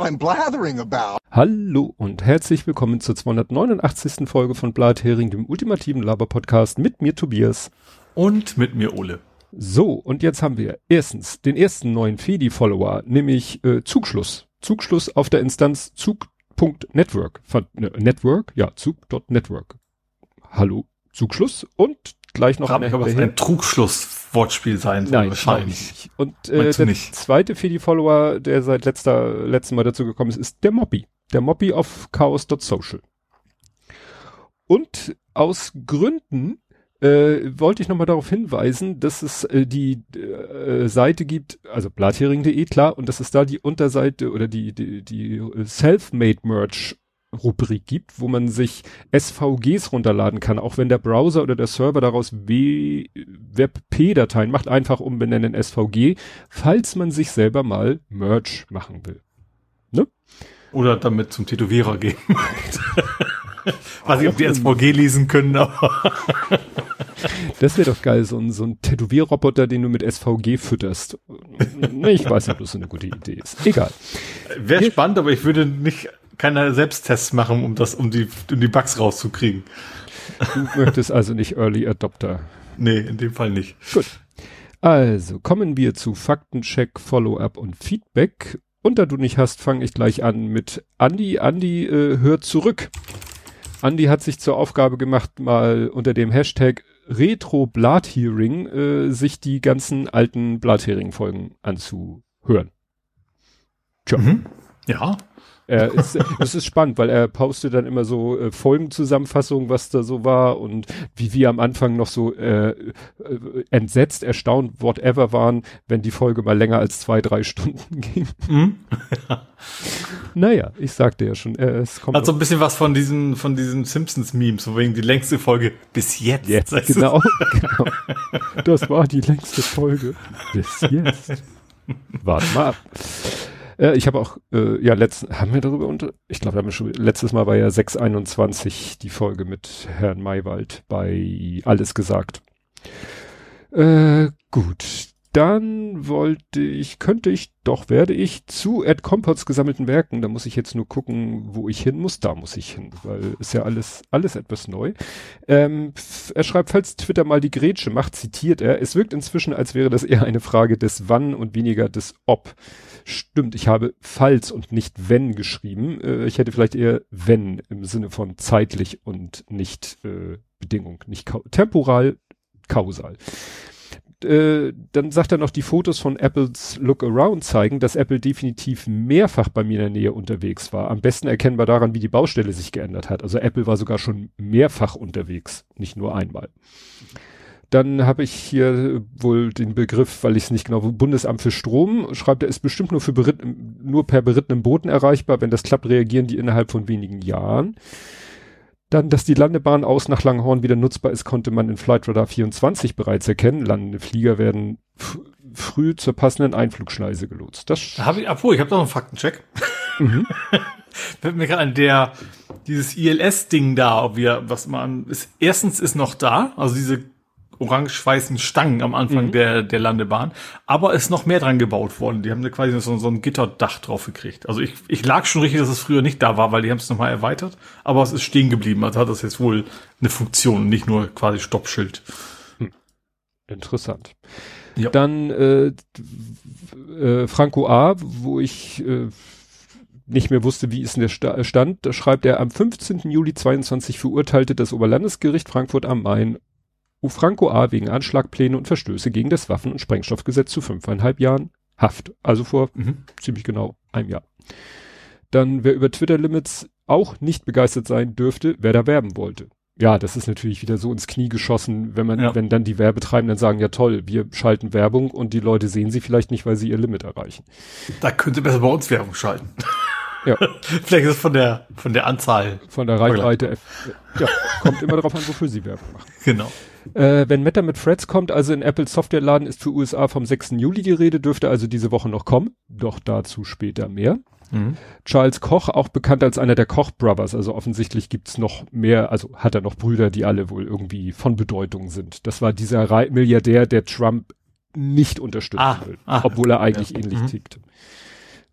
what I'm blathering about. Hallo und herzlich willkommen zur 289. Folge von Blathering, dem ultimativen Laber-Podcast mit mir Tobias. Und mit mir Ole. So, und jetzt haben wir erstens den ersten neuen Fedi-Follower, nämlich äh, Zugschluss. Zugschluss auf der Instanz Zug.network. Ne, Network? Ja, Zug.network. Hallo, Zugschluss und gleich noch eine aber ein Trugschluss-Wortspiel sein soll, Nein, wahrscheinlich. Und äh, der nicht? zweite Fedi-Follower, der seit letzter, letzten Mal dazu gekommen ist, ist der Mobby. Der Mobby auf chaos.social. Und aus Gründen äh, wollte ich nochmal darauf hinweisen, dass es äh, die äh, Seite gibt, also blathering.de, klar, und dass es da die Unterseite oder die, die, die Self-Made Merch Rubrik gibt, wo man sich SVGs runterladen kann, auch wenn der Browser oder der Server daraus WebP-Dateien macht, einfach umbenennen SVG, falls man sich selber mal Merch machen will. Ne? Oder damit zum Tätowierer gehen. Weiß nicht, ob die SVG lesen können, aber. Das wäre doch geil, so ein, so ein Tätowierroboter, den du mit SVG fütterst. Ich weiß nicht, ob das so eine gute Idee ist. Egal. Wäre spannend, aber ich würde nicht keine Selbsttests machen, um das, um die, um die Bugs rauszukriegen. Du möchtest also nicht Early Adopter. Nee, in dem Fall nicht. Gut. Also, kommen wir zu Faktencheck, Follow-up und Feedback. Und da du nicht hast, fange ich gleich an mit Andi. Andi äh, hört zurück. Andi hat sich zur Aufgabe gemacht, mal unter dem Hashtag Retro Blathering äh, sich die ganzen alten Blathering-Folgen anzuhören. Tja. Mhm. Ja. Er ist, es ist spannend, weil er postet dann immer so äh, Folgenzusammenfassungen, was da so war und wie wir am Anfang noch so äh, äh, entsetzt, erstaunt, whatever waren, wenn die Folge mal länger als zwei, drei Stunden ging. Mhm. naja, ich sagte ja schon, äh, es kommt. Hat so ein bisschen was von diesen, von diesen Simpsons-Memes, so wegen die längste Folge bis jetzt. Jetzt, genau, genau. Das war die längste Folge bis jetzt. Warte mal ab. Äh, ich habe auch, äh, ja, letzten, haben wir darüber unter, ich glaube, letztes Mal war ja 621 die Folge mit Herrn Maywald bei Alles gesagt. Äh, gut. Dann wollte ich, könnte ich, doch werde ich zu Ed Compots gesammelten Werken, da muss ich jetzt nur gucken, wo ich hin muss, da muss ich hin, weil ist ja alles, alles etwas neu. Ähm, er schreibt, falls Twitter mal die Grätsche macht, zitiert er, es wirkt inzwischen, als wäre das eher eine Frage des Wann und weniger des Ob. Stimmt, ich habe falls und nicht wenn geschrieben. Äh, ich hätte vielleicht eher wenn im Sinne von zeitlich und nicht äh, Bedingung, nicht ka temporal, kausal. Äh, dann sagt er noch, die Fotos von Apples Look Around zeigen, dass Apple definitiv mehrfach bei mir in der Nähe unterwegs war. Am besten erkennbar daran, wie die Baustelle sich geändert hat. Also Apple war sogar schon mehrfach unterwegs, nicht nur einmal. Dann habe ich hier wohl den Begriff, weil ich es nicht genau, Bundesamt für Strom, schreibt er, ist bestimmt nur für beritten, nur per berittenem Boden erreichbar. Wenn das klappt, reagieren die innerhalb von wenigen Jahren. Dann, dass die Landebahn aus nach Langhorn wieder nutzbar ist, konnte man in Flight Radar 24 bereits erkennen. Landende Flieger werden früh zur passenden Einflugschneise gelotst. Das hab ich, obwohl, ich habe noch einen Faktencheck. Mhm. Fällt mir gerade an der, dieses ILS-Ding da, ob wir, was man, ist, erstens ist noch da, also diese orange-weißen Stangen am Anfang mhm. der, der Landebahn. Aber ist noch mehr dran gebaut worden. Die haben da quasi so, so ein Gitterdach drauf gekriegt. Also ich, ich lag schon richtig, dass es früher nicht da war, weil die haben es nochmal erweitert. Aber es ist stehen geblieben. Also hat das jetzt wohl eine Funktion, nicht nur quasi Stoppschild. Hm. Interessant. Ja. Dann äh, äh, Franco A., wo ich äh, nicht mehr wusste, wie ist denn der Stand, da schreibt er, am 15. Juli 22 verurteilte das Oberlandesgericht Frankfurt am Main Franco A. wegen Anschlagpläne und Verstöße gegen das Waffen- und Sprengstoffgesetz zu fünfeinhalb Jahren Haft. Also vor mhm. ziemlich genau einem Jahr. Dann, wer über Twitter-Limits auch nicht begeistert sein dürfte, wer da werben wollte. Ja, das ist natürlich wieder so ins Knie geschossen, wenn man, ja. wenn dann die Werbetreibenden sagen, ja toll, wir schalten Werbung und die Leute sehen sie vielleicht nicht, weil sie ihr Limit erreichen. Da könnte besser bei uns Werbung schalten. Ja. Vielleicht ist es von der, von der Anzahl. Von der Reichweite. Ja, kommt immer darauf an, wofür sie Werbung machen. Genau. Äh, wenn Meta mit Threads kommt, also in Apple Softwareladen ist für USA vom 6. Juli die Rede, dürfte also diese Woche noch kommen. Doch dazu später mehr. Mhm. Charles Koch, auch bekannt als einer der Koch Brothers, also offensichtlich gibt's noch mehr, also hat er noch Brüder, die alle wohl irgendwie von Bedeutung sind. Das war dieser Milliardär, der Trump nicht unterstützen ah, will, ah, obwohl er eigentlich ja. ähnlich mhm. tickt.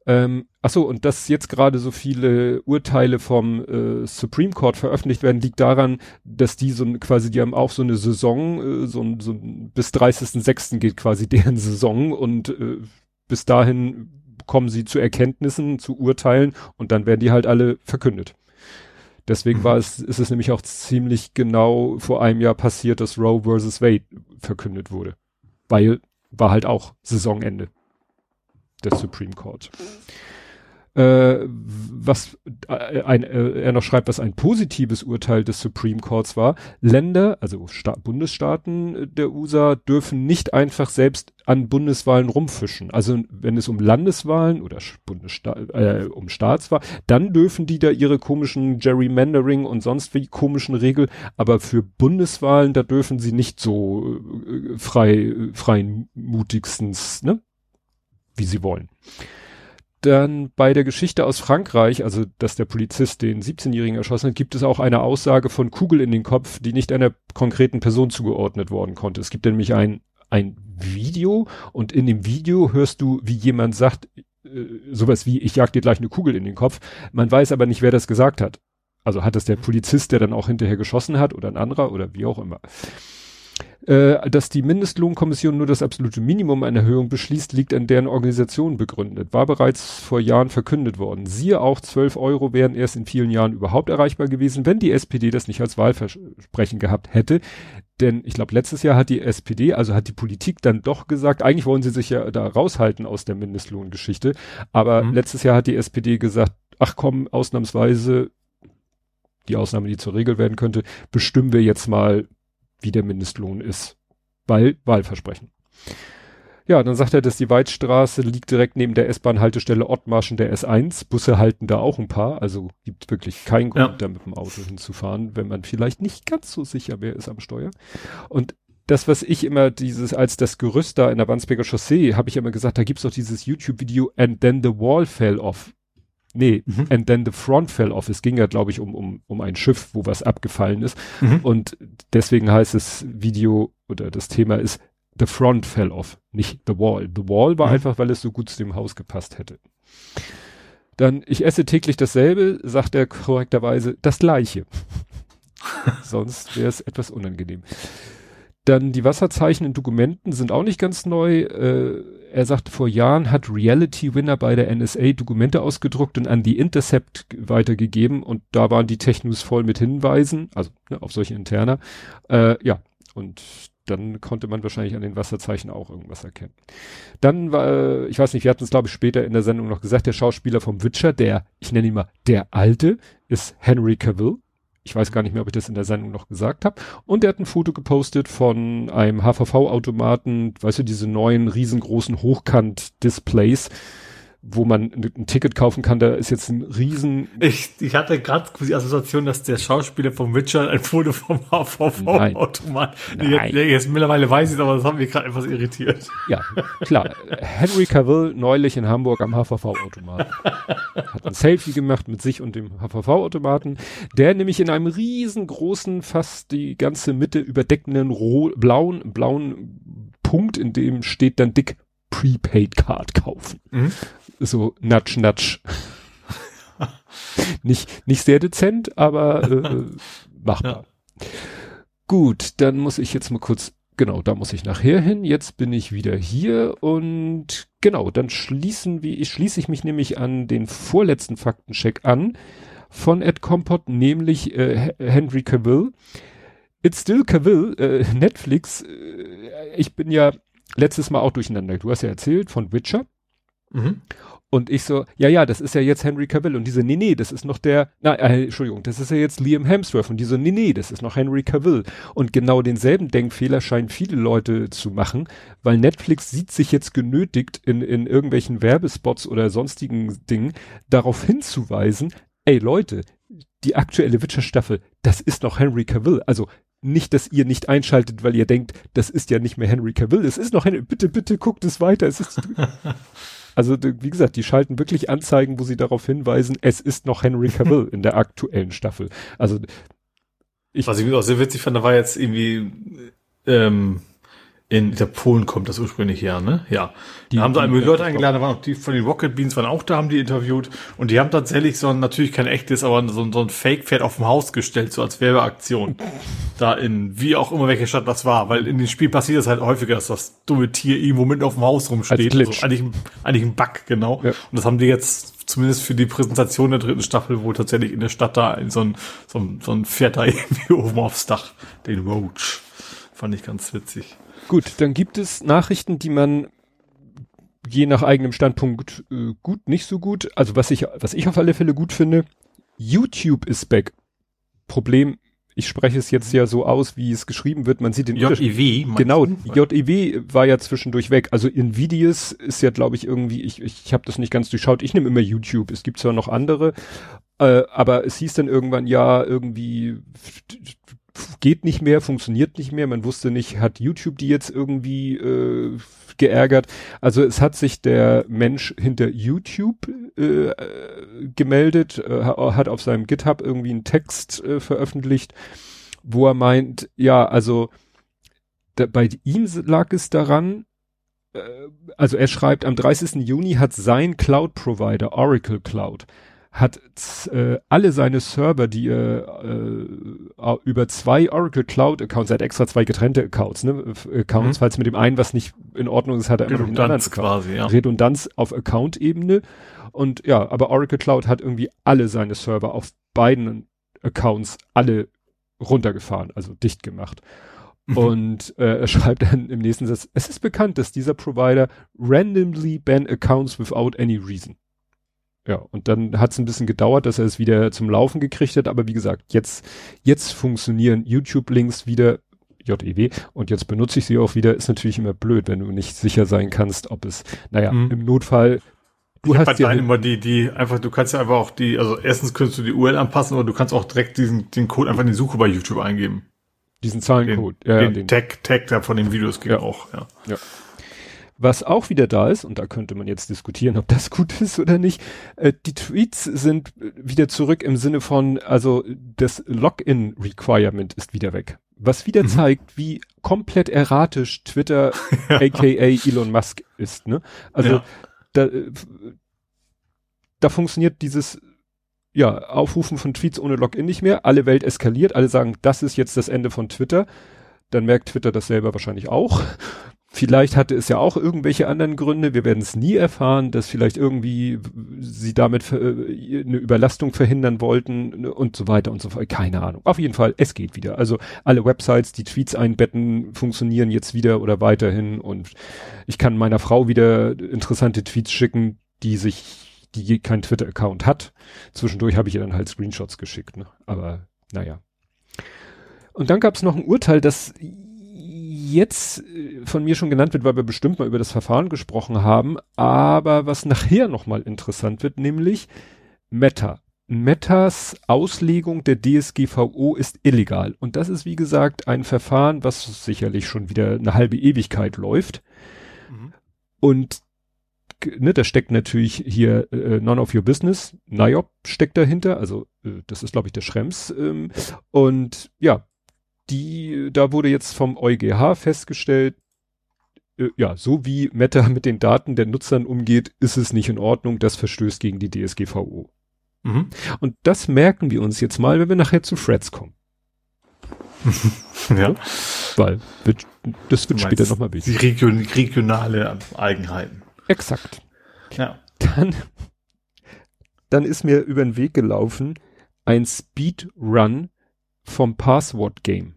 Ähm, ach so, und dass jetzt gerade so viele Urteile vom äh, Supreme Court veröffentlicht werden, liegt daran, dass die so quasi, die haben auch so eine Saison, äh, so, so bis 30.06. geht quasi deren Saison und äh, bis dahin kommen sie zu Erkenntnissen, zu Urteilen und dann werden die halt alle verkündet. Deswegen mhm. war es, ist es nämlich auch ziemlich genau vor einem Jahr passiert, dass Roe versus Wade verkündet wurde. Weil war halt auch Saisonende des Supreme Court. Äh, was äh, ein, äh, er noch schreibt, was ein positives Urteil des Supreme Courts war. Länder, also Sta Bundesstaaten der USA, dürfen nicht einfach selbst an Bundeswahlen rumfischen. Also wenn es um Landeswahlen oder Bundessta äh, um Staatswahlen, dann dürfen die da ihre komischen Gerrymandering und sonst wie komischen Regeln, aber für Bundeswahlen, da dürfen sie nicht so frei, freien mutigstens, ne? Wie sie wollen dann bei der Geschichte aus Frankreich, also dass der Polizist den 17-Jährigen erschossen hat, gibt es auch eine Aussage von Kugel in den Kopf, die nicht einer konkreten Person zugeordnet worden konnte. Es gibt nämlich ein, ein Video und in dem Video hörst du, wie jemand sagt, äh, sowas wie, ich jag dir gleich eine Kugel in den Kopf. Man weiß aber nicht, wer das gesagt hat. Also hat es der Polizist, der dann auch hinterher geschossen hat oder ein anderer oder wie auch immer. Äh, dass die Mindestlohnkommission nur das absolute Minimum einer Erhöhung beschließt, liegt an deren Organisation begründet. War bereits vor Jahren verkündet worden. Siehe auch, 12 Euro wären erst in vielen Jahren überhaupt erreichbar gewesen, wenn die SPD das nicht als Wahlversprechen gehabt hätte. Denn ich glaube, letztes Jahr hat die SPD, also hat die Politik dann doch gesagt, eigentlich wollen sie sich ja da raushalten aus der Mindestlohngeschichte. Aber mhm. letztes Jahr hat die SPD gesagt, ach komm, ausnahmsweise, die Ausnahme, die zur Regel werden könnte, bestimmen wir jetzt mal wie der Mindestlohn ist. Weil Wahlversprechen. Ja, dann sagt er, dass die Weidstraße liegt direkt neben der S-Bahn-Haltestelle Ottmarschen der S1. Busse halten da auch ein paar, also gibt wirklich keinen Grund, ja. da mit dem Auto hinzufahren, wenn man vielleicht nicht ganz so sicher wer ist am Steuer. Und das, was ich immer dieses, als das Gerüst da in der Wandsbeker Chaussee, habe ich immer gesagt, da gibt's doch dieses YouTube-Video And then the wall fell off. Nee, mhm. and then the front fell off. Es ging ja, glaube ich, um, um, um ein Schiff, wo was abgefallen ist. Mhm. Und deswegen heißt das Video oder das Thema ist The front fell off, nicht the wall. The wall war mhm. einfach, weil es so gut zu dem Haus gepasst hätte. Dann, ich esse täglich dasselbe, sagt er korrekterweise, das gleiche. Sonst wäre es etwas unangenehm. Dann die Wasserzeichen in Dokumenten sind auch nicht ganz neu. Äh, er sagte, vor Jahren hat Reality Winner bei der NSA Dokumente ausgedruckt und an die Intercept weitergegeben und da waren die Technos voll mit Hinweisen, also ne, auf solche Interner. Äh, ja, und dann konnte man wahrscheinlich an den Wasserzeichen auch irgendwas erkennen. Dann war, äh, ich weiß nicht, wir hatten es glaube ich später in der Sendung noch gesagt, der Schauspieler vom Witcher, der, ich nenne ihn mal, der Alte, ist Henry Cavill. Ich weiß gar nicht mehr, ob ich das in der Sendung noch gesagt habe. Und er hat ein Foto gepostet von einem HVV-Automaten, weißt du, diese neuen riesengroßen Hochkant-Displays, wo man ein Ticket kaufen kann, da ist jetzt ein riesen. Ich, ich hatte gerade die Assoziation, dass der Schauspieler vom Witcher ein Foto vom HVV-Automat. Jetzt mittlerweile weiß ich es, aber das hat mich gerade etwas irritiert. Ja, klar. Henry Cavill neulich in Hamburg am HVV-Automaten. Hat ein Selfie gemacht mit sich und dem HVV-Automaten, der nämlich in einem riesengroßen, fast die ganze Mitte überdeckenden blauen, blauen Punkt, in dem steht dann dick Prepaid Card kaufen. Mhm. So natsch natsch. nicht, nicht sehr dezent, aber äh, machbar. Ja. Gut, dann muss ich jetzt mal kurz, genau, da muss ich nachher hin. Jetzt bin ich wieder hier und genau, dann schließen wir, schließe ich mich nämlich an den vorletzten Faktencheck an von Ed Compot, nämlich äh, Henry Cavill. It's still Cavill, äh, Netflix. Äh, ich bin ja letztes Mal auch durcheinander. Du hast ja erzählt von Witcher. Mhm. Und ich so, ja, ja, das ist ja jetzt Henry Cavill. Und diese, nee, nee, das ist noch der, na, äh, Entschuldigung, das ist ja jetzt Liam Hemsworth. Und diese, nee, nee, das ist noch Henry Cavill. Und genau denselben Denkfehler scheinen viele Leute zu machen, weil Netflix sieht sich jetzt genötigt, in, in irgendwelchen Werbespots oder sonstigen Dingen darauf hinzuweisen, ey Leute, die aktuelle Witcher-Staffel, das ist noch Henry Cavill. Also nicht, dass ihr nicht einschaltet, weil ihr denkt, das ist ja nicht mehr Henry Cavill, es ist noch Henry, bitte, bitte guckt es weiter, es ist, also, wie gesagt, die schalten wirklich Anzeigen, wo sie darauf hinweisen, es ist noch Henry Cavill in der aktuellen Staffel. Also, ich. Was ich auch sehr witzig fand, da war jetzt irgendwie, ähm, in der Polen kommt das ursprünglich her, ne? Ja. Die, da haben sie einige Leute eingeladen, da waren auch die von den Rocket Beans waren auch da, haben die interviewt und die haben tatsächlich so ein, natürlich kein echtes, aber so, so ein Fake-Pferd auf dem Haus gestellt, so als Werbeaktion. da in, wie auch immer welche Stadt das war, weil in dem Spiel passiert es halt häufiger, dass das dumme Tier irgendwo mitten auf dem Haus rumsteht. Also eigentlich, ein, eigentlich ein Bug, genau. Ja. Und das haben die jetzt zumindest für die Präsentation der dritten Staffel wohl tatsächlich in der Stadt da so ein, so ein, so ein Pferd da irgendwie oben aufs Dach, den Roach. Fand ich ganz witzig. Gut, dann gibt es Nachrichten, die man je nach eigenem Standpunkt äh, gut, nicht so gut. Also was ich, was ich auf alle Fälle gut finde, YouTube ist back. Problem, ich spreche es jetzt ja so aus, wie es geschrieben wird. Man sieht den JEW. Genau, JEW war ja zwischendurch weg. Also Invidious ist ja, glaube ich, irgendwie, ich, ich, ich habe das nicht ganz durchschaut. Ich nehme immer YouTube. Es gibt zwar noch andere, äh, aber es hieß dann irgendwann ja irgendwie geht nicht mehr, funktioniert nicht mehr. Man wusste nicht, hat YouTube die jetzt irgendwie äh, geärgert. Also es hat sich der Mensch hinter YouTube äh, gemeldet, äh, hat auf seinem GitHub irgendwie einen Text äh, veröffentlicht, wo er meint, ja, also da, bei ihm lag es daran, äh, also er schreibt, am 30. Juni hat sein Cloud-Provider, Oracle Cloud, hat äh, alle seine Server, die er äh, über zwei Oracle Cloud Accounts, er hat extra zwei getrennte Accounts, ne, Accounts, mhm. falls mit dem einen was nicht in Ordnung ist, hat er immer anderen quasi, ja. Redundanz auf Account-Ebene und ja, aber Oracle Cloud hat irgendwie alle seine Server auf beiden Accounts alle runtergefahren, also dicht gemacht. Mhm. Und äh, er schreibt dann im nächsten Satz, es ist bekannt, dass dieser Provider randomly ban accounts without any reason. Ja, und dann hat es ein bisschen gedauert, dass er es wieder zum Laufen gekriegt hat, aber wie gesagt, jetzt, jetzt funktionieren YouTube-Links wieder JEW und jetzt benutze ich sie auch wieder, ist natürlich immer blöd, wenn du nicht sicher sein kannst, ob es, naja, mhm. im Notfall Du ich hast ja immer die, die einfach, du kannst ja einfach auch die, also erstens könntest du die URL anpassen, aber du kannst auch direkt diesen, den Code einfach in die Suche bei YouTube eingeben. Diesen Zahlencode, den, ja, den, den Tag, Tag da von den Videos geht ja. auch, ja. ja. Was auch wieder da ist, und da könnte man jetzt diskutieren, ob das gut ist oder nicht, äh, die Tweets sind wieder zurück im Sinne von, also das Login-Requirement ist wieder weg. Was wieder mhm. zeigt, wie komplett erratisch Twitter, aka Elon Musk ist. Ne? Also ja. da, äh, da funktioniert dieses ja, Aufrufen von Tweets ohne Login nicht mehr. Alle Welt eskaliert, alle sagen, das ist jetzt das Ende von Twitter. Dann merkt Twitter das selber wahrscheinlich auch Vielleicht hatte es ja auch irgendwelche anderen Gründe. Wir werden es nie erfahren, dass vielleicht irgendwie sie damit äh, eine Überlastung verhindern wollten und so weiter und so fort. Keine Ahnung. Auf jeden Fall, es geht wieder. Also alle Websites, die Tweets einbetten, funktionieren jetzt wieder oder weiterhin und ich kann meiner Frau wieder interessante Tweets schicken, die sich, die kein Twitter-Account hat. Zwischendurch habe ich ihr dann halt Screenshots geschickt. Ne? Aber naja. Und dann gab es noch ein Urteil, jetzt äh, von mir schon genannt wird, weil wir bestimmt mal über das Verfahren gesprochen haben, aber was nachher nochmal interessant wird, nämlich Meta. Metas Auslegung der DSGVO ist illegal. Und das ist, wie gesagt, ein Verfahren, was sicherlich schon wieder eine halbe Ewigkeit läuft. Mhm. Und ne, da steckt natürlich hier äh, None of Your Business, NIOP steckt dahinter, also äh, das ist, glaube ich, der Schrems. Ähm, und ja, die, da wurde jetzt vom EuGH festgestellt, äh, ja, so wie Meta mit den Daten der Nutzern umgeht, ist es nicht in Ordnung, das verstößt gegen die DSGVO. Mhm. Und das merken wir uns jetzt mal, wenn wir nachher zu Threads kommen. ja. Weil wird, das wird später nochmal wichtig. Die region, regionale Eigenheiten. Exakt. Ja. Dann, dann ist mir über den Weg gelaufen ein Speedrun vom Password Game.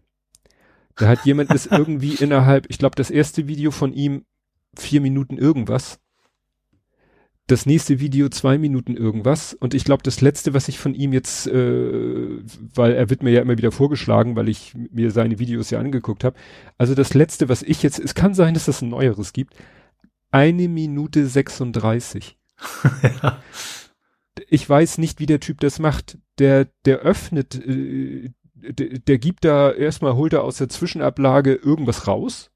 Da hat jemand es irgendwie innerhalb, ich glaube, das erste Video von ihm vier Minuten irgendwas. Das nächste Video zwei Minuten irgendwas. Und ich glaube, das letzte, was ich von ihm jetzt, äh, weil er wird mir ja immer wieder vorgeschlagen, weil ich mir seine Videos ja angeguckt habe. Also das letzte, was ich jetzt, es kann sein, dass es ein neueres gibt. Eine Minute 36. ja. Ich weiß nicht, wie der Typ das macht. Der, der öffnet äh, der, der gibt da erstmal, holt er aus der Zwischenablage irgendwas raus.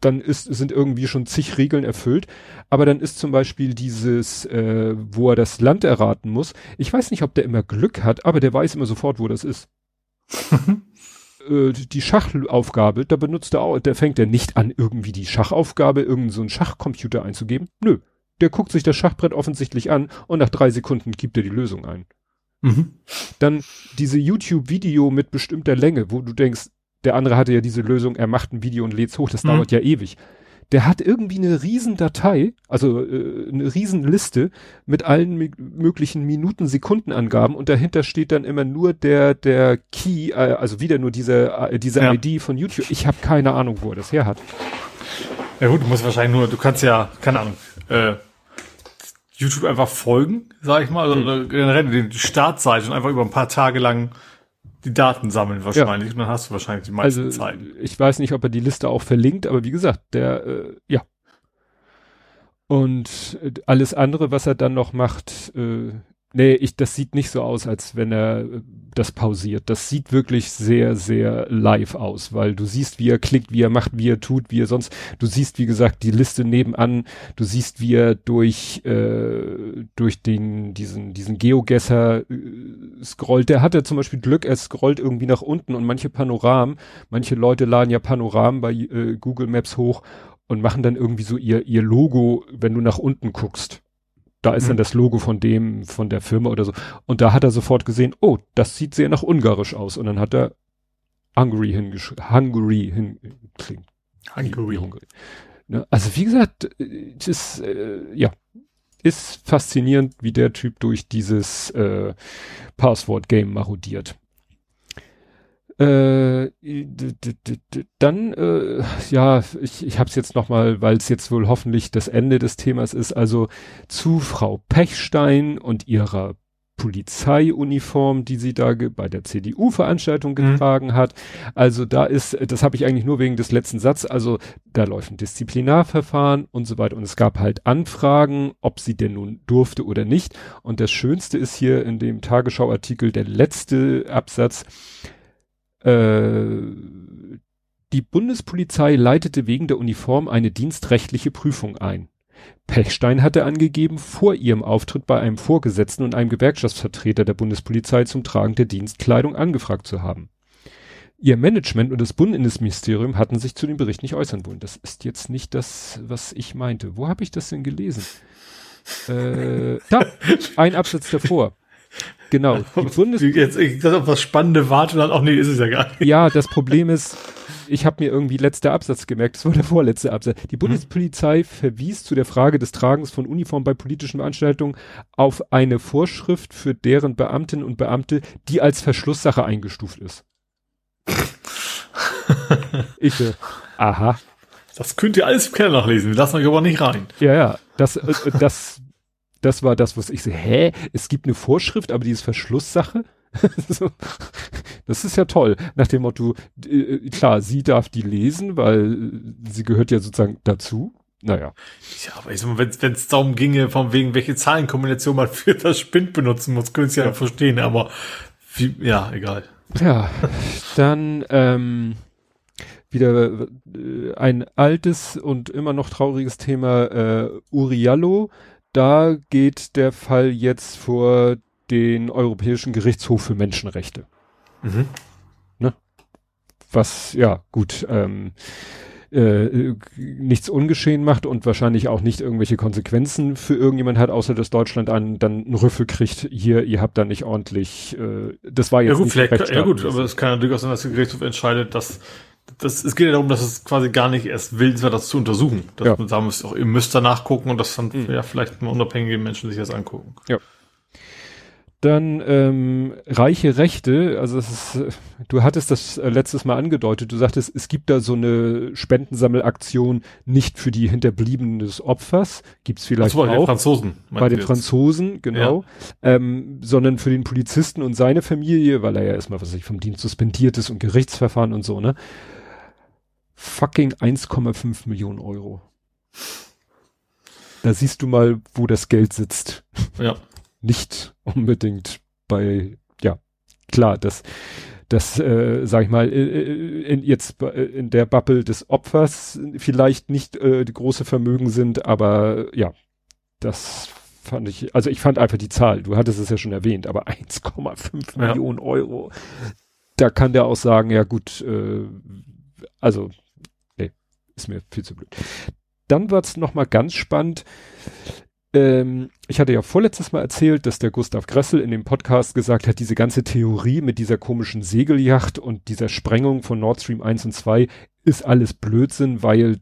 Dann ist, sind irgendwie schon zig Regeln erfüllt. Aber dann ist zum Beispiel dieses, äh, wo er das Land erraten muss. Ich weiß nicht, ob der immer Glück hat, aber der weiß immer sofort, wo das ist. äh, die Schachaufgabe, da benutzt er auch, der fängt er nicht an, irgendwie die Schachaufgabe, irgendeinen so einen Schachcomputer einzugeben. Nö. Der guckt sich das Schachbrett offensichtlich an und nach drei Sekunden gibt er die Lösung ein. Mhm. Dann diese YouTube-Video mit bestimmter Länge, wo du denkst, der andere hatte ja diese Lösung, er macht ein Video und lädt's hoch, das mhm. dauert ja ewig der hat irgendwie eine Riesendatei, also äh, eine Riesenliste mit allen möglichen Minuten, Sekundenangaben und dahinter steht dann immer nur der der Key, äh, also wieder nur diese äh, diese ja. ID von YouTube. Ich habe keine Ahnung, wo er das her hat. Ja gut, du musst wahrscheinlich nur, du kannst ja, keine Ahnung, äh, YouTube einfach folgen, sag ich mal, also, oder generell die Startseite und einfach über ein paar Tage lang die Daten sammeln wahrscheinlich. Ja. Und dann hast du wahrscheinlich die meiste also, Zeit. Ich weiß nicht, ob er die Liste auch verlinkt, aber wie gesagt, der, äh, ja. Und äh, alles andere, was er dann noch macht, äh, Nee, ich, das sieht nicht so aus, als wenn er äh, das pausiert. Das sieht wirklich sehr, sehr live aus, weil du siehst, wie er klickt, wie er macht, wie er tut, wie er sonst. Du siehst, wie gesagt, die Liste nebenan. Du siehst, wie er durch äh, durch den diesen diesen Geogesser äh, scrollt. Der hatte zum Beispiel Glück, er scrollt irgendwie nach unten und manche Panoramen. Manche Leute laden ja Panoramen bei äh, Google Maps hoch und machen dann irgendwie so ihr ihr Logo, wenn du nach unten guckst. Da ist mhm. dann das Logo von dem, von der Firma oder so. Und da hat er sofort gesehen, oh, das sieht sehr nach ungarisch aus. Und dann hat er Hungary hingeschrieben, Hungary hin, klingt. Hungary. Hungary. Ne? Also wie gesagt, es ist, äh, ja, ist faszinierend, wie der Typ durch dieses äh, Passwort-Game marodiert. Äh, dann, äh, ja, ich, ich habe es jetzt nochmal, weil es jetzt wohl hoffentlich das Ende des Themas ist, also zu Frau Pechstein und ihrer Polizeiuniform, die sie da bei der CDU-Veranstaltung mhm. getragen mhm. hat. Also da ist, das habe ich eigentlich nur wegen des letzten Satzes, also da läuft ein Disziplinarverfahren und so weiter. Und es gab halt Anfragen, ob sie denn nun durfte oder nicht. Und das Schönste ist hier in dem Tagesschau-Artikel der letzte Absatz die Bundespolizei leitete wegen der Uniform eine dienstrechtliche Prüfung ein. Pechstein hatte angegeben, vor ihrem Auftritt bei einem Vorgesetzten und einem Gewerkschaftsvertreter der Bundespolizei zum Tragen der Dienstkleidung angefragt zu haben. Ihr Management und das Bundesinnenministerium hatten sich zu dem Bericht nicht äußern wollen. Das ist jetzt nicht das, was ich meinte. Wo habe ich das denn gelesen? äh, da, ein Absatz davor. Genau. Die Bundes Jetzt, ich dachte, auf was Spannende warte dann, auch nee, ist es ja gar nicht. Ja, das Problem ist, ich habe mir irgendwie letzter Absatz gemerkt, das war der vorletzte Absatz. Die Bundespolizei hm. verwies zu der Frage des Tragens von Uniform bei politischen Veranstaltungen auf eine Vorschrift für deren Beamtinnen und Beamte, die als Verschlusssache eingestuft ist. ich, äh, aha. Das könnt ihr alles im Keller nachlesen, wir lassen euch aber nicht rein. Ja, ja, das, äh, das das war das, was ich so, hä? Es gibt eine Vorschrift, aber die ist Verschlusssache? das ist ja toll. Nach dem Motto, äh, klar, sie darf die lesen, weil sie gehört ja sozusagen dazu. Naja. Ja, aber ich sag mal, wenn es darum ginge, von wegen, welche Zahlenkombination man für das Spind benutzen muss, können Sie ja, ja verstehen, aber wie, ja, egal. Ja, dann ähm, wieder äh, ein altes und immer noch trauriges Thema, äh, Uriallo da geht der Fall jetzt vor den Europäischen Gerichtshof für Menschenrechte. Mhm. Ne? Was, ja, gut, ähm, äh, nichts ungeschehen macht und wahrscheinlich auch nicht irgendwelche Konsequenzen für irgendjemand hat, außer dass Deutschland an, dann einen Rüffel kriegt, hier, ihr habt da nicht ordentlich, äh, das war jetzt ja, gut, nicht vielleicht, Ja gut, aber es kann ja durchaus sein, dass der Gerichtshof entscheidet, dass das, es geht ja darum, dass es quasi gar nicht erst willens war, das zu untersuchen. Dass ja. man sagen muss, auch, ihr müsst da nachgucken und das dann mhm. ja vielleicht mal unabhängige Menschen sich das angucken. Ja. Dann ähm, reiche Rechte, also ist, du hattest das äh, letztes Mal angedeutet, du sagtest, es gibt da so eine Spendensammelaktion nicht für die Hinterbliebenen des Opfers, gibt's vielleicht so, auch. Bei den Franzosen. Bei den Franzosen, genau. Ja. Ähm, sondern für den Polizisten und seine Familie, weil er ja erstmal, was weiß ich, vom Dienst suspendiert ist und Gerichtsverfahren und so, ne? Fucking 1,5 Millionen Euro. Da siehst du mal, wo das Geld sitzt. Ja. Nicht unbedingt bei, ja, klar, das, das, äh, sag ich mal, äh, äh in, jetzt äh, in der Bubble des Opfers vielleicht nicht äh, die große Vermögen sind, aber ja, das fand ich, also ich fand einfach die Zahl, du hattest es ja schon erwähnt, aber 1,5 ja. Millionen Euro, da kann der auch sagen, ja gut, äh, also, ist mir viel zu blöd. Dann wird's noch mal ganz spannend. Ähm, ich hatte ja vorletztes Mal erzählt, dass der Gustav Gressel in dem Podcast gesagt hat, diese ganze Theorie mit dieser komischen Segelyacht und dieser Sprengung von Nord Stream 1 und 2 ist alles Blödsinn, weil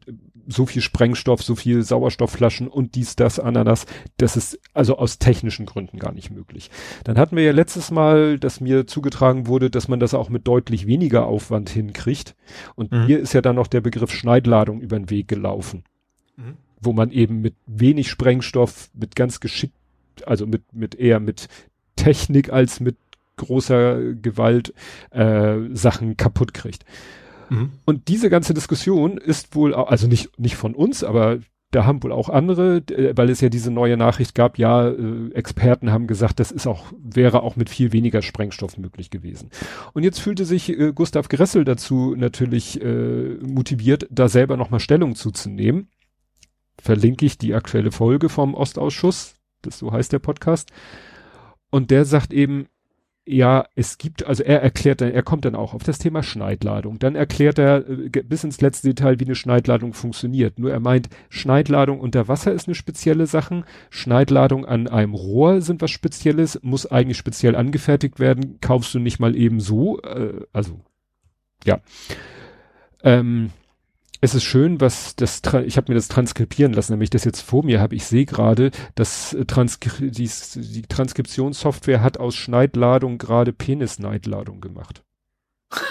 so viel Sprengstoff, so viel Sauerstoffflaschen und dies, das, Ananas, das ist also aus technischen Gründen gar nicht möglich. Dann hatten wir ja letztes Mal, dass mir zugetragen wurde, dass man das auch mit deutlich weniger Aufwand hinkriegt. Und mhm. hier ist ja dann noch der Begriff Schneidladung über den Weg gelaufen. Mhm. Wo man eben mit wenig Sprengstoff, mit ganz geschickt, also mit, mit eher mit Technik als mit großer Gewalt äh, Sachen kaputt kriegt. Mhm. Und diese ganze Diskussion ist wohl, also nicht, nicht von uns, aber da haben wohl auch andere, äh, weil es ja diese neue Nachricht gab, ja, äh, Experten haben gesagt, das ist auch, wäre auch mit viel weniger Sprengstoff möglich gewesen. Und jetzt fühlte sich äh, Gustav Gressel dazu natürlich äh, motiviert, da selber nochmal Stellung zuzunehmen. Verlinke ich die aktuelle Folge vom Ostausschuss, das so heißt der Podcast. Und der sagt eben, ja, es gibt, also er erklärt dann, er kommt dann auch auf das Thema Schneidladung. Dann erklärt er äh, bis ins letzte Detail, wie eine Schneidladung funktioniert. Nur er meint, Schneidladung unter Wasser ist eine spezielle Sache. Schneidladung an einem Rohr sind was Spezielles, muss eigentlich speziell angefertigt werden, kaufst du nicht mal eben so. Äh, also, ja. Ähm, es ist schön, was das, ich habe mir das transkribieren lassen, nämlich das jetzt vor mir habe. Ich sehe gerade, dass äh, Transkri die, die Transkriptionssoftware hat aus Schneidladung gerade Penisneidladung gemacht.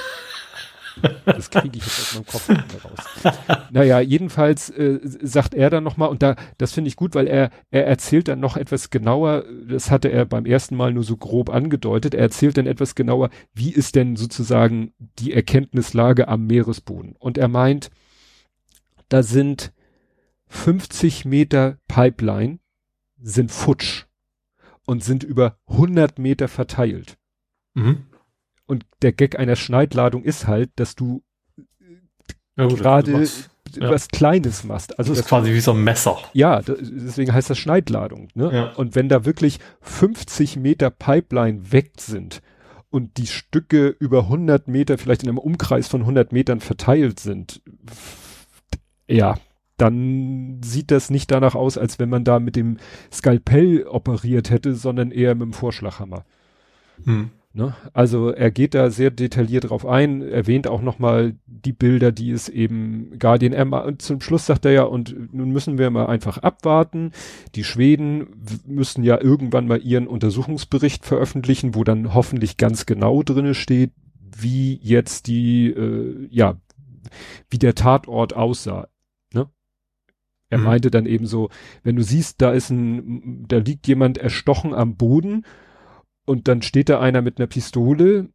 Das kriege ich jetzt aus meinem Kopf nicht mehr raus. Naja, jedenfalls äh, sagt er dann nochmal, und da, das finde ich gut, weil er, er erzählt dann noch etwas genauer, das hatte er beim ersten Mal nur so grob angedeutet, er erzählt dann etwas genauer, wie ist denn sozusagen die Erkenntnislage am Meeresboden. Und er meint, da sind 50 Meter Pipeline sind futsch und sind über 100 Meter verteilt. Mhm. Und der Gag einer Schneidladung ist halt, dass du ja, gerade ja. was Kleines machst. Also das ist quasi wie so ein Messer. Ja, deswegen heißt das Schneidladung. Ne? Ja. Und wenn da wirklich 50 Meter Pipeline weg sind und die Stücke über 100 Meter, vielleicht in einem Umkreis von 100 Metern verteilt sind, ja, dann sieht das nicht danach aus, als wenn man da mit dem Skalpell operiert hätte, sondern eher mit dem Vorschlaghammer. Hm. Ne? Also er geht da sehr detailliert drauf ein, erwähnt auch nochmal die Bilder, die es eben Guardian M und zum Schluss sagt er ja, und nun müssen wir mal einfach abwarten. Die Schweden müssen ja irgendwann mal ihren Untersuchungsbericht veröffentlichen, wo dann hoffentlich ganz genau drinne steht, wie jetzt die, äh, ja, wie der Tatort aussah. Er mhm. meinte dann eben so, wenn du siehst, da ist ein, da liegt jemand erstochen am Boden und dann steht da einer mit einer Pistole.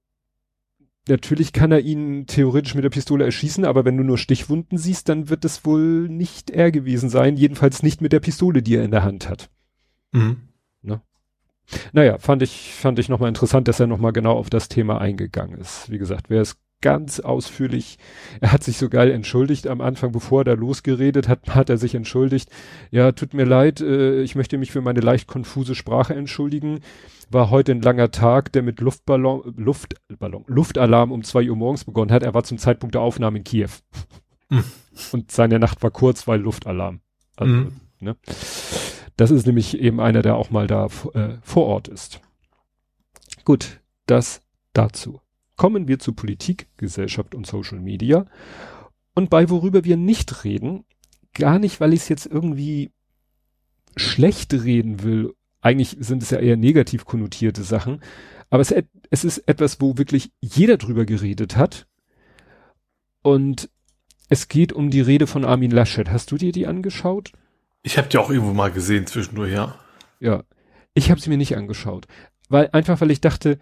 Natürlich kann er ihn theoretisch mit der Pistole erschießen, aber wenn du nur Stichwunden siehst, dann wird es wohl nicht er gewesen sein, jedenfalls nicht mit der Pistole, die er in der Hand hat. Mhm. Ne? Naja, fand ich, fand ich nochmal interessant, dass er nochmal genau auf das Thema eingegangen ist. Wie gesagt, wer es ganz ausführlich. Er hat sich so geil entschuldigt am Anfang, bevor er da losgeredet hat, hat er sich entschuldigt. Ja, tut mir leid, äh, ich möchte mich für meine leicht konfuse Sprache entschuldigen. War heute ein langer Tag, der mit Luftballon, Luftballon, Luftalarm um zwei Uhr morgens begonnen hat. Er war zum Zeitpunkt der Aufnahme in Kiew. Mhm. Und seine Nacht war kurz, weil Luftalarm. Also, mhm. ne? Das ist nämlich eben einer, der auch mal da äh, vor Ort ist. Gut, das dazu. Kommen wir zu Politik, Gesellschaft und Social Media. Und bei worüber wir nicht reden, gar nicht, weil ich es jetzt irgendwie schlecht reden will. Eigentlich sind es ja eher negativ konnotierte Sachen. Aber es, es ist etwas, wo wirklich jeder drüber geredet hat. Und es geht um die Rede von Armin Laschet. Hast du dir die angeschaut? Ich habe die auch irgendwo mal gesehen zwischendurch, ja. Ja, ich habe sie mir nicht angeschaut, weil einfach weil ich dachte,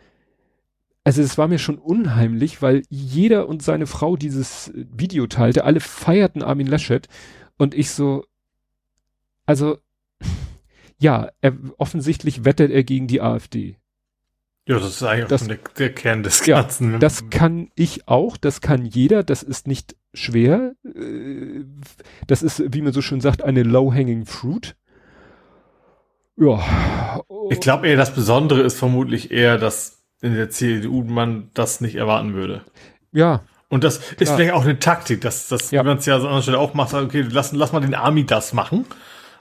also es war mir schon unheimlich, weil jeder und seine Frau dieses Video teilte, alle feierten Armin Laschet und ich so, also ja, er, offensichtlich wettet er gegen die AfD. Ja, das ist eigentlich das, der, der, Kern des Ganzen. Ja, das kann ich auch, das kann jeder, das ist nicht schwer. Äh, das ist, wie man so schön sagt, eine low-hanging fruit. Ja. Ich glaube eher, das Besondere ist vermutlich eher, dass in der CDU man das nicht erwarten würde. Ja. Und das ist Klar. vielleicht auch eine Taktik, dass, dass Ja. man es ja an anderer Stelle auch macht, okay, lass, lass mal den Army das machen.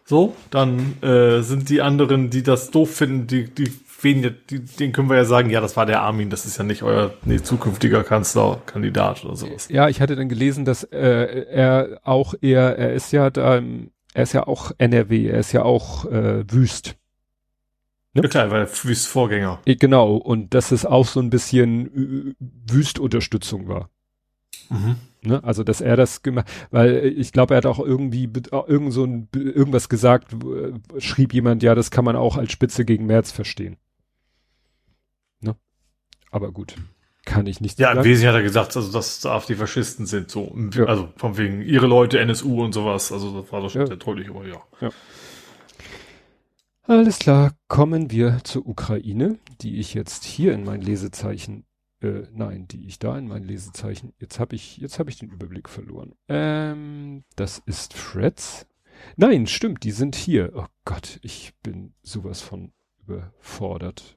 So, dann äh, sind die anderen, die das doof finden, die, die weniger, die, denen können wir ja sagen, ja, das war der Armin, das ist ja nicht euer nee, zukünftiger Kanzlerkandidat oder sowas. Ja, ich hatte dann gelesen, dass äh, er auch eher, er ist ja da, er ist ja auch NRW, er ist ja auch äh, Wüst. Ja, klar, weil Wüst Vorgänger. Genau, und dass es auch so ein bisschen äh, Wüstunterstützung war. Mhm. Ne? Also, dass er das gemacht, weil ich glaube, er hat auch irgendwie äh, irgend so ein, irgendwas gesagt, äh, schrieb jemand, ja, das kann man auch als Spitze gegen März verstehen. Ne? Aber gut, kann ich nicht Ja, im. Wesentlichen hat er gesagt, also dass AfD-Faschisten sind, so, Ja. also von wegen ihre Leute, NSU und sowas, also das war doch schon Ja. sehr deutlich, aber ja. Alles klar, kommen wir zur Ukraine, die ich jetzt hier in mein Lesezeichen, äh, nein, die ich da in mein Lesezeichen, jetzt habe ich, jetzt habe ich den Überblick verloren. Ähm, das ist Freds. Nein, stimmt, die sind hier. Oh Gott, ich bin sowas von überfordert.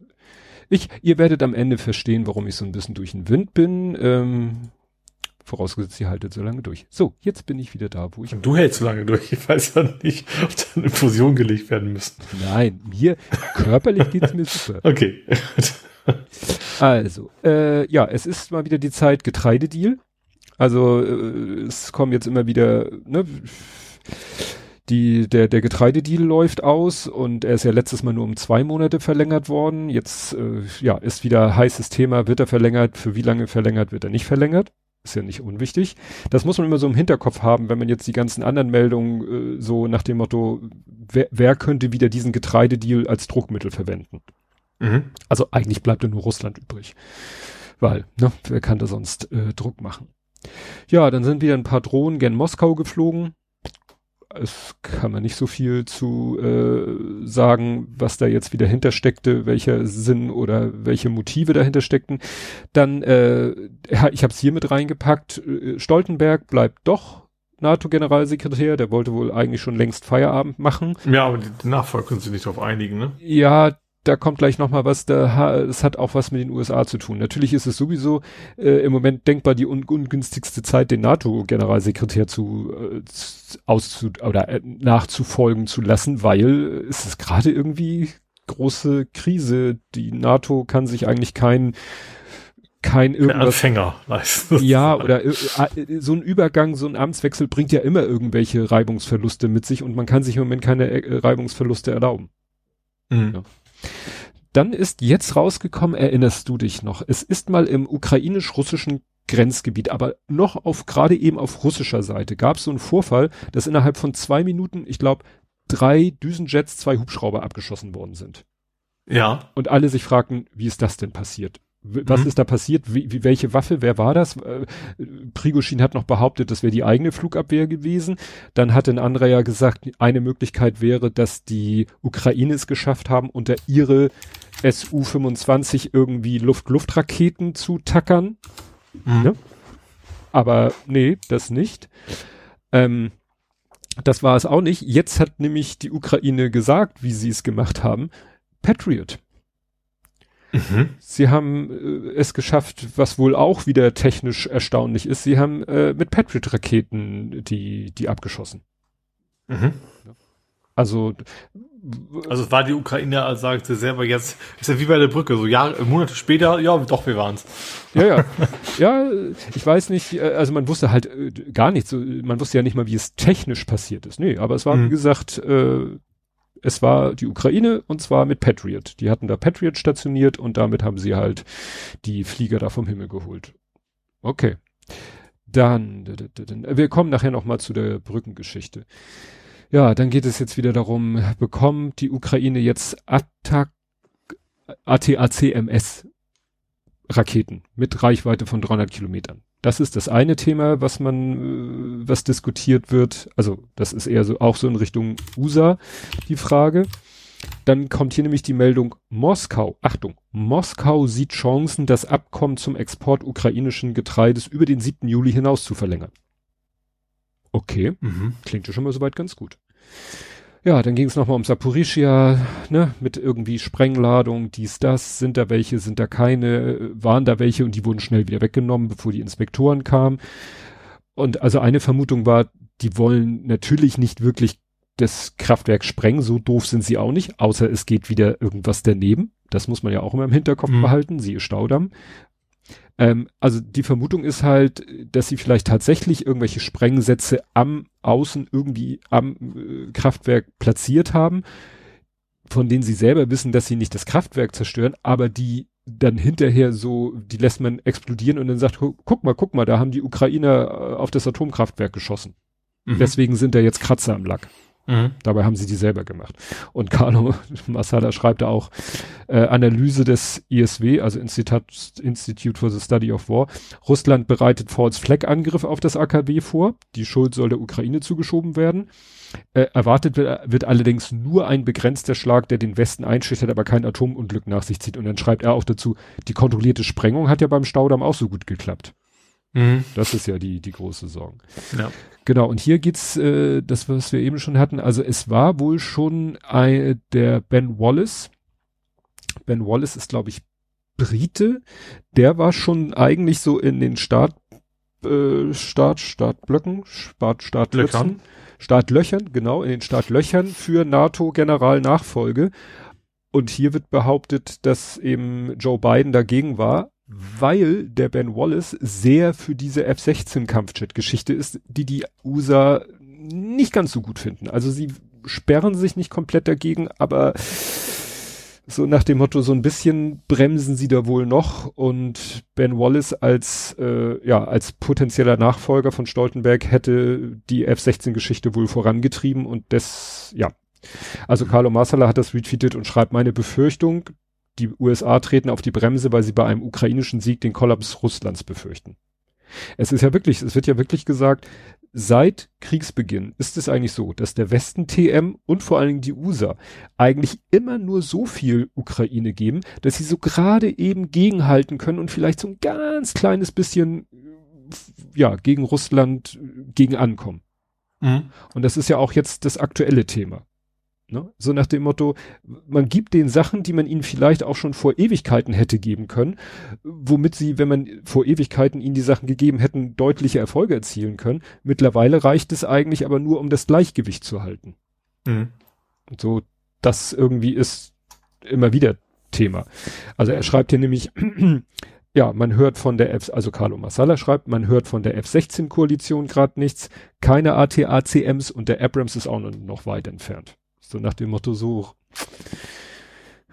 Ich, ihr werdet am Ende verstehen, warum ich so ein bisschen durch den Wind bin. Ähm, vorausgesetzt, ihr haltet so lange durch. So, jetzt bin ich wieder da, wo ich Und du hältst so lange durch, ich weiß ja nicht, ob da eine Fusion gelegt werden müssen. Nein, mir körperlich geht's mir super. Okay. Also, äh, ja, es ist mal wieder die Zeit Getreidedeal. Also äh, es kommen jetzt immer wieder, ne, die, der, der Getreidedeal läuft aus und er ist ja letztes Mal nur um zwei Monate verlängert worden. Jetzt, äh, ja, ist wieder heißes Thema, wird er verlängert, für wie lange verlängert, wird er nicht verlängert. Ist ja nicht unwichtig. Das muss man immer so im Hinterkopf haben, wenn man jetzt die ganzen anderen Meldungen äh, so nach dem Motto, wer, wer könnte wieder diesen Getreidedeal als Druckmittel verwenden? Mhm. Also eigentlich bleibt ja nur Russland übrig. Weil, ne, wer kann da sonst äh, Druck machen? Ja, dann sind wieder ein paar Drohnen gen Moskau geflogen. Es kann man nicht so viel zu äh, sagen, was da jetzt wieder hintersteckte, welcher Sinn oder welche Motive dahinter steckten. Dann, äh, ich habe es hier mit reingepackt. Äh, Stoltenberg bleibt doch NATO-Generalsekretär. Der wollte wohl eigentlich schon längst Feierabend machen. Ja, aber die, die Nachfolger können sich nicht darauf einigen, ne? Ja, da kommt gleich noch mal was, da, es hat auch was mit den USA zu tun. Natürlich ist es sowieso äh, im Moment denkbar die un ungünstigste Zeit, den NATO-Generalsekretär zu, äh, auszu oder äh, nachzufolgen zu lassen, weil äh, es ist gerade irgendwie große Krise. Die NATO kann sich eigentlich kein kein irgendwas Anfänger leisten. ja, oder äh, äh, so ein Übergang, so ein Amtswechsel bringt ja immer irgendwelche Reibungsverluste mit sich und man kann sich im Moment keine äh, Reibungsverluste erlauben. Mhm. Ja. Dann ist jetzt rausgekommen, erinnerst du dich noch, es ist mal im ukrainisch-russischen Grenzgebiet, aber noch auf, gerade eben auf russischer Seite, gab es so einen Vorfall, dass innerhalb von zwei Minuten, ich glaube, drei Düsenjets, zwei Hubschrauber abgeschossen worden sind. Ja. Und alle sich fragten, wie ist das denn passiert? Was Mhm. ist da passiert? Wie, wie, welche Waffe? Wer war das? Äh, Prigoschin hat noch behauptet, das wäre die eigene Flugabwehr gewesen. Dann hatte ein anderer ja gesagt, eine Möglichkeit wäre, dass die Ukraine es geschafft haben, unter ihre Su-25 irgendwie Luft-Luft-Raketen zu tackern. Mhm. Ne? Aber nee, das nicht. Ähm, das war es auch nicht. Jetzt hat nämlich die Ukraine gesagt, wie sie es gemacht haben. Patriot. Mhm. Sie haben äh, es geschafft, was wohl auch wieder technisch erstaunlich ist. Sie haben äh, mit Patriot-Raketen die, die abgeschossen. Mhm. Also, Also es war die Ukraine, als sagte selber jetzt, ist ja wie bei der Brücke, so Jahre, Monate später, ja, doch, wir waren's. ja, ja. ja, ich weiß nicht, äh, also man wusste halt äh, gar nichts. so, Man wusste ja nicht mal, wie es technisch passiert ist. Nee, aber es war, Mhm. wie gesagt, äh, es war die Ukraine und zwar mit Patriot. Die hatten da Patriot stationiert und damit haben sie halt die Flieger da vom Himmel geholt. Okay. Dann, wir kommen nachher noch mal zu der Brückengeschichte. Ja, dann geht es jetzt wieder darum, bekommt die Ukraine jetzt ATACMS Raketen mit Reichweite von 300 Kilometern. Das ist das eine Thema, was man, äh, was diskutiert wird. Also das ist eher so auch so in Richtung USA die Frage. Dann kommt hier nämlich die Meldung Moskau. Achtung, Moskau sieht Chancen, das Abkommen zum Export ukrainischen Getreides über den 7. Juli hinaus zu verlängern. Okay, Mhm. klingt ja schon mal soweit ganz gut. Ja, dann ging es nochmal um Saporischia, ne, mit irgendwie Sprengladung, dies, das, sind da welche, sind da keine, waren da welche und die wurden schnell wieder weggenommen, bevor die Inspektoren kamen. Und also eine Vermutung war, die wollen natürlich nicht wirklich das Kraftwerk sprengen, so doof sind sie auch nicht, außer es geht wieder irgendwas daneben. Das muss man ja auch immer im Hinterkopf mhm. behalten, siehe Staudamm. Ähm, also die Vermutung ist halt, dass sie vielleicht tatsächlich irgendwelche Sprengsätze am Außen irgendwie am äh, Kraftwerk platziert haben, von denen sie selber wissen, dass sie nicht das Kraftwerk zerstören, aber die dann hinterher so, die lässt man explodieren und dann sagt, guck mal, guck mal, da haben die Ukrainer äh, auf das Atomkraftwerk geschossen. Mhm. Deswegen sind da jetzt Kratzer am Lack. Mhm. Dabei haben sie die selber gemacht. Und Carlo Masala schreibt da auch äh, Analyse des ISW, also Institut, Institute for the Study of War. Russland bereitet False Flag Angriff auf das AKW vor. Die Schuld soll der Ukraine zugeschoben werden. Äh, erwartet wird, wird allerdings nur ein begrenzter Schlag, der den Westen einschüchtert, aber kein Atomunglück nach sich zieht. Und dann schreibt er auch dazu, die kontrollierte Sprengung hat ja beim Staudamm auch so gut geklappt. Mhm. Das ist ja die, die große Sorge. Ja. Genau, und hier geht's, äh, das, was wir eben schon hatten, also es war wohl schon ein, der Ben Wallace. Ben Wallace ist, glaube ich, Brite. Der war schon eigentlich so in den Start, äh, Start, Startblöcken, Start, Startlöchern. Startlöchern, genau, in den Startlöchern für NATO-Generalnachfolge. Und hier wird behauptet, dass eben Joe Biden dagegen war, weil der Ben Wallace sehr für diese F-16 -Kampfjet-Geschichte ist, die die USA nicht ganz so gut finden. Also sie sperren sich nicht komplett dagegen, aber so nach dem Motto, so ein bisschen bremsen sie da wohl noch und Ben Wallace als, äh, ja, als potenzieller Nachfolger von Stoltenberg hätte die F-16-Geschichte wohl vorangetrieben und das, ja. Also Carlo Marsala hat das retweetet und schreibt meine Befürchtung, die USA treten auf die Bremse, weil sie bei einem ukrainischen Sieg den Kollaps Russlands befürchten. Es ist ja wirklich, es wird ja wirklich gesagt, seit Kriegsbeginn ist es eigentlich so, dass der Westen TM und vor allen Dingen die USA eigentlich immer nur so viel Ukraine geben, dass sie so gerade eben gegenhalten können und vielleicht so ein ganz kleines bisschen, ja, gegen Russland gegen ankommen. Mhm. Und das ist ja auch jetzt das aktuelle Thema. Ne? So nach dem Motto, man gibt den Sachen, die man ihnen vielleicht auch schon vor Ewigkeiten hätte geben können, womit sie, wenn man vor Ewigkeiten ihnen die Sachen gegeben hätten, deutliche Erfolge erzielen können. Mittlerweile reicht es eigentlich aber nur, um das Gleichgewicht zu halten. Mhm. Und so, das irgendwie ist immer wieder Thema. Also er schreibt hier nämlich, ja, man hört von der F, also Carlo Massala schreibt, man hört von der F-16-Koalition gerade nichts, keine ATACMs und der Abrams ist auch noch weit entfernt. So nach dem Motto, so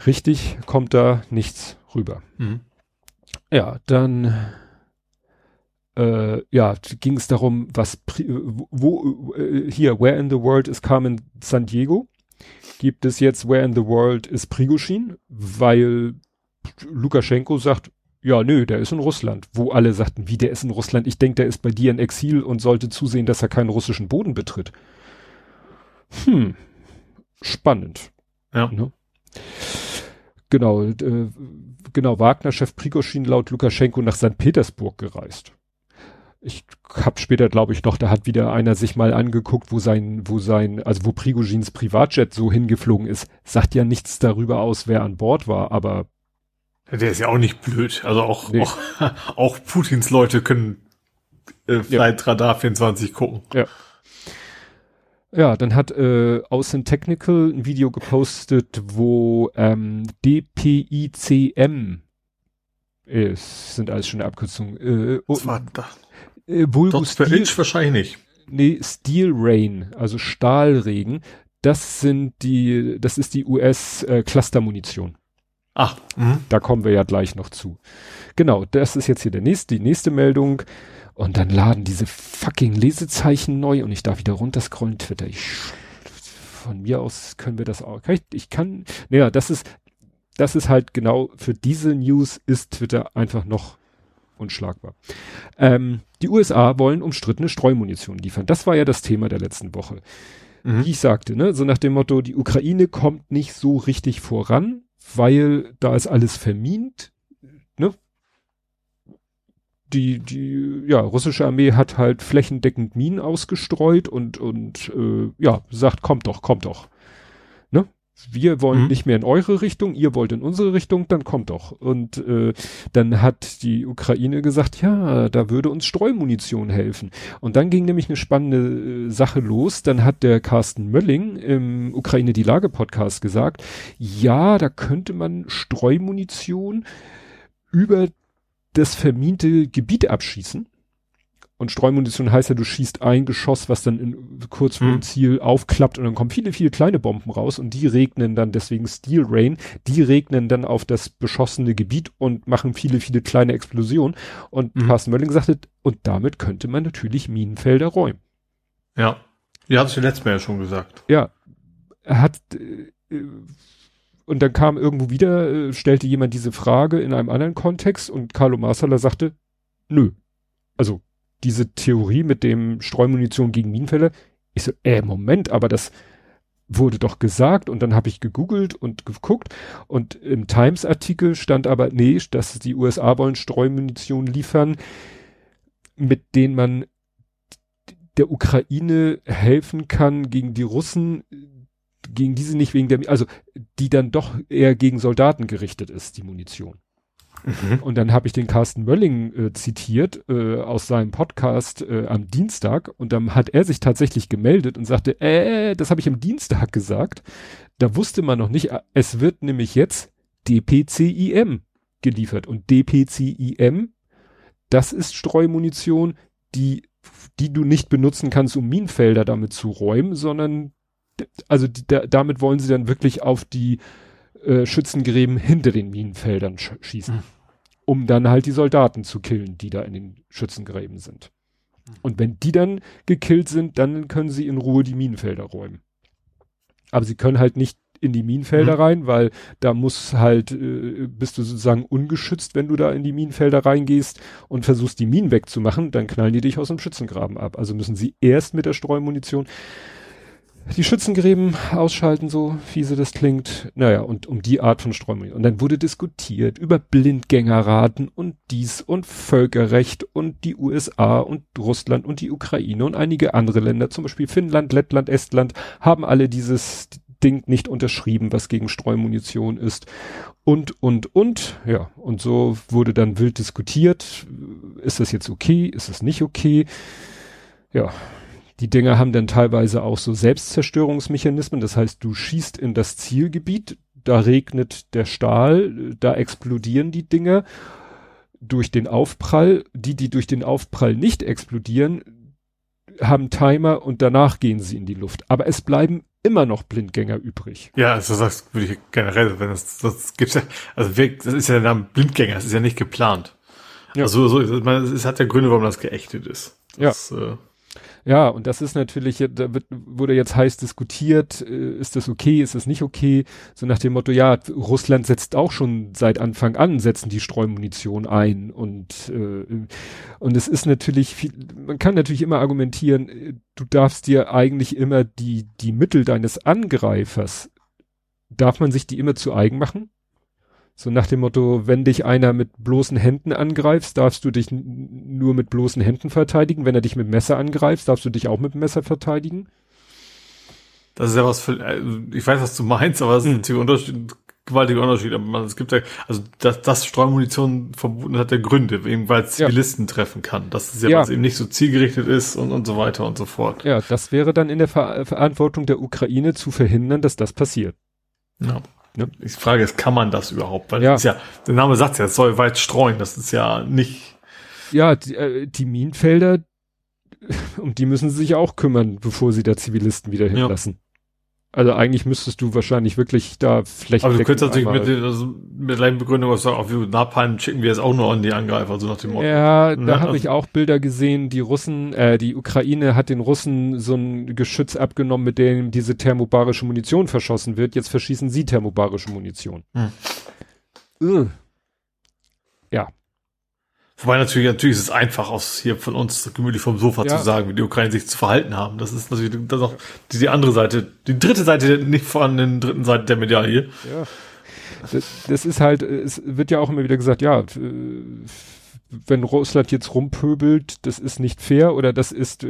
richtig kommt da nichts rüber. Mhm. Ja, dann äh, ja, ging es darum, was wo äh, hier, where in the world is Carmen San Diego? Gibt es jetzt where in the world is Prigoshin? Weil Lukaschenko sagt, ja, nö, der ist in Russland. Wo alle sagten, wie der ist in Russland? Ich denke, der ist bei dir in Exil und sollte zusehen, dass er keinen russischen Boden betritt. Hm, spannend. Ja. Ne? Genau, äh, genau, Wagner-Chef Prigoschin laut Lukaschenko nach St. Petersburg gereist. Ich hab später, glaube ich, noch, da hat wieder einer sich mal angeguckt, wo sein, wo sein, also wo Prigoschins Privatjet so hingeflogen ist. Sagt ja nichts darüber aus, wer an Bord war, aber. Der ist ja auch nicht blöd. Also auch, nee. auch, auch Putins Leute können äh, Flight ja. Radar 24 gucken. Ja. Ja, dann hat äh, Außen Technical ein Video gepostet, wo ähm, DPICM ist, sind alles schon eine Abkürzung. Äh, Was war das? Äh, Vulgus für Inch wahrscheinlich nicht. Nee, Steel Rain, also Stahlregen. Das sind die, das ist die US äh, Clustermunition. Ach, mh. da kommen wir ja gleich noch zu. Genau, das ist jetzt hier der nächste, die nächste Meldung. Und dann laden diese fucking Lesezeichen neu und ich darf wieder runterscrollen, Twitter. Ich, von mir aus können wir das auch. Kann ich, ich kann, naja, das ist, das ist halt genau, für diese News ist Twitter einfach noch unschlagbar. Ähm, die USA wollen umstrittene Streumunition liefern. Das war ja das Thema der letzten Woche. Mhm. Wie ich sagte, ne, so nach dem Motto, die Ukraine kommt nicht so richtig voran, weil da ist alles vermint. Ne? die, die, ja, russische Armee hat halt flächendeckend Minen ausgestreut und, und, äh, ja, sagt, kommt doch, kommt doch. wir wollen mhm. nicht mehr in eure Richtung, ihr wollt in unsere Richtung, dann kommt doch. Und äh, dann hat die Ukraine gesagt, ja, da würde uns Streumunition helfen. Und dann ging nämlich eine spannende äh, Sache los. Dann hat der Carsten Mölling im Ukraine die Lage Podcast gesagt, ja, da könnte man Streumunition über das vermiente Gebiet abschießen. Und Streumunition heißt ja, du schießt ein Geschoss, was dann in, kurz vor hm. dem Ziel aufklappt und dann kommen viele, viele kleine Bomben raus und die regnen dann, deswegen Steel Rain, die regnen dann auf das beschossene Gebiet und machen viele, viele kleine Explosionen. Und mhm. Carsten Mölling sagte, und damit könnte man natürlich Minenfelder räumen. Ja. Ja, hast du letztes Mal ja schon gesagt. Ja. Er hat, äh, und dann kam irgendwo wieder, äh, stellte jemand diese Frage in einem anderen Kontext und Carlo Marsala sagte, nö. Also diese Theorie mit dem Streumunition gegen Minenfelder. Ich so, äh, Moment, aber das wurde doch gesagt und dann habe ich gegoogelt und geguckt und im Times-Artikel stand aber, nee, dass die USA wollen Streumunition liefern, mit denen man der Ukraine helfen kann gegen die Russen, gegen diese nicht wegen der, also die dann doch eher gegen Soldaten gerichtet ist, die Munition. Mhm. Und dann habe ich den Carsten Mölling äh, zitiert äh, aus seinem Podcast äh, am Dienstag und dann hat er sich tatsächlich gemeldet und sagte, äh, das habe ich am Dienstag gesagt. Da wusste man noch nicht, äh, es wird nämlich jetzt DPCIM geliefert und DPCIM, das ist Streumunition, die die du nicht benutzen kannst, um Minenfelder damit zu räumen, sondern also die, da, damit wollen sie dann wirklich auf die äh, Schützengräben hinter den Minenfeldern sch schießen. Mhm. Um dann halt die Soldaten zu killen, die da in den Schützengräben sind. Mhm. Und wenn die dann gekillt sind, dann können sie in Ruhe die Minenfelder räumen. Aber sie können halt nicht in die Minenfelder mhm. rein, weil da muss halt, äh, bist du sozusagen ungeschützt, wenn du da in die Minenfelder reingehst und versuchst die Minen wegzumachen, dann knallen die dich aus dem Schützengraben ab. Also müssen sie erst mit der Streumunition die Schützengräben ausschalten, so fiese das klingt. Naja, und um die Art von Strömung. Und dann wurde diskutiert über Blindgängerraten und dies und Völkerrecht und die USA und Russland und die Ukraine und einige andere Länder, zum Beispiel Finnland, Lettland, Estland, haben alle dieses Ding nicht unterschrieben, was gegen Streumunition ist. Und, und, und, ja, und so wurde dann wild diskutiert. Ist das jetzt okay? Ist das nicht okay? Ja, die Dinger haben dann teilweise auch so Selbstzerstörungsmechanismen. Das heißt, du schießt in das Zielgebiet, da regnet der Stahl, da explodieren die Dinger durch den Aufprall. Die, die durch den Aufprall nicht explodieren, haben Timer und danach gehen sie in die Luft. Aber es bleiben immer noch Blindgänger übrig. Ja, also das würde ich generell, wenn das, das gibt's ja, also wir, das ist ja der Name Blindgänger, das ist ja nicht geplant. Ja. Also so, es hat ja Gründe, warum das geächtet ist. Das, ja. Äh, ja, und das ist natürlich, da wird, wurde jetzt heiß diskutiert, äh, ist das okay, ist das nicht okay? So nach dem Motto, ja, Russland setzt auch schon seit Anfang an, setzen die Streumunition ein und, äh, und es ist natürlich, viel, man kann natürlich immer argumentieren, äh, du darfst dir eigentlich immer die, die Mittel deines Angreifers, darf man sich die immer zu eigen machen? So nach dem Motto, wenn dich einer mit bloßen Händen angreifst, darfst du dich nur mit bloßen Händen verteidigen. Wenn er dich mit Messer angreift, darfst du dich auch mit Messer verteidigen. Das ist ja was für, äh, ich weiß, was du meinst, aber es ist hm. natürlich Unterschied, ein gewaltiger Unterschied. Aber es gibt ja, also, dass, dass Streumunition verboten hat, der Gründe, eben weil es Zivilisten ja. treffen kann. Das ist ja, ja, was eben nicht so zielgerichtet ist und, und so weiter und so fort. Ja, das wäre dann in der Ver Verantwortung der Ukraine zu verhindern, dass das passiert. Ja. Ne? Ich frage jetzt, kann man das überhaupt? Weil ja. ja, der Name sagt ja, es soll weit streuen, das ist ja nicht. Ja, die, äh, die Minenfelder, um die müssen sie sich auch kümmern, bevor sie da Zivilisten wieder hinlassen. Ja. Also eigentlich müsstest du wahrscheinlich wirklich da Flächen. Aber du könntest natürlich mit, also mit der gleichen Begründung sagen, auf Napalm schicken wir jetzt auch nur an die Angreifer, so nach dem Motto. Ja, da ja, habe also ich auch Bilder gesehen, die Russen, äh, die Ukraine hat den Russen so ein Geschütz abgenommen, mit dem diese thermobarische Munition verschossen wird. Jetzt verschießen sie thermobarische Munition. Hm. Ja, Wobei natürlich, natürlich ist es einfach aus hier von uns gemütlich vom Sofa ja. zu sagen, wie die Ukraine sich zu verhalten haben. Das ist natürlich das auch die, die andere Seite, die dritte Seite, nicht vorhandenen dritten Seite der Medaille. Ja. Das, das ist halt, es wird ja auch immer wieder gesagt, ja, wenn Russland jetzt rumpöbelt, das ist nicht fair oder das ist äh,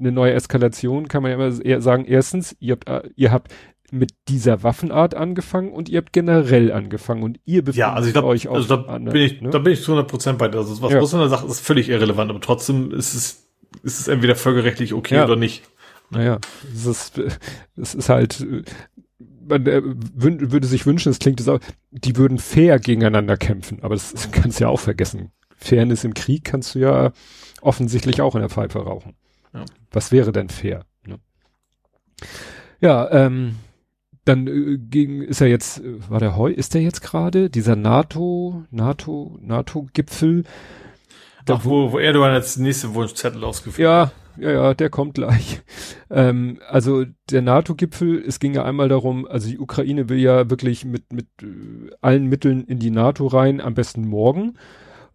eine neue Eskalation, kann man ja immer eher sagen, erstens, ihr habt, ihr habt mit dieser Waffenart angefangen und ihr habt generell angefangen und ihr befindet ja, also ich glaub, euch also da an, bin ich, ne? da bin ich zu 100 Prozent bei dir. Also was ja. Russland sagt, ist völlig irrelevant, aber trotzdem ist es, ist es entweder völkerrechtlich okay ja. oder nicht. Naja, es ist, es ist halt, man äh, würde sich wünschen, es klingt es auch, die würden fair gegeneinander kämpfen, aber das, das kannst du ja auch vergessen. Fairness im Krieg kannst du ja offensichtlich auch in der Pfeife rauchen. Ja. Was wäre denn fair? Ne? Ja, ähm, dann äh, gegen, ist er jetzt, äh, war der Heu, ist der jetzt gerade, dieser NATO, NATO, NATO-Gipfel? Ach, wo, wo Erdogan als nächste Wunschzettel ausgeführt Ja, ja, ja, der kommt gleich. Ähm, also der NATO-Gipfel, es ging ja einmal darum, also die Ukraine will ja wirklich mit, mit äh, allen Mitteln in die NATO rein, am besten morgen.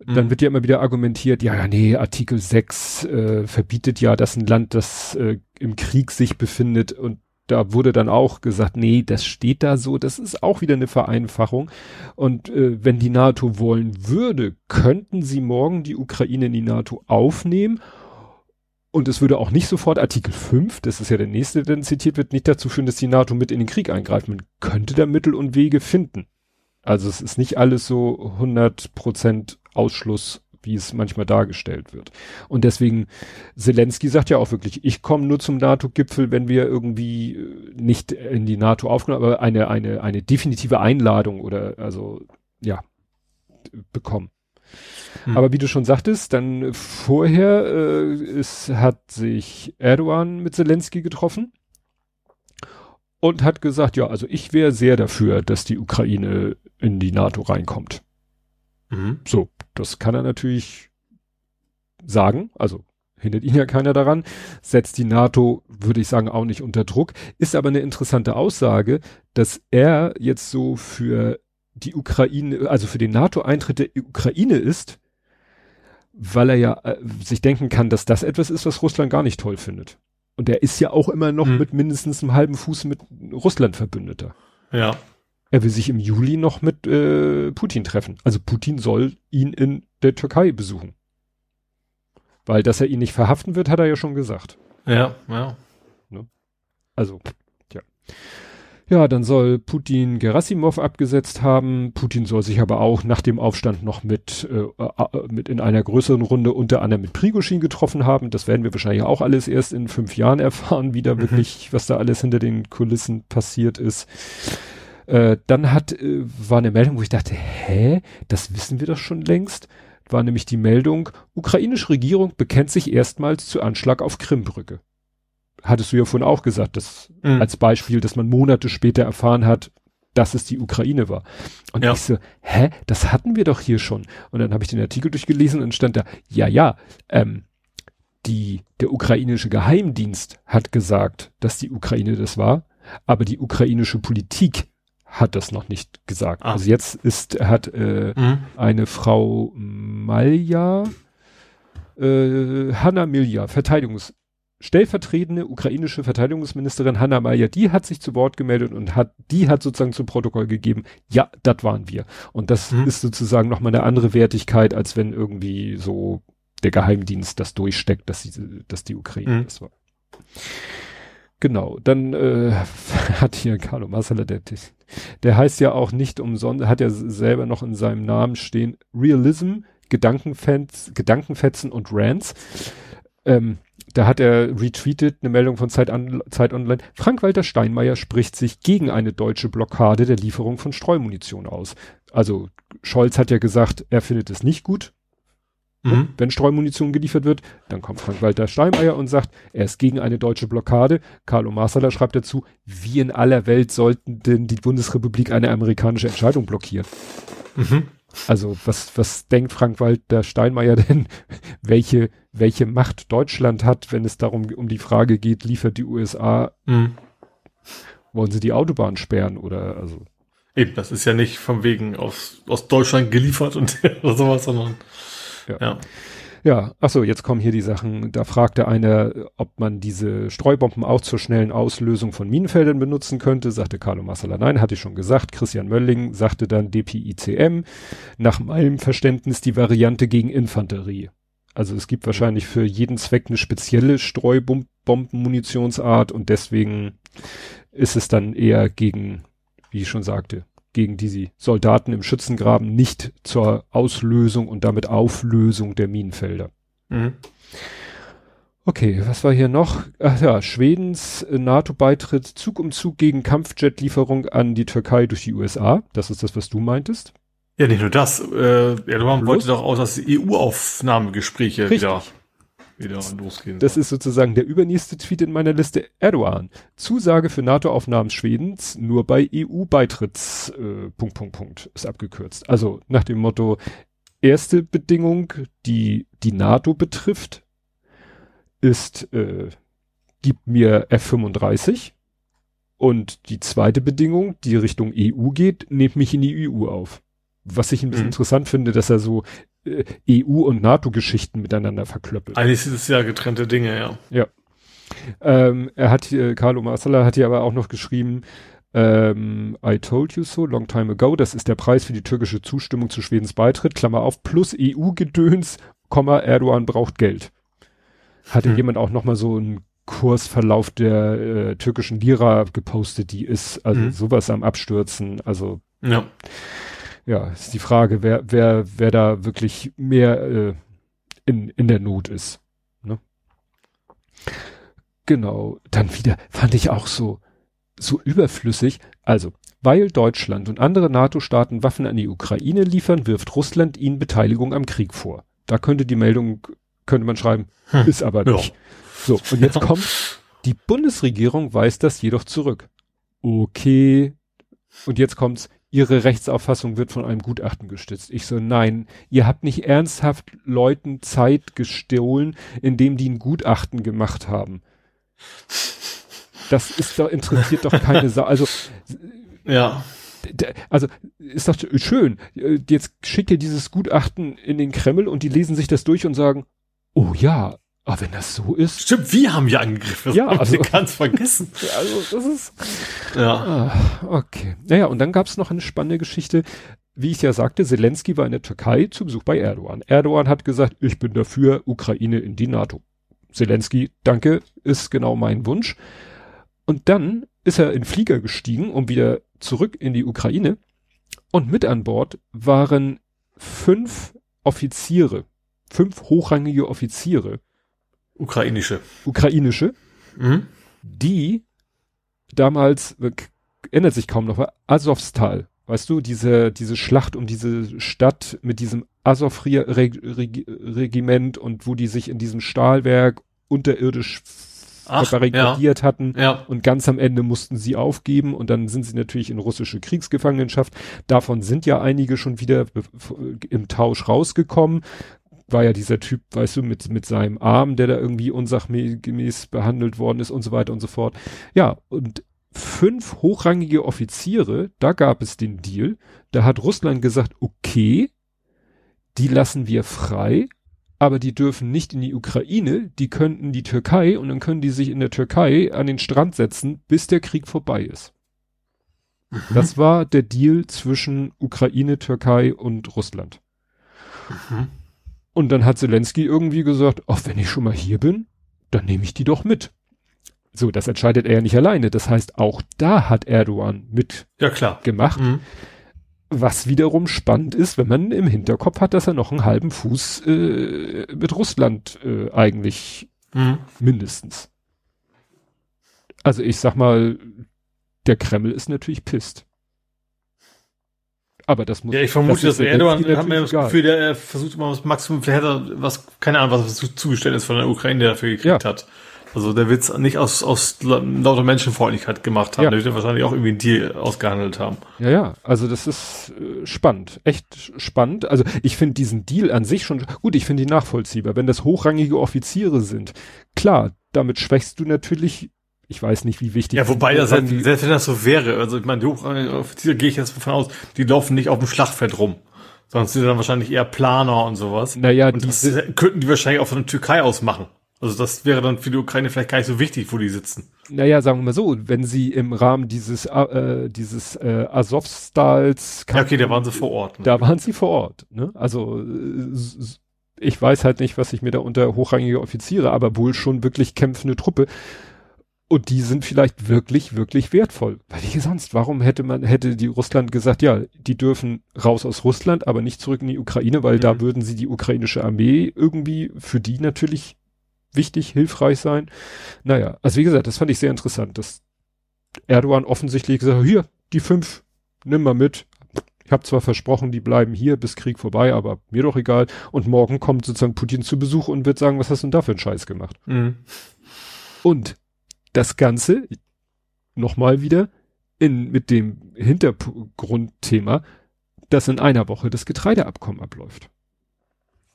Dann mhm. wird ja immer wieder argumentiert, ja, ja, nee, Artikel 6 äh, verbietet ja, dass ein Land, das äh, im Krieg sich befindet und da wurde dann auch gesagt, nee, das steht da so, das ist auch wieder eine Vereinfachung. Und äh, wenn die NATO wollen würde, könnten sie morgen die Ukraine in die NATO aufnehmen. Und es würde auch nicht sofort Artikel 5, das ist ja der nächste, der zitiert wird, nicht dazu führen, dass die NATO mit in den Krieg eingreift. Man könnte da Mittel und Wege finden. Also es ist nicht alles so 100 Prozent Ausschluss, wie es manchmal dargestellt wird. Und deswegen, Zelensky sagt ja auch wirklich, ich komme nur zum NATO-Gipfel, wenn wir irgendwie äh, nicht in die NATO aufgenommen, aber eine, eine, eine definitive Einladung oder also ja, bekommen. Hm. Aber wie du schon sagtest, dann vorher äh, es hat sich Erdogan mit Zelensky getroffen und hat gesagt, ja, also ich wäre sehr dafür, dass die Ukraine in die NATO reinkommt. Mhm. So, das kann er natürlich sagen, also hindert ihn ja keiner daran, setzt die NATO, würde ich sagen, auch nicht unter Druck, ist aber eine interessante Aussage, dass er jetzt so für die Ukraine, also für den NATO-Eintritt der Ukraine ist, weil er ja äh, sich denken kann, dass das etwas ist, was Russland gar nicht toll findet. Und er ist ja auch immer noch mhm. mit mindestens einem halben Fuß mit Russland Verbündeter. Ja. Er will sich im Juli noch mit äh, Putin treffen. Also Putin soll ihn in der Türkei besuchen. Weil, dass er ihn nicht verhaften wird, hat er ja schon gesagt. Ja, ja. Ne? Also, ja. Ja, dann soll Putin Gerasimov abgesetzt haben. Putin soll sich aber auch nach dem Aufstand noch mit, äh, mit in einer größeren Runde unter anderem mit Prigoschin getroffen haben. Das werden wir wahrscheinlich auch alles erst in fünf Jahren erfahren, wie da mhm. wirklich, was da alles hinter den Kulissen passiert ist. Äh, dann hat, äh, war eine Meldung, wo ich dachte, hä, das wissen wir doch schon längst. War nämlich die Meldung, ukrainische Regierung bekennt sich erstmals zu Anschlag auf Krimbrücke. Hattest du ja vorhin auch gesagt, dass mhm. als Beispiel, dass man Monate später erfahren hat, dass es die Ukraine war. Und ja. ich so, hä, das hatten wir doch hier schon. Und dann habe ich den Artikel durchgelesen und stand da, ja, ja, ähm, die, der ukrainische Geheimdienst hat gesagt, dass die Ukraine das war, aber die ukrainische Politik hat das noch nicht gesagt. Ah. Also jetzt ist, hat äh, mhm. eine Frau Malja, äh, Hanna Milja, Verteidigungs, stellvertretende ukrainische Verteidigungsministerin Hanna Malja, die hat sich zu Wort gemeldet und hat, die hat sozusagen zum Protokoll gegeben, ja, das waren wir. Und das mhm. ist sozusagen nochmal eine andere Wertigkeit, als wenn irgendwie so der Geheimdienst das durchsteckt, dass, die, dass die Ukraine mhm. das war. Genau, dann äh, hat hier Carlo Massala, der, der heißt ja auch nicht umsonst, hat ja selber noch in seinem Namen stehen Realism, Gedankenfans, Gedankenfetzen und Rants. Ähm, da hat er retweetet eine Meldung von Zeit, An Zeit Online. Frank-Walter Steinmeier spricht sich gegen eine deutsche Blockade der Lieferung von Streumunition aus. Also Scholz hat ja gesagt, er findet es nicht gut, Mhm. Wenn Streumunition geliefert wird, dann kommt Frank-Walter Steinmeier und sagt, er ist gegen eine deutsche Blockade. Carlo Marsala schreibt dazu, wie in aller Welt sollten denn die Bundesrepublik eine amerikanische Entscheidung blockieren? Mhm. Also was, was denkt Frank-Walter Steinmeier denn, welche, welche Macht Deutschland hat, wenn es darum um die Frage geht, liefert die USA, mhm. wollen sie die Autobahn sperren oder also? Eben, das ist ja nicht von wegen aus, aus Deutschland geliefert und oder sowas, sondern ja. ja. Ja, ach so, jetzt kommen hier die Sachen. Da fragte einer, ob man diese Streubomben auch zur schnellen Auslösung von Minenfeldern benutzen könnte. Sagte Carlo Massala, nein, hatte ich schon gesagt. Christian Mölling sagte dann DPICM. Nach meinem Verständnis die Variante gegen Infanterie. Also es gibt wahrscheinlich für jeden Zweck eine spezielle Streubombenmunitionsart und deswegen ist es dann eher gegen, wie ich schon sagte, gegen die Soldaten im Schützengraben nicht zur Auslösung und damit Auflösung der Minenfelder. Mhm. Okay, was war hier noch? Ach ja, Schwedens NATO-Beitritt Zug um Zug gegen Kampfjet-Lieferung an die Türkei durch die USA. Das ist das, was du meintest. Ja, nicht nur das. Äh, Erdogan wollte doch auch, die EU-Aufnahmegespräche wieder, wieder losgehen. Das ist sozusagen der übernächste Tweet in meiner Liste. Erdogan. Zusage für NATO-Aufnahmen Schwedens nur bei EU-Beitritts, äh, Punkt, Punkt, Punkt, ist abgekürzt. Also nach dem Motto, erste Bedingung, die die NATO betrifft, ist, äh, gib mir F-35. Und die zweite Bedingung, die Richtung EU geht, nehmt mich in die EU auf was ich ein bisschen mhm. interessant finde, dass er so äh, EU- und NATO-Geschichten miteinander verklöppelt. Eigentlich sind es ja getrennte Dinge, ja. Ja. Ähm, er hat hier, Carlo Marsala hat hier aber auch noch geschrieben, ähm, I told you so long time ago, das ist der Preis für die türkische Zustimmung zu Schwedens Beitritt, Klammer auf, plus EU-Gedöns, Komma, Erdogan braucht Geld. Hatte hm. jemand auch nochmal so einen Kursverlauf der äh, türkischen Lira gepostet, die ist also hm. sowas am Abstürzen, also ja ja, ist die Frage, wer, wer, wer da wirklich mehr äh, in, in der Not ist. Ne? Genau. Dann wieder fand ich auch so, so überflüssig. Also, weil Deutschland und andere NATO-Staaten Waffen an die Ukraine liefern, wirft Russland ihnen Beteiligung am Krieg vor. Da könnte die Meldung, könnte man schreiben, hm. ist aber nicht. Ja. So, und jetzt kommt, die Bundesregierung weist das jedoch zurück. Okay. Und jetzt kommt's, ihre Rechtsauffassung wird von einem Gutachten gestützt. Ich so, nein, ihr habt nicht ernsthaft Leuten Zeit gestohlen, indem die ein Gutachten gemacht haben. Das ist doch, interessiert doch keine Sau. Also, ja. Also, ist doch schön. Jetzt schickt ihr dieses Gutachten in den Kreml und die lesen sich das durch und sagen, oh ja, aber wenn das so ist. Stimmt, wir haben ja angegriffen. Ja, also ganz vergessen. also das ist. Ja. Ah, okay. Naja, und dann gab es noch eine spannende Geschichte. Wie ich ja sagte, Zelensky war in der Türkei zu Besuch bei Erdogan. Erdogan hat gesagt, ich bin dafür, Ukraine in die NATO. Zelensky, danke, ist genau mein Wunsch. Und dann ist er in Flieger gestiegen, um wieder zurück in die Ukraine. Und mit an Bord waren fünf Offiziere, fünf hochrangige Offiziere Ukrainische. Ukrainische. Mhm. Die damals, ändert sich kaum noch, Azovstal. Weißt du, diese, diese Schlacht um diese Stadt mit diesem Azov-Regiment und wo die sich in diesem Stahlwerk unterirdisch verbarrikadiert ja. hatten ja. und ganz am Ende mussten sie aufgeben und dann sind sie natürlich in russische Kriegsgefangenschaft. Davon sind ja einige schon wieder im Tausch rausgekommen war ja dieser Typ, weißt du, mit, mit seinem Arm, der da irgendwie unsachgemäß behandelt worden ist und so weiter und so fort. Ja, und fünf hochrangige Offiziere, da gab es den Deal, da hat Russland gesagt, okay, die lassen wir frei, aber die dürfen nicht in die Ukraine, die könnten die Türkei und dann können die sich in der Türkei an den Strand setzen, bis der Krieg vorbei ist. Mhm. Das war der Deal zwischen Ukraine, Türkei und Russland. Mhm. Und dann hat Zelensky irgendwie gesagt, ach, wenn ich schon mal hier bin, dann nehme ich die doch mit. So, das entscheidet er ja nicht alleine. Das heißt, auch da hat Erdogan mit ja, klar. gemacht. Mhm. Was wiederum spannend ist, wenn man im Hinterkopf hat, dass er noch einen halben Fuß äh, mit Russland äh, eigentlich mhm. mindestens. Also ich sag mal, der Kreml ist natürlich pisst. Aber das muss. Ja, ich vermute, das dass Erdogan hat mir das Gefühl, der er versucht immer was Maximum, vielleicht hat er was, keine Ahnung, was zugestellt ist von der Ukraine, der dafür gekriegt ja. hat. Also der wird es nicht aus, aus lauter Menschenfreundlichkeit gemacht haben. Ja. Der wird wahrscheinlich auch irgendwie einen Deal ausgehandelt haben. Ja, ja. Also das ist äh, spannend. Echt spannend. Also ich finde diesen Deal an sich schon gut, ich finde die nachvollziehbar. Wenn das hochrangige Offiziere sind, klar, damit schwächst du natürlich ich weiß nicht, wie wichtig. Ja, wobei das halt, selbst wenn das so wäre, also ich meine, die Hochrangoffiziere gehe ich jetzt davon aus, die laufen nicht auf dem Schlachtfeld rum. Sonst sind dann wahrscheinlich eher Planer und sowas. Naja, und das könnten die wahrscheinlich auch von der Türkei aus machen. Also das wäre dann für die Ukraine vielleicht gar nicht so wichtig, wo die sitzen. Naja, sagen wir mal so, wenn sie im Rahmen dieses äh, dieses äh, Azovstals Ja, okay, da waren sie vor Ort. Ne? Da waren sie vor Ort. Ne? Also äh, ich weiß halt nicht, was ich mir da unter hochrangige Offiziere, aber wohl schon wirklich kämpfende Truppe. Und die sind vielleicht wirklich, wirklich wertvoll. Weil wie sonst, warum hätte man, hätte die Russland gesagt, ja, die dürfen raus aus Russland, aber nicht zurück in die Ukraine, weil mhm. da würden sie die ukrainische Armee irgendwie für die natürlich wichtig, hilfreich sein. Naja, also wie gesagt, das fand ich sehr interessant, dass Erdogan offensichtlich gesagt hat, hier, die fünf, nimm mal mit. Ich habe zwar versprochen, die bleiben hier bis Krieg vorbei, aber mir doch egal. Und morgen kommt sozusagen Putin zu Besuch und wird sagen, was hast du denn da für einen Scheiß gemacht? Mhm. Und das Ganze nochmal wieder in, mit dem Hintergrundthema, dass in einer Woche das Getreideabkommen abläuft.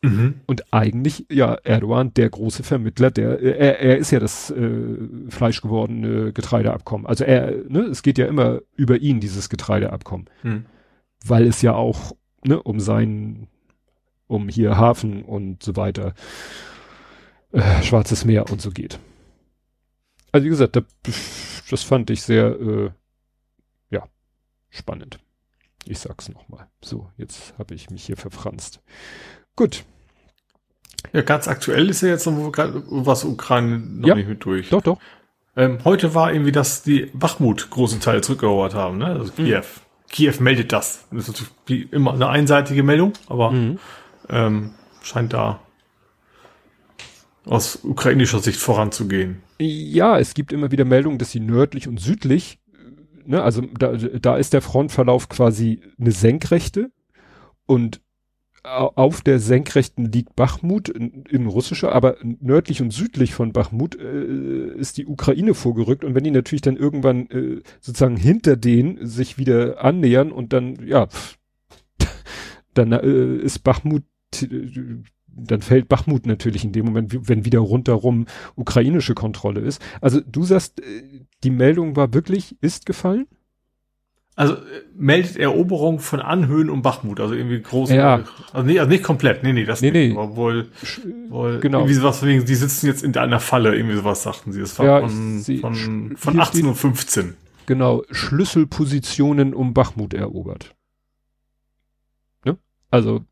Mhm. Und eigentlich, ja, Erdogan, der große Vermittler, der, er, er ist ja das äh, fleischgewordene Getreideabkommen. Also er, ne, es geht ja immer über ihn, dieses Getreideabkommen. Mhm. Weil es ja auch, ne, um sein, um hier Hafen und so weiter, äh, Schwarzes Meer und so geht. Also wie gesagt, das fand ich sehr, äh, ja, spannend. Ich sag's nochmal. So, jetzt habe ich mich hier verfranst. Gut. Ja, ganz aktuell ist ja jetzt noch was Ukraine noch ja, nicht mit durch. Doch, doch. Ähm, heute war irgendwie, dass die Bachmut großen Teil zurückerobert haben, ne? Also Kiew. Mhm. Kiew meldet das. Das ist natürlich wie immer eine einseitige Meldung, aber mhm. ähm, scheint da aus ukrainischer Sicht voranzugehen. Ja, es gibt immer wieder Meldungen, dass sie nördlich und südlich, ne, also da, da ist der Frontverlauf quasi eine Senkrechte und auf der Senkrechten liegt Bachmut in, in russischer, aber nördlich und südlich von Bachmut äh, ist die Ukraine vorgerückt und wenn die natürlich dann irgendwann äh, sozusagen hinter denen sich wieder annähern und dann ja dann äh, ist Bachmut dann fällt Bachmut natürlich in dem Moment, wenn wieder rundherum ukrainische Kontrolle ist. Also du sagst, äh, die Meldung war wirklich, ist gefallen? Also äh, meldet Eroberung von Anhöhen um Bachmut, also irgendwie groß. Ja. Also, nicht, also nicht komplett, nee, nee, das nee, nicht. Nee. Aber wohl, wohl genau. irgendwie sowas von wegen, die sitzen jetzt in einer Falle, irgendwie sowas sagten sie. Das war ja, von, sie, von, von 18.15 Uhr. Genau, Schlüsselpositionen um Bachmut erobert. Ne? Also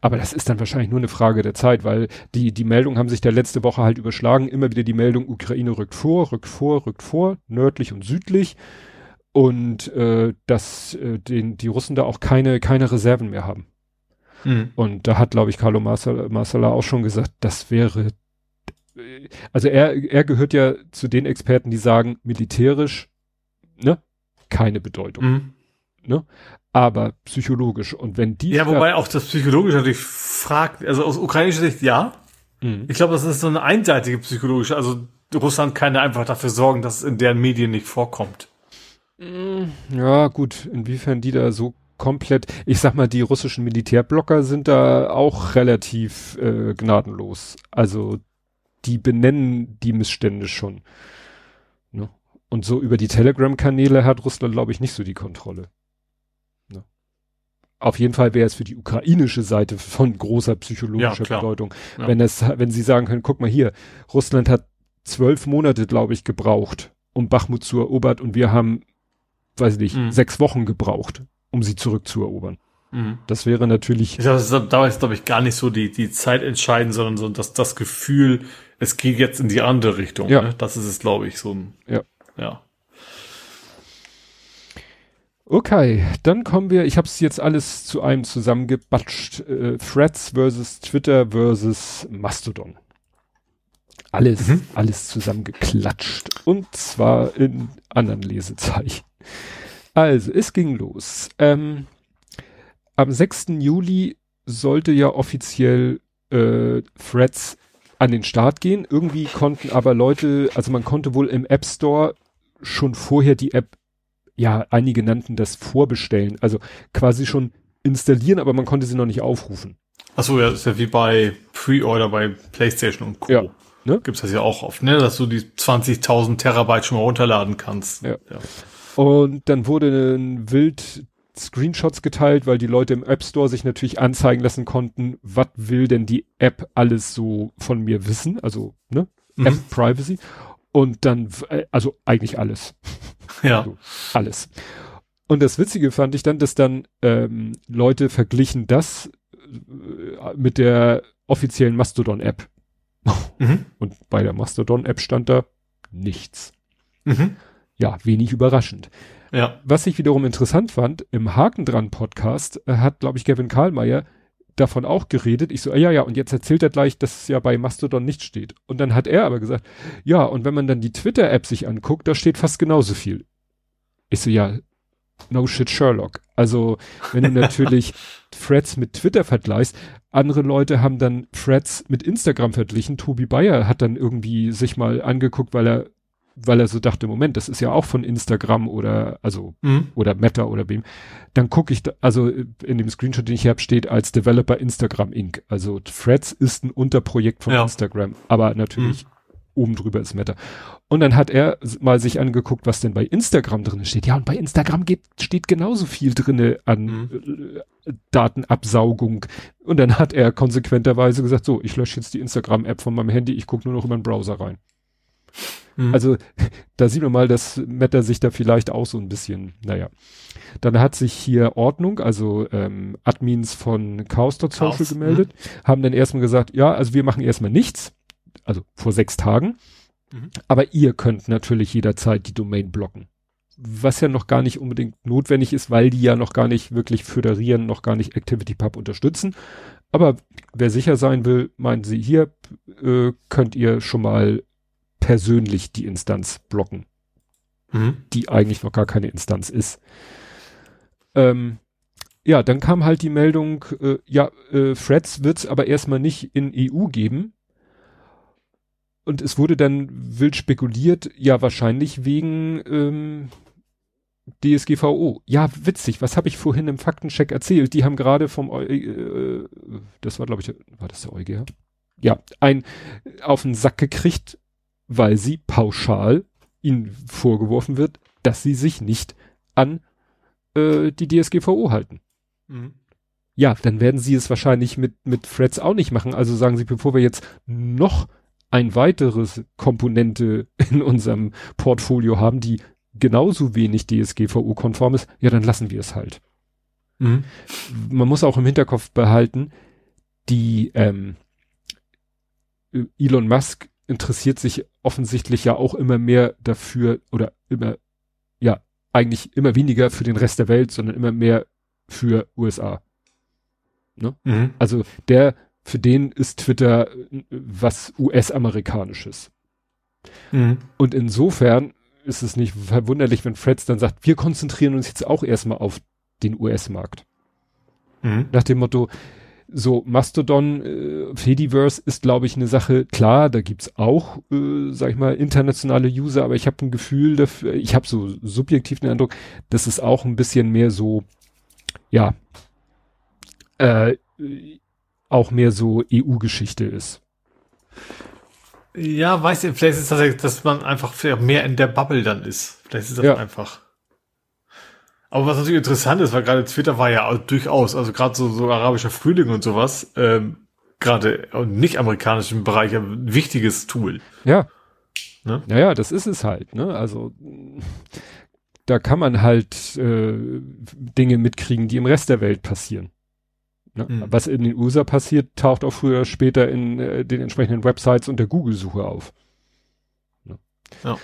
aber das ist dann wahrscheinlich nur eine Frage der Zeit, weil die, die Meldungen haben sich der letzte Woche halt überschlagen. Immer wieder die Meldung, Ukraine rückt vor, rückt vor, rückt vor, nördlich und südlich. Und äh, dass äh, den, die Russen da auch keine, keine Reserven mehr haben. Mhm. Und da hat, glaube ich, Carlo Marsala auch schon gesagt, das wäre also er, er gehört ja zu den Experten, die sagen, militärisch, ne, keine Bedeutung. Mhm. Ne? aber psychologisch. Und wenn die. Ja, wobei auch das psychologische natürlich fragt, also aus ukrainischer Sicht ja. Mhm. Ich glaube, das ist so eine einseitige psychologische, also Russland kann ja einfach dafür sorgen, dass es in deren Medien nicht vorkommt. Mhm. Ja, gut, inwiefern die da so komplett, ich sag mal, die russischen Militärblocker sind da auch relativ äh, gnadenlos. Also die benennen die Missstände schon. Ne? Und so über die Telegram-Kanäle hat Russland, glaube ich, nicht so die Kontrolle auf jeden Fall wäre es für die ukrainische Seite von großer psychologischer ja, Bedeutung. Ja. Wenn es, wenn sie sagen können, guck mal hier, Russland hat zwölf Monate, glaube ich, gebraucht, um Bachmut zu erobern und wir haben, weiß ich nicht, mhm. sechs Wochen gebraucht, um sie zurückzuerobern. Mhm. Das wäre natürlich. Ich glaube, da ist, glaube ich, gar nicht so die, die Zeit entscheidend, sondern so dass das Gefühl, es geht jetzt in die andere Richtung. Ja. Ne? Das ist es, glaube ich, so ein, ja. ja. Okay, dann kommen wir, ich habe es jetzt alles zu einem zusammengebatscht, äh, Threads versus Twitter versus Mastodon. Alles, mhm. alles zusammengeklatscht. Und zwar in anderen Lesezeichen. Also, es ging los. Ähm, am 6. Juli sollte ja offiziell äh, Threads an den Start gehen. Irgendwie konnten aber Leute, also man konnte wohl im App Store schon vorher die App ja, einige nannten das Vorbestellen, also quasi schon installieren, aber man konnte sie noch nicht aufrufen. Achso, ja, ist ja wie bei Pre-Order bei PlayStation und Co. Ja, ne? Gibt's das ja auch oft, ne? Dass du die 20.000 Terabyte schon mal runterladen kannst. Ja. ja. Und dann wurde ein Wild Screenshots geteilt, weil die Leute im App Store sich natürlich anzeigen lassen konnten, was will denn die App alles so von mir wissen, also ne, mhm. App Privacy. Und dann, äh, also eigentlich alles. Ja. Also alles. Und das Witzige fand ich dann, dass dann ähm, Leute verglichen das äh, mit der offiziellen Mastodon-App. Mhm. Und bei der Mastodon-App stand da nichts. Mhm. Ja, wenig überraschend. Ja. Was ich wiederum interessant fand, im Haken dran Podcast äh, hat, glaube ich, Kevin Karlmeier davon auch geredet. Ich so, ah, ja, ja, und jetzt erzählt er gleich, dass es ja bei Mastodon nicht steht. Und dann hat er aber gesagt, ja, und wenn man dann die Twitter-App sich anguckt, da steht fast genauso viel. Ich so, ja, no shit Sherlock. Also, wenn du natürlich Threads mit Twitter vergleichst, andere Leute haben dann Threads mit Instagram verglichen. Tobi Bayer hat dann irgendwie sich mal angeguckt, weil er weil er so dachte, Moment, das ist ja auch von Instagram oder also Mhm. oder Meta oder wem, dann gucke ich, da, also in dem Screenshot, den ich habe, steht als Developer Instagram Inc. Also Threads ist ein Unterprojekt von Ja. Instagram, aber natürlich oben drüber ist Meta. Und dann hat er mal sich angeguckt, was denn bei Instagram drin steht. Ja, und bei Instagram geht, steht genauso viel drinne an äh, Datenabsaugung. Und dann hat er konsequenterweise gesagt, so, ich lösche jetzt die Instagram-App von meinem Handy, ich gucke nur noch über den Browser rein. Mhm. Also da sieht man mal, dass Meta sich da vielleicht auch so ein bisschen, naja. Dann hat sich hier Ordnung, also ähm, Admins von Chaos.social Chaos, gemeldet, haben dann erstmal gesagt, ja, also wir machen erstmal nichts, also vor sechs Tagen, Mhm. aber ihr könnt natürlich jederzeit die Domain blocken. Was ja noch gar nicht unbedingt notwendig ist, weil die ja noch gar nicht wirklich föderieren, noch gar nicht ActivityPub unterstützen. Aber wer sicher sein will, meinen sie, hier äh, könnt ihr schon mal persönlich die Instanz blocken, Mhm. die eigentlich noch gar keine Instanz ist. Ähm, ja, dann kam halt die Meldung, äh, ja, äh, Threads wird's aber erstmal nicht in EU geben. Und es wurde dann wild spekuliert, ja, wahrscheinlich wegen ähm, DSGVO. Ja, witzig, was habe ich vorhin im Faktencheck erzählt? Die haben gerade vom, Eu äh, das war glaube ich, war das der EuGH? Ja, ein auf den Sack gekriegt, weil sie pauschal ihnen vorgeworfen wird, dass sie sich nicht an äh, die DSGVO halten. Mhm. Ja, dann werden sie es wahrscheinlich mit, mit Threads auch nicht machen. Also sagen sie, bevor wir jetzt noch ein weiteres Komponente in unserem Portfolio haben, die genauso wenig DSGVO-konform ist, ja, dann lassen wir es halt. Mhm. Man muss auch im Hinterkopf behalten, die ähm, Elon Musk interessiert sich offensichtlich ja auch immer mehr dafür oder immer, ja, eigentlich immer weniger für den Rest der Welt, sondern immer mehr für USA. Mhm. Also der, für den ist Twitter äh, was US-amerikanisches. Mhm. Und insofern ist es nicht verwunderlich, wenn Freds dann sagt, wir konzentrieren uns jetzt auch erstmal auf den US-Markt. Mhm. Nach dem Motto, so Mastodon, äh, Fediverse ist, glaube ich, eine Sache, klar, da gibt's auch, äh, sag ich mal, internationale User, aber ich habe ein Gefühl dafür, ich habe so subjektiv den Eindruck, dass es auch ein bisschen mehr so, ja, äh, auch mehr so EU-Geschichte ist. Ja, weiß ich, vielleicht ist das, dass man einfach mehr in der Bubble dann ist. Vielleicht ist das Ja. einfach. Aber was natürlich interessant ist, weil gerade Twitter war ja durchaus, also gerade so, so arabischer Frühling und sowas, ähm, gerade im nicht-amerikanischen Bereich ein wichtiges Tool. Ja. Ne? Naja, das ist es halt, ne? Also da kann man halt äh, Dinge mitkriegen, die im Rest der Welt passieren. Ne? Mhm. Was in den USA passiert, taucht auch früher oder später in äh, den entsprechenden Websites und der Google-Suche auf. Ne? Ja.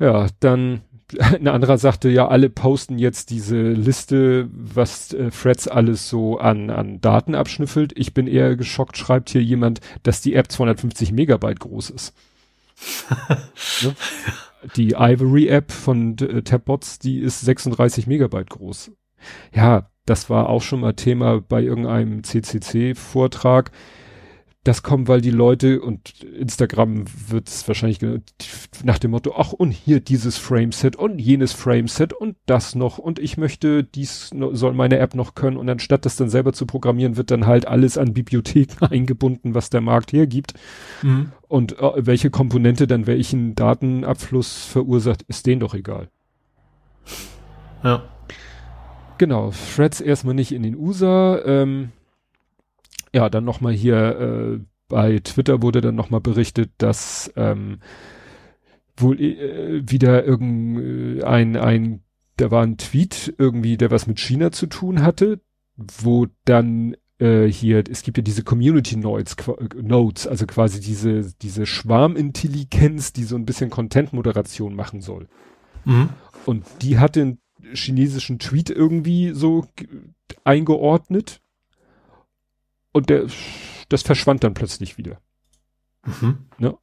Ja, dann ein anderer sagte, ja, alle posten jetzt diese Liste, was äh, Threads alles so an, an Daten abschnüffelt. Ich bin eher geschockt, schreibt hier jemand, dass die App 250 Megabyte groß ist. ne? Die Ivory App von äh, Tabbots, die ist 36 Megabyte groß. Ja, das war auch schon mal Thema bei irgendeinem CCC-Vortrag. Das kommt, weil die Leute und Instagram wird es wahrscheinlich ge- nach dem Motto, ach und hier dieses Frameset und jenes Frameset und das noch und ich möchte, dies soll meine App noch können und anstatt das dann selber zu programmieren, wird dann halt alles an Bibliotheken eingebunden, was der Markt hergibt. Mhm. Und äh, welche Komponente dann welchen Datenabfluss verursacht, ist denen doch egal. Ja. Genau, Threads erstmal nicht in den USA. Ähm, ja, dann nochmal hier äh, bei Twitter wurde dann nochmal berichtet, dass ähm, wohl äh, wieder irgendein, ein, da war ein Tweet irgendwie, der was mit China zu tun hatte, wo dann äh, hier, es gibt ja diese Community Notes, Notes, also quasi diese, diese Schwarmintelligenz, die so ein bisschen Content-Moderation machen soll. Mhm. Und die hat den chinesischen Tweet irgendwie so eingeordnet. Und der, das verschwand dann plötzlich wieder. Mhm. Ne?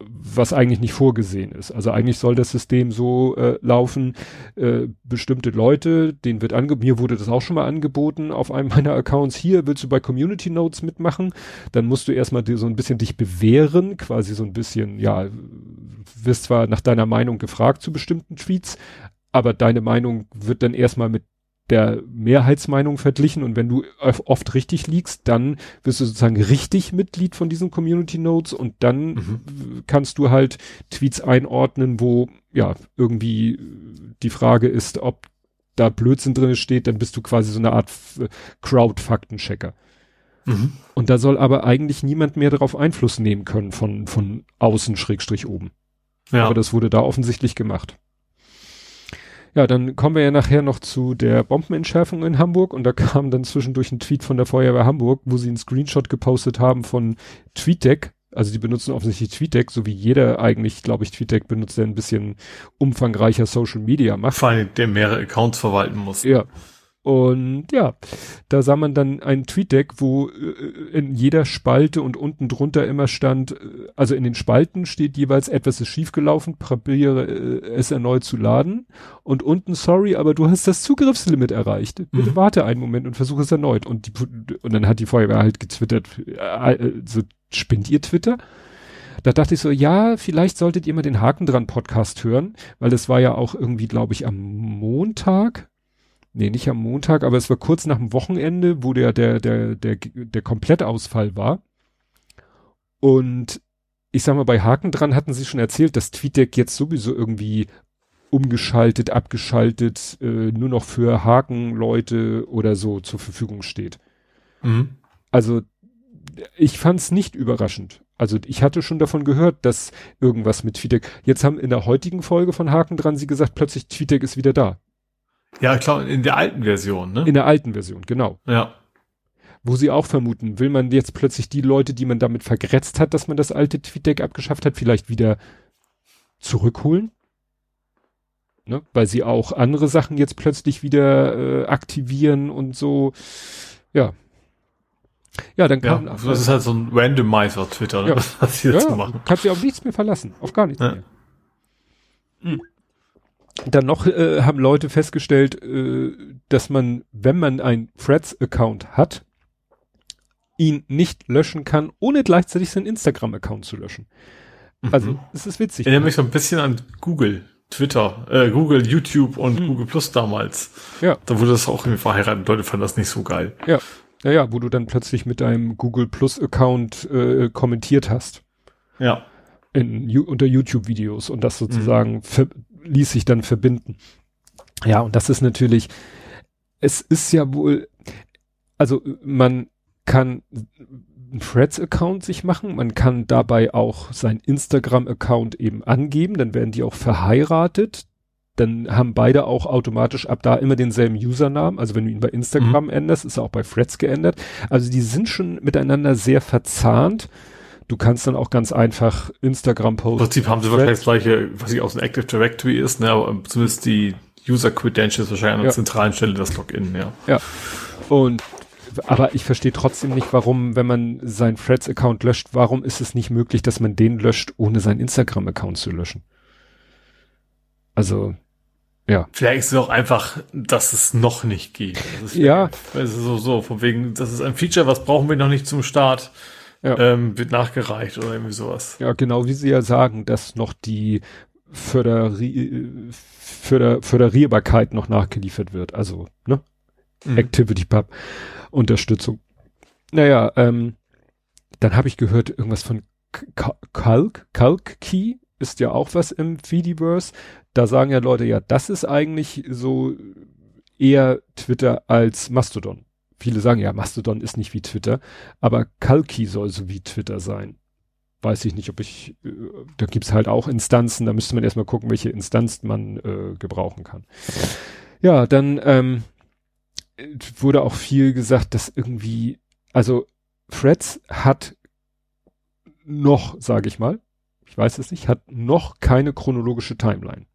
was eigentlich nicht vorgesehen ist. Also eigentlich soll das System so äh, laufen, äh, bestimmte Leute, denen wird angeboten, mir wurde das auch schon mal angeboten auf einem meiner Accounts, hier willst du bei Community Notes mitmachen, dann musst du erstmal so ein bisschen dich bewähren, quasi so ein bisschen, ja, wirst zwar nach deiner Meinung gefragt zu bestimmten Tweets, aber deine Meinung wird dann erstmal mit der Mehrheitsmeinung verglichen und wenn du oft richtig liegst, dann wirst du sozusagen richtig Mitglied von diesen Community Notes und dann mhm. kannst du halt Tweets einordnen, wo ja irgendwie die Frage ist, ob da Blödsinn drin steht, dann bist du quasi so eine Art Crowd-Faktenchecker. Mhm. Und da soll aber eigentlich niemand mehr darauf Einfluss nehmen können von, von außen schrägstrich oben. Ja. Aber das wurde da offensichtlich gemacht. Ja, dann kommen wir ja nachher noch zu der Bombenentschärfung in Hamburg und da kam dann zwischendurch ein Tweet von der Feuerwehr Hamburg, wo sie einen Screenshot gepostet haben von TweetDeck. Also die benutzen offensichtlich TweetDeck, so wie jeder eigentlich, glaube ich, TweetDeck benutzt, der ein bisschen umfangreicher Social Media macht. Vor allem, der mehrere Accounts verwalten muss. Ja. Und ja, da sah man dann ein Tweetdeck, wo äh, in jeder Spalte und unten drunter immer stand, äh, also in den Spalten steht jeweils etwas ist schiefgelaufen, probiere äh, es erneut zu laden. Und unten, sorry, aber du hast das Zugriffslimit erreicht. Bitte mhm. warte einen Moment und versuche es erneut. Und, die, und dann hat die Feuerwehr halt getwittert, äh, so spinnt ihr Twitter? Da dachte ich so, ja, vielleicht solltet ihr mal den Haken dran Podcast hören, weil das war ja auch irgendwie, glaube ich, am Montag nee, nicht am Montag, aber es war kurz nach dem Wochenende, wo der, der, der, der, der Komplettausfall war. Und ich sag mal, bei Haken dran hatten sie schon erzählt, dass TweetDeck jetzt sowieso irgendwie umgeschaltet, abgeschaltet, äh, nur noch für Hakenleute oder so zur Verfügung steht. Mhm. Also ich fand's nicht überraschend. Also ich hatte schon davon gehört, dass irgendwas mit TweetDeck. Jetzt haben in der heutigen Folge von Haken dran sie gesagt, plötzlich TweetDeck ist wieder da. Ja, klar, in der alten Version, ne? In der alten Version, genau. Ja. Wo sie auch vermuten, will man jetzt plötzlich die Leute, die man damit vergrätzt hat, dass man das alte TweetDeck abgeschafft hat, vielleicht wieder zurückholen? Ne? Weil sie auch andere Sachen jetzt plötzlich wieder äh, aktivieren und so. Ja. Ja, dann kann. Ja, das ist halt so ein Randomizer Twitter, ne? ja. was sie jetzt ja, machen. Kannst du auf nichts mehr verlassen, auf gar nichts ja. mehr. Mhm. Dann noch äh, haben Leute festgestellt, äh, dass man, wenn man ein Threads-Account hat, ihn nicht löschen kann, ohne gleichzeitig seinen Instagram-Account zu löschen. Mhm. Also, es ist witzig. Ich erinnere mich so ein bisschen an Google, Twitter, äh, Google, YouTube und mhm. Google Plus damals. Ja. Da wurde das auch irgendwie verheiratet. Leute fanden das nicht so geil. Ja. Ja, ja, wo du dann plötzlich mit deinem Google Plus Account äh, kommentiert hast. Ja. In, unter YouTube-Videos und das sozusagen mhm ließ sich dann verbinden. Ja, und das ist natürlich, es ist ja wohl, also man kann einen Threads-Account sich machen, man kann dabei auch sein Instagram-Account eben angeben, dann werden die auch verheiratet, dann haben beide auch automatisch ab da immer denselben Usernamen. Also wenn du ihn bei Instagram mhm. änderst, ist er auch bei Threads geändert. Also die sind schon miteinander sehr verzahnt. Du kannst dann auch ganz einfach Instagram posten. Im Prinzip haben sie wahrscheinlich das gleiche, was ich aus dem Active Directory ist, ne, aber zumindest die User Credentials wahrscheinlich an der ja. zentralen Stelle das Login, ja. Ja. Und aber ich verstehe trotzdem nicht, warum, wenn man seinen Threads-Account löscht, warum ist es nicht möglich, dass man den löscht, ohne seinen Instagram-Account zu löschen? Also, ja. Vielleicht ist es auch einfach, dass es noch nicht geht. ja. Also so, so, von wegen, das ist ein Feature, was brauchen wir noch nicht zum Start ja. ähm, wird nachgereicht oder irgendwie sowas. Ja, genau wie Sie ja sagen, dass noch die Föderi Föder Föderierbarkeit noch nachgeliefert wird. Also, ne? Mhm. Activity Pub Unterstützung. Naja, ähm, dann habe ich gehört irgendwas von Kalk, Kalk Key ist ja auch was im Feediverse. Da sagen ja Leute, ja, das ist eigentlich so eher Twitter als Mastodon viele sagen ja, Mastodon ist nicht wie Twitter, aber Kalki soll so wie Twitter sein. Weiß ich nicht, ob ich, äh, da gibt's halt auch Instanzen, da müsste man erstmal gucken, welche Instanz man äh, gebrauchen kann. Ja, dann ähm, wurde auch viel gesagt, dass irgendwie, also Freds hat noch, sage ich mal, ich weiß es nicht, hat noch keine chronologische Timeline.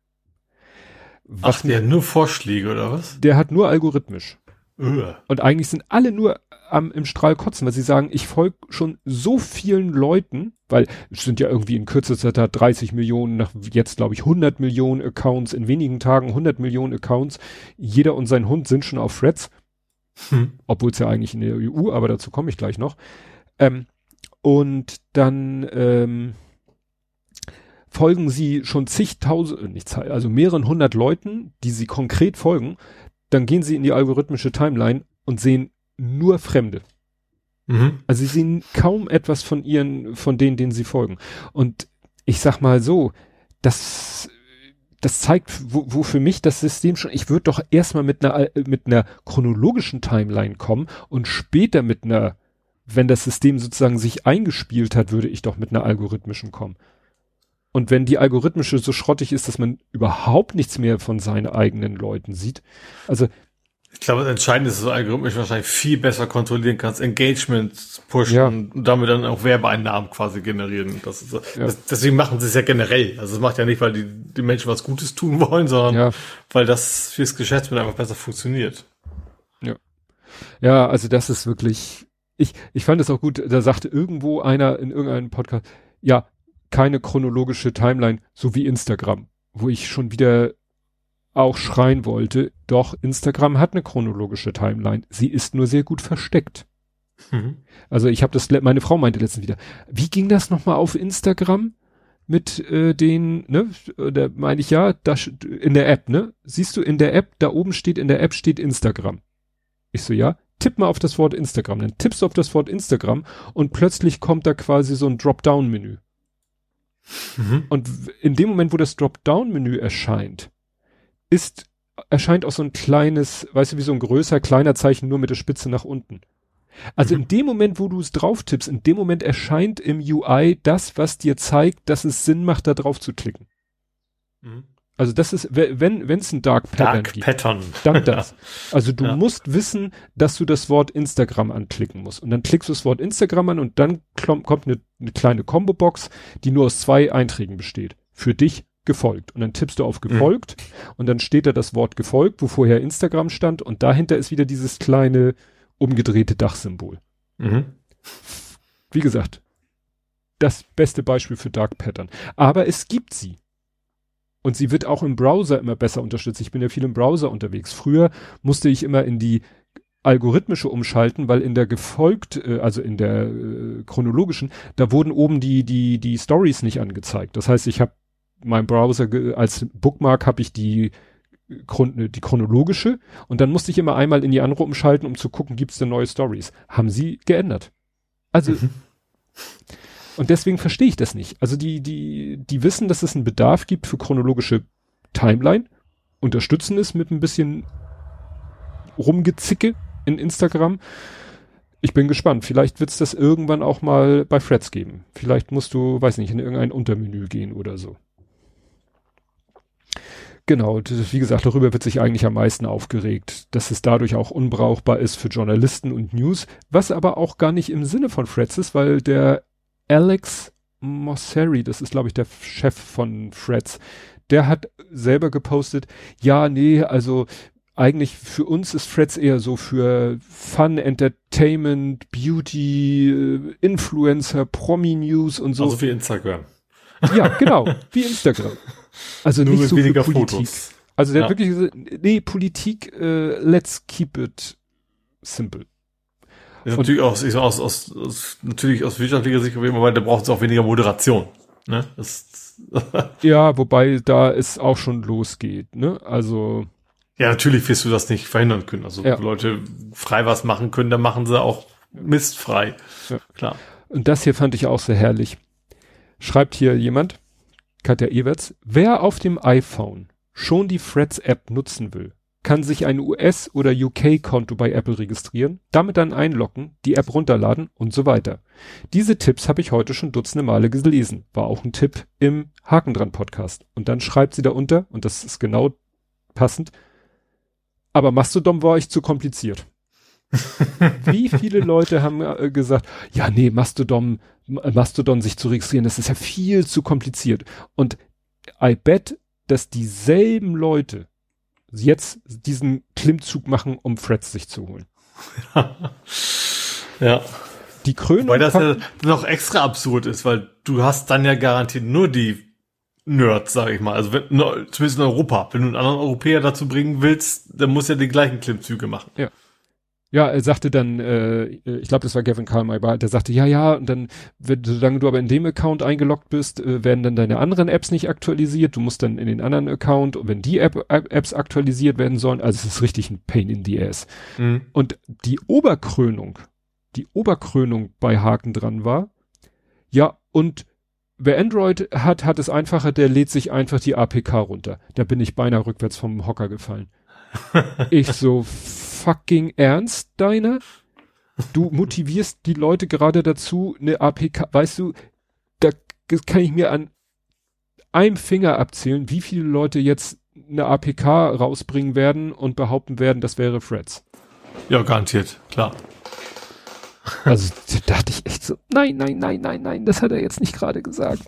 Was Ach, der hat nur Vorschläge oder was? Der hat nur algorithmisch. Uh. Und eigentlich sind alle nur am, im Strahl kotzen, weil sie sagen, ich folge schon so vielen Leuten, weil es sind ja irgendwie in kürzester Zeit 30 Millionen, nach jetzt glaube ich 100 Millionen Accounts, in wenigen Tagen 100 Millionen Accounts. Jeder und sein Hund sind schon auf Threads, hm. obwohl es ja eigentlich in der EU, aber dazu komme ich gleich noch. Ähm, und dann ähm, folgen sie schon zigtausend, äh, nicht also mehreren hundert Leuten, die sie konkret folgen. Dann gehen sie in die algorithmische Timeline und sehen nur Fremde. Mhm. Also sie sehen kaum etwas von ihren, von denen, denen sie folgen. Und ich sag mal so, das, das zeigt, wo, wo für mich das System schon, ich würde doch erstmal mit einer, mit einer chronologischen Timeline kommen und später mit einer, wenn das System sozusagen sich eingespielt hat, würde ich doch mit einer algorithmischen kommen. Und wenn die algorithmische so schrottig ist, dass man überhaupt nichts mehr von seinen eigenen Leuten sieht, also ich glaube, das Entscheidende ist, dass du algorithmisch wahrscheinlich viel besser kontrollieren kannst, Engagement pushen ja. und damit dann auch Werbeeinnahmen quasi generieren. Das ist, ja. das, deswegen machen sie es ja generell. Also es macht ja nicht, weil die, die Menschen was Gutes tun wollen, sondern ja. weil das fürs Geschäftsmodell einfach besser funktioniert. Ja. Ja, also das ist wirklich, ich, ich fand es auch gut, da sagte irgendwo einer in irgendeinem Podcast, ja, keine chronologische Timeline, so wie Instagram, wo ich schon wieder auch schreien wollte, doch Instagram hat eine chronologische Timeline. Sie ist nur sehr gut versteckt. Mhm. Also ich habe das, meine Frau meinte letztens wieder, wie ging das nochmal auf Instagram mit äh, den, ne, da meine ich ja, da, in der App, ne? Siehst du in der App, da oben steht, in der App steht Instagram. Ich so, ja, tipp mal auf das Wort Instagram. Dann tippst du auf das Wort Instagram und plötzlich kommt da quasi so ein Dropdown-Menü. Mhm. Und in dem Moment, wo das Dropdown-Menü erscheint, ist, erscheint auch so ein kleines, weißt du, wie so ein größer, kleiner Zeichen nur mit der Spitze nach unten. Also mhm. in dem Moment, wo du es drauf tippst, in dem Moment erscheint im UI das, was dir zeigt, dass es Sinn macht, da drauf zu klicken. Mhm. Also das ist, wenn wenn es ein Dark Pattern Dark gibt, Pattern. dann das. Also du ja. musst wissen, dass du das Wort Instagram anklicken musst. Und dann klickst du das Wort Instagram an und dann kommt eine, eine kleine Combo-Box, die nur aus zwei Einträgen besteht. Für dich gefolgt. Und dann tippst du auf gefolgt mhm. und dann steht da das Wort gefolgt, wo vorher Instagram stand und dahinter ist wieder dieses kleine umgedrehte Dachsymbol. Mhm. Wie gesagt, das beste Beispiel für Dark Pattern. Aber es gibt sie. Und sie wird auch im Browser immer besser unterstützt. Ich bin ja viel im Browser unterwegs. Früher musste ich immer in die algorithmische umschalten, weil in der gefolgt, äh, also in der äh, chronologischen, da wurden oben die die die Stories nicht angezeigt. Das heißt, ich habe meinem Browser als Bookmark habe ich die die chronologische und dann musste ich immer einmal in die andere umschalten, um zu gucken, gibt es denn neue Stories. Haben sie geändert. Also mhm. Und deswegen verstehe ich das nicht. Also die die die wissen, dass es einen Bedarf gibt für chronologische Timeline, unterstützen es mit ein bisschen rumgezicke in Instagram. Ich bin gespannt. Vielleicht wird es das irgendwann auch mal bei Freds geben. Vielleicht musst du, weiß nicht, in irgendein Untermenü gehen oder so. Genau, wie gesagt, darüber wird sich eigentlich am meisten aufgeregt, dass es dadurch auch unbrauchbar ist für Journalisten und News, was aber auch gar nicht im Sinne von Freds ist, weil der Alex Mosseri, das ist glaube ich der Chef von Freds, der hat selber gepostet, ja, nee, also eigentlich für uns ist Freds eher so für Fun, Entertainment, Beauty, äh, Influencer, Promi-News und so. Also wie Instagram. Ja, genau, wie Instagram. Also Nur nicht so weniger Politik. Fotos. Also der ja. hat wirklich gesagt, nee, Politik, äh, let's keep it simple. Ja, natürlich aus, ich, aus, aus, aus, natürlich aus wirtschaftlicher Sicht, weil da braucht es auch weniger Moderation. Ne? Ja, wobei da es auch schon losgeht. Ne? Also ja, natürlich wirst du das nicht verhindern können. Also ja. Leute frei was machen können, dann machen sie auch mistfrei. Ja. Klar. Und das hier fand ich auch sehr herrlich. Schreibt hier jemand, Katja Ewerts, wer auf dem iPhone schon die Threads App nutzen will, kann sich ein US- oder UK-Konto bei Apple registrieren, damit dann einloggen, die App runterladen und so weiter. Diese Tipps habe ich heute schon dutzende Male gelesen. War auch ein Tipp im Haken dran Podcast. Und dann schreibt sie da unter, und das ist genau passend, Aber Mastodon war euch zu kompliziert. Wie viele Leute haben äh, gesagt, ja, nee, Mastodon, Mastodon sich zu registrieren, das ist ja viel zu kompliziert. Und I bet, dass dieselben Leute jetzt diesen Klimmzug machen, um Threads sich zu holen. ja. Die Krönung. Weil das ja noch extra absurd ist, weil du hast dann ja garantiert nur die Nerds, sag ich mal. Also wenn, zumindest in Europa. Wenn du einen anderen Europäer dazu bringen willst, dann muss er die gleichen Klimmzüge machen. Ja. Ja, er sagte dann, äh, ich glaube, das war Gavin Carmichael, der sagte, ja, ja, und dann, wenn, solange du aber in dem Account eingeloggt bist, äh, werden dann deine anderen Apps nicht aktualisiert. Du musst dann in den anderen Account, und wenn die App, Apps aktualisiert werden sollen, also es ist richtig ein Pain in the Ass. Mhm. Und die Oberkrönung, die Oberkrönung bei Haken dran war, ja, und wer Android hat, hat es einfacher, der lädt sich einfach die APK runter. Da bin ich beinahe rückwärts vom Hocker gefallen. ich so, fucking ernst, deiner? Du motivierst die Leute gerade dazu, eine APK, weißt du, da kann ich mir an einem Finger abzählen, wie viele Leute jetzt eine APK rausbringen werden und behaupten werden, das wäre Threads. Ja, garantiert, klar. Also da dachte ich echt so, nein, nein, nein, nein, nein, das hat er jetzt nicht gerade gesagt.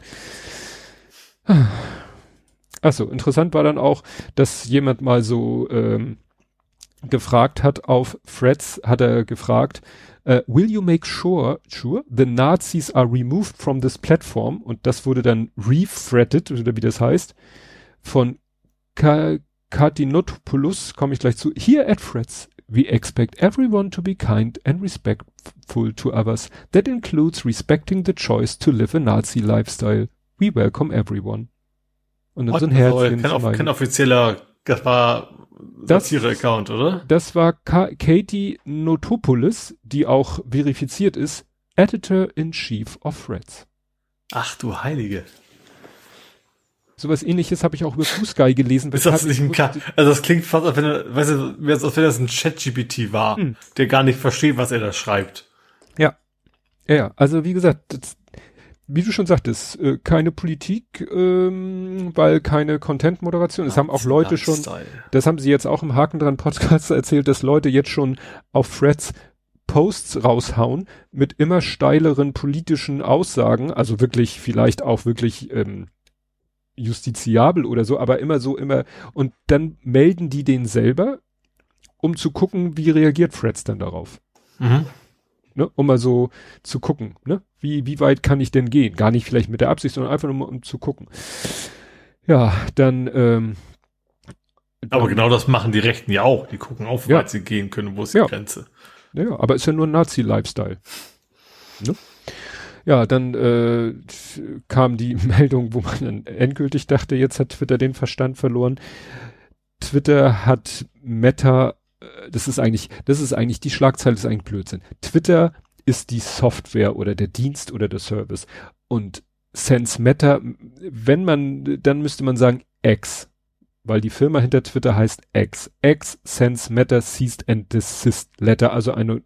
Achso, interessant war dann auch, dass jemand mal so ähm, gefragt hat auf Threads, hat er gefragt, uh, will you make sure, sure, the Nazis are removed from this platform? Und das wurde dann refretted, oder wie das heißt, von Ka Katinotopoulos, komme ich gleich zu. Here at Threads, we expect everyone to be kind and respectful to others. That includes respecting the choice to live a Nazi lifestyle. We welcome everyone. Und dann so ein Herz. Kein, kein offizieller, das war Satire-Account, oder? Das war Ka Katie Notopoulos, die auch verifiziert ist, Editor-in-Chief of Threads. Ach du Heilige. Sowas ähnliches habe ich auch über Sky gelesen. Ist das nicht ein Ka also das klingt fast, als wenn, weißt du, als wenn das ein Chat-GPT war, hm. der gar nicht versteht, was er da schreibt. Ja. Ja, also wie gesagt, das, wie du schon sagtest, äh, keine Politik, ähm, weil keine Content-Moderation. Es haben auch Leute schon, das haben sie jetzt auch im Haken dran Podcast erzählt, dass Leute jetzt schon auf Threads Posts raushauen mit immer steileren politischen Aussagen, also wirklich vielleicht auch wirklich ähm, justiziabel oder so, aber immer so immer und dann melden die den selber, um zu gucken, wie reagiert Threads dann darauf. Mhm ne, um mal so zu gucken, ne, wie, wie weit kann ich denn gehen? Gar nicht vielleicht mit der Absicht, sondern einfach nur mal um zu gucken. Ja, dann, ähm, aber genau das machen die Rechten ja auch. Die gucken auf, wie ja. weit sie gehen können, wo ist die ja. Grenze. Ja, aber ist ja nur ein Nazi-Lifestyle. Ne? Ja, dann äh, kam die Meldung, wo man dann endgültig dachte, jetzt hat Twitter den Verstand verloren. Twitter hat Meta das ist eigentlich, das ist eigentlich, die Schlagzeile ist eigentlich Blödsinn. Twitter ist die Software oder der Dienst oder der Service. Und Sense Matter, wenn man, dann müsste man sagen X. Weil die Firma hinter Twitter heißt X. X Sense Matter Ceased and Desist Letter, also eine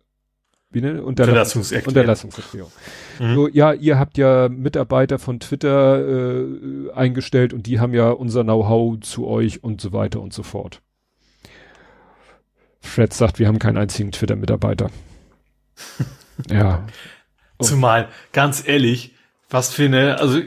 wie ne? Unterlassungserklärung. Unterlassungserklärung. Mhm. So, ja, ihr habt ja Mitarbeiter von Twitter äh, eingestellt und die haben ja unser Know-how zu euch und so weiter und so fort. Fred sagt, wir haben keinen einzigen Twitter-Mitarbeiter. ja. Oh. Zumal, ganz ehrlich, was für eine, also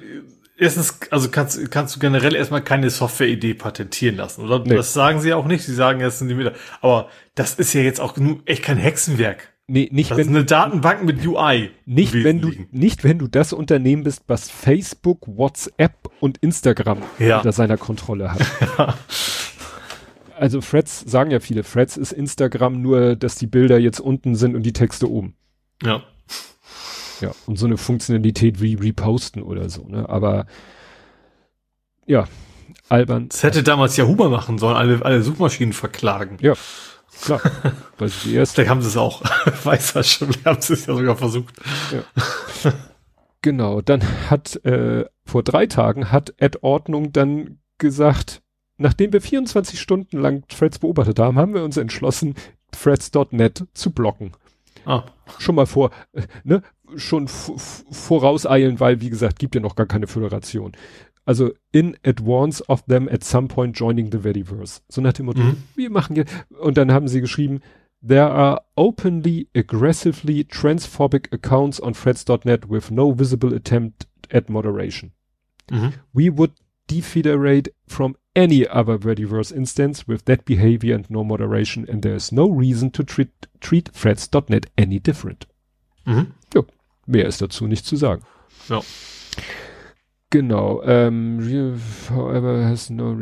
erstens, also kannst, kannst du generell erstmal keine Software-Idee patentieren lassen, oder? Nee. Das sagen sie auch nicht. Sie sagen jetzt sind die Mitarbeiter. Aber das ist ja jetzt auch echt kein Hexenwerk. Nee, nicht das wenn ist eine Datenbank mit UI. Nicht wenn du nicht wenn du das Unternehmen bist, was Facebook, WhatsApp und Instagram ja. unter seiner Kontrolle hat. Also Threads sagen ja viele, Threads ist Instagram nur, dass die Bilder jetzt unten sind und die Texte oben. Ja. Ja, und so eine Funktionalität wie Reposten oder so, ne? Aber ja, albern. Das hätte damals ja Huber machen sollen, alle, alle Suchmaschinen verklagen. Ja, klar. Weil sie die erste. Vielleicht haben sie es auch. Weiß das schon, wir haben es ja sogar versucht. Ja. genau, dann hat äh, vor drei Tagen hat Ed Ordnung dann gesagt, Nachdem wir 24 Stunden lang Threads beobachtet haben, haben wir uns entschlossen, Threads.net zu blocken. Ah. Schon mal vor, äh, ne? schon vorauseilen, weil, wie gesagt, gibt ja noch gar keine Föderation. Also in advance of them at some point joining the Veriverse. So nach dem Motto, mhm. wir machen jetzt, und dann haben sie geschrieben, there are openly, aggressively transphobic accounts on threads.net with no visible attempt at moderation. Mhm. We would defederate from any other Verdiverse instance with that behavior and no moderation and there is no reason to treat, treat threads.net any different. Mhm. Ja, mehr ist dazu nicht zu sagen. Ja. Genau, ähm, however has no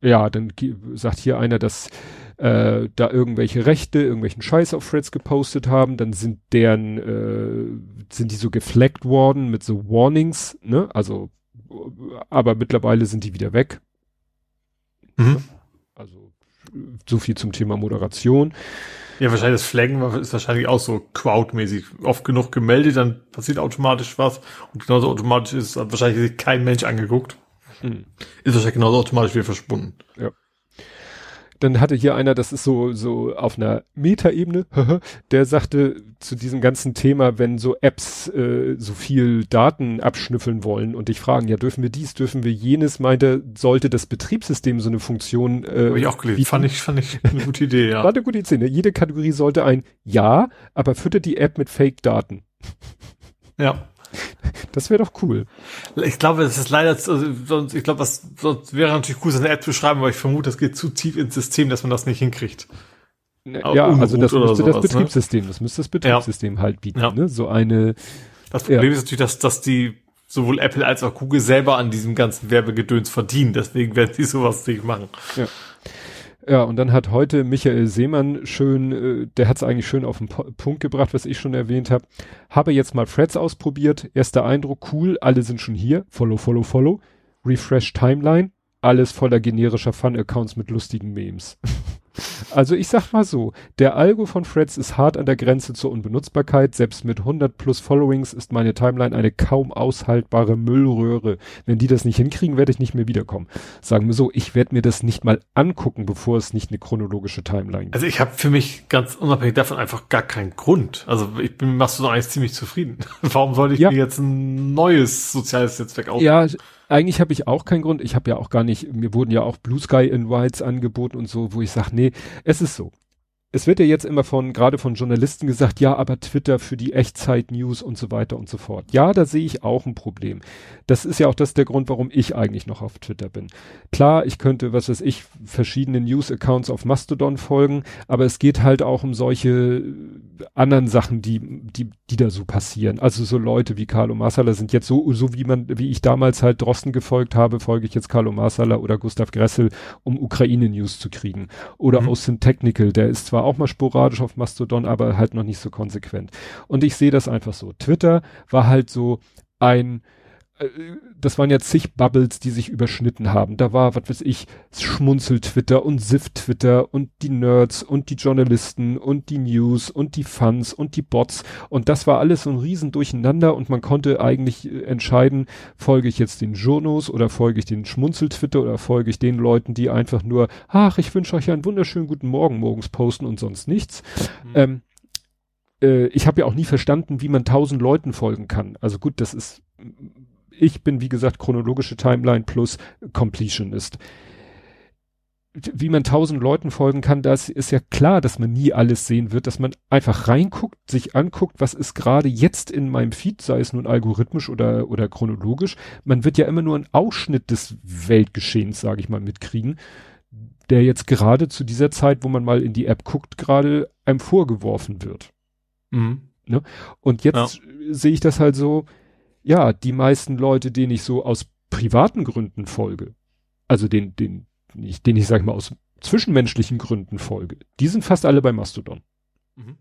ja, dann sagt hier einer, dass äh, da irgendwelche Rechte, irgendwelchen Scheiß auf Threads gepostet haben, dann sind deren, äh, sind die so gefleckt worden mit so Warnings, ne, also, aber mittlerweile sind die wieder weg. Mhm. Also, so viel zum Thema Moderation. Ja, wahrscheinlich das Flaggen ist wahrscheinlich auch so crowdmäßig. Oft genug gemeldet, dann passiert automatisch was. Und genauso automatisch ist wahrscheinlich kein Mensch angeguckt. Hm. Ist wahrscheinlich genauso automatisch wieder verschwunden. Ja. Dann hatte hier einer, das ist so, so auf einer Metaebene, der sagte zu diesem ganzen Thema, wenn so Apps äh, so viel Daten abschnüffeln wollen und dich fragen, ja, dürfen wir dies, dürfen wir jenes, meinte, sollte das Betriebssystem so eine Funktion. Äh, Habe ich auch gelesen. Fand ich, fand ich eine gute Idee, ja. War eine gute Idee. Ne? Jede Kategorie sollte ein Ja, aber füttert die App mit Fake-Daten. Ja. Das wäre doch cool. Ich glaube, das ist leider, also, sonst, ich glaube, was sonst wäre natürlich cool, so eine App zu schreiben, aber ich vermute, das geht zu tief ins System, dass man das nicht hinkriegt. Ne, ja, also das müsste sowas, das ne? Betriebssystem, ne? das müsste das Betriebssystem ja. halt bieten, ja. ne? So eine. Das Problem ja. ist natürlich, dass, dass die sowohl Apple als auch Google selber an diesem ganzen Werbegedöns verdienen, deswegen werden die sowas nicht machen. Ja. Ja, und dann hat heute Michael Seemann schön, äh, der hat es eigentlich schön auf den po Punkt gebracht, was ich schon erwähnt habe. Habe jetzt mal Threads ausprobiert. Erster Eindruck, cool, alle sind schon hier. Follow, follow, follow. Refresh Timeline. Alles voller generischer Fun-Accounts mit lustigen Memes. Also ich sag mal so, der Algo von Threads ist hart an der Grenze zur Unbenutzbarkeit. Selbst mit 100 plus Followings ist meine Timeline eine kaum aushaltbare Müllröhre. Wenn die das nicht hinkriegen, werde ich nicht mehr wiederkommen. Sagen wir so, ich werde mir das nicht mal angucken, bevor es nicht eine chronologische Timeline gibt. Also ich habe für mich ganz unabhängig davon einfach gar keinen Grund. Also ich bin Mastodon eigentlich ziemlich zufrieden. Warum sollte ich ja. mir jetzt ein neues soziales Netzwerk aufbauen? Ja, eigentlich habe ich auch keinen Grund. Ich habe ja auch gar nicht, mir wurden ja auch Blue Sky Invites angeboten und so, wo ich sage, nee, es ist so es wird ja jetzt immer von, gerade von Journalisten gesagt, ja, aber Twitter für die Echtzeit-News und so weiter und so fort. Ja, da sehe ich auch ein Problem. Das ist ja auch das der Grund, warum ich eigentlich noch auf Twitter bin. Klar, ich könnte, was weiß ich, verschiedene News-Accounts auf Mastodon folgen, aber es geht halt auch um solche anderen Sachen, die, die, die da so passieren. Also so Leute wie Carlo Marsala sind jetzt so, so wie man, wie ich damals halt Drosten gefolgt habe, folge ich jetzt Carlo Marsala oder Gustav Gressel, um Ukraine-News zu kriegen. Oder mhm. Austin Technical, der ist zwar auch mal sporadisch auf Mastodon, aber halt noch nicht so konsequent. Und ich sehe das einfach so. Twitter war halt so ein, das waren ja zig Bubbles, die sich überschnitten haben. Da war, was weiß ich, Schmunzel-Twitter und Sift-Twitter und die Nerds und die Journalisten und die News und die Fans und die Bots. Und das war alles so ein Riesen durcheinander und man konnte eigentlich äh, entscheiden, folge ich jetzt den Journos oder folge ich den Schmunzel-Twitter oder folge ich den Leuten, die einfach nur, ach, ich wünsche euch einen wunderschönen guten Morgen morgens posten und sonst nichts. Mhm. Ähm, äh, ich habe ja auch nie verstanden, wie man tausend Leuten folgen kann. Also gut, das ist ich bin, wie gesagt, chronologische Timeline plus Completionist. Wie man tausend Leuten folgen kann, das ist ja klar, dass man nie alles sehen wird, dass man einfach reinguckt, sich anguckt, was ist gerade jetzt in meinem Feed, sei es nun algorithmisch oder, oder chronologisch. Man wird ja immer nur einen Ausschnitt des Weltgeschehens, sage ich mal, mitkriegen, der jetzt gerade zu dieser Zeit, wo man mal in die App guckt, gerade einem vorgeworfen wird. Mhm. Ne? Und jetzt ja. sehe ich das halt so, ja, die meisten Leute, denen ich so aus privaten Gründen folge, also den, den, nicht, den ich sag mal aus zwischenmenschlichen Gründen folge, die sind fast alle bei Mastodon. Mhm.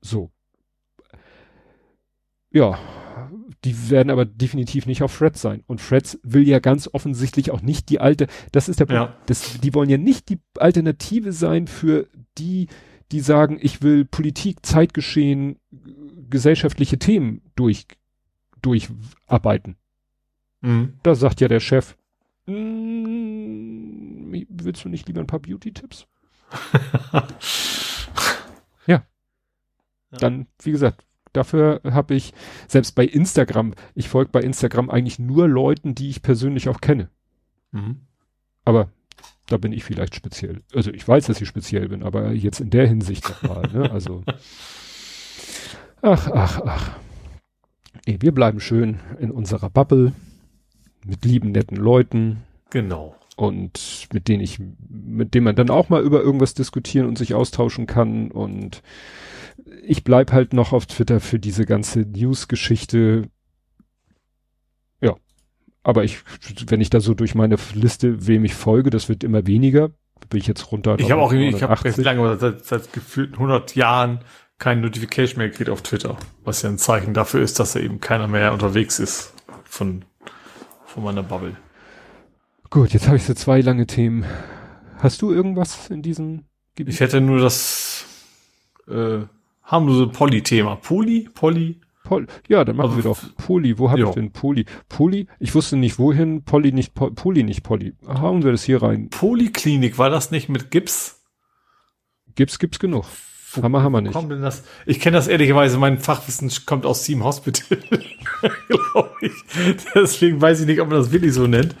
So. Ja, die werden aber definitiv nicht auf Threads sein. Und Threads will ja ganz offensichtlich auch nicht die alte, das ist der Punkt, ja. das, die wollen ja nicht die Alternative sein für die, die sagen, ich will Politik, Zeitgeschehen, gesellschaftliche Themen durch, durcharbeiten. Mhm. Da sagt ja der Chef, mm, willst du nicht lieber ein paar Beauty-Tipps? ja. ja. Dann, wie gesagt, Dafür habe ich, selbst bei Instagram, ich folge bei Instagram eigentlich nur Leuten, die ich persönlich auch kenne. Mhm. Aber da bin ich vielleicht speziell. Also ich weiß, dass ich speziell bin, aber jetzt in der Hinsicht nochmal, ne? Also. Ach, ach, ach. Nee, wir bleiben schön in unserer Bubble mit lieben, netten Leuten. Genau. Und mit denen ich, mit denen man dann auch mal über irgendwas diskutieren und sich austauschen kann. Und ich bleib halt noch auf Twitter für diese ganze News-Geschichte. Ja. Aber ich, wenn ich da so durch meine Liste, wem ich folge, das wird immer weniger. Bin ich jetzt runter. Ich habe auch, ich habe jetzt lange, seit, seit gefühlt 100 Jahren kein Notification mehr gekriegt auf Twitter. Was ja ein Zeichen dafür ist, dass da eben keiner mehr unterwegs ist von, von meiner Bubble. Gut, jetzt habe ich so zwei lange Themen. Hast du irgendwas in diesem Gebiet? Ich hätte nur das äh, harmlose Poly-Thema. Poly? Poly? Pol ja, dann machen also, wir doch Poly. Wo habe ich denn Poly? Poly? Ich wusste nicht wohin. Poly nicht po Poly nicht Poly. Hauen wir das hier rein. Polyklinik, war das nicht mit Gips? Gips gibt's genug. Wo, Hammer, Hammer nicht. Kommt denn das? Ich kenne das ehrlicherweise, mein Fachwissen kommt aus Team Hospital, glaube ich. Deswegen weiß ich nicht, ob man das wirklich so nennt.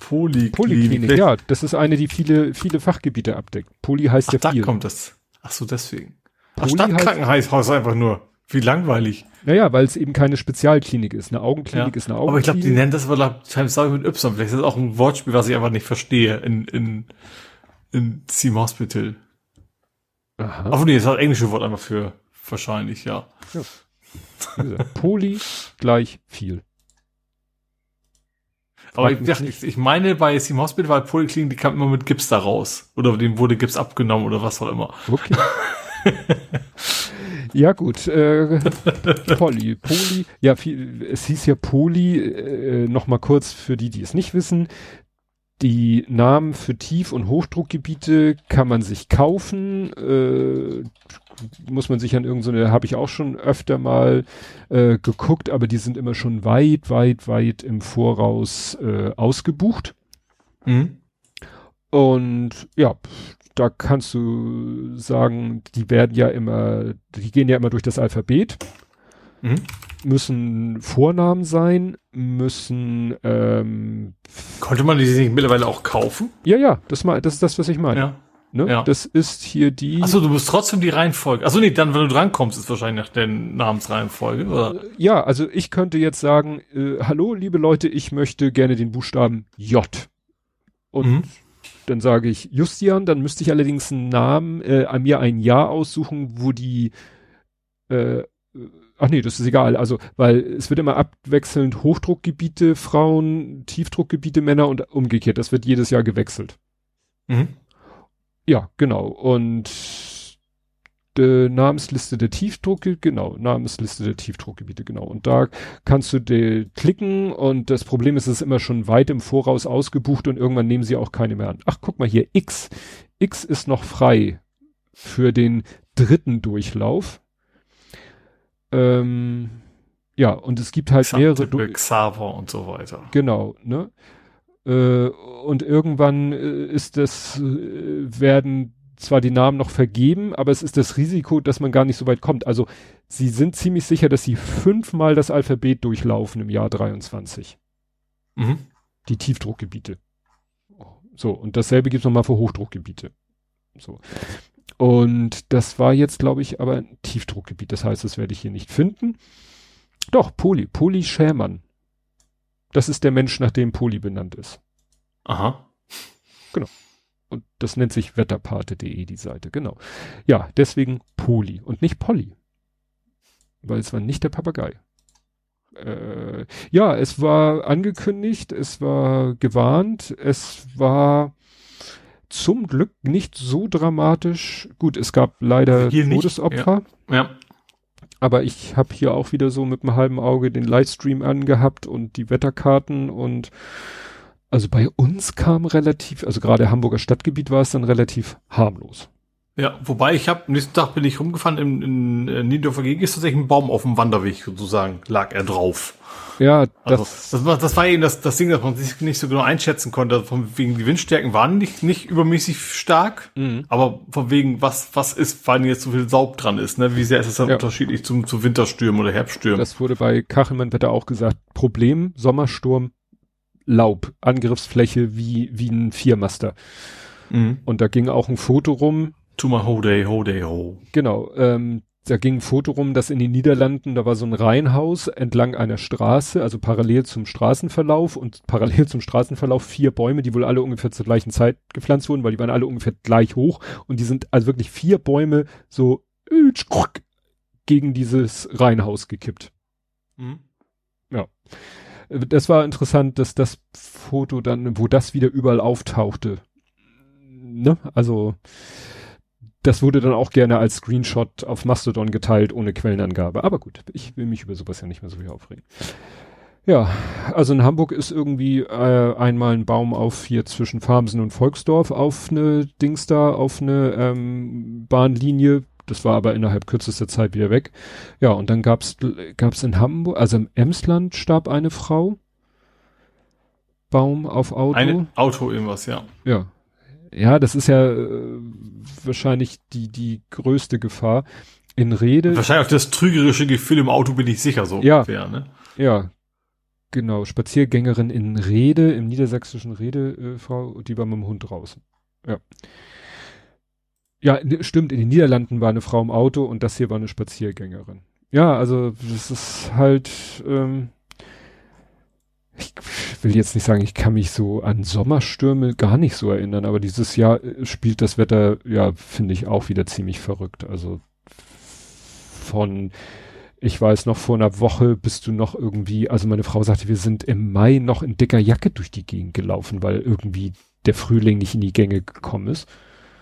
Polyklinik. Polyklinik, ja, das ist eine, die viele, viele Fachgebiete abdeckt. Poly heißt Ach, ja da viel. kommt das. Ach so, deswegen. Poly Ach, Stadtkrankenhaus einfach nur. Wie langweilig. Naja, weil es eben keine Spezialklinik ist. Eine Augenklinik ja. ist eine Augenklinik. Aber ich glaube, die nennen das aber, scheinbar mit Y. Vielleicht ist das auch ein Wortspiel, was ich einfach nicht verstehe in, in, in Team Hospital. Aha. Ach nee, das ist das englische Wort einfach für wahrscheinlich, ja. ja. Poly gleich viel. Aber ich, ich, ich, meine, bei Sim Hospital war Polyklinik, die kam immer mit Gips da raus. Oder dem wurde Gips abgenommen oder was auch immer. Okay. ja, gut. Äh, Poly. Poly. Ja, viel, es hieß ja Poly, äh, nochmal kurz für die, die es nicht wissen. Die Namen für Tief- und Hochdruckgebiete kann man sich kaufen. Äh, muss man sich an irgendeine, so habe ich auch schon öfter mal äh, geguckt, aber die sind immer schon weit, weit, weit im Voraus äh, ausgebucht. Mhm. Und ja, da kannst du sagen, die werden ja immer, die gehen ja immer durch das Alphabet. Mhm. Müssen Vornamen sein, müssen ähm, Konnte man die nicht mittlerweile auch kaufen? Ja, ja, das, das ist das, was ich meine. Ja. Ne? Ja. Das ist hier die. Achso, du musst trotzdem die Reihenfolge. Achso, nee, dann, wenn du drankommst, ist wahrscheinlich nach der Namensreihenfolge, oder? Äh, ja, also ich könnte jetzt sagen, äh, hallo, liebe Leute, ich möchte gerne den Buchstaben J. Und mhm. dann sage ich Justian, dann müsste ich allerdings einen Namen, äh, mir ein Jahr aussuchen, wo die äh, Ach nee, das ist egal. Also, weil es wird immer abwechselnd Hochdruckgebiete Frauen, Tiefdruckgebiete Männer und umgekehrt. Das wird jedes Jahr gewechselt. Mhm. Ja, genau. Und die Namensliste der Tiefdruckgebiete, genau, Namensliste der Tiefdruckgebiete, genau. Und da kannst du die klicken und das Problem ist, es ist immer schon weit im Voraus ausgebucht und irgendwann nehmen sie auch keine mehr an. Ach, guck mal hier, X. X ist noch frei für den dritten Durchlauf. Ähm, ja, und es gibt halt Xantippe, mehrere. Xaver und so weiter. Genau, ne? Äh, und irgendwann äh, ist das, äh, werden zwar die Namen noch vergeben, aber es ist das Risiko, dass man gar nicht so weit kommt. Also sie sind ziemlich sicher, dass sie fünfmal das Alphabet durchlaufen im Jahr 23. Mhm. Die Tiefdruckgebiete. So, und dasselbe gibt es nochmal für Hochdruckgebiete. So. Und das war jetzt, glaube ich, aber ein Tiefdruckgebiet. Das heißt, das werde ich hier nicht finden. Doch, Poli, Poli Schämann. Das ist der Mensch, nach dem Poli benannt ist. Aha. Genau. Und das nennt sich wetterpate.de, die Seite, genau. Ja, deswegen Poli und nicht Polly. Weil es war nicht der Papagei. Äh, ja, es war angekündigt, es war gewarnt, es war zum Glück nicht so dramatisch. Gut, es gab leider hier Todesopfer. Ja. ja. Aber ich habe hier auch wieder so mit einem halben Auge den Livestream angehabt und die Wetterkarten und also bei uns kam relativ, also gerade Hamburger Stadtgebiet war es dann relativ harmlos. Ja, wobei ich habe, nächsten Tag bin ich rumgefahren, in, in, in Niederdorfer Gegend ist tatsächlich ein Baum auf dem Wanderweg sozusagen, lag er drauf. Ja, das, also, das, war, das war eben das, das Ding, dass man sich nicht so genau einschätzen konnte. Von wegen die Windstärken waren nicht, nicht übermäßig stark, mhm. aber von wegen, was, was ist, weil jetzt so viel Saub dran ist, ne? Wie sehr ist es dann ja. unterschiedlich zum, zu Winterstürmen oder Herbststürmen? Das wurde bei Kachelmann-Wetter auch gesagt. Problem, Sommersturm, Laub, Angriffsfläche wie, wie ein Viermaster. Mhm. Und da ging auch ein Foto rum. To my ho day, ho day, ho. Genau, ähm, da ging ein Foto rum, dass in den Niederlanden, da war so ein Reihenhaus entlang einer Straße, also parallel zum Straßenverlauf und parallel zum Straßenverlauf vier Bäume, die wohl alle ungefähr zur gleichen Zeit gepflanzt wurden, weil die waren alle ungefähr gleich hoch und die sind also wirklich vier Bäume so gegen dieses Reihenhaus gekippt. Mhm. Ja. Das war interessant, dass das Foto dann, wo das wieder überall auftauchte. Ne? Also, das wurde dann auch gerne als Screenshot auf Mastodon geteilt, ohne Quellenangabe. Aber gut, ich will mich über sowas ja nicht mehr so viel aufregen. Ja, also in Hamburg ist irgendwie äh, einmal ein Baum auf hier zwischen Farmsen und Volksdorf auf eine Dings da, auf eine ähm, Bahnlinie. Das war aber innerhalb kürzester Zeit wieder weg. Ja, und dann gab's gab's in Hamburg, also im Emsland starb eine Frau. Baum auf Auto. Ein Auto irgendwas, ja. Ja, ja, das ist ja äh, wahrscheinlich die, die größte Gefahr. In Rede. Wahrscheinlich auch das trügerische Gefühl im Auto bin ich sicher so ja, ungefähr, ne? Ja, genau. Spaziergängerin in Rede, im niedersächsischen Rede, äh, Frau, die war mit dem Hund draußen. Ja. Ja, stimmt, in den Niederlanden war eine Frau im Auto und das hier war eine Spaziergängerin. Ja, also das ist halt, ähm, ich will jetzt nicht sagen, ich kann mich so an Sommerstürme gar nicht so erinnern, aber dieses Jahr äh, spielt das Wetter, ja, finde ich auch wieder ziemlich verrückt. Also von, ich weiß noch, vor einer Woche bist du noch irgendwie, also meine Frau sagte, wir sind im Mai noch in dicker Jacke durch die Gegend gelaufen, weil irgendwie der Frühling nicht in die Gänge gekommen ist.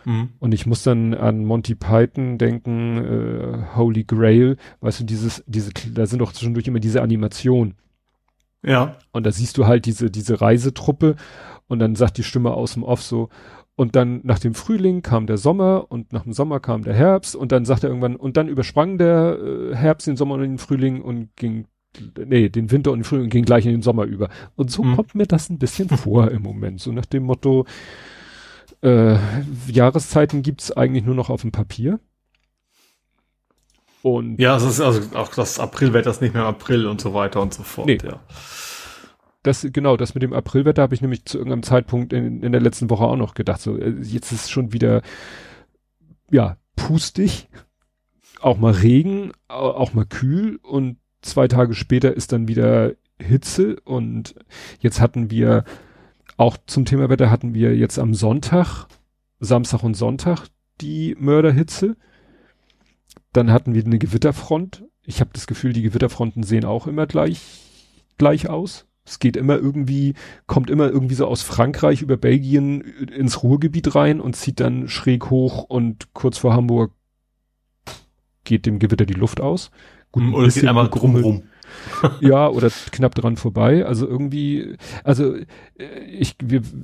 Mhm. Und ich muss dann an Monty Python denken, äh, Holy Grail, weißt du, dieses, diese, da sind doch zwischendurch immer diese Animationen ja. Und da siehst du halt diese, diese Reisetruppe und dann sagt die Stimme aus dem Off so, und dann nach dem Frühling kam der Sommer und nach dem Sommer kam der Herbst und dann sagt er irgendwann, und dann übersprang der äh, Herbst den Sommer und den Frühling und ging, nee, den Winter und den Frühling und ging gleich in den Sommer über. Und so mhm. kommt mir das ein bisschen vor im Moment. So nach dem Motto, äh, Jahreszeiten gibt's eigentlich nur noch auf dem Papier. Und ja, es ist also auch das Aprilwetter ist nicht mehr April und so weiter und so fort. Nee. Ja. Das, genau, das mit dem Aprilwetter habe ich nämlich zu irgendeinem Zeitpunkt in, in der letzten Woche auch noch gedacht. So, äh, jetzt ist es schon wieder, ja, pustig, auch mal Regen, auch mal kühl und zwei Tage später ist dann wieder Hitze und jetzt hatten wir auch zum Thema Wetter hatten wir jetzt am Sonntag, Samstag und Sonntag die Mörderhitze. Dann hatten wir eine Gewitterfront. Ich habe das Gefühl, die Gewitterfronten sehen auch immer gleich, gleich aus. Es geht immer irgendwie, kommt immer irgendwie so aus Frankreich über Belgien ins Ruhrgebiet rein und zieht dann schräg hoch und kurz vor Hamburg geht dem Gewitter die Luft aus. Gut, Oder geht einmal rum ja, oder knapp dran vorbei. Also irgendwie, also äh, ich,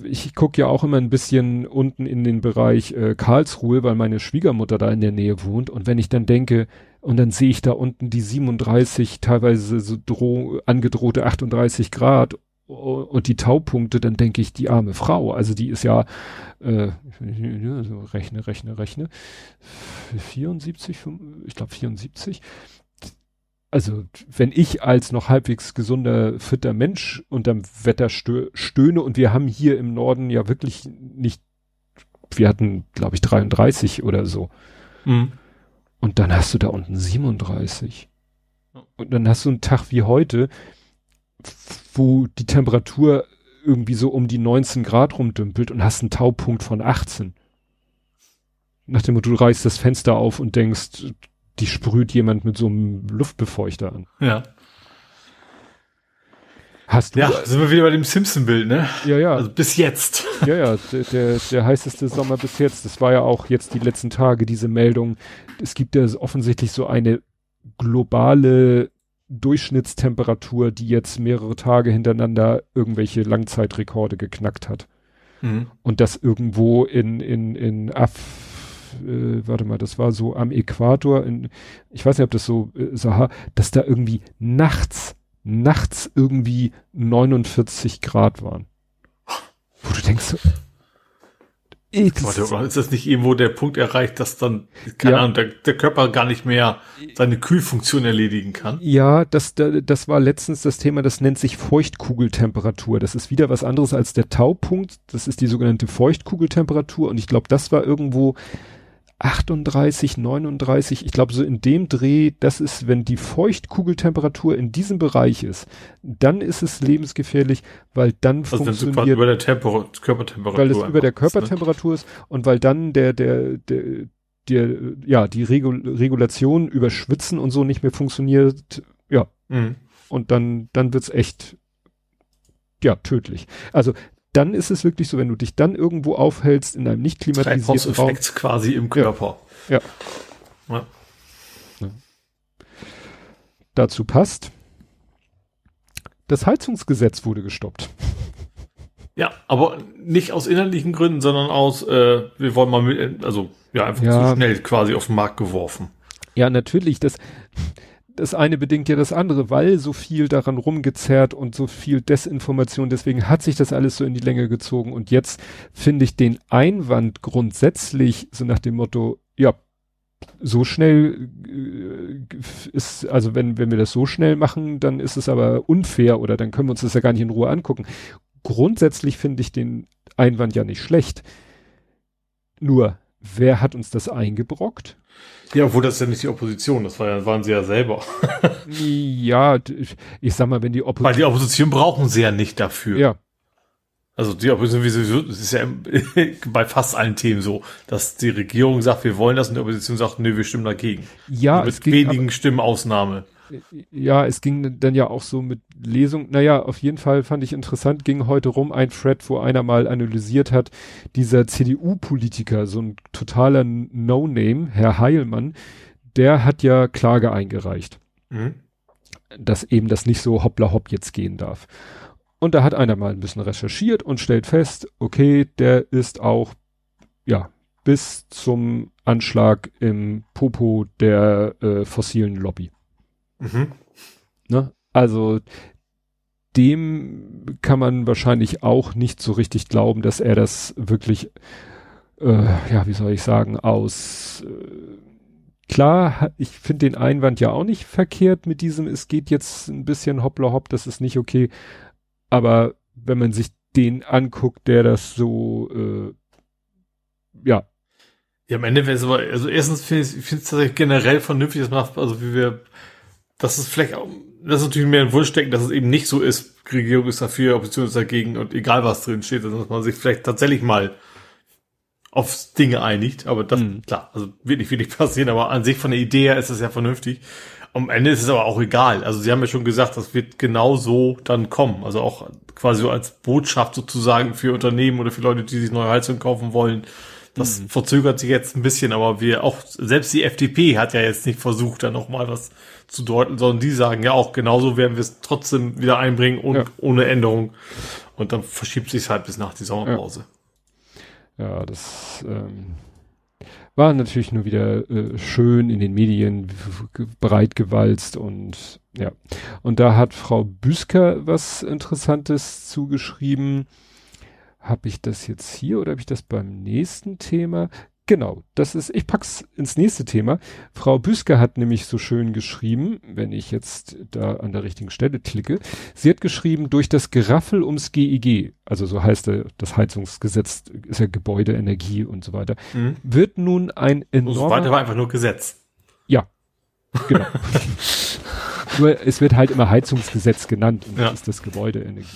ich gucke ja auch immer ein bisschen unten in den Bereich äh, Karlsruhe, weil meine Schwiegermutter da in der Nähe wohnt. Und wenn ich dann denke, und dann sehe ich da unten die 37, teilweise so droh, angedrohte 38 Grad und die Taupunkte, dann denke ich, die arme Frau, also die ist ja, äh, rechne, rechne, rechne, 74, ich glaube 74, also wenn ich als noch halbwegs gesunder, fitter Mensch unterm Wetter stö stöhne und wir haben hier im Norden ja wirklich nicht, wir hatten glaube ich 33 oder so. Mhm. Und dann hast du da unten 37. Und dann hast du einen Tag wie heute, wo die Temperatur irgendwie so um die 19 Grad rumdümpelt und hast einen Taupunkt von 18. Nachdem du reißt das Fenster auf und denkst, die sprüht jemand mit so einem Luftbefeuchter an. Ja. Hast du? Ja, sind wir wieder bei dem Simpson-Bild, ne? Ja, ja. Also bis jetzt. Ja, ja, der, der, der heißeste Sommer bis jetzt. Das war ja auch jetzt die letzten Tage diese Meldung. Es gibt ja offensichtlich so eine globale Durchschnittstemperatur, die jetzt mehrere Tage hintereinander irgendwelche Langzeitrekorde geknackt hat. Mhm. Und das irgendwo in, in, in Af äh, warte mal, das war so am Äquator, in, ich weiß nicht, ob das so äh, Sahara, dass da irgendwie nachts, nachts irgendwie 49 Grad waren. Wo du denkst, das Warte, ist das nicht irgendwo der Punkt erreicht, dass dann, keine ja. Ahnung, der, der, Körper gar nicht mehr seine Kühlfunktion erledigen kann? Ja, das, das war letztens das Thema, das nennt sich Feuchtkugeltemperatur. Das ist wieder was anderes als der Taupunkt. Das ist die sogenannte Feuchtkugeltemperatur. Und ich glaube, das war irgendwo 38, 39, ich glaube so in dem Dreh, das ist, wenn die Feuchtkugeltemperatur in diesem Bereich ist, dann ist es lebensgefährlich, weil dann also funktioniert über der Temper Körpertemperatur, weil es über der Körpertemperatur ist, ne? ist und weil dann der der der der ja die Regul Regulation über Schwitzen und so nicht mehr funktioniert, ja mhm. und dann dann wird's echt ja tödlich. Also dann ist es wirklich so, wenn du dich dann irgendwo aufhältst in einem nicht klimatisierten Raum. quasi im Körper. Ja. ja. ja. Dazu passt, das Heizungsgesetz wurde gestoppt. Ja, aber nicht aus inhaltlichen Gründen, sondern aus, äh, wir wollen mal mit, also ja, einfach ja. zu schnell quasi auf den Markt geworfen. Ja, natürlich. Das, das eine bedingt ja das andere, weil so viel daran rumgezerrt und so viel Desinformation, deswegen hat sich das alles so in die Länge gezogen und jetzt finde ich den Einwand grundsätzlich so nach dem Motto, ja, so schnell äh, ist, also wenn, wenn wir das so schnell machen, dann ist es aber unfair oder dann können wir uns das ja gar nicht in Ruhe angucken. Grundsätzlich finde ich den Einwand ja nicht schlecht. Nur, wer hat uns das eingebrockt? Ja, obwohl das ist ja nicht die Opposition, das war ja, waren sie ja selber. ja, ich sag mal, wenn die Opposition. Weil die Opposition brauchen sie ja nicht dafür. Ja. Also die Opposition, ist ja bei fast allen Themen so, dass die Regierung sagt, wir wollen das und die Opposition sagt, nö, wir stimmen dagegen. Ja, also mit wenigen Stimmen Ausnahme ja, es ging dann ja auch so mit Lesung. Naja, auf jeden Fall fand ich interessant, ging heute rum ein Thread, wo einer mal analysiert hat, dieser CDU-Politiker, so ein totaler No-Name, Herr Heilmann, der hat ja Klage eingereicht. Mhm. Dass eben das nicht so hoppla hopp jetzt gehen darf. Und da hat einer mal ein bisschen recherchiert und stellt fest, okay, der ist auch, ja, bis zum Anschlag im Popo der äh, fossilen Lobby. Mhm. Ne? Also dem kann man wahrscheinlich auch nicht so richtig glauben, dass er das wirklich, äh, ja, wie soll ich sagen, aus äh, klar, ich finde den Einwand ja auch nicht verkehrt mit diesem, es geht jetzt ein bisschen hoppla hopp, das ist nicht okay. Aber wenn man sich den anguckt, der das so, äh, ja. Ja, am Ende wäre es aber, also erstens finde ich es tatsächlich generell vernünftig, dass man, also wie wir das ist vielleicht auch, das ist natürlich mehr ein Wunschdenken, dass es eben nicht so ist, Regierung ist dafür, Opposition ist dagegen und egal was drin steht, dass man sich vielleicht tatsächlich mal auf Dinge einigt, aber das, mhm. klar, also wird nicht wirklich passieren, aber an sich von der Idee her ist es ja vernünftig. Am Ende ist es aber auch egal. Also sie haben ja schon gesagt, das wird genau so dann kommen. Also auch quasi so als Botschaft sozusagen für Unternehmen oder für Leute, die sich neue Heizung kaufen wollen. Das mhm. verzögert sich jetzt ein bisschen, aber wir auch, selbst die FDP hat ja jetzt nicht versucht, da nochmal was zu deuten, sondern die sagen ja auch, genauso werden wir es trotzdem wieder einbringen und ja. ohne Änderung. Und dann verschiebt sich halt bis nach die Sommerpause. Ja, ja das ähm, war natürlich nur wieder äh, schön in den Medien breit gewalzt und ja. Und da hat Frau Büsker was Interessantes zugeschrieben. Habe ich das jetzt hier oder habe ich das beim nächsten Thema? Genau, das ist, ich pack's ins nächste Thema. Frau Büsker hat nämlich so schön geschrieben, wenn ich jetzt da an der richtigen Stelle klicke. Sie hat geschrieben, durch das Geraffel ums GIG, also so heißt das Heizungsgesetz, ist ja Gebäude, Energie und so weiter, mhm. wird nun ein enormer... So weiter war einfach nur Gesetz. Ja, genau. Nur es wird halt immer Heizungsgesetz genannt und ja. das ist das Gebäudeenergie.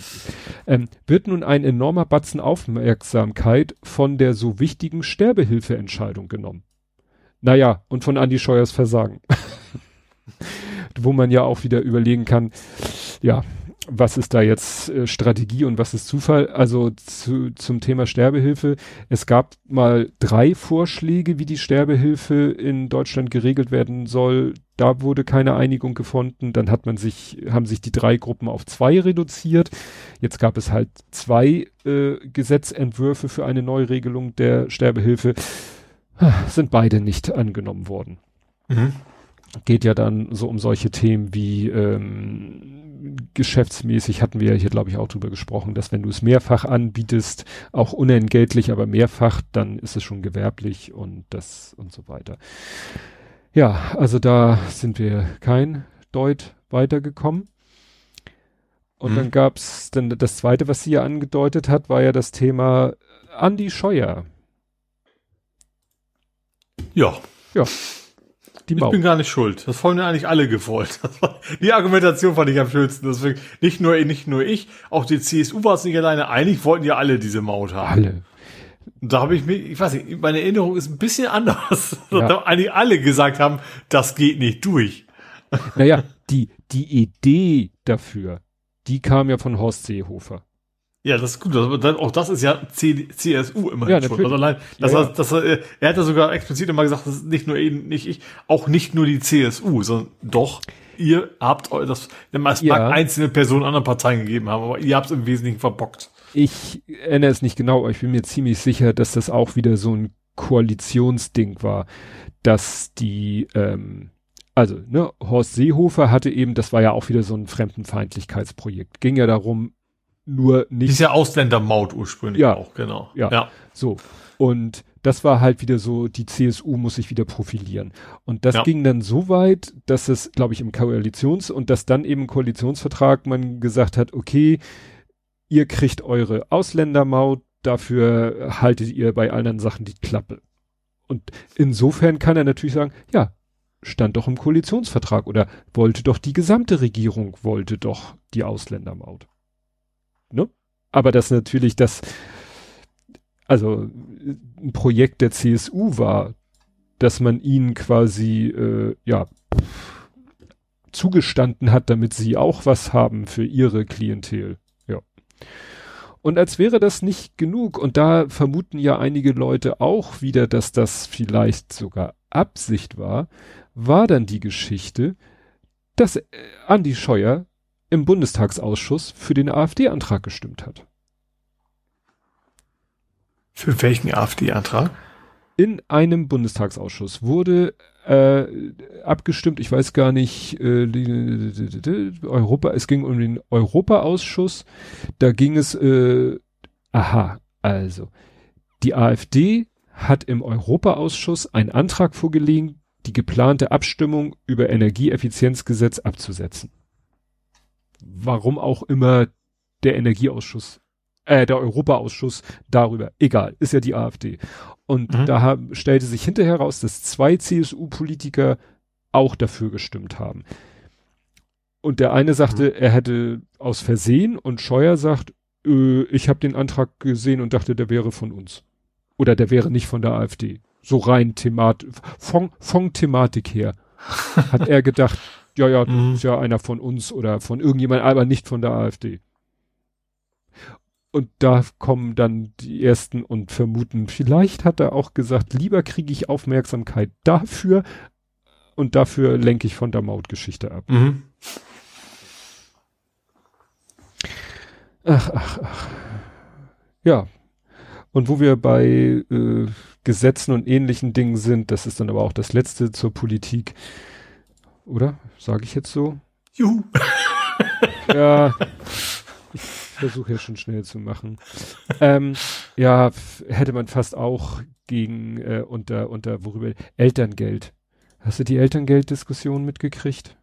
Ähm, wird nun ein enormer Batzen Aufmerksamkeit von der so wichtigen Sterbehilfeentscheidung genommen. Naja, und von Andi Scheuers Versagen. Wo man ja auch wieder überlegen kann, ja, was ist da jetzt äh, Strategie und was ist Zufall? Also zu, zum Thema Sterbehilfe. Es gab mal drei Vorschläge, wie die Sterbehilfe in Deutschland geregelt werden soll. Da wurde keine Einigung gefunden. Dann hat man sich, haben sich die drei Gruppen auf zwei reduziert. Jetzt gab es halt zwei äh, Gesetzentwürfe für eine Neuregelung der Sterbehilfe. sind beide nicht angenommen worden. Mhm. Geht ja dann so um solche Themen wie ähm, geschäftsmäßig hatten wir ja hier, glaube ich, auch drüber gesprochen, dass wenn du es mehrfach anbietest, auch unentgeltlich, aber mehrfach, dann ist es schon gewerblich und das und so weiter. Ja, also da sind wir kein Deut weitergekommen. Und hm. dann gab's dann das zweite, was sie ja angedeutet hat, war ja das Thema Andi Scheuer. Ja. Ja. Die ich bin gar nicht schuld. Das wollen ja eigentlich alle gewollt. die Argumentation fand ich am schönsten. Deswegen nicht nur, nicht nur ich, auch die CSU war es nicht alleine. Eigentlich wollten ja alle diese Maut haben. Alle. Da habe ich mir, ich weiß nicht, meine Erinnerung ist ein bisschen anders. Ja. Da eigentlich alle gesagt haben, das geht nicht durch. Naja, die, die Idee dafür, die kam ja von Horst Seehofer. Ja, das ist gut. Das, auch das ist ja C, CSU immer ja, schuld. Also allein, das ja, ja. Das, das, er hat ja sogar explizit immer gesagt, das ist nicht nur eben, nicht ich, auch nicht nur die CSU, sondern doch, ihr habt das, es ja. mag einzelne Personen anderen Parteien gegeben haben, aber ihr habt es im Wesentlichen verbockt. Ich erinnere es nicht genau, aber ich bin mir ziemlich sicher, dass das auch wieder so ein Koalitionsding war, dass die, ähm, also, ne, Horst Seehofer hatte eben, das war ja auch wieder so ein Fremdenfeindlichkeitsprojekt. Ging ja darum, nur nicht. Ist ja Ausländermaut ursprünglich ja, auch, genau. Ja, ja. So. Und das war halt wieder so, die CSU muss sich wieder profilieren. Und das ja. ging dann so weit, dass es, glaube ich, im Koalitions- und dass dann eben im Koalitionsvertrag man gesagt hat, okay, ihr kriegt eure Ausländermaut, dafür haltet ihr bei anderen Sachen die Klappe. Und insofern kann er natürlich sagen, ja, stand doch im Koalitionsvertrag oder wollte doch die gesamte Regierung, wollte doch die Ausländermaut. Ne? Aber das natürlich das, also ein Projekt der CSU war, dass man ihnen quasi, äh, ja, zugestanden hat, damit sie auch was haben für ihre Klientel. Und als wäre das nicht genug, und da vermuten ja einige Leute auch wieder, dass das vielleicht sogar Absicht war, war dann die Geschichte, dass äh, Andi Scheuer im Bundestagsausschuss für den AfD-Antrag gestimmt hat. Für welchen AfD-Antrag? In einem Bundestagsausschuss wurde äh, abgestimmt, ich weiß gar nicht, äh, Europa, es ging um den Europaausschuss, da ging es, äh, aha, also, die AfD hat im Europaausschuss einen Antrag vorgelegt, die geplante Abstimmung über Energieeffizienzgesetz abzusetzen. Warum auch immer der Energieausschuss, äh, der Europaausschuss darüber, egal, ist ja die AfD. Und mhm. da haben, stellte sich hinterher raus, dass zwei CSU-Politiker auch dafür gestimmt haben. Und der eine sagte, mhm. er hätte aus Versehen und Scheuer sagt, äh, ich habe den Antrag gesehen und dachte, der wäre von uns. Oder der wäre nicht von der AfD. So rein Thematik, von, von Thematik her. Hat er gedacht, ja, ja, das mhm. ist ja einer von uns oder von irgendjemand, aber nicht von der AfD. Und da kommen dann die ersten und vermuten, vielleicht hat er auch gesagt, lieber kriege ich Aufmerksamkeit dafür und dafür lenke ich von der Mautgeschichte ab. Mhm. Ach, ach, ach. Ja. Und wo wir bei äh, Gesetzen und ähnlichen Dingen sind, das ist dann aber auch das letzte zur Politik. Oder? Sage ich jetzt so? Juhu. ja. Ich versuche ja schon schnell zu machen. Ähm, ja, hätte man fast auch gegen äh, unter unter worüber Elterngeld. Hast du die Elterngelddiskussion mitgekriegt?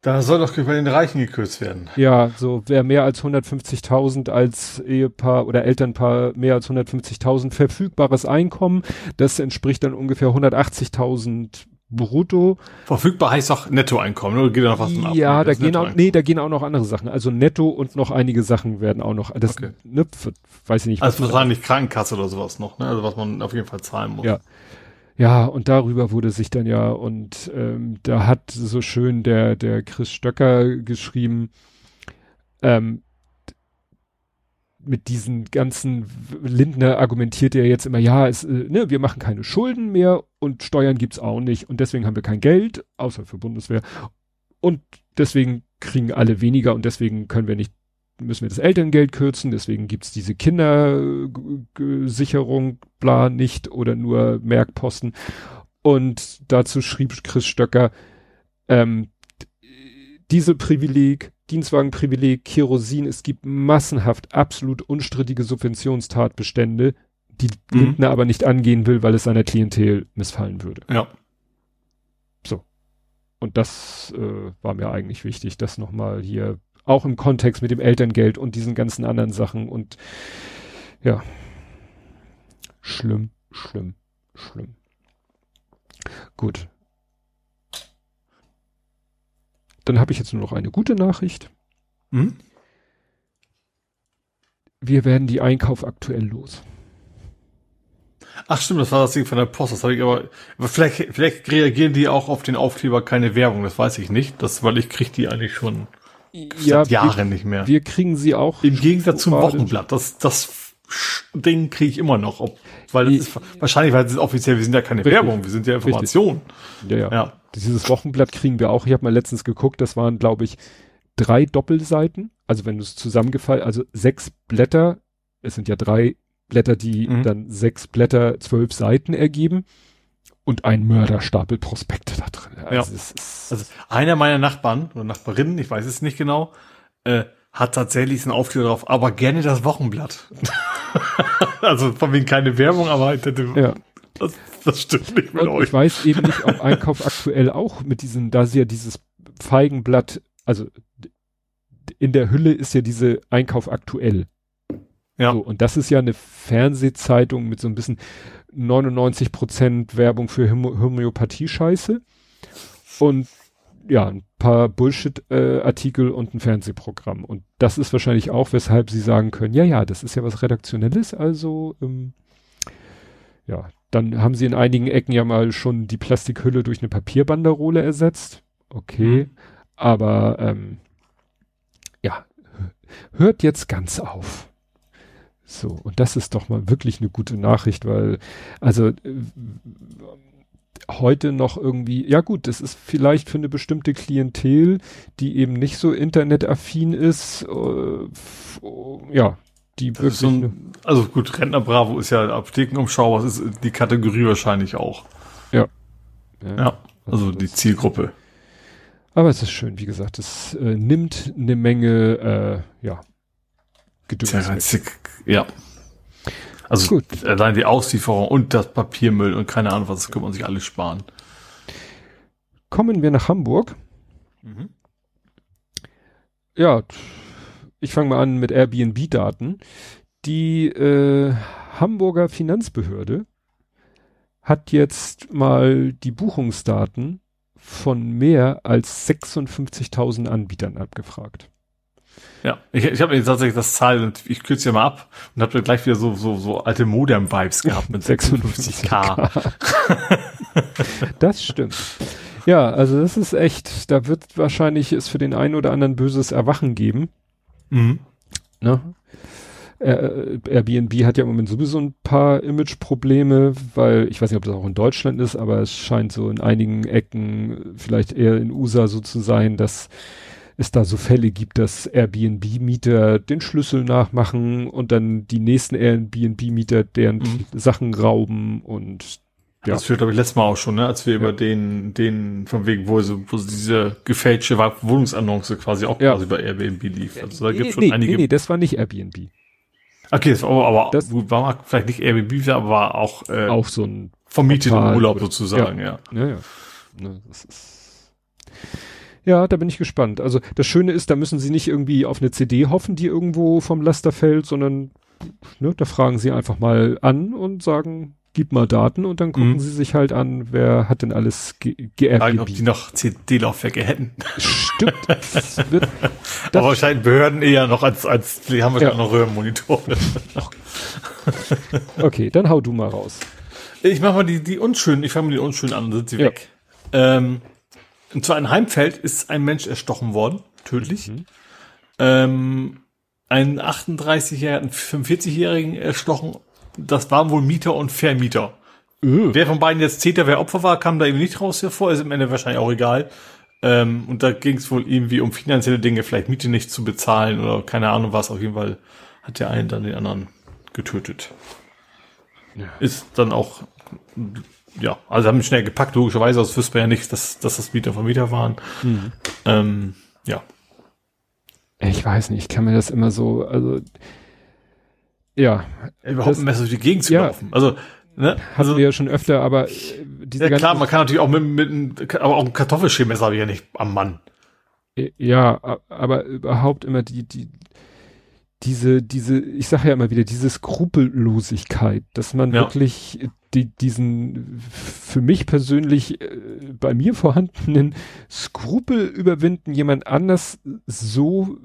Da soll doch bei den Reichen gekürzt werden. Ja, so wer mehr als 150.000 als Ehepaar oder Elternpaar mehr als 150.000 verfügbares Einkommen, das entspricht dann ungefähr 180.000 brutto. Verfügbar heißt auch Nettoeinkommen, oder geht da noch was von ab? Ja, da gehen auch, nee, da gehen auch noch andere Sachen. Also netto und noch einige Sachen werden auch noch, das, okay. ne, weiß ich nicht. Also wahrscheinlich Krankenkasse oder sowas noch, ne? Also was man auf jeden Fall zahlen muss. Ja. Ja, und darüber wurde sich dann ja, und ähm, da hat so schön der, der Chris Stöcker geschrieben, ähm, mit diesen ganzen Lindner argumentiert er jetzt immer, ja, es, äh, ne, wir machen keine Schulden mehr und Steuern gibt's auch nicht und deswegen haben wir kein Geld, außer für Bundeswehr. Und deswegen kriegen alle weniger und deswegen können wir nicht müssen wir das Elterngeld kürzen, deswegen gibt's diese Kindersicherung, bla, nicht oder nur Merkposten. Und dazu schrieb Chris Stöcker, ähm, diese Privileg, Dienstwagenprivileg, Kerosin, es gibt massenhaft absolut unstrittige Subventionstatbestände, die mhm. Lindner aber nicht angehen will, weil es seiner Klientel missfallen würde. Ja. So. Und das äh, war mir eigentlich wichtig, das nochmal hier, auch im Kontext mit dem Elterngeld und diesen ganzen anderen Sachen und ja. Schlimm, schlimm, schlimm. Gut. Dann habe ich jetzt nur noch eine gute Nachricht. Hm? Wir werden die Einkauf aktuell los. Ach stimmt, das war das Ding von der Post. Das habe ich aber. aber vielleicht, vielleicht reagieren die auch auf den Aufkleber keine Werbung. Das weiß ich nicht. Das, weil ich kriege die eigentlich schon ja, seit Jahren nicht mehr. Wir kriegen sie auch. Im Gegensatz zum Wochenblatt. Das, das Ding kriege ich immer noch. Ob, weil das ist wahrscheinlich, weil es ist offiziell. Wir sind ja keine Richtig. Werbung. Wir sind ja Information. Ja, ja, ja. Dieses Wochenblatt kriegen wir auch. Ich habe mal letztens geguckt. Das waren, glaube ich, drei Doppelseiten. Also wenn du es zusammengefallen, also sechs Blätter. Es sind ja drei Blätter, die mhm. dann sechs Blätter, zwölf Seiten ergeben und ein Mörderstapel Prospekte da drin. Also, ja. also einer meiner Nachbarn oder Nachbarinnen, ich weiß es nicht genau, äh, hat tatsächlich einen Aufkleber drauf, aber gerne das Wochenblatt. also von wegen keine Werbung, aber ja. das, das stimmt nicht mit und euch. Ich weiß eben nicht, ob Einkauf aktuell auch mit diesem, da sie ja dieses Feigenblatt, also in der Hülle ist ja diese Einkauf aktuell. Ja. So, und das ist ja eine Fernsehzeitung mit so ein bisschen 99 Prozent Werbung für Homöopathie-Scheiße und ja, ein paar Bullshit-Artikel äh, und ein Fernsehprogramm. Und das ist wahrscheinlich auch, weshalb sie sagen können, ja, ja, das ist ja was Redaktionelles, also ähm, ja, dann haben sie in einigen Ecken ja mal schon die Plastikhülle durch eine Papierbanderole ersetzt. Okay, mhm. aber ähm, ja, hört jetzt ganz auf. So, und das ist doch mal wirklich eine gute Nachricht, weil, also äh, heute noch irgendwie, ja gut, das ist vielleicht für eine bestimmte Klientel, die eben nicht so internetaffin ist, äh, ja, die wirklich. So ein, also gut, Rentner Bravo ist ja Apothekenumschau, was ist die Kategorie wahrscheinlich auch. Ja. Ja, ja also, die Zielgruppe. Aber es ist schön, wie gesagt, es äh, nimmt eine Menge, äh, ja, Gedöns. Ja. Also Gut. allein die Auslieferung und das Papiermüll und keine Ahnung was, das kann man sich alles sparen. Kommen wir nach Hamburg. Mhm. Ja, ich fange mal an mit Airbnb-Daten. Die äh, Hamburger Finanzbehörde hat jetzt mal die Buchungsdaten von mehr als 56.000 Anbietern abgefragt. Ja, ich, ich habe tatsächlich das Zahl und ich kürze ja mal ab und habe gleich wieder so so so alte Modem-Vibes gehabt mit 56k. das stimmt. Ja, also das ist echt, da wird wahrscheinlich es für den einen oder anderen böses Erwachen geben. Mhm. Ne? Airbnb hat ja im Moment sowieso ein paar Image-Probleme, weil ich weiß nicht, ob das auch in Deutschland ist, aber es scheint so in einigen Ecken, vielleicht eher in USA so zu sein, dass es da so Fälle gibt, dass Airbnb-Mieter den Schlüssel nachmachen und dann die nächsten Airbnb-Mieter deren mhm. Sachen rauben und ja. Das führt, glaube ich, letztes Mal auch schon, ne, als wir ja. über den, den, von wegen, wo so, wo diese gefälschte Wohnungsannonce quasi auch ja. quasi bei Airbnb lief. Also da gibt es schon nee, einige. Nee, nee, das war nicht Airbnb. Okay, das war aber, das war vielleicht nicht Airbnb, aber war auch, äh, auch so ein vermieteten Urlaub sozusagen, ja. Ja, ja. ja. Ne, das ist ja, da bin ich gespannt. Also das Schöne ist, da müssen Sie nicht irgendwie auf eine CD hoffen, die irgendwo vom Laster fällt, sondern ne, da fragen Sie einfach mal an und sagen, gib mal Daten und dann gucken mhm. Sie sich halt an, wer hat denn alles geerbt. ob die noch CD-Laufwerke hätten. Stimmt. das wird, das Aber wahrscheinlich Behörden eher noch als, als die haben wir ja. noch Röhrenmonitore. okay, dann hau du mal raus. Ich mach mal die, die unschönen, ich fange mal die unschönen an, dann sind sie ja. weg. Ähm, und zwar in Heimfeld ist ein Mensch erstochen worden, tödlich. Mhm. Ähm, einen 38-jährigen, 45-jährigen erstochen. Das waren wohl Mieter und Vermieter. Mhm. Wer von beiden jetzt Täter, wer Opfer war, kam da eben nicht raus hervor. Ist im Ende wahrscheinlich auch egal. Ähm, und da ging es wohl irgendwie um finanzielle Dinge, vielleicht Miete nicht zu bezahlen oder keine Ahnung was. Auf jeden Fall hat der einen dann den anderen getötet. Ja. Ist dann auch, ja, also haben ihn schnell gepackt, logischerweise, das wüsste man ja nicht, dass, dass das Mieter von Mieter waren. Mhm. Ähm, ja. Ich weiß nicht, ich kann mir das immer so, also, ja. Überhaupt das, mehr so die Gegend zu ja, laufen. Also, Ne? Hatten also, wir ja schon öfter, aber äh, diese Ja klar, man kann natürlich auch mit, mit aber auch ein Kartoffelschälmesser habe ich ja nicht am Mann. Ja, aber überhaupt immer die, die, diese, diese, ich sage ja immer wieder, diese Skrupellosigkeit, dass man ja. wirklich die, diesen für mich persönlich äh, bei mir vorhandenen Skrupel überwinden, jemand anders so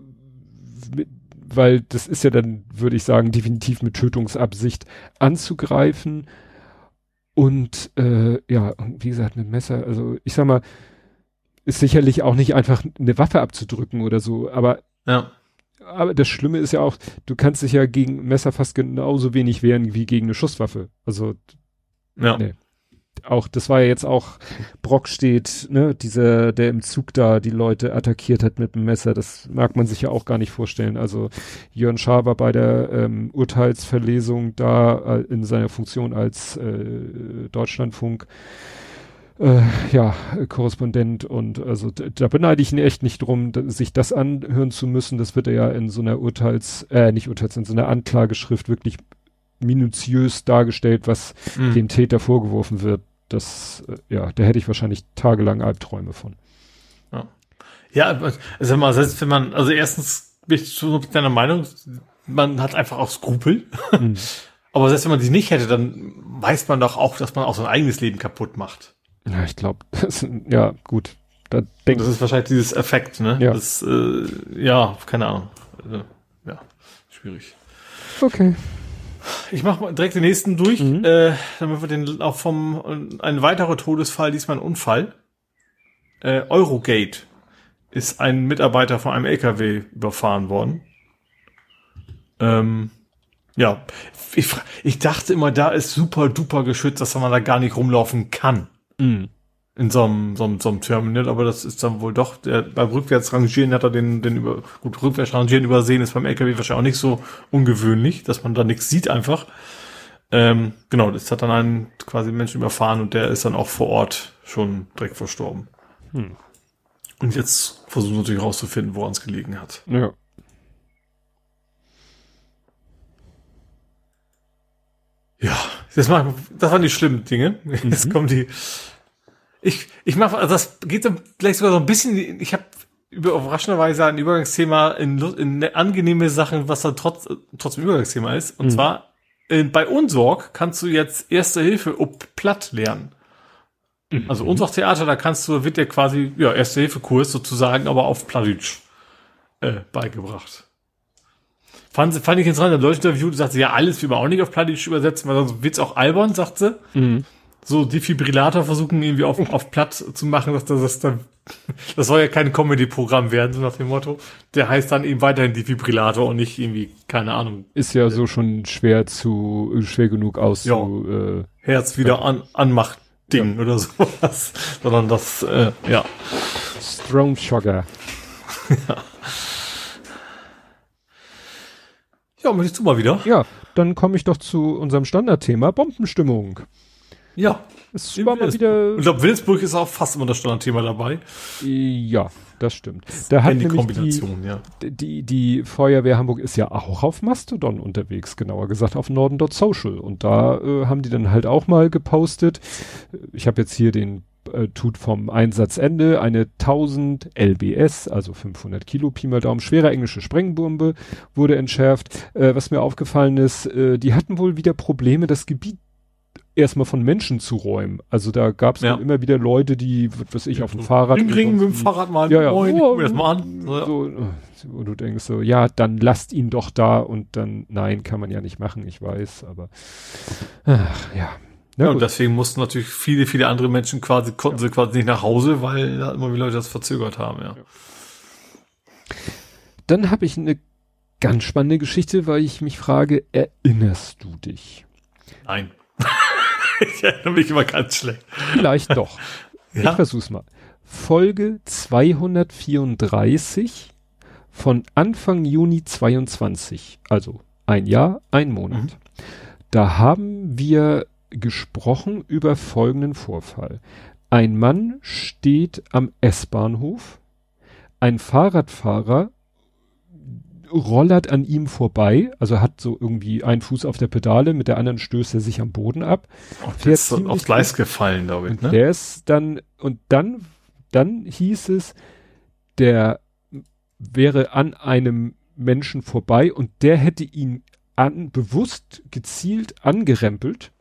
mit, weil das ist ja dann, würde ich sagen, definitiv mit Tötungsabsicht anzugreifen. Und äh, ja, wie gesagt, mit Messer, also ich sag mal, ist sicherlich auch nicht einfach eine Waffe abzudrücken oder so, aber ja. Aber das Schlimme ist ja auch, du kannst dich ja gegen Messer fast genauso wenig wehren wie gegen eine Schusswaffe. Also ja. Nee auch, das war ja jetzt auch, Brock steht, ne, dieser, der im Zug da die Leute attackiert hat mit dem Messer, das mag man sich ja auch gar nicht vorstellen. Also Jörn Schaar war bei der ähm, Urteilsverlesung da äh, in seiner Funktion als äh, Deutschlandfunk äh, ja, Korrespondent und also da beneide ich ihn echt nicht drum, sich das anhören zu müssen. Das wird er ja in so einer Urteils, äh, nicht Urteils, in so einer Anklageschrift wirklich minutiös dargestellt, was mhm. dem Täter vorgeworfen wird. Das, äh, ja, da hätte ich wahrscheinlich tagelang Albträume von. Ja, ja also mal, selbst wenn man, also erstens bin ich so deiner Meinung, man hat einfach auch Skrupel. Mhm. Aber selbst wenn man die nicht hätte, dann weiß man doch auch, dass man auch sein eigenes Leben kaputt macht. Ja, ich glaube, ja, gut. Da denk das ist wahrscheinlich dieses Effekt, ne? Ja, das, äh, ja keine Ahnung. Also, ja, schwierig. Okay. Ich mache direkt den nächsten durch, mhm. äh, damit wir den auch vom ein weiterer Todesfall, diesmal ein Unfall. Äh, Eurogate ist ein Mitarbeiter von einem LKW überfahren worden. Ähm, ja, ich, ich dachte immer, da ist super duper geschützt, dass man da gar nicht rumlaufen kann. Mhm in so einem, so einem, so einem Terminal, aber das ist dann wohl doch, der, beim Rückwärtsrangieren hat er den, den über, gut, Rückwärtsrangieren übersehen ist beim LKW wahrscheinlich auch nicht so ungewöhnlich, dass man da nichts sieht einfach. Ähm, genau, das hat dann einen quasi Menschen überfahren und der ist dann auch vor Ort schon direkt verstorben. Hm. Und jetzt versuchen wir natürlich rauszufinden, woran es gelegen hat. Ja. Ja, das, machen, das waren die schlimmen Dinge. Jetzt mhm. kommen die ich, ich mache, also das geht so vielleicht sogar so ein bisschen, ich habe über überraschenderweise ein Übergangsthema in, in angenehme Sachen, was dann trotz, trotzdem Übergangsthema ist. Und mhm. zwar äh, bei Unsorg kannst du jetzt Erste Hilfe ob platt lernen. Mhm. Also Unsorg Theater, da kannst du, wird dir quasi, ja, Erste Hilfe Kurs sozusagen, aber auf Plattdeutsch äh, beigebracht. Fand, fand ich interessant, im deutschen Interview sagt sie, ja, alles wie man auch nicht auf Plattdeutsch übersetzen, weil sonst wird's auch albern, sagt sie. Mhm so Defibrillator versuchen irgendwie auf, auf platt zu machen, dass das, das dann, das soll ja kein Comedy-Programm werden, so nach dem Motto. Der heißt dann eben weiterhin Defibrillator und nicht irgendwie, keine Ahnung. Ist ja so schon schwer zu, schwer genug aus ja. zu, äh, Herz wieder an, anmacht Ding ja. oder sowas, sondern das, äh, ja. Strong Shocker. ja. Ja, möchtest du mal wieder? Ja, dann komme ich doch zu unserem Standardthema Bombenstimmung. Ja. Es war mal wieder. Ich glaube, Wilsburg ist auch fast immer das Standardthema dabei. Ja, das stimmt. Da hat die Kombination, die, ja. Die, die Feuerwehr Hamburg ist ja auch auf Mastodon unterwegs, genauer gesagt auf Norden.social. Und da äh, haben die dann halt auch mal gepostet. Ich habe jetzt hier den äh, tut vom Einsatzende eine 1000 LBS, also 500 Kilo Pi mal Daumen, schwere englische Sprengbombe wurde entschärft. Äh, was mir aufgefallen ist, äh, die hatten wohl wieder Probleme, das Gebiet erstmal von Menschen zu räumen. Also da gab es ja. immer wieder Leute, die, was ich, auf dem Fahrrad. Ring, ring mit dem Fahrrad mal. Ja, ja. Moin, oh, das mal an. So, wo du denkst so, ja, dann lasst ihn doch da und dann, nein, kann man ja nicht machen, ich weiß, aber ach, ja. Na ja, und deswegen mussten natürlich viele, viele andere Menschen quasi, konnten sie quasi nicht nach Hause, weil da immer wieder Leute das verzögert haben, ja. Dann habe ich eine ganz spannende Geschichte, weil ich mich frage, erinnerst du dich? Nein. ich erinnere mich immer ganz schlecht. Vielleicht doch. ja? Ich versuch's mal. Folge 234 von Anfang Juni 22, also ein Jahr, ein Monat. Mhm. Da haben wir gesprochen über folgenden Vorfall. Ein Mann steht am S-Bahnhof, ein Fahrradfahrer rollert an ihm vorbei, also hat so irgendwie einen Fuß auf der Pedale, mit der anderen stößt er sich am Boden ab. Oh, der ist aufs Gleis gefallen, glaube ich. Ne? Der ist dann, und dann, dann hieß es, der wäre an einem Menschen vorbei und der hätte ihn an, bewusst gezielt angerempelt.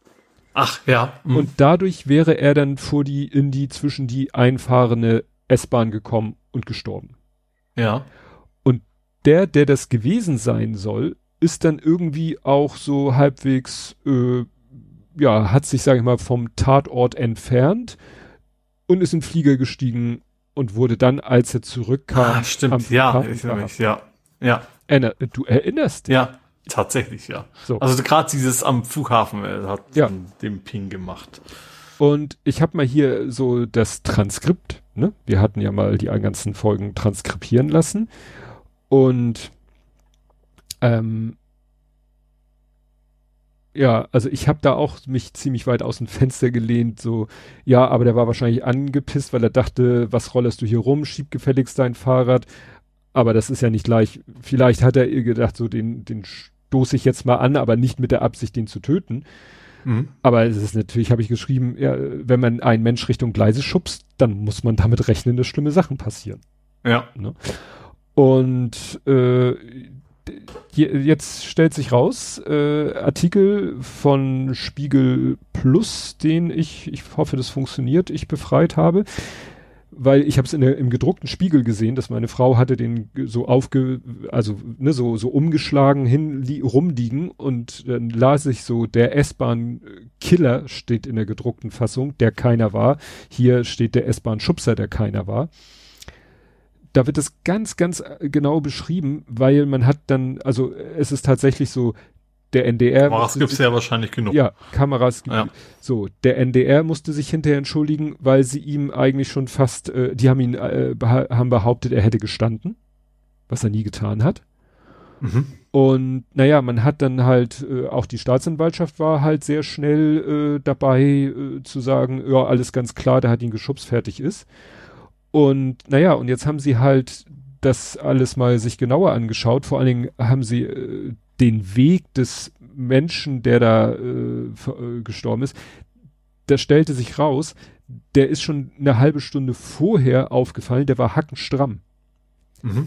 Ach, ja. Mhm. Und dadurch wäre er dann vor die, in die, zwischen die einfahrende S-Bahn gekommen und gestorben. Ja. Der, der das gewesen sein soll, ist dann irgendwie auch so halbwegs, äh, ja, hat sich, sage ich mal, vom Tatort entfernt und ist in Flieger gestiegen und wurde dann, als er zurückkam, ah, stimmt, ja, ich mich, ja, ja. Erinner, du erinnerst dich? Ja, tatsächlich, ja. So. Also gerade dieses am Flughafen äh, hat ja. den Ping gemacht. Und ich habe mal hier so das Transkript, ne? Wir hatten ja mal die ganzen Folgen transkribieren lassen. Und ähm, ja, also ich habe da auch mich ziemlich weit aus dem Fenster gelehnt, so, ja, aber der war wahrscheinlich angepisst, weil er dachte, was rollerst du hier rum, schieb gefälligst dein Fahrrad. Aber das ist ja nicht gleich, vielleicht hat er gedacht, so den, den stoße ich jetzt mal an, aber nicht mit der Absicht, den zu töten. Mhm. Aber es ist natürlich, habe ich geschrieben, ja, wenn man einen Mensch Richtung Gleise schubst, dann muss man damit rechnen, dass schlimme Sachen passieren. Ja. Ne? Und äh, jetzt stellt sich raus, äh, Artikel von Spiegel Plus, den ich, ich hoffe, das funktioniert, ich befreit habe, weil ich habe es im gedruckten Spiegel gesehen, dass meine Frau hatte den so aufge, also ne, so so umgeschlagen hin li, rumliegen und dann las ich so der S-Bahn Killer steht in der gedruckten Fassung, der keiner war. Hier steht der S-Bahn Schubser, der keiner war da wird es ganz, ganz äh, genau beschrieben, weil man hat dann, also es ist tatsächlich so, der NDR. Kameras gibt es ja wahrscheinlich genug. Ja, Kameras gibt ja. So, der NDR musste sich hinterher entschuldigen, weil sie ihm eigentlich schon fast, äh, die haben ihn, äh, beha haben behauptet, er hätte gestanden, was er nie getan hat. Mhm. Und naja, man hat dann halt, äh, auch die Staatsanwaltschaft war halt sehr schnell äh, dabei äh, zu sagen, ja, alles ganz klar, der hat ihn geschubst, fertig ist. Und naja, und jetzt haben sie halt das alles mal sich genauer angeschaut. Vor allen Dingen haben sie äh, den Weg des Menschen, der da äh, äh, gestorben ist, da stellte sich raus, der ist schon eine halbe Stunde vorher aufgefallen, der war hackenstramm. Mhm.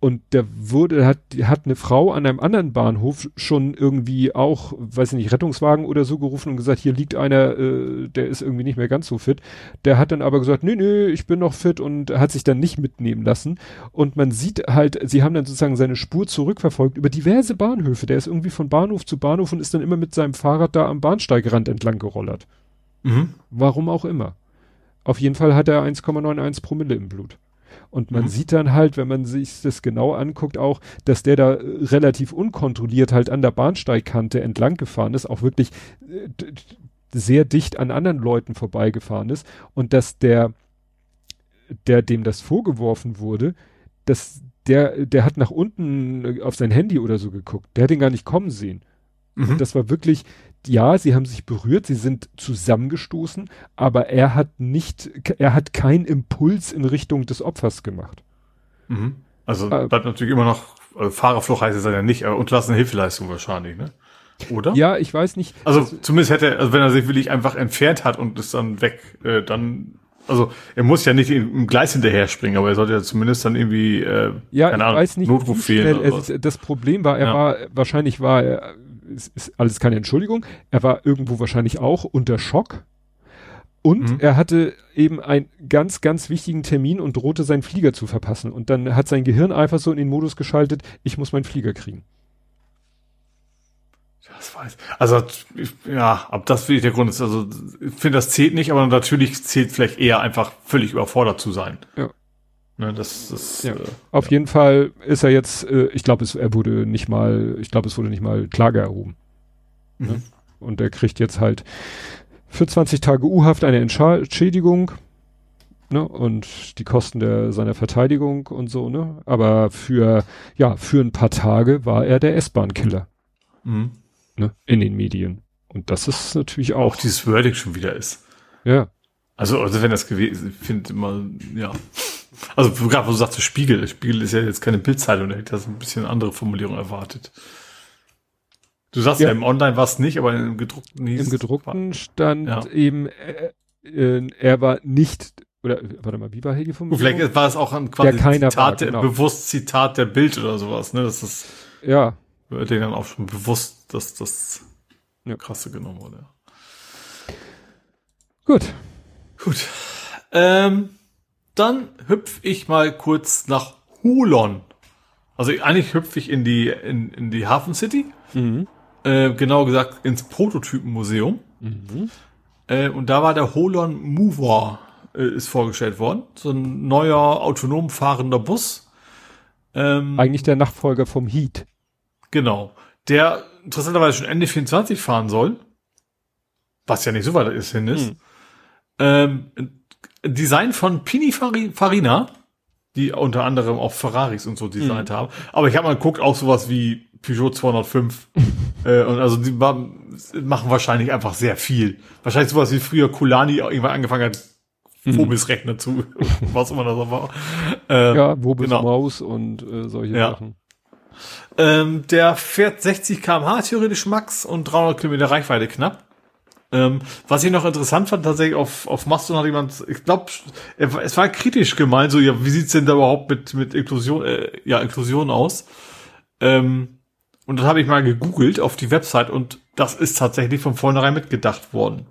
Und der wurde, hat, hat eine Frau an einem anderen Bahnhof schon irgendwie auch, weiß ich nicht, Rettungswagen oder so gerufen und gesagt, hier liegt einer, äh, der ist irgendwie nicht mehr ganz so fit. Der hat dann aber gesagt, nee, nee, ich bin noch fit und hat sich dann nicht mitnehmen lassen. Und man sieht halt, sie haben dann sozusagen seine Spur zurückverfolgt über diverse Bahnhöfe. Der ist irgendwie von Bahnhof zu Bahnhof und ist dann immer mit seinem Fahrrad da am Bahnsteigrand entlang gerollert. Mhm. Warum auch immer. Auf jeden Fall hat er 1,91 Promille im Blut. Und man mhm. sieht dann halt, wenn man sich das genau anguckt, auch, dass der da äh, relativ unkontrolliert halt an der Bahnsteigkante entlang gefahren ist, auch wirklich äh, sehr dicht an anderen Leuten vorbeigefahren ist und dass der, der dem das vorgeworfen wurde, dass der, der hat nach unten äh, auf sein Handy oder so geguckt. Der hat ihn gar nicht kommen sehen. Mhm. Das war wirklich, ja, sie haben sich berührt, sie sind zusammengestoßen, aber er hat nicht, er hat keinen Impuls in Richtung des Opfers gemacht. Mhm. Also äh, bleibt natürlich immer noch, also Fahrerflucht heißt es ja nicht, aber unterlassene Hilfeleistung wahrscheinlich, ne? Oder? Ja, ich weiß nicht. Also, also zumindest hätte, also wenn er sich wirklich einfach entfernt hat und ist dann weg, äh, dann also er muss ja nicht im Gleis hinterher springen, aber er sollte ja zumindest dann irgendwie äh, ja, keine ich Ahnung, weiß nicht, Notruf fehlen. Er, das Problem war, er ja. war wahrscheinlich war er ist, ist alles keine Entschuldigung. Er war irgendwo wahrscheinlich auch unter Schock. Und mhm. er hatte eben einen ganz, ganz wichtigen Termin und drohte seinen Flieger zu verpassen. Und dann hat sein Gehirn einfach so in den Modus geschaltet, ich muss meinen Flieger kriegen. Das weiß. Also, ja, ob das wirklich der Grund ist. Also, ich finde, das zählt nicht, aber natürlich zählt vielleicht eher einfach völlig überfordert zu sein. Ja. Ne, das, das, ja. Äh, Auf ja. jeden Fall ist er jetzt, äh, ich glaube, er wurde nicht mal, ich glaube, es wurde nicht mal Klage erhoben. Mhm. Ne? Und er kriegt jetzt halt für 20 Tage U-Haft eine Entschädigung. ne, und die Kosten der, seiner Verteidigung und so, ne, aber für, ja, für ein paar Tage war er der S-Bahn-Killer, Mhm. ne, in den Medien. Und das ist natürlich auch, Auch dieses Wording schon wieder ist. ja, Also, also wenn das gewesen, ich finde immer, ja. Also gerade wo du sagst, Spiegel, Spiegel ist ja jetzt keine Bildzeitung, der hätte das ein bisschen andere Formulierung erwartet. Du sagst ja, Ja. im Online war es nicht, aber im gedruckten hieß im gedruckten stand Ja. eben, äh, äh, er war nicht, oder, warte mal, wie war hier die Formulierung? Vielleicht war es auch ein quasi Zitat, war, der, genau. bewusst Zitat der Bild oder sowas, ne? Das ist Ja, denen dann auch schon bewusst, dass das Ja. krasse genommen wurde. gut. Gut. Ähm, dann hüpf ich mal kurz nach Hulon. Also eigentlich hüpfe ich in die, in, in die Hafen City. Mhm. Äh, genau gesagt ins Prototypenmuseum. Mhm. Äh, und da war der Holon Mover äh, ist vorgestellt worden. So ein neuer autonom fahrender Bus. Ähm, Eigentlich der Nachfolger vom Heat. Genau. Der interessanterweise schon Ende 24 fahren soll. Was ja nicht so weit ist hin ist. Hm. Ähm, Design von Pini Fari- Farina, die unter anderem auch Ferraris und so designt haben. Aber ich habe mal geguckt, auch sowas wie Peugeot 205. äh, und also die machen wahrscheinlich einfach sehr viel. Wahrscheinlich sowas wie früher Kulani irgendwann angefangen hat, Phobis-Rechner zu, was immer das war. Äh, Ja, wo bis genau. Maus und äh, solche Ja. Sachen. Ähm, der fährt 60 km/h theoretisch max und 300 Kilometer Reichweite knapp. Ähm, was ich noch interessant fand, tatsächlich auf, auf Mastodon hat jemand, ich glaube, es war kritisch gemeint, so, ja, wie sieht's denn da überhaupt mit, mit Inklusion, äh, ja, Inklusion aus? Ähm, und dann habe ich mal gegoogelt auf die Website und das ist tatsächlich von vornherein mitgedacht worden.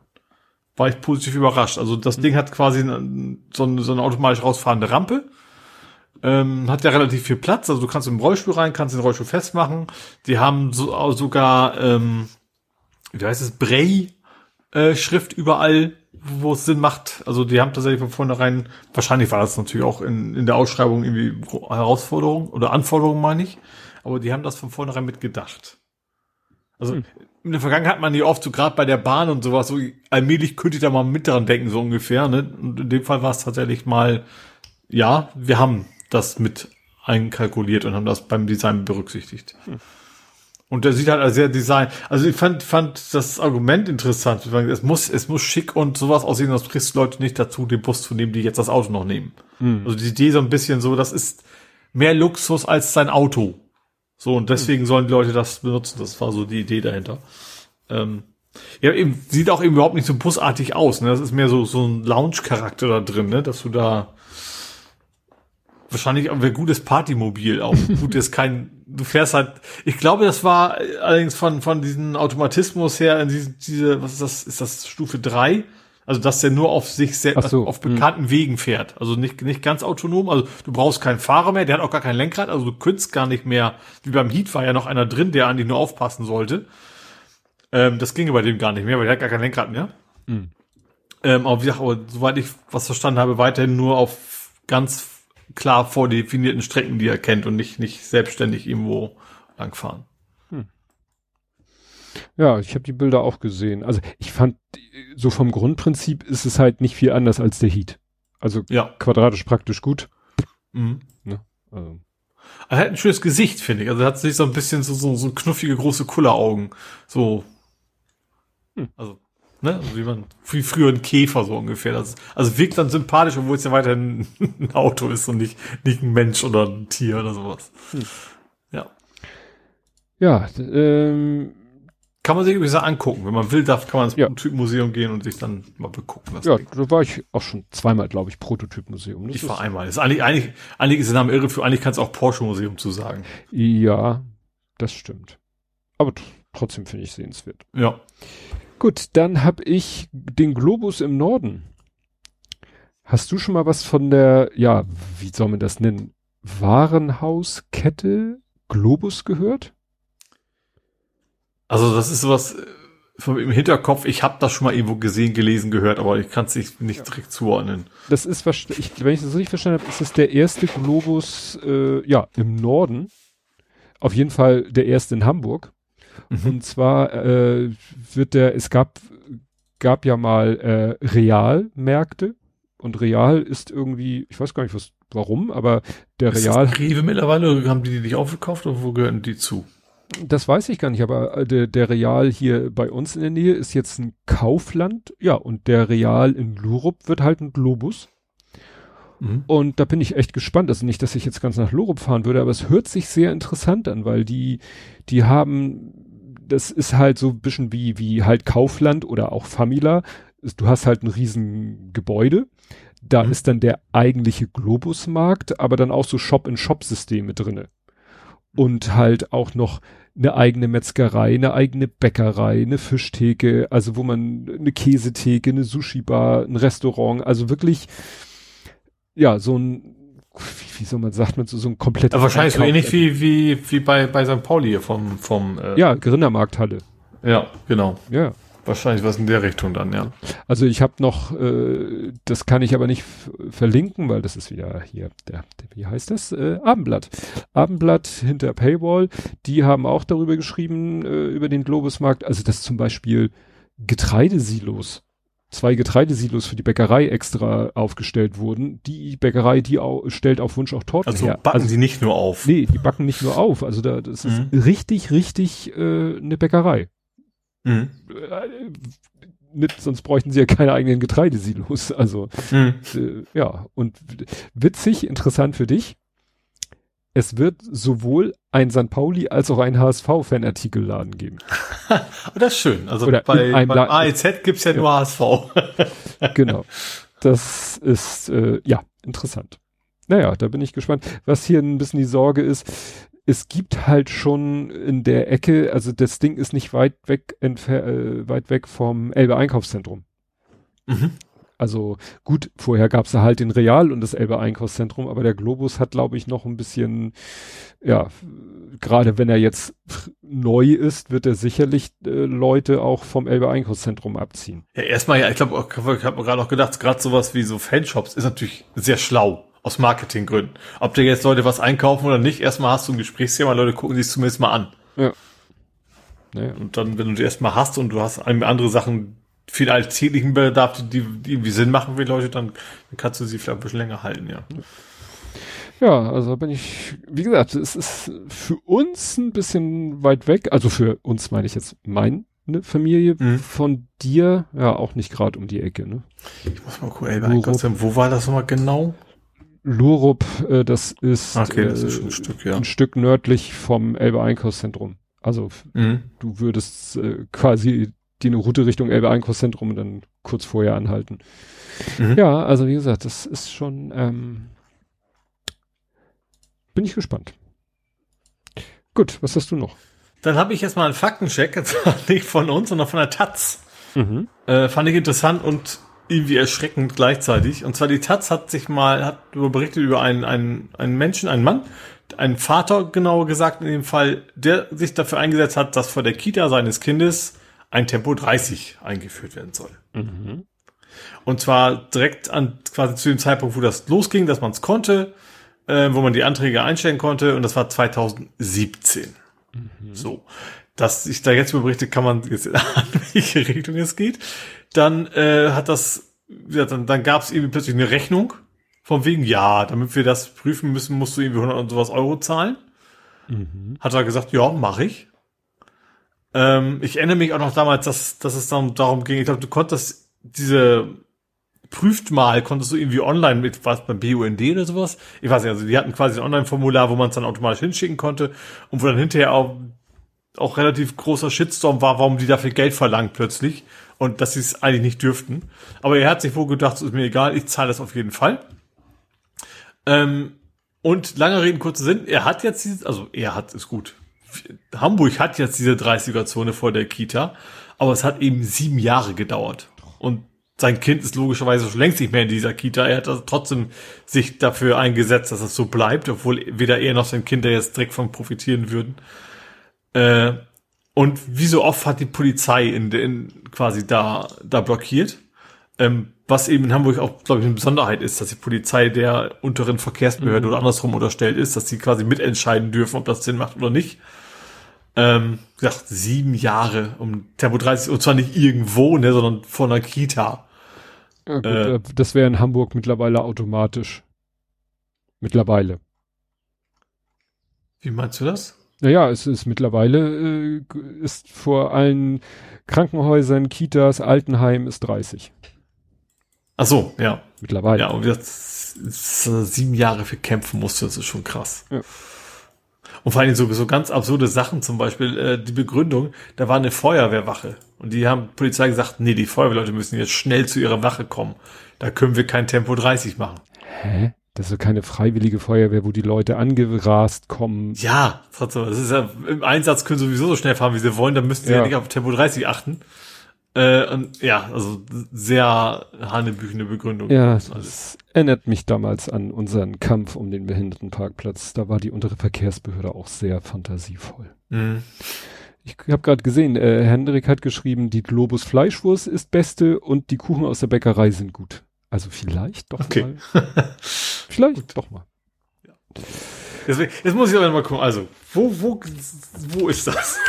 War ich positiv überrascht. Also das Ding hat quasi so eine, so eine automatisch rausfahrende Rampe. Ähm, hat ja relativ viel Platz, also du kannst im Rollstuhl rein, kannst den Rollstuhl festmachen. Die haben so, sogar, ähm, wie heißt es, Brei äh, Schrift überall, wo es Sinn macht. Also die haben tatsächlich von vornherein, wahrscheinlich war das natürlich auch in, in der Ausschreibung irgendwie Herausforderung oder Anforderung, meine ich. Aber die haben das von vornherein mitgedacht. Also in der Vergangenheit hat man die oft so gerade bei der Bahn und sowas, so allmählich könnte ich da mal mit dran denken, so ungefähr. Ne? Und in dem Fall war es tatsächlich mal, ja, wir haben das mit einkalkuliert und haben das beim Design berücksichtigt. Und der sieht halt als sehr Design. Also ich fand, fand das Argument interessant. Es muss, es muss schick und sowas aussehen, sonst kriegst du Leute nicht dazu, den Bus zu nehmen, die jetzt das Auto noch nehmen. Also die Idee so ein bisschen so, das ist mehr Luxus als sein Auto. So, und deswegen sollen die Leute das benutzen. Das war so die Idee dahinter. Ähm, ja, eben, sieht auch eben überhaupt nicht so busartig aus. Ne? Das ist mehr so, so ein Lounge-Charakter da drin, ne? dass du da wahrscheinlich ein gutes Partymobil auch. Gut, ist kein, du fährst halt, ich glaube, das war allerdings von, von diesem Automatismus her, in diese, diese, was ist das, ist das Stufe drei Also, dass der nur auf sich Ach so, auf bekannten Wegen fährt. Also nicht, nicht ganz autonom. Also, du brauchst keinen Fahrer mehr, der hat auch gar kein Lenkrad. Also, du könntest gar nicht mehr, wie beim Heat war ja noch einer drin, der eigentlich nur aufpassen sollte. Ähm, das ginge bei dem gar nicht mehr, weil der hat gar kein Lenkrad mehr. Mhm. Ähm, aber wie gesagt, aber soweit ich was verstanden habe, weiterhin nur auf ganz klar vordefinierten Strecken, die er kennt und nicht, nicht selbstständig irgendwo langfahren. Ja, ich habe die Bilder auch gesehen. Also ich fand, so vom Grundprinzip ist es halt nicht viel anders als der Heat. Also Ja. quadratisch praktisch gut. Mhm. Also, Er hat ein schönes Gesicht, finde ich. Also er hat sich so ein bisschen so, so, so knuffige große Kulleraugen. So. Hm. Also, ne? Also wie man, wie früher ein Käfer so ungefähr. Das, also wirkt dann sympathisch, obwohl es ja weiterhin ein Auto ist und nicht, nicht ein Mensch oder ein Tier oder sowas. Ja. ja, d- ähm, Kann man sich übrigens angucken. Wenn man will, darf, kann man ins Ja. Prototypenmuseum gehen und sich dann mal begucken. Ja, da war ich auch schon zweimal, glaube ich, Prototypmuseum. Ich war einmal. Ist eigentlich, eigentlich, eigentlich ist der Name irre für, eigentlich kannst du auch Porsche Museum zu sagen. Ja, das stimmt. Aber trotzdem finde ich sehenswert. Ja. Gut, dann habe ich den Globus im Norden. Hast du schon mal was von der, ja, wie soll man das nennen? Warenhauskette Globus gehört? Also das ist sowas äh, vom im Hinterkopf. Ich habe das schon mal irgendwo gesehen, gelesen, gehört, aber ich kann es nicht, nicht direkt zuordnen. Das ist, ich, wenn ich das richtig verstanden habe, ist es der erste Globus, äh, ja, im Norden. Auf jeden Fall der erste in Hamburg. Mhm. Und zwar äh, wird der, es gab, gab ja mal äh, Realmärkte Und Real ist irgendwie, ich weiß gar nicht, was, warum, aber der Ist Real. das Rewe mittlerweile oder haben die die nicht aufgekauft oder wo gehören die zu? Das weiß ich gar nicht, aber äh, der, der Real hier bei uns in der Nähe ist jetzt ein Kaufland. Ja, und der Real in Lurup wird halt ein Globus. Mhm. Und da bin ich echt gespannt. Also nicht, dass ich jetzt ganz nach Lurup fahren würde, aber es hört sich sehr interessant an, weil die, die haben, das ist halt so ein bisschen wie, wie halt Kaufland oder auch Famila. Du hast halt ein riesen Gebäude. Da Mhm. ist dann der eigentliche Globusmarkt, aber dann auch so Shop-in-Shop-Systeme drinne. Und halt auch noch eine eigene Metzgerei, eine eigene Bäckerei, eine Fischtheke, also wo man eine Käsetheke, eine Sushi-Bar, ein Restaurant, also wirklich, ja, so ein, wie, wie soll man, sagt man so, so ein komplettes. Aber wahrscheinlich so Einkauf- ähnlich wie, wie, wie bei, bei St. Pauli hier vom, vom, äh, Ja, Grindermarkthalle. ja, genau. Ja. Wahrscheinlich was in der Richtung dann, ja. Also ich habe noch, äh, das kann ich aber nicht verlinken, weil das ist wieder hier, der, der wie heißt das? Äh, Abendblatt. Abendblatt hinter Paywall, die haben auch darüber geschrieben, äh, über den Globusmarkt, also dass zum Beispiel Getreidesilos, zwei Getreidesilos für die Bäckerei extra aufgestellt wurden. Die Bäckerei, die au stellt auf Wunsch auch Torten Also her. backen sie nicht nur auf. Nee, die backen nicht nur auf, also da, das ist Mhm. richtig, richtig äh, eine Bäckerei Mhm. äh, nicht, sonst bräuchten sie ja keine eigenen Getreidesilos. Also Mhm. äh, ja, und witzig, interessant für dich. Es wird sowohl ein St. Pauli als auch ein HSV-Fanartikelladen geben. Aber das ist schön. Also Oder bei, beim La- AEZ gibt's ja, nur HSV. Genau. Das ist äh, ja interessant. Naja, da bin ich gespannt. Was hier ein bisschen die Sorge ist, es gibt halt schon in der Ecke, also das Ding ist nicht weit weg, äh, weit weg vom Elbe Einkaufszentrum. Mhm. Also gut, vorher gab's da halt den Real und das Elbe Einkaufszentrum, aber der Globus hat, glaube ich, noch ein bisschen, ja, gerade wenn er jetzt neu ist, wird er sicherlich äh, Leute auch vom Elbe Einkaufszentrum abziehen. Ja, erstmal, ja, ich glaube, ich habe mir gerade auch gedacht, gerade sowas wie so Fanshops ist natürlich sehr schlau aus Marketinggründen. Ob da jetzt Leute was einkaufen oder nicht, erstmal hast du ein Gesprächsthema, Leute gucken sich zumindest mal an. Naja. Und dann, wenn du die erstmal hast und du hast andere Sachen, viel alltäglichen Bedarf, die, die irgendwie Sinn machen für die Leute, dann, kannst du sie vielleicht ein bisschen länger halten, ja. Ja, also bin ich, wie gesagt, es ist für uns ein bisschen weit weg, also für uns meine ich jetzt meine Familie, Mhm. von dir ja auch nicht gerade um die Ecke, ne? Ich muss mal gucken, ey, Wo- Einkaufszentrum, wo war das nochmal genau? Lurup, äh, das ist, Okay, das äh, ist schon ein Stück, ja. ein Stück nördlich vom Elbe Einkaufszentrum. Also Mhm. du würdest äh, quasi die eine Route Richtung Elbe Einkaufszentrum und dann kurz vorher anhalten. Mhm. Ja, also wie gesagt, das ist schon, ähm, bin ich gespannt. Gut, was hast du noch? Dann habe ich jetzt mal einen Faktencheck, jetzt nicht von uns, sondern von der Taz. Mhm. Äh, fand ich interessant und irgendwie erschreckend gleichzeitig. Und zwar die Taz hat sich mal, hat berichtet über einen, einen, einen Menschen, einen Mann, einen Vater genauer gesagt in dem Fall, der sich dafür eingesetzt hat, dass vor der Kita seines Kindes ein Tempo 30 eingeführt werden soll. Mhm. Und zwar direkt an quasi zu dem Zeitpunkt, wo das losging, dass man es konnte, äh, wo man die Anträge einstellen konnte, und das war 2017. So. Dass ich da jetzt berichte, kann man jetzt an welche Richtung es geht. Dann äh, hat das, ja, dann, dann gab es irgendwie plötzlich eine Rechnung von wegen, ja, damit wir das prüfen müssen, musst du irgendwie 100 und sowas Euro zahlen. Mhm. Hat er gesagt, ja, mache ich. Ähm, ich erinnere mich auch noch damals, dass, dass es dann darum ging, ich glaube, du konntest diese prüft mal, konntest du irgendwie online mit was beim BUND oder sowas. Ich weiß nicht, also die hatten quasi ein Online-Formular, wo man es dann automatisch hinschicken konnte und wo dann hinterher auch, auch relativ großer Shitstorm war, warum die dafür Geld verlangt plötzlich und dass sie es eigentlich nicht dürften. Aber er hat sich wohl gedacht, es ist mir egal, ich zahle das auf jeden Fall. Ähm, und lange Reden, kurzer Sinn, er hat jetzt dieses, also er hat, ist gut. Hamburg hat jetzt diese 30er-Zone vor der Kita, aber es hat eben sieben Jahre gedauert. Und sein Kind ist logischerweise schon längst nicht mehr in dieser Kita. Er hat also trotzdem sich dafür eingesetzt, dass es so bleibt, obwohl weder er noch sein Kind da jetzt direkt von profitieren würden. Äh, und wie so oft hat die Polizei in, in quasi da, da blockiert. Ähm, was eben in Hamburg auch, glaube ich, eine Besonderheit ist, dass die Polizei der unteren Verkehrsbehörde oder andersrum unterstellt ist, dass sie quasi mitentscheiden dürfen, ob das Sinn macht oder nicht. Ähm, gesagt, sieben Jahre um Tempo 30, und zwar nicht irgendwo, ne, sondern vor einer Kita. Ja, gut, äh, das wäre in Hamburg mittlerweile automatisch. Mittlerweile. Wie meinst du das? Naja, es ist mittlerweile, äh, ist vor allen Krankenhäusern, Kitas, Altenheim ist 30. Ach so, ja. Mittlerweile. Ja, und jetzt sieben Jahre für kämpfen musste, das ist schon krass. Ja. Und vor allem so, so ganz absurde Sachen, zum Beispiel äh, die Begründung, da war eine Feuerwehrwache und die haben Polizei gesagt, nee, die Feuerwehrleute müssen jetzt schnell zu ihrer Wache kommen. Da können wir kein Tempo 30 machen. Hä? Das ist keine freiwillige Feuerwehr, wo die Leute angerast kommen. Ja. Das ist ja, im Einsatz können sie sowieso so schnell fahren, wie sie wollen, dann müssten sie ja, ja nicht auf Tempo 30 achten. Äh, und ja, also sehr hanebüchende Begründung. Ja, das erinnert mich damals an unseren Kampf um den Behindertenparkplatz. Da war die untere Verkehrsbehörde auch sehr fantasievoll. Mhm. Ich habe gerade gesehen, äh, Hendrik hat geschrieben, die Globus Fleischwurst ist beste und die Kuchen aus der Bäckerei sind gut. Also vielleicht doch okay. mal. vielleicht Gut. doch mal. Ja. Deswegen, jetzt muss ich aber mal gucken. Also, wo, wo, wo ist das?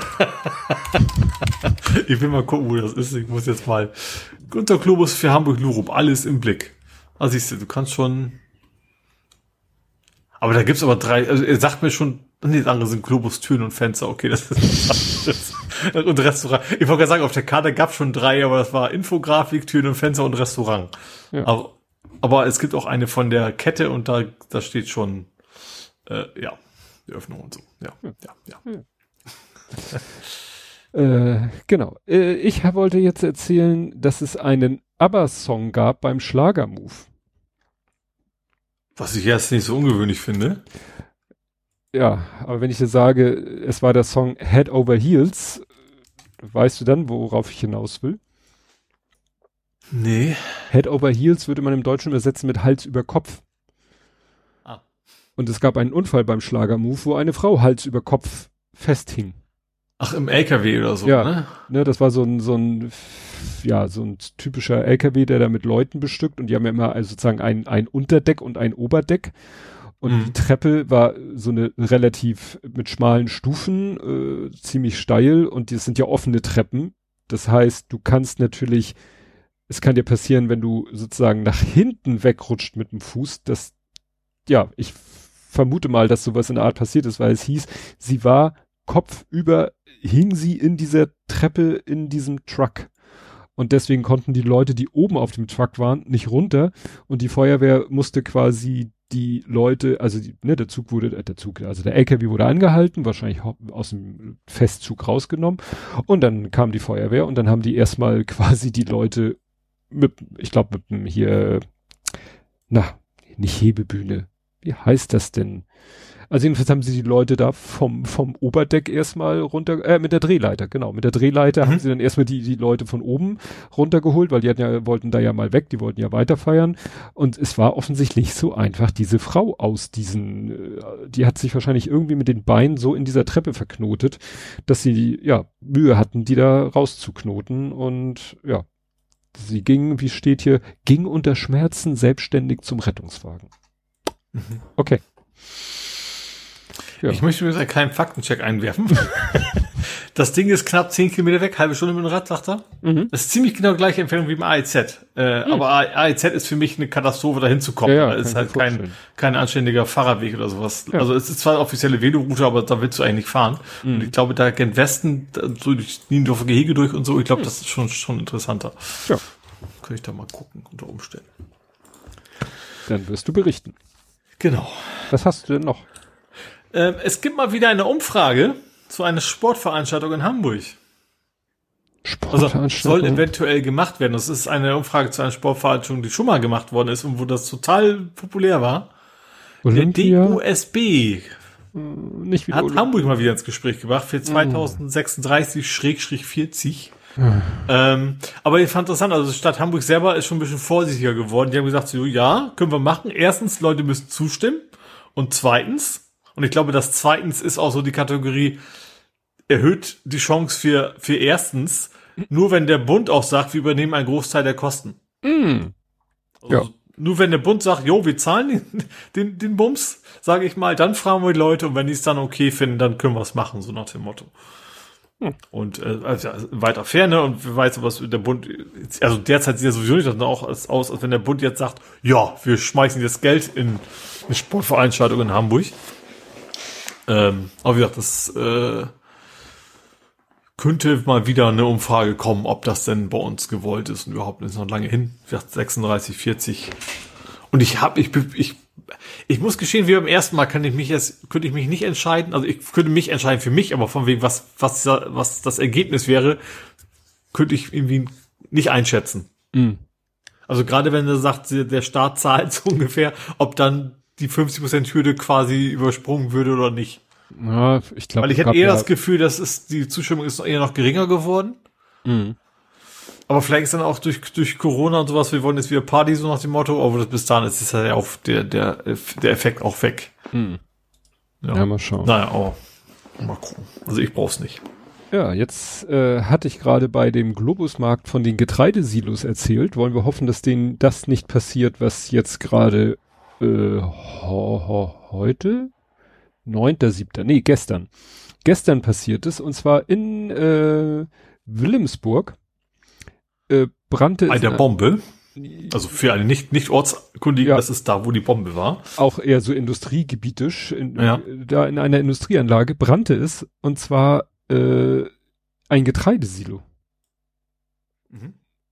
ich will mal gucken, wo das ist. Ich muss jetzt mal. Gunter Globus für Hamburg-Lurup, alles im Blick. Also siehst du, du kannst schon. Aber da gibt's aber drei, also er sagt mir schon, nee, das andere sind Globus, Türen und Fenster, okay, das ist und Restaurant. Ich wollte gerade sagen, auf der Karte gab schon drei, aber das war Infografik, Türen und Fenster und Restaurant. Ja. Aber, aber es gibt auch eine von der Kette und da, da steht schon, äh, ja, die Öffnung und so. Ja, ja, ja. ja. äh, genau. Äh, ich wollte jetzt erzählen, dass es einen ABBA-Song gab beim Schlagermove. Was ich erst nicht so ungewöhnlich finde. Ja, aber wenn ich dir sage, es war der Song Head Over Heels, weißt du dann, worauf ich hinaus will? Nee. Head Over Heels würde man im Deutschen übersetzen mit Hals über Kopf. Ah. Und es gab einen Unfall beim Schlagermove, wo eine Frau Hals über Kopf festhing. Ach, im LKW oder so, ja, ne? ne? Das war so ein, so ein, ja, so ein typischer LKW, der da mit Leuten bestückt und die haben ja immer also sozusagen ein, ein Unterdeck und ein Oberdeck. Und mhm. die Treppe war so eine relativ mit schmalen Stufen, äh, ziemlich steil und das sind ja offene Treppen. Das heißt, du kannst natürlich, es kann dir passieren, wenn du sozusagen nach hinten wegrutscht mit dem Fuß, dass, ja, ich vermute mal, dass sowas in der Art passiert ist, weil es hieß, sie war kopfüber, hing sie in dieser Treppe in diesem Truck. Und deswegen konnten die Leute, die oben auf dem Truck waren, nicht runter. Und die Feuerwehr musste quasi die Leute, also die, ne, der Zug wurde, äh, der Zug, also der LKW wurde angehalten, wahrscheinlich aus dem Festzug rausgenommen und dann kam die Feuerwehr und dann haben die erstmal quasi die Leute mit, ich glaube mit dem hier, na, nicht Hebebühne, wie heißt das denn? Also jedenfalls haben sie die Leute da vom, vom Oberdeck erstmal runter, äh, mit der Drehleiter, genau. Mit der Drehleiter mhm. haben sie dann erstmal die, die Leute von oben runtergeholt, weil die hatten ja, wollten da ja mal weg, die wollten ja weiter feiern. Und es war offensichtlich so einfach, diese Frau aus diesen, äh, die hat sich wahrscheinlich irgendwie mit den Beinen so in dieser Treppe verknotet, dass sie, ja, Mühe hatten, die da rauszuknoten und, ja. Sie ging, wie steht hier, ging unter Schmerzen selbstständig zum Rettungswagen. Mhm. Okay. Ja. Ich möchte übrigens einen kleinen Faktencheck einwerfen. das Ding ist knapp 10 Kilometer weg, halbe Stunde mit dem Rad, sagt er. Mhm. Das ist ziemlich genau die gleiche Empfehlung wie im AIZ. Äh, mhm. Aber AIZ ist für mich eine Katastrophe, da hinzukommen. Ja, ja, ist halt kein, kein anständiger Fahrradweg oder sowas. Ja. Also es ist zwar eine offizielle Veloroute, aber da willst du eigentlich nicht fahren. Mhm. Und ich glaube, da gen Westen, so durch Niendorfer Gehege durch und so, ich glaube, mhm. das ist schon, schon interessanter. Ja. Könnte ich da mal gucken, unter Umständen. Dann wirst du berichten. Genau. Was hast du denn noch? Ähm, es gibt mal wieder eine Umfrage zu einer Sportveranstaltung in Hamburg. Sportveranstaltung? Also soll eventuell gemacht werden. Das ist eine Umfrage zu einer Sportveranstaltung, die schon mal gemacht worden ist und wo das total populär war. Olympia? Der DUSB äh, nicht hat Olymp Hamburg mal wieder ins Gespräch gebracht für 2036-40. Mhm. Ähm, aber ich fand interessant, also Stadt Hamburg selber ist schon ein bisschen vorsichtiger geworden. Die haben gesagt, so, ja, können wir machen. Erstens, Leute müssen zustimmen. Und zweitens, und ich glaube, das zweitens ist auch so die Kategorie, erhöht die Chance für, für erstens, nur wenn der Bund auch sagt, wir übernehmen einen Großteil der Kosten. Mm. Also ja. Nur wenn der Bund sagt, jo, wir zahlen den, den, den Bums, sage ich mal, dann fragen wir die Leute und wenn die es dann okay finden, dann können wir es machen, so nach dem Motto. Hm. Und äh, also weiter Ferne und wer weiß, was der Bund, also derzeit sieht ja sowieso nicht auch aus, als wenn der Bund jetzt sagt, ja, wir schmeißen das Geld in eine Sportveranstaltung in Hamburg. Ähm, aber wie gesagt, das äh, könnte mal wieder eine Umfrage kommen, ob das denn bei uns gewollt ist und überhaupt ist noch lange hin. Wie gesagt, 36, 40. Und ich habe, ich, ich ich muss geschehen, wie beim ersten Mal kann ich mich jetzt, könnte ich mich nicht entscheiden. Also ich könnte mich entscheiden für mich, aber von wegen, was, was, was das Ergebnis wäre, könnte ich irgendwie nicht einschätzen. Mhm. Also gerade wenn er sagt, der Staat zahlt so ungefähr, ob dann die 50% Hürde quasi übersprungen würde oder nicht. Ja, ich glaube. Weil ich hätte eher ja das Gefühl, dass es, die Zustimmung ist eher noch geringer geworden. Mhm. Aber vielleicht ist dann auch durch, durch Corona und sowas, wir wollen jetzt wieder Party, so nach dem Motto, aber bis dahin ist ja auch der, der, der Effekt auch weg. Hm. Ja. ja, mal schauen. Naja, aber mal gucken. Also ich brauch's nicht. Ja, jetzt äh, hatte ich gerade bei dem Globusmarkt von den Getreidesilos erzählt. Wollen wir hoffen, dass denen das nicht passiert, was jetzt gerade äh, ho, ho, heute? Neunter, siebter, nee, gestern. Gestern passiert ist, und zwar in äh, Wilhelmsburg äh, brannte Bei der Bombe? Also für eine nicht, nicht Ortskundige, ja. das ist da, wo die Bombe war. Auch eher so industriegebietisch. In, ja. Da in einer Industrieanlage brannte es und zwar äh, ein Getreidesilo.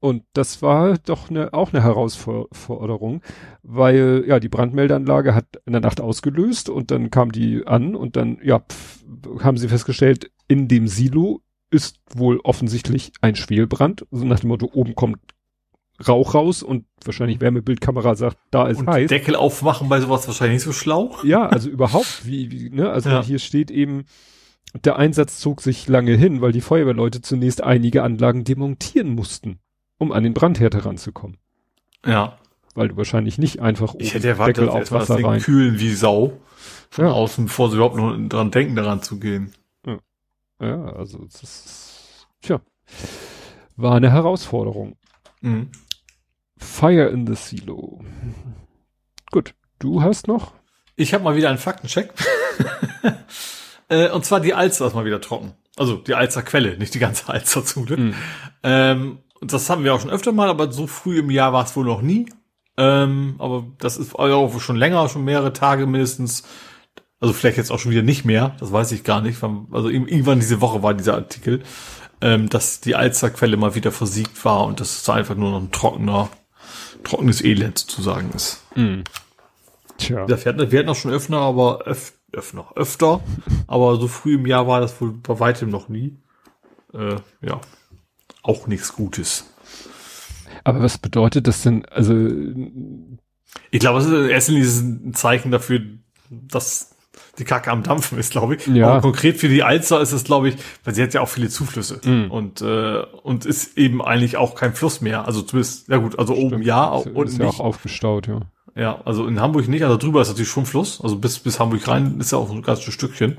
Und das war doch ne, auch eine Herausforderung, weil ja die Brandmeldeanlage hat in der Nacht ausgelöst und dann kam die an und dann ja pf, haben sie festgestellt, in dem Silo ist wohl offensichtlich ein Schwelbrand. So nach dem Motto, oben kommt Rauch raus und wahrscheinlich Wärmebildkamera sagt, da ist und heiß. Deckel aufmachen bei sowas wahrscheinlich nicht so schlau. Ja, also überhaupt, wie, wie ne? Also ja. hier steht eben, der Einsatz zog sich lange hin, weil die Feuerwehrleute zunächst einige Anlagen demontieren mussten, um an den Brandherd heranzukommen. Ja. Weil du wahrscheinlich nicht einfach ich hätte erwartet, Deckel auf Wasser rein. kühlen wie Sau von ja. außen, bevor sie überhaupt noch dran denken, daran zu gehen. Ja, also das ist, tja, war eine Herausforderung. Mhm. Fire in the Silo. Gut, du hast noch? Ich habe mal wieder einen Faktencheck. äh, und zwar die Alster ist mal wieder trocken. Also die Alster Quelle, nicht die ganze Alster zum Glück. Mhm. Ähm, das haben wir auch schon öfter mal, aber so früh im Jahr war es wohl noch nie. Ähm, aber das ist auch schon länger, schon mehrere Tage mindestens also vielleicht jetzt auch schon wieder nicht mehr, das weiß ich gar nicht. Also irgendwann diese Woche war dieser Artikel, ähm, dass die Alsterquelle mal wieder versiegt war und dass es einfach nur noch ein trockener, trockenes Elend zu sagen ist. Mm. Tja. Wir hatten, wir hatten auch schon öfter, aber öf, öfter, öfter, aber so früh im Jahr war das wohl bei weitem noch nie. Äh, ja, auch nichts Gutes. Aber was bedeutet das denn? Also ich glaube, es ist erst ein Zeichen dafür, dass die Kacke am Dampfen ist, glaube ich. Ja. Aber konkret für die Alster ist es, glaube ich, weil sie hat ja auch viele Zuflüsse mm. und äh, und ist eben eigentlich auch kein Fluss mehr. Also zumindest, ja gut, also Stimmt. oben ja ist, und ist ja auch aufgestaut, ja. Ja, also in Hamburg nicht, also drüber ist natürlich schon Fluss, also bis bis Hamburg rein ist ja auch ein ganzes Stückchen.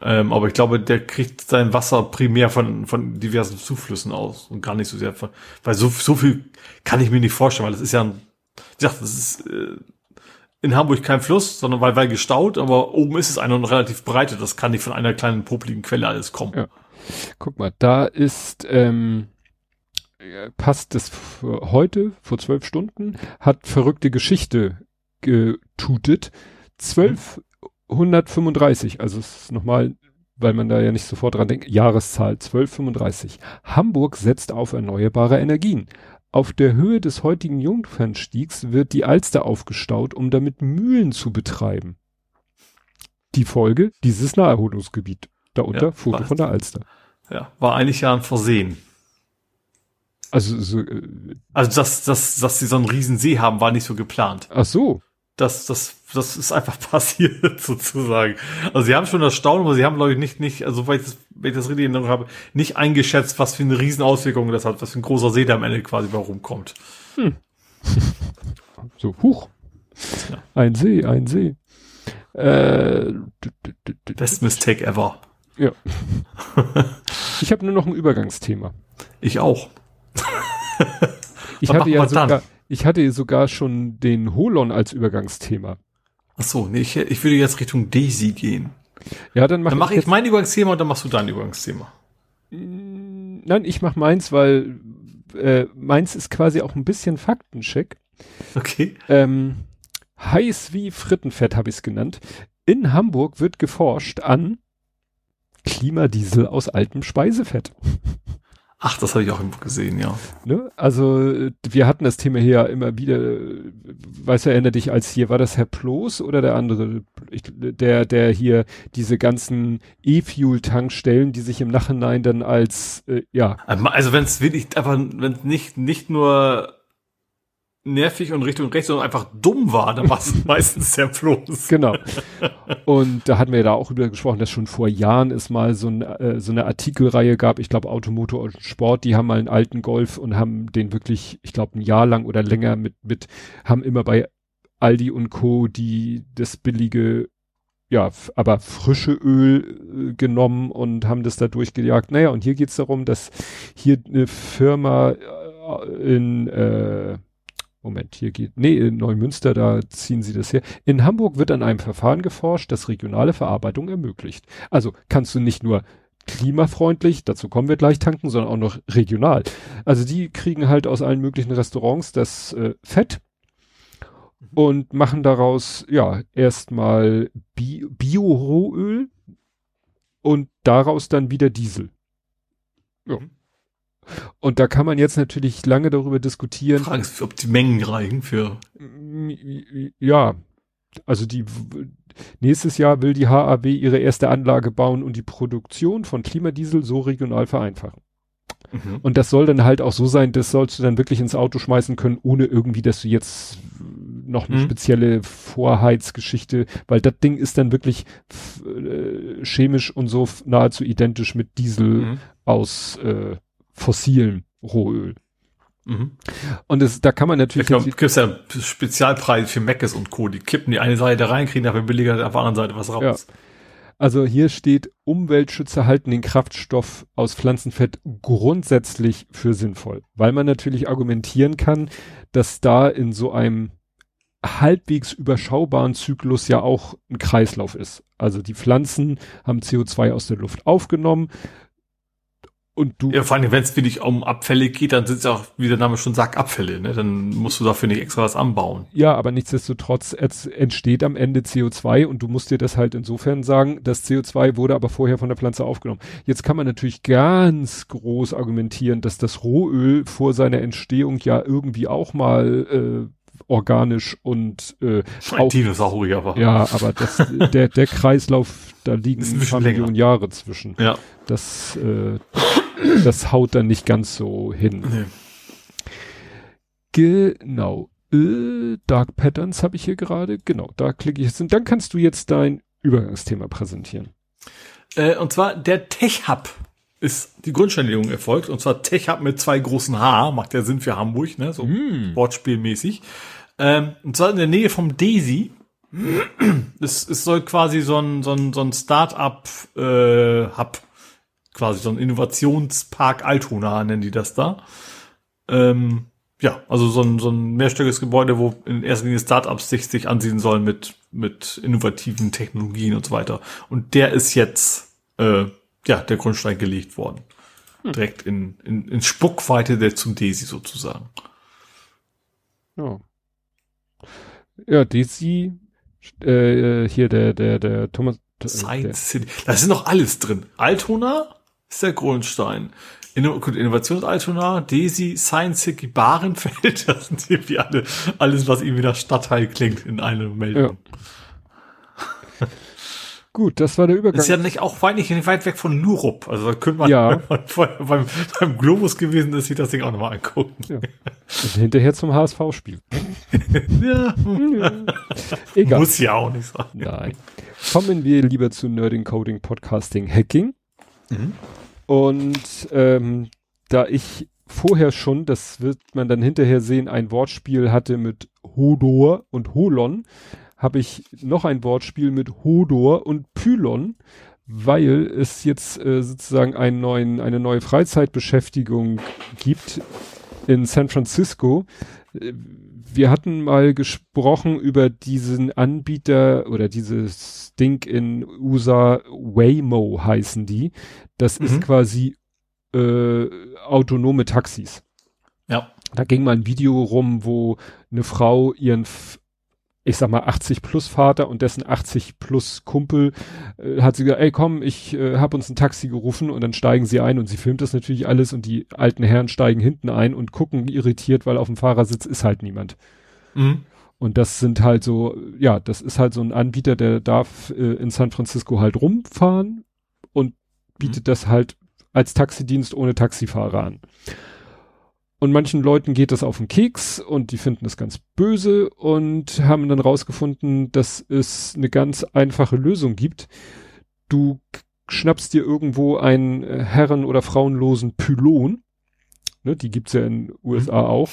Ähm, aber ich glaube, der kriegt sein Wasser primär von, von diversen Zuflüssen aus und gar nicht so sehr von, weil so, so viel kann ich mir nicht vorstellen, weil das ist ja ein, ich sag, das ist äh, in Hamburg kein Fluss, sondern weil, weil gestaut, aber oben ist es einer und relativ breite. Das kann nicht von einer kleinen popligen Quelle alles kommen. Ja. Guck mal, da ist, ähm, passt das heute, vor zwölf Stunden, hat verrückte Geschichte getutet. 1235, also es ist nochmal, weil man da ja nicht sofort dran denkt, Jahreszahl 1235. Hamburg setzt auf erneuerbare Energien. Auf der Höhe des heutigen Jungfernstiegs wird die Alster aufgestaut, um damit Mühlen zu betreiben. Die Folge, dieses Naherholungsgebiet. Darunter ja, Foto von der Alster. Ja, war eigentlich ja ein Versehen. Also, so, äh, also dass, dass, dass sie so einen riesen See haben, war nicht so geplant. Ach so das, das, das ist einfach passiert, sozusagen. Also sie haben schon das Staunen, aber sie haben, glaube ich, nicht, nicht, also weil ich das, wenn ich das richtig in Erinnerung habe, nicht eingeschätzt, was für eine Riesenauswirkung das hat, was für ein großer See da am Ende quasi warum kommt. Hm. so, huch. Ja. Ein See, ein See. Äh, Best Mistake ever. Ja. ich habe nur noch ein Übergangsthema. Ich auch. ich hatte ja sogar, dann? Ich hatte sogar schon den Holon als Übergangsthema. Ach so, nee, ich, ich würde jetzt Richtung Daisy gehen. Ja, dann mach, dann mach ich, ich mein Übergangsthema und dann machst du dein Übergangsthema. Nein, ich mach meins, weil äh, meins ist quasi auch ein bisschen Faktencheck. Okay. Ähm, heiß wie Frittenfett habe ich es genannt. In Hamburg wird geforscht an Klimadiesel aus altem Speisefett. Ach, das habe ich auch irgendwo gesehen, ja. Ne? Also wir hatten das Thema hier ja immer wieder, weißt du, erinnere dich, als hier war das Herr Ploß oder der andere, ich, der, der hier diese ganzen E-Fuel-Tankstellen, die sich im Nachhinein dann als, äh, ja. Also wenn es wirklich einfach, wenn nicht, nicht nur nervig und Richtung rechts, sondern einfach dumm war, dann war es meistens sehr bloß. Genau. Und da hatten wir ja da auch über gesprochen, dass schon vor Jahren es mal so, ein, äh, so eine Artikelreihe gab, ich glaube Automotor und Sport, die haben mal einen alten Golf und haben den wirklich, ich glaube ein Jahr lang oder länger mit, mit, haben immer bei Aldi und Co. die das billige ja, aber frische Öl äh, genommen und haben das da durchgejagt. Naja, und hier geht's darum, dass hier eine Firma äh, in äh, Moment, hier geht, nee, in Neumünster, da ziehen sie das her. In Hamburg wird an einem Verfahren geforscht, das regionale Verarbeitung ermöglicht. Also kannst du nicht nur klimafreundlich, dazu kommen wir gleich tanken, sondern auch noch regional. Also die kriegen halt aus allen möglichen Restaurants das äh, Fett mhm. und machen daraus, ja, erstmal Bi Bio-Rohöl und daraus dann wieder Diesel. Ja. Mhm. Und da kann man jetzt natürlich lange darüber diskutieren. Frage ist, ob die Mengen reichen für. Ja, also die nächstes Jahr will die HAW ihre erste Anlage bauen und die Produktion von Klimadiesel so regional vereinfachen. Mhm. Und das soll dann halt auch so sein, das sollst du dann wirklich ins Auto schmeißen können, ohne irgendwie, dass du jetzt noch eine mhm. spezielle Vorheizgeschichte, weil das Ding ist dann wirklich äh, chemisch und so nahezu identisch mit Diesel mhm. aus äh, fossilen Rohöl. Mhm. Und das, da kann man natürlich. Ja, gibt es ja Spezialpreise für Meckes und Co. Die kippen die eine Seite rein, kriegen dafür billiger auf der anderen Seite was raus. Ja. Also hier steht, Umweltschützer halten den Kraftstoff aus Pflanzenfett grundsätzlich für sinnvoll, weil man natürlich argumentieren kann, dass da in so einem halbwegs überschaubaren Zyklus ja auch ein Kreislauf ist. Also die Pflanzen haben CO2 aus der Luft aufgenommen, und du. Ja, vor allem, wenn es wirklich um Abfälle geht, dann sind es ja auch, wie der Name schon sagt, Abfälle, ne? Dann musst du dafür nicht extra was anbauen. Ja, aber nichtsdestotrotz entsteht am Ende CO2 und du musst dir das halt insofern sagen, das CO2 wurde aber vorher von der Pflanze aufgenommen. Jetzt kann man natürlich ganz groß argumentieren, dass das Rohöl vor seiner Entstehung ja irgendwie auch mal äh, organisch und äh, auch, Dinosaurier war. Ja, aber das, der, der Kreislauf, da liegen ein paar Millionen Jahre zwischen. Ja. Das, äh, das haut dann nicht ganz so hin. Nee. Genau. Äh, Dark Patterns habe ich hier gerade. Genau, da klicke ich jetzt. Und dann kannst du jetzt dein Übergangsthema präsentieren. Äh, und zwar der Tech Hub ist die Grundsteinlegung erfolgt. Und zwar Tech Hub mit zwei großen H. Macht ja Sinn für Hamburg, ne? So mm. Wortspielmäßig. Ähm, und zwar in der Nähe vom Daisy. es, es soll quasi so ein, so ein, so ein Start-up-Hub, äh, quasi so ein Innovationspark Altona nennen die das da. Ähm, ja, also so ein, so ein mehrstöckiges Gebäude, wo in erster Linie Startups sich, sich ansiedeln sollen mit, mit innovativen Technologien und so weiter. Und der ist jetzt, äh, ja, der Grundstein gelegt worden. Hm. Direkt in, in, in Spuckweite der zum Desi sozusagen. Ja. Ja, Daisy, äh, hier der, der, der Thomas. Äh, Science City. Da ist noch alles drin. Altona ist der Grundstein. Inno Innovations Altona, Daisy, Science City, Barenfeld, das sind irgendwie alle, alles, was irgendwie nach Stadtteil klingt in einem Meldung. Ja. Gut, das war der Übergang. Das ist ja nicht auch weit, nicht weit weg von Lurup. Also da könnte man, ja. wenn man beim, beim Globus gewesen ist, sich das Ding auch nochmal angucken. Ja. Und hinterher zum HSV-Spiel. ja. Egal. Muss ja auch nicht sein. Nein. Kommen wir lieber zu Nerding, Coding, Podcasting, Hacking. Mhm. Und ähm, da ich vorher schon, das wird man dann hinterher sehen, ein Wortspiel hatte mit Hodor und Holon, habe ich noch ein Wortspiel mit Hodor und Pylon, weil es jetzt äh, sozusagen einen neuen, eine neue Freizeitbeschäftigung gibt in San Francisco. Wir hatten mal gesprochen über diesen Anbieter oder dieses Ding in USA, Waymo heißen die. Das mhm. ist quasi äh, autonome Taxis. Ja. Da ging mal ein Video rum, wo eine Frau ihren, ich sag mal, 80 plus Vater und dessen 80 plus Kumpel äh, hat sie gesagt, ey komm, ich äh, habe uns ein Taxi gerufen und dann steigen sie ein und sie filmt das natürlich alles und die alten Herren steigen hinten ein und gucken irritiert, weil auf dem Fahrersitz ist halt niemand. Mhm. Und das sind halt so, ja, das ist halt so ein Anbieter, der darf äh, in San Francisco halt rumfahren und bietet mhm. das halt als Taxidienst ohne Taxifahrer an. Und manchen Leuten geht das auf den Keks und die finden das ganz böse und haben dann rausgefunden, dass es eine ganz einfache Lösung gibt. Du schnappst dir irgendwo einen äh, herren- oder frauenlosen Pylon, ne, die gibt's ja in USA mhm. auch,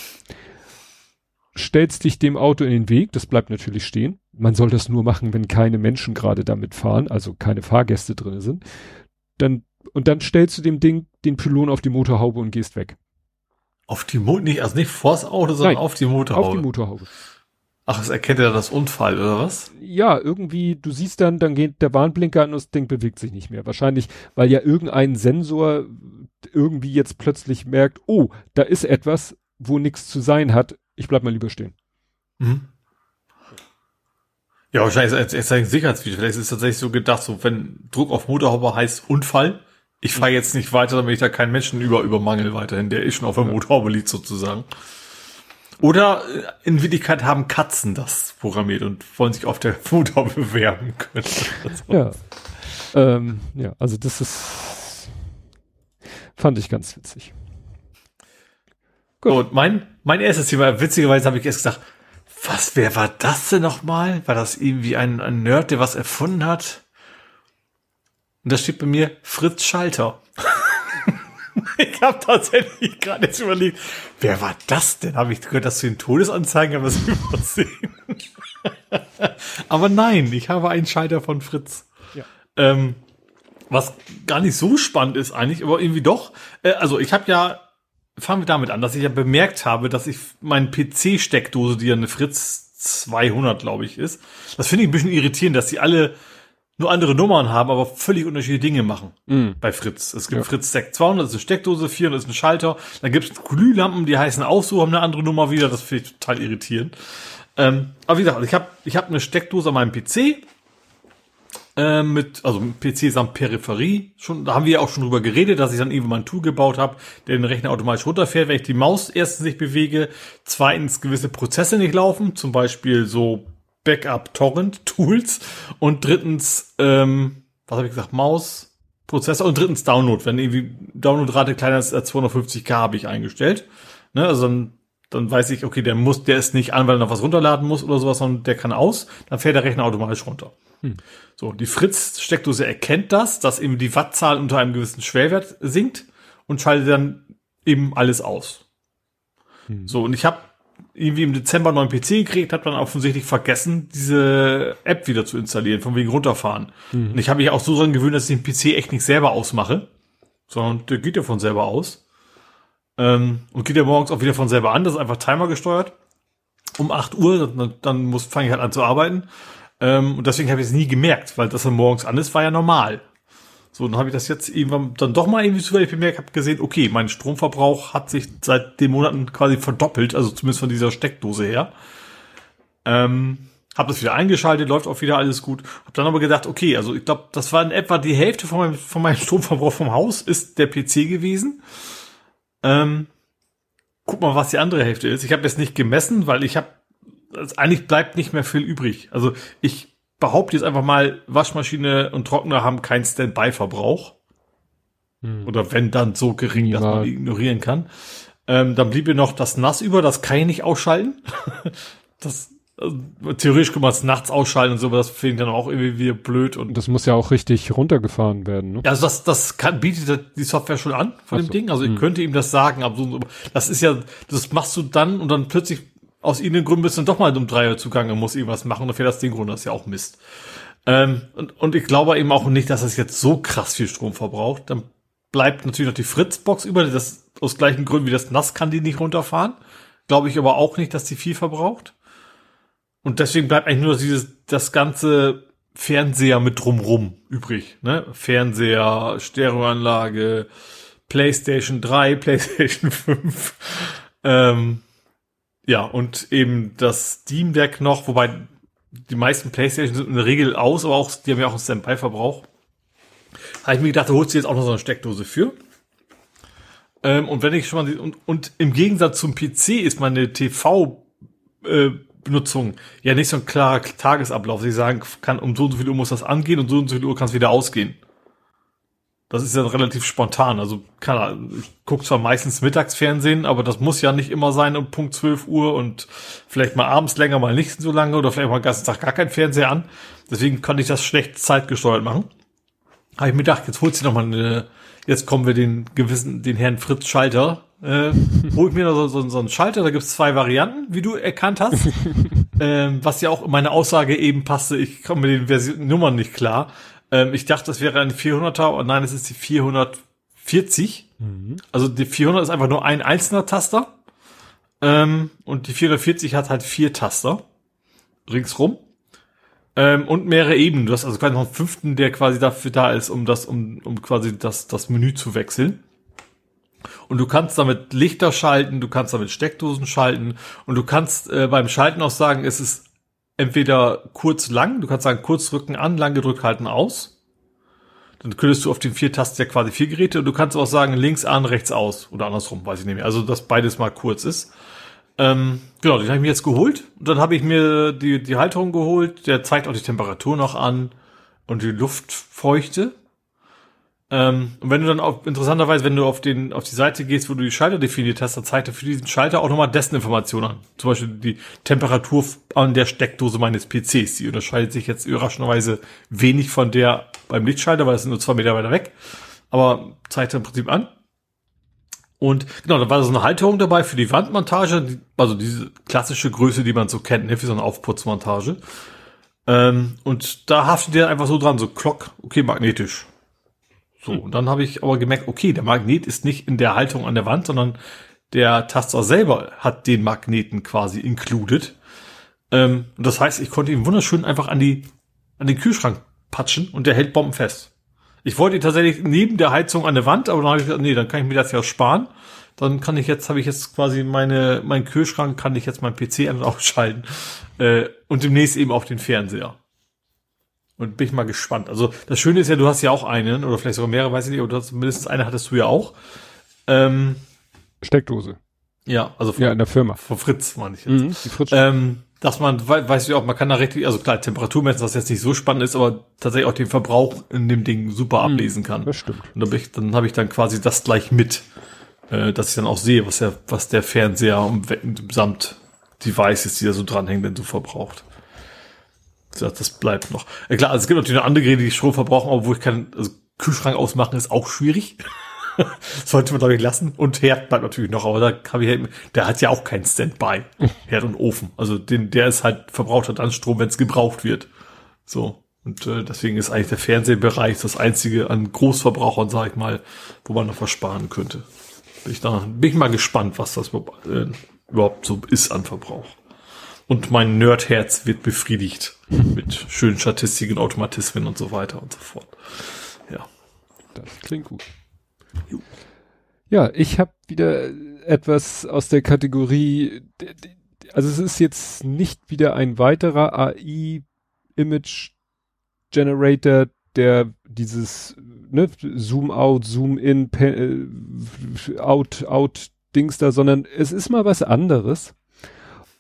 stellst dich dem Auto in den Weg, das bleibt natürlich stehen. Man soll das nur machen, wenn keine Menschen gerade damit fahren, also keine Fahrgäste drin sind. Dann, und dann stellst du dem Ding den Pylon auf die Motorhaube und gehst weg. Auf die Motorhaube, nicht, also nicht vors Auto, sondern Nein, auf die Motorhaube. Auf die Motorhaube. Ach, es erkennt er das Unfall, oder was? Ja, irgendwie, du siehst dann, dann geht der Warnblinker an und das Ding bewegt sich nicht mehr. Wahrscheinlich, weil ja irgendein Sensor irgendwie jetzt plötzlich merkt, oh, da ist etwas, wo nichts zu sein hat. Ich bleib mal lieber stehen. Mhm. Ja, wahrscheinlich ist es ein Sicherheitsvideo. Vielleicht ist es tatsächlich so gedacht, so wenn Druck auf Motorhaube heißt Unfall, ich fahre jetzt nicht weiter, damit ich da keinen Menschen über übermangel weiterhin, der ist schon auf der Motorhaube liegt sozusagen. Oder äh, in Wirklichkeit haben Katzen das programmiert und wollen sich auf der Motorhaube bewerben können. ja. Ähm, ja, also das ist fand ich ganz witzig. Gut. Und mein, mein erstes Thema, witzigerweise habe ich erst gedacht, was, wer war das denn nochmal? War das irgendwie ein, ein Nerd, der was erfunden hat? Und da steht bei mir Fritz Schalter. ich habe tatsächlich gerade jetzt überlegt, wer war das denn? Habe ich gehört, dass du den Todesanzeigen aber übersehen. aber nein, ich habe einen Schalter von Fritz. Ja. Ähm, was gar nicht so spannend ist eigentlich, aber irgendwie doch. Äh, also ich habe ja, fangen wir damit an, dass ich ja bemerkt habe, dass ich meine PC-Steckdose, die ja eine Fritz 200, glaube ich, ist, das finde ich ein bisschen irritierend, dass sie alle nur andere Nummern haben, aber völlig unterschiedliche Dinge machen mm. bei Fritz. Es gibt ja. Fritz Stack 200, das ist eine Steckdose, 400 ist ein Schalter. Dann gibt es Glühlampen, die heißen auch so, haben eine andere Nummer wieder. Das finde ich total irritierend. Ähm, aber wie gesagt, ich habe ich hab eine Steckdose an meinem PC äh, mit, also PC samt Peripherie. Schon, da haben wir ja auch schon drüber geredet, dass ich dann irgendwann ein Tool gebaut habe, der den Rechner automatisch runterfährt, wenn ich die Maus erstens nicht bewege, zweitens gewisse Prozesse nicht laufen, zum Beispiel so Backup-Torrent-Tools und drittens, ähm, was habe ich gesagt, Maus, Prozessor und drittens Download. Wenn irgendwie Downloadrate kleiner ist als 250k habe ich eingestellt. Ne, also dann, dann weiß ich, okay, der muss, der ist nicht an, weil er noch was runterladen muss oder sowas, sondern der kann aus, dann fährt der Rechner automatisch runter. Hm. So, die Fritz-Steckdose erkennt das, dass eben die Wattzahl unter einem gewissen Schwellwert sinkt und schaltet dann eben alles aus. Hm. So, und ich habe irgendwie im Dezember einen neuen PC gekriegt, hat dann offensichtlich vergessen, diese App wieder zu installieren, von wegen runterfahren. Mhm. Und ich habe mich auch so dran gewöhnt, dass ich den PC echt nicht selber ausmache, sondern der geht ja von selber aus. Ähm, und geht ja morgens auch wieder von selber an, das ist einfach Timer gesteuert. Um 8 Uhr, dann, dann muss fange ich halt an zu arbeiten. Ähm, und deswegen habe ich es nie gemerkt, weil das dann morgens an ist, war ja normal. So, dann habe ich das jetzt irgendwann dann doch mal irgendwie zufällig bemerkt, habe gesehen, okay, mein Stromverbrauch hat sich seit den Monaten quasi verdoppelt, also zumindest von dieser Steckdose her. Ähm, habe das wieder eingeschaltet, läuft auch wieder alles gut. Habe dann aber gedacht, okay, also ich glaube, das war in etwa die Hälfte von meinem, von meinem Stromverbrauch vom Haus ist der PC gewesen. Ähm, guck mal, was die andere Hälfte ist. Ich habe jetzt nicht gemessen, weil ich habe also eigentlich bleibt nicht mehr viel übrig. Also ich behaupte jetzt einfach mal, Waschmaschine und Trockner haben keinen Standby-Verbrauch. Hm. Oder wenn dann so gering, ja. dass man ignorieren kann. Ähm, dann blieb mir noch das Nass über, das kann ich nicht ausschalten. das also, theoretisch kann man es nachts ausschalten und so, aber das finde ich dann auch irgendwie wieder blöd. Und das muss ja auch richtig runtergefahren werden, ne? Ja, also das, das kann, bietet die Software schon an von Ach dem so. Ding. Also ich hm. könnte ihm das sagen, aber das ist ja, das machst du dann und dann plötzlich aus irgendeinem Grund bist du dann doch mal um drei Uhr zugange muss irgendwas machen fährt das Ding runter. Das ist ja auch Mist. Ähm, und, und ich glaube eben auch nicht, dass das jetzt so krass viel Strom verbraucht. Dann bleibt natürlich noch die Fritzbox über, das aus gleichen Gründen wie das Nass kann die nicht runterfahren. Glaube ich aber auch nicht, dass die viel verbraucht. Und deswegen bleibt eigentlich nur dieses, das ganze Fernseher mit drumrum übrig, ne? Fernseher, Stereoanlage, PlayStation 3, PlayStation 5. Ähm, ja, und eben das Steam Deck noch, wobei die meisten PlayStation sind in der Regel aus, aber auch, die haben ja auch einen Standby-Verbrauch. Habe ich mir gedacht, da holst du jetzt auch noch so eine Steckdose für. Ähm, und wenn ich schon mal, und, und im Gegensatz zum PC ist meine TV-Benutzung äh, ja nicht so ein klarer Tagesablauf. Sie sagen kann, um so und so viel Uhr muss das angehen und so und so viel Uhr kann es wieder ausgehen. Das ist ja relativ spontan. Also kann, ich gucke zwar meistens Mittagsfernsehen, aber das muss ja nicht immer sein um Punkt 12 Uhr und vielleicht mal abends länger, mal nicht so lange oder vielleicht mal den ganzen Tag gar kein Fernseher an. Deswegen kann ich das schlecht zeitgesteuert machen. Habe ich mir gedacht, jetzt holst du noch mal eine, jetzt kommen wir den gewissen, den Herrn Fritz Schalter. Äh, hol ich mir noch so, so, so einen Schalter, da gibt's zwei Varianten, wie du erkannt hast. ähm, was ja auch in meine Aussage eben passte, ich komme mit den Version Nummern nicht klar. Ähm, ich dachte, das wäre eine 400er, und nein, es ist die 440. Mhm. Also die 400 ist einfach nur ein einzelner Taster. Ähm, und die 440 hat halt vier Taster ringsrum. Ähm, und mehrere Ebenen. Du hast also quasi noch einen fünften, der quasi dafür da ist, um das, um, um quasi das, das Menü zu wechseln. Und du kannst damit Lichter schalten, du kannst damit Steckdosen schalten und du kannst äh, beim Schalten auch sagen, es ist entweder kurz lang, du kannst sagen kurz drücken an, lang gedrückt halten aus. Dann könntest du auf den vier Tasten ja quasi vier Geräte und du kannst auch sagen links an, rechts aus oder andersrum, weiß ich nicht mehr. Also dass beides mal kurz ist. Ähm, genau, den habe ich mir jetzt geholt. Und dann habe ich mir die, die Halterung geholt. Der zeigt auch die Temperatur noch an und die Luftfeuchte. Ähm, und wenn du dann auf, interessanterweise, wenn du auf den, auf die Seite gehst, wo du die Schalter definiert hast, dann zeigt er für diesen Schalter auch nochmal dessen Informationen an. Zum Beispiel die Temperatur an der Steckdose meines PCs. Die unterscheidet sich jetzt überraschenderweise wenig von der beim Lichtschalter, weil das sind nur zwei Meter weiter weg. Aber zeigt er im Prinzip an. Und genau, da war so eine Halterung dabei für die Wandmontage, also diese klassische Größe, die man so kennt, ne, für so eine Aufputzmontage. Ähm, und da haftet der einfach so dran, so Klock, okay, magnetisch. So, und dann habe ich aber gemerkt, okay, der Magnet ist nicht in der Haltung an der Wand, sondern der Taster selber hat den Magneten quasi included. Ähm, und das heißt, ich konnte ihn wunderschön einfach an die, an den Kühlschrank patschen und der hält bombenfest. Ich wollte ihn tatsächlich neben der Heizung an der Wand, aber dann habe ich gesagt, nee, dann kann ich mir das ja sparen. Dann kann ich jetzt, habe ich jetzt quasi meine, mein Kühlschrank, kann ich jetzt mein PC an und ausschalten. Äh, und demnächst eben auch den Fernseher. Und bin ich mal gespannt. Also das Schöne ist ja, du hast ja auch einen oder vielleicht sogar mehrere, weiß ich nicht, oder mindestens eine hattest du ja auch. Ähm, Steckdose. Ja, also von, ja, in der Firma. Von Fritz, meine ich jetzt. Mhm, die Fritz. Ähm, dass man, weiß ich auch, man kann da richtig, also klar, Temperatur messen, was jetzt nicht so spannend ist, aber tatsächlich auch den Verbrauch in dem Ding super mhm, ablesen kann. Das stimmt. Und dann habe ich, dann habe ich dann quasi das gleich mit, äh, dass ich dann auch sehe, was der, was der Fernseher und samt Devices, die da so dranhängen, denn so verbraucht das bleibt noch. Ja, klar, also es gibt natürlich noch andere Geräte, die Strom verbrauchen, aber wo ich keinen also Kühlschrank ausmachen ist auch schwierig. Sollte man, glaube ich, lassen. Und Herd bleibt natürlich noch, aber da habe ich, der hat ja auch keinen Standby. Herd und Ofen. Also den, der ist halt, verbraucht halt dann Strom, wenn es gebraucht wird. So. Und äh, deswegen ist eigentlich der Fernsehbereich das einzige an Großverbrauchern, sag ich mal, wo man noch was sparen könnte. Bin ich da, bin ich mal gespannt, was das äh, überhaupt so ist an Verbrauch. Und mein Nerdherz wird befriedigt mit schönen Statistiken, Automatismen und so weiter und so fort. Ja. Das klingt gut. Ja, ich habe wieder etwas aus der Kategorie, also es ist jetzt nicht wieder ein weiterer AI Image Generator, der dieses ne, Zoom out, Zoom in, äh, out, out Dings da, sondern es ist mal was anderes.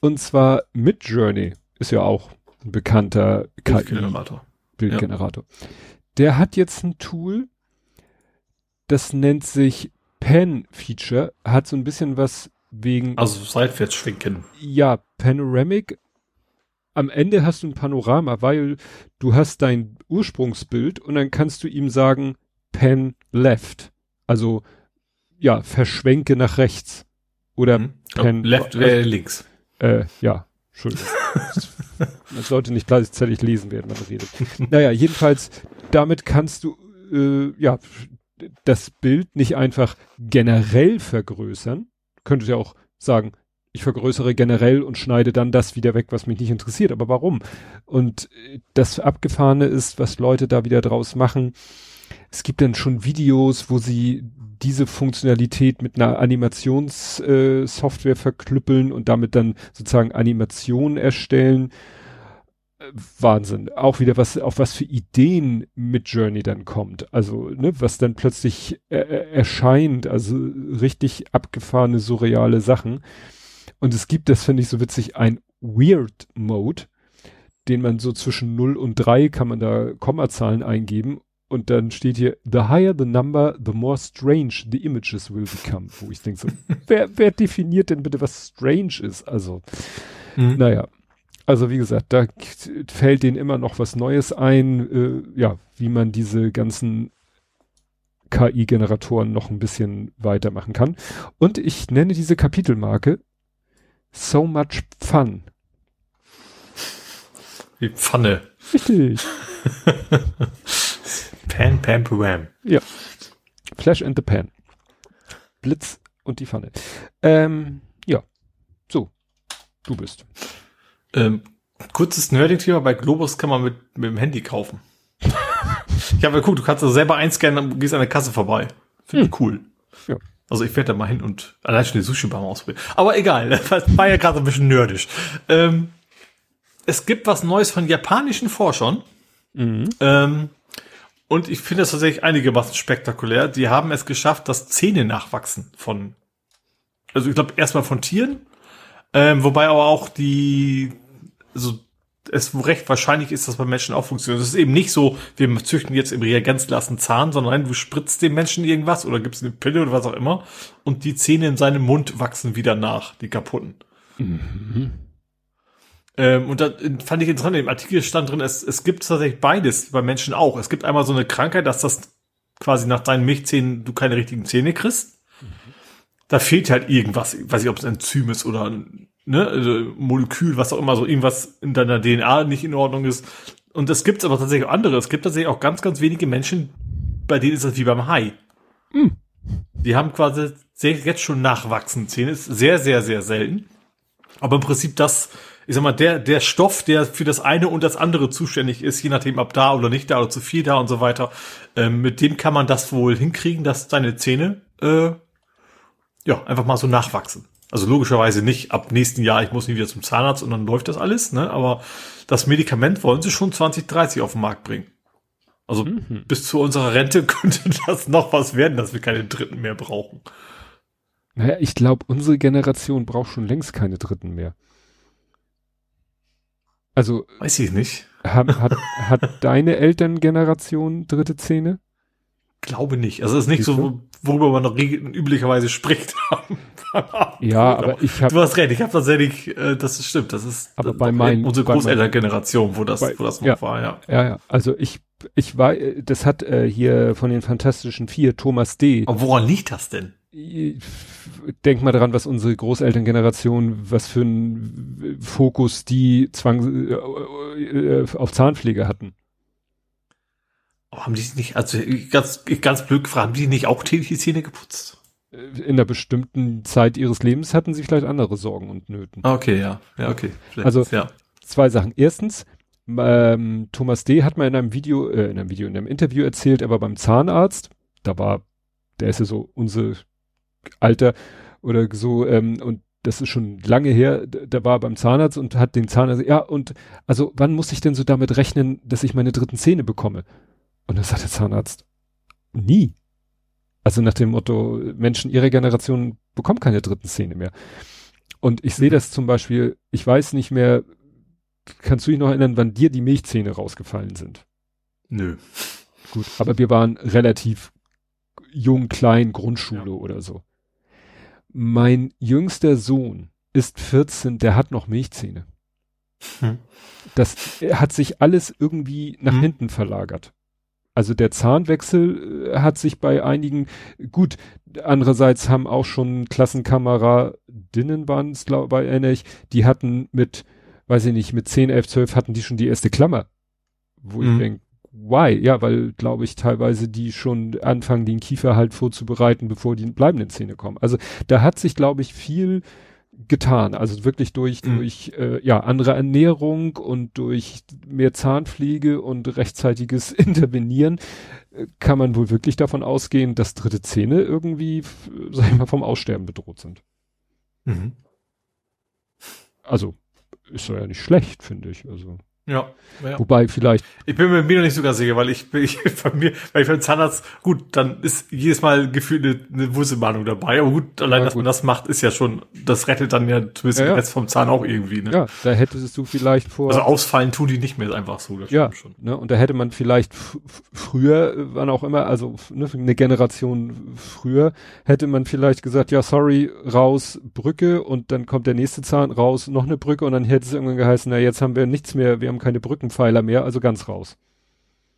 Und zwar Midjourney ist ja auch ein bekannter Bildgenerator. Bildgenerator. Ja. Der hat jetzt ein Tool, das nennt sich Pen Feature, hat so ein bisschen was wegen. Also seitwärts schwenken. Ja, Panoramic. Am Ende hast du ein Panorama, weil du hast dein Ursprungsbild und dann kannst du ihm sagen, Pen left. Also, ja, verschwenke nach rechts. Oder mhm. Pen. Left wäre also, links. Äh, ja, Entschuldigung. das sollte nicht gleichzeitig lesen werden, wenn man redet. Naja, jedenfalls, damit kannst du, äh, ja, das Bild nicht einfach generell vergrößern. Du könntest ja auch sagen, ich vergrößere generell und schneide dann das wieder weg, was mich nicht interessiert. Aber warum? Und das Abgefahrene ist, was Leute da wieder draus machen. es gibt dann schon Videos, wo sie diese Funktionalität mit einer Animationssoftware äh, verklüppeln und damit dann sozusagen Animationen erstellen. Wahnsinn. Auch wieder was, auf was für Ideen mit Journey dann kommt. Also, ne, was dann plötzlich äh, äh erscheint, also richtig abgefahrene, surreale Sachen. Und es gibt, das finde ich so witzig, ein Weird Mode, den man so zwischen 0 und 3 kann man da Kommazahlen eingeben und dann steht hier, the higher the number, the more strange the images will become. Wo ich denke so, wer, wer definiert denn bitte, was strange ist? Also, mhm. naja. Also wie gesagt, da fällt denen immer noch was Neues ein, äh, ja, wie man diese ganzen KI-Generatoren noch ein bisschen weitermachen kann. Und ich nenne diese Kapitelmarke So Much Fun. Wie Pfanne. Richtig. Pan, Pam, Pam. Ja. Flash and the Pan. Blitz und die Pfanne. Ähm, ja. So. Du bist. Ähm, kurzes Nerding-Thema. Bei Globus kann man mit, mit dem Handy kaufen. ich habe geguckt, du kannst also selber einscannen und gehst an der Kasse vorbei. Finde ich hm. cool. Ja. Also ich werde da mal hin und allein schon die Sushi-Bar ausprobieren. Aber egal, das war ja gerade ein bisschen nerdisch. Ähm, es gibt was Neues von japanischen Forschern. Mhm. Ähm, und ich finde das tatsächlich einigermaßen spektakulär. Die haben es geschafft, dass Zähne nachwachsen von, also ich glaube erstmal von Tieren, ähm, wobei aber auch die, also es recht wahrscheinlich ist, dass bei Menschen auch funktioniert. Es ist eben nicht so, wir züchten jetzt im Reagenzglas einen Zahn, sondern du spritzt dem Menschen irgendwas oder gibst eine Pille oder was auch immer und die Zähne in seinem Mund wachsen wieder nach, die kaputten. Mhm. Ähm, und da fand ich interessant, im Artikel stand drin, es, es gibt tatsächlich beides bei Menschen auch. Es gibt einmal so eine Krankheit, dass das quasi nach deinen Milchzähnen du keine richtigen Zähne kriegst. Mhm. Da fehlt halt irgendwas, weiß ich, ob es ein Enzym ist oder ne, also Molekül, was auch immer, so irgendwas in deiner DNA nicht in Ordnung ist. Und es gibt aber tatsächlich auch andere. Es gibt tatsächlich auch ganz, ganz wenige Menschen, bei denen ist das wie beim Hai. Mhm. Die haben quasi jetzt schon nachwachsende Zähne. Ist sehr, sehr, sehr selten. Aber im Prinzip das, ich sag mal, der, der Stoff, der für das eine und das andere zuständig ist, je nachdem, ob da oder nicht da oder zu viel da und so weiter, ähm, mit dem kann man das wohl hinkriegen, dass deine Zähne, äh, ja, einfach mal so nachwachsen. Also logischerweise nicht ab nächsten Jahr, ich muss nie wieder zum Zahnarzt und dann läuft das alles, ne? Aber das Medikament wollen sie schon 2030 auf den Markt bringen. Also mhm. bis zu unserer Rente könnte das noch was werden, dass wir keine Dritten mehr brauchen. Naja, ich glaube, unsere Generation braucht schon längst keine Dritten mehr. Also. Weiß ich nicht. Hat, hat, hat deine Elterngeneration dritte Zähne? Glaube nicht. Also es ist nicht Siehst so, worüber man noch üblicherweise spricht. ja, aber ich habe. Du hast recht, ich habe tatsächlich, äh, das stimmt, das ist aber das, bei meinen, unsere Großelterngeneration, wo das, bei, wo das noch ja, war, ja. Ja, ja. Also ich, ich war, das hat äh, hier von den Fantastischen Vier Thomas D. Aber woran liegt das denn? Denk mal daran, was unsere Großelterngeneration, was für ein Fokus die Zwang äh, äh, auf Zahnpflege hatten. Oh, haben die nicht, also ganz, ganz blöd gefragt, haben die nicht auch täglich die Zähne geputzt? Äh, in einer bestimmten Zeit ihres Lebens hatten sie vielleicht andere Sorgen und Nöten. Okay, ja, ja, okay. Vielleicht, also ja. zwei Sachen. Erstens, ähm, Thomas D. hat mal in einem Video, äh, in einem Video, in einem Interview erzählt, er war beim Zahnarzt. Da war, der ist ja so unsere Alter oder so, ähm, und das ist schon lange her, da war er beim Zahnarzt und hat den Zahnarzt, ja, und also wann muss ich denn so damit rechnen, dass ich meine dritten Zähne bekomme? Und dann sagt der Zahnarzt, nie. Also nach dem Motto, Menschen ihrer Generation bekommen keine dritten Zähne mehr. Und ich sehe das zum Beispiel, ich weiß nicht mehr, kannst du dich noch erinnern, wann dir die Milchzähne rausgefallen sind? Nö. Gut, aber wir waren relativ jung, klein, Grundschule ja. oder so. Mein jüngster Sohn ist 14, der hat noch Milchzähne. Hm. Das hat sich alles irgendwie nach hm. hinten verlagert. Also der Zahnwechsel äh, hat sich bei einigen, gut, andererseits haben auch schon Klassenkameradinnen waren es, glaube ich, die hatten mit, weiß ich nicht, mit 10, 11, 12 hatten die schon die erste Klammer. Wo mhm. ich denke, why? Ja, weil, glaube ich, teilweise die schon anfangen, den Kiefer halt vorzubereiten, bevor die bleibenden Zähne kommen. Also da hat sich, glaube ich, viel getan. Also wirklich durch, Mhm. durch äh, ja, andere Ernährung und durch mehr Zahnpflege und rechtzeitiges Intervenieren äh, kann man wohl wirklich davon ausgehen, dass dritte Zähne irgendwie, sag ich mal, vom Aussterben bedroht sind. Mhm. Also ist doch ja nicht schlecht, finde ich. Also Ja, ja. wobei vielleicht Ich bin mir mir noch nicht sogar sicher, weil ich, ich bei mir, weil ich beim Zahnarzt, gut, dann ist jedes Mal gefühlt eine, eine Wurzelmahnung dabei, aber gut, allein, Ja, dass man gut. das macht, ist ja schon, das rettet dann ja zumindest Ja, den. Rest vom Zahn auch irgendwie, ne? ja, da hättest du vielleicht vor Also ausfallen tun die nicht mehr einfach so, das Ja, stimmt schon. ne, und da hätte man vielleicht früher, wann auch immer, also ne, eine Generation früher, hätte man vielleicht gesagt, ja, sorry, raus, Brücke und dann kommt der nächste Zahn raus, noch eine Brücke und dann hätte es irgendwann geheißen, na, jetzt haben wir nichts mehr, wir haben keine Brückenpfeiler mehr, also ganz raus.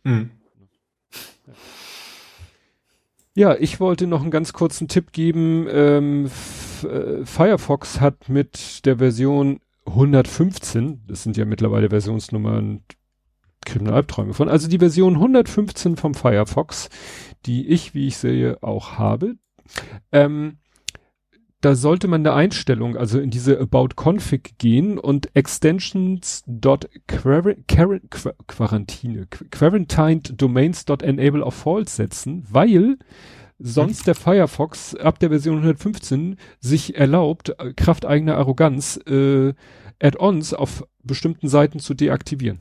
Mhm. Ja, ich wollte noch einen ganz kurzen Tipp geben. Ähm, äh, Firefox hat mit der Version 115, das sind ja mittlerweile Versionsnummern, kriegen Albträume von, also die Version 115 vom Firefox, die ich, wie ich sehe, auch habe, ähm, da sollte man eine Einstellung, also in diese About Config gehen und extensions.quarantine, quarantined domains.enable auf false setzen, weil sonst der Firefox ab der Version 115 sich erlaubt, äh, Kraft eigener Arroganz, äh, Add-ons auf bestimmten Seiten zu deaktivieren.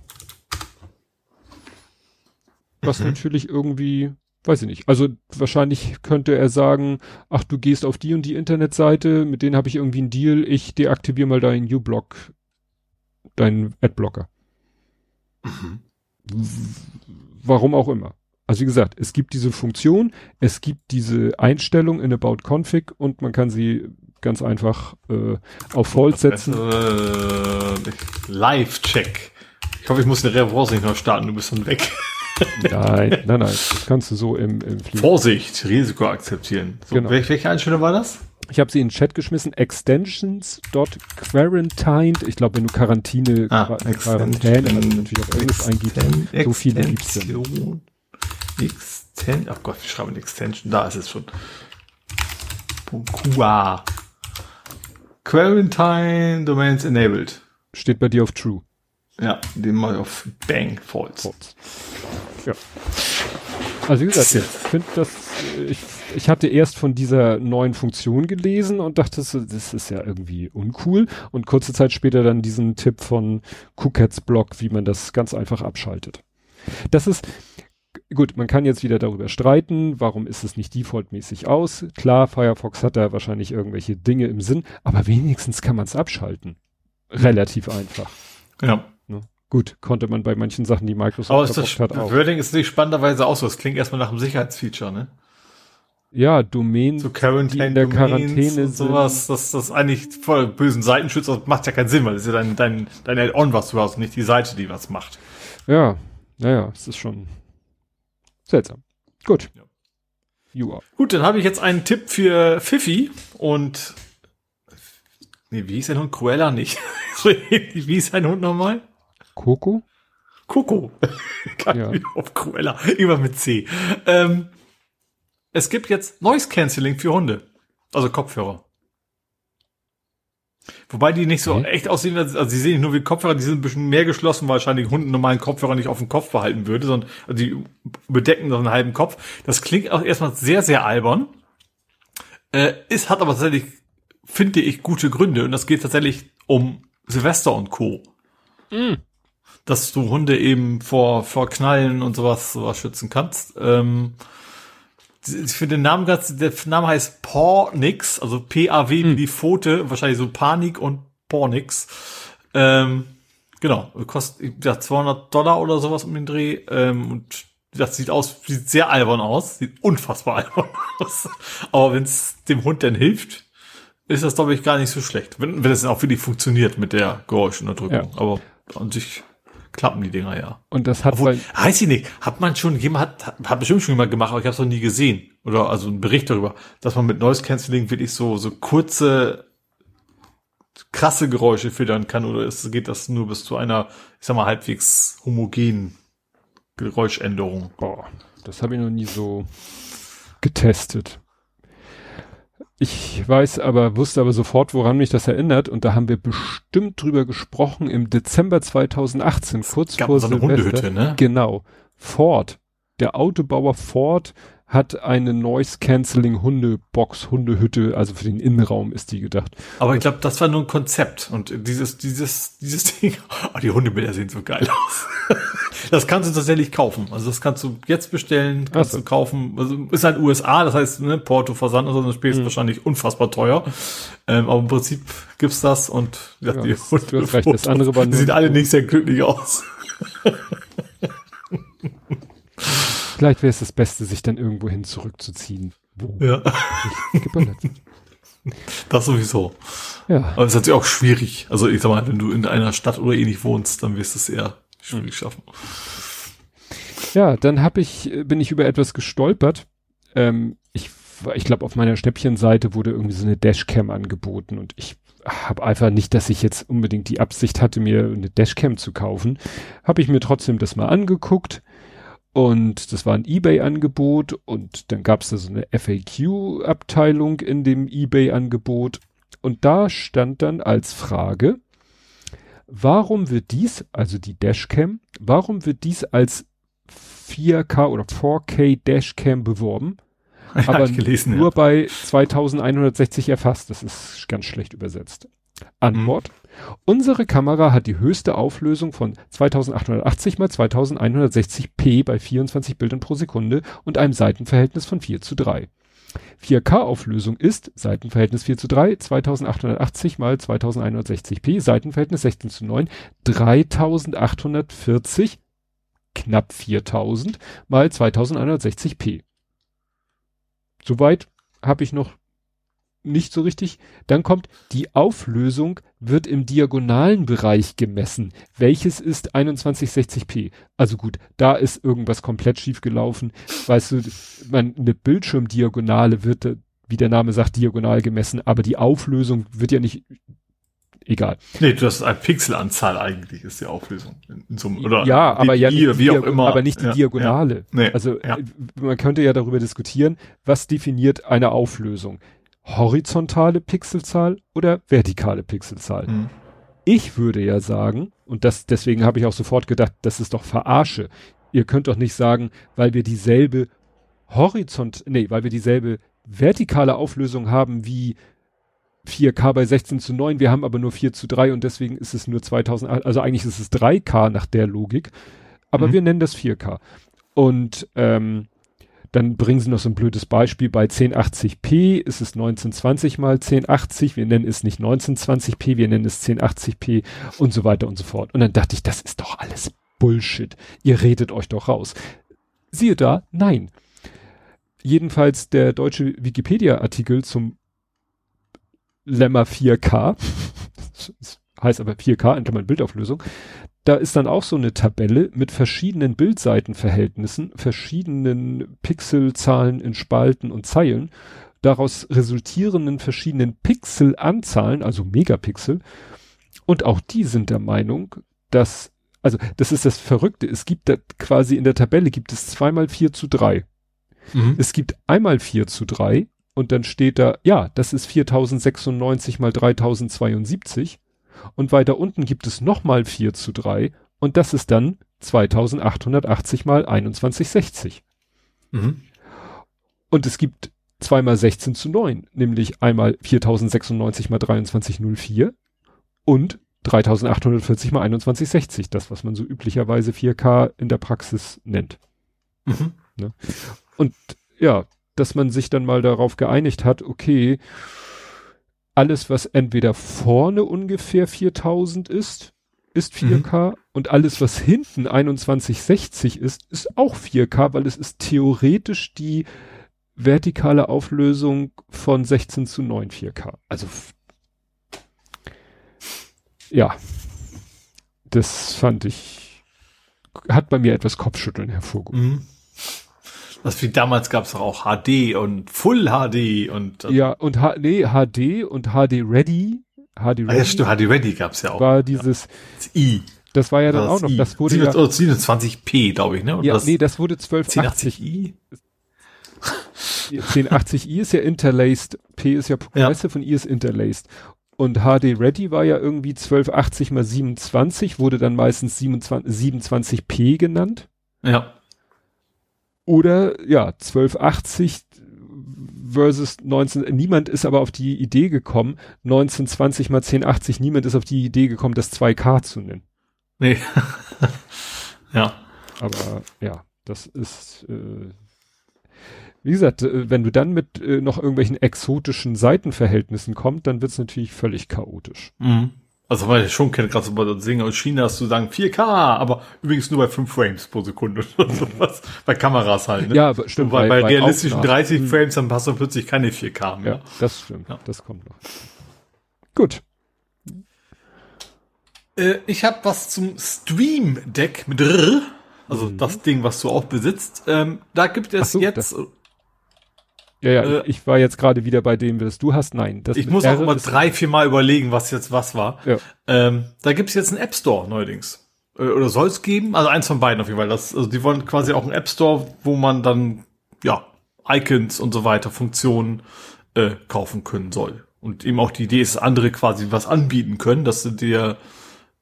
Was Mhm. natürlich irgendwie, weiß ich nicht. Also wahrscheinlich könnte er sagen, ach, du gehst auf die und die Internetseite, mit denen habe ich irgendwie einen Deal, ich deaktiviere mal deinen U-Block, deinen Adblocker. Mhm. Warum auch immer. Also wie gesagt, es gibt diese Funktion, es gibt diese Einstellung in About Config und man kann sie ganz einfach äh, auf False setzen. Äh, Live-Check. Ich hoffe, ich muss eine nicht neu starten, du bist dann weg. Nein, nein, nein, das kannst du so im, im Fliegen. Vorsicht, Risiko akzeptieren. So, Genau. wel- Welche Einstellung war das? Ich habe sie in den Chat geschmissen. Extensions.quarantined. Ich glaube, wenn du Quarantine, Ah, Qua- Quarantäne, also natürlich auf Englisch eingibst, so viele gibt's nicht. Extension. Exten Ach Gott, wir schreiben eine Extension. Da ist es schon. QA. Quarantine Domains enabled. steht bei dir auf True. Ja, den mal auf Bang False. False. Ja. Also wie gesagt, ich finde das, ich, ich hatte erst von dieser neuen Funktion gelesen und dachte, so, das ist ja irgendwie uncool. Und kurze Zeit später dann diesen Tipp von Cookets Blog, wie man das ganz einfach abschaltet. Das ist, gut, man kann jetzt wieder darüber streiten, warum ist es nicht defaultmäßig aus? Klar, Firefox hat da wahrscheinlich irgendwelche Dinge im Sinn, aber wenigstens kann man es abschalten. Relativ einfach. Ja. Gut, konnte man bei manchen Sachen, die Microsoft Aber ist das hat, auch. Wording ist nicht spannenderweise auch so. Das klingt erstmal nach einem Sicherheitsfeature, ne? Ja, Domain, So die in der Domains Quarantäne und sowas, das das eigentlich voll bösen Seitenschutz das macht ja keinen Sinn, weil das ist ja dein dein dein Add-on, was du hast, und nicht die Seite, die was macht. ja, naja, es ist schon seltsam. Gut. Ja. You are. Gut, dann habe ich jetzt einen Tipp für Fifi und nee, wie hieß der Hund? Cruella nicht. wie hieß sein Hund nochmal? Coco? Coco. Ja. auf Cruella. Immer mit C. Ähm, es gibt jetzt Noise Cancelling für Hunde. Also Kopfhörer. Wobei die nicht so Okay. echt aussehen, als- also sie sehen nicht nur wie Kopfhörer, die sind ein bisschen mehr geschlossen, weil wahrscheinlich Hunden normalen Kopfhörer nicht auf dem Kopf behalten würde, sondern also die bedecken so einen halben Kopf. Das klingt auch erstmal sehr, sehr albern. Äh, es hat aber tatsächlich, finde ich, gute Gründe und das geht tatsächlich um Silvester und Co dass du Hunde eben vor, vor Knallen und sowas, sowas schützen kannst. Ähm, ich finde den Namen ganz, der Name heißt Pornix, also P-A-W wie die Pfote, wahrscheinlich so Panik und Pornix. Ähm, genau, kostet ja, 200 Dollar oder sowas um den Dreh. Ähm, und das sieht aus, sieht sehr albern aus, sieht unfassbar albern aus. Aber wenn es dem Hund denn hilft, ist das, glaube ich, gar nicht so schlecht. Wenn, wenn es dann auch wirklich funktioniert mit der Geräuschunterdrückung. Ja. Aber an sich klappen die Dinger ja. Und das hat Obwohl, weiß ich nicht, hat man schon, jemand hat, hat bestimmt schon jemand gemacht, aber ich habe es noch nie gesehen. Oder also einen Bericht darüber, dass man mit Noise Cancelling wirklich so, so kurze, krasse Geräusche filtern kann oder ist, geht das nur bis zu einer, ich sag mal, halbwegs homogenen Geräuschänderung. boah, das habe ich noch nie so getestet. Ich weiß aber, wusste aber sofort, woran mich das erinnert. Und da haben wir bestimmt drüber gesprochen im Dezember 2018, kurz Gab vor so eine Silvester. Hundehütte, ne? Genau. Ford. Der Autobauer Ford hat eine Noise Cancelling Hundebox, Hundehütte, also für den Innenraum ist die gedacht. Aber ich glaube, das war nur ein Konzept. Und dieses, dieses, dieses Ding, oh, die Hundebilder sehen so geil aus. das kannst du tatsächlich kaufen. Also das kannst du jetzt bestellen, kannst so. du kaufen. Also ist halt USA, das heißt, ne, Porto, Versand und so, das Spiel Mhm. ist wahrscheinlich unfassbar teuer. Ähm, aber im Prinzip gibt's das und ja, Ja, die das- du hast recht, das andere war die sehen alle nicht sehr glücklich aus. Vielleicht wäre es das Beste, sich dann irgendwohin zurückzuziehen. Wo Ja, geballert. das sowieso. Ja. Aber es ist natürlich auch schwierig. Also ich sag mal, wenn du in einer Stadt oder ähnlich wohnst, dann wirst du es eher schwierig schaffen. Ja, dann hab ich, bin ich über etwas gestolpert. Ähm, ich ich glaube, auf meiner Schnäppchenseite wurde irgendwie so eine Dashcam angeboten und ich habe einfach nicht, dass ich jetzt unbedingt die Absicht hatte, mir eine Dashcam zu kaufen. Habe ich mir trotzdem das mal angeguckt und das war ein eBay-Angebot und dann gab es da so eine FAQ-Abteilung in dem eBay-Angebot und da stand dann als Frage, warum wird dies, also die Dashcam, warum wird dies als 4K oder 4K Dashcam beworben, Ja, aber gelesen, nur ja. bei 2160 erfasst. Das ist ganz schlecht übersetzt. Antwort. Unsere Kamera hat die höchste Auflösung von 2880 mal 2160p bei 24 Bildern pro Sekunde und einem Seitenverhältnis von 4 zu 3. 4K-Auflösung ist Seitenverhältnis 4 zu 3, 2880 mal 2160p, Seitenverhältnis 16 zu 9, 3840, knapp 4000 mal 2160p. Soweit habe ich noch nicht so richtig. Dann kommt, die Auflösung wird im diagonalen Bereich gemessen. Welches ist 2160p? Also gut, da ist irgendwas komplett schief gelaufen. Weißt du, man, eine Bildschirmdiagonale wird, äh, wie der Name sagt, diagonal gemessen, aber die Auflösung wird ja nicht, egal. Nee, du hast eine Pixelanzahl eigentlich, ist die Auflösung. In, einem, oder ja, aber ja nicht, wie auch immer. aber nicht die Ja, Diagonale. Ja. Nee, Also ja. äh, man könnte ja darüber diskutieren, was definiert eine Auflösung? Horizontale Pixelzahl oder vertikale Pixelzahl? Mhm. Ich würde ja sagen, und das deswegen habe ich auch sofort gedacht, das ist doch Verarsche. Ihr könnt doch nicht sagen, weil wir dieselbe Horizont, nee, weil wir dieselbe vertikale Auflösung haben wie 4K bei 16 zu 9, wir haben aber nur 4 zu 3 und deswegen ist es nur 2000, also eigentlich ist es 3K nach der Logik, aber Mhm. wir nennen das 4K. Und ähm, dann bringen sie noch so ein blödes Beispiel, bei 1080p ist es 1920 mal 1080, wir nennen es nicht 1920p, wir nennen es 1080p und so weiter und so fort. Und dann dachte ich, das ist doch alles Bullshit. Ihr redet euch doch raus. Siehe da, nein. Jedenfalls der deutsche Wikipedia-Artikel zum Lemma 4K, das heißt aber 4K, in Bildauflösung, da ist dann auch so eine Tabelle mit verschiedenen Bildseitenverhältnissen, verschiedenen Pixelzahlen in Spalten und Zeilen, daraus resultierenden verschiedenen Pixelanzahlen, also Megapixel. Und auch die sind der Meinung, dass, also das ist das Verrückte, es gibt da quasi in der Tabelle gibt es zweimal 4 zu 3. Mhm. Es gibt einmal 4 zu 3 und dann steht da, ja, das ist 4096 mal 3072 und weiter unten gibt es nochmal 4 zu 3 und das ist dann 2880 mal 2160. Mhm. Und es gibt zweimal 16 zu 9, nämlich einmal 4096 mal 2304 und 3840 mal 2160, das was man so üblicherweise 4K in der Praxis nennt. Mhm. Und ja, dass man sich dann mal darauf geeinigt hat, okay, alles, was entweder vorne ungefähr 4000 ist, ist 4K und alles, was hinten 2160 ist, ist auch 4K, weil es ist theoretisch die vertikale Auflösung von 16 zu 9 4K. Also ja, das fand ich, hat bei mir etwas Kopfschütteln hervorgerufen. Mhm. Das wie damals gab es auch HD und Full HD und Ja, und H nee, HD und HD Ready. HD ah, Ready ja, stimmt, HD Ready gab es ja auch. war dieses, Das I. das war ja dann auch noch, I. das wurde 27 ja, oder 27p, glaube ich, ne? Und ja das nee, das wurde 1280. 1080i. 1080i ist ja interlaced, P ist ja progressive ja. und I ist interlaced. Und HD Ready war ja irgendwie 1280 mal 27, wurde dann meistens 27, 27p genannt. Ja. Oder ja, 1280 versus 19, niemand ist aber auf die Idee gekommen, 1920 mal 1080, niemand ist auf die Idee gekommen, das 2K zu nennen. Nee. ja. Aber ja, das ist, äh, wie gesagt, äh, wenn du dann mit äh, noch irgendwelchen exotischen Seitenverhältnissen kommst, dann wird es natürlich völlig chaotisch. Mhm. Also weil ich schon kenne, gerade so bei Singer aus China hast du sagen 4K, aber übrigens nur bei 5 Frames pro Sekunde oder sowas. bei Kameras halt. Ne? Ja, stimmt. bei, bei, bei realistischen Aufnahmen. 30 hm. Frames dann hast du plötzlich keine 4K mehr. Ja, das stimmt. Ja. Das kommt noch. Gut. Äh, ich habe was zum Stream Deck mit R, also mhm. das Ding, was du auch besitzt. Ähm, da gibt es so, jetzt ja, ja, äh, ich war jetzt gerade wieder bei dem, was du hast. Nein, das ich muss auch immer drei, vier Mal überlegen, was jetzt was war. Ja. Ähm, da gibt's jetzt einen App Store neuerdings. Äh, oder soll es geben? Also eins von beiden auf jeden Fall. Das, also die wollen quasi auch einen App Store, wo man dann ja Icons und so weiter, Funktionen äh, kaufen können soll. Und eben auch die Idee ist, andere quasi was anbieten können, dass du dir,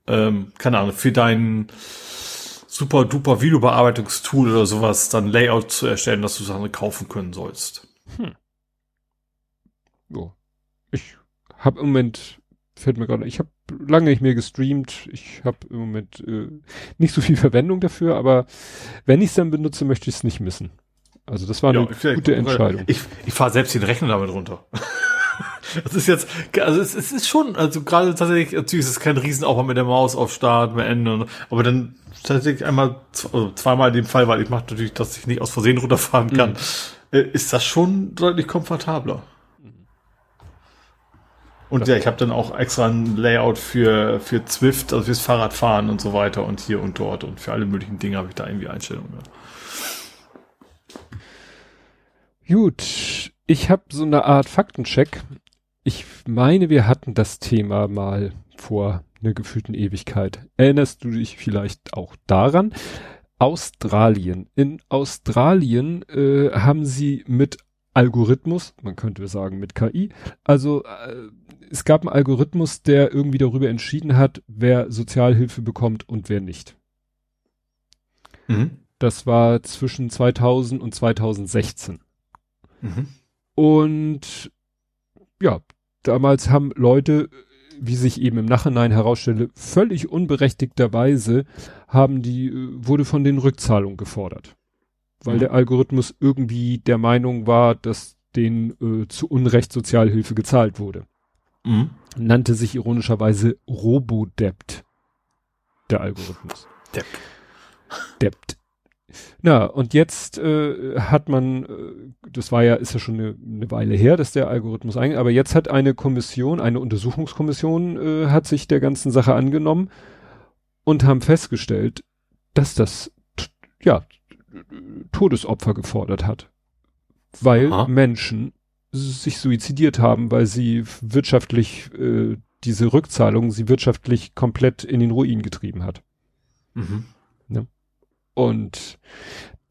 ähm, keine Ahnung, für deinen super duper Videobearbeitungstool oder sowas dann Layout zu erstellen, dass du Sachen kaufen können sollst. Hm. Jo. Ich habe im Moment, fällt mir gerade, ich habe lange nicht mehr gestreamt. Ich habe im Moment äh, nicht so viel Verwendung dafür, aber wenn ich es dann benutze, möchte ich es nicht missen. Also das war eine ja, gute Entscheidung. Ich, ich fahre selbst den Rechner damit runter. das ist jetzt, also es, es ist schon, also gerade tatsächlich, natürlich ist es kein Riesenaufwand mit der Maus auf Start, beenden, aber dann tatsächlich einmal, also zweimal in dem Fall, weil ich mache natürlich, dass ich nicht aus Versehen runterfahren kann. Mhm ist das schon deutlich komfortabler. Und ja, ich habe dann auch extra ein Layout für, für Zwift, also fürs Fahrradfahren und so weiter und hier und dort und für alle möglichen Dinge habe ich da irgendwie Einstellungen. Gut, ich habe so eine Art Faktencheck. Ich meine, wir hatten das Thema mal vor einer gefühlten Ewigkeit. Erinnerst du dich vielleicht auch daran? Australien. In Australien äh, haben sie mit Algorithmus, man könnte sagen mit KI, also äh, es gab einen Algorithmus, der irgendwie darüber entschieden hat, wer Sozialhilfe bekommt und wer nicht. Mhm. Das war zwischen 2000 und 2016. Mhm. Und ja, damals haben Leute wie sich eben im Nachhinein herausstelle, völlig unberechtigterweise haben die, äh, wurde von den Rückzahlungen gefordert. Weil mhm. der Algorithmus irgendwie der Meinung war, dass denen äh, zu Unrecht Sozialhilfe gezahlt wurde. Mhm. Nannte sich ironischerweise Robodebt. Der Algorithmus. Debt. Debt. Na, und jetzt äh, hat man, äh, das war ja, ist ja schon eine, eine Weile her, dass der Algorithmus eigentlich, aber jetzt hat eine Kommission, eine Untersuchungskommission, äh, hat sich der ganzen Sache angenommen und haben festgestellt, dass das, ja, Todesopfer gefordert hat. Weil Aha. Menschen sich suizidiert haben, weil sie wirtschaftlich, äh, diese Rückzahlung sie wirtschaftlich komplett in den Ruin getrieben hat. Mhm. Ja. Und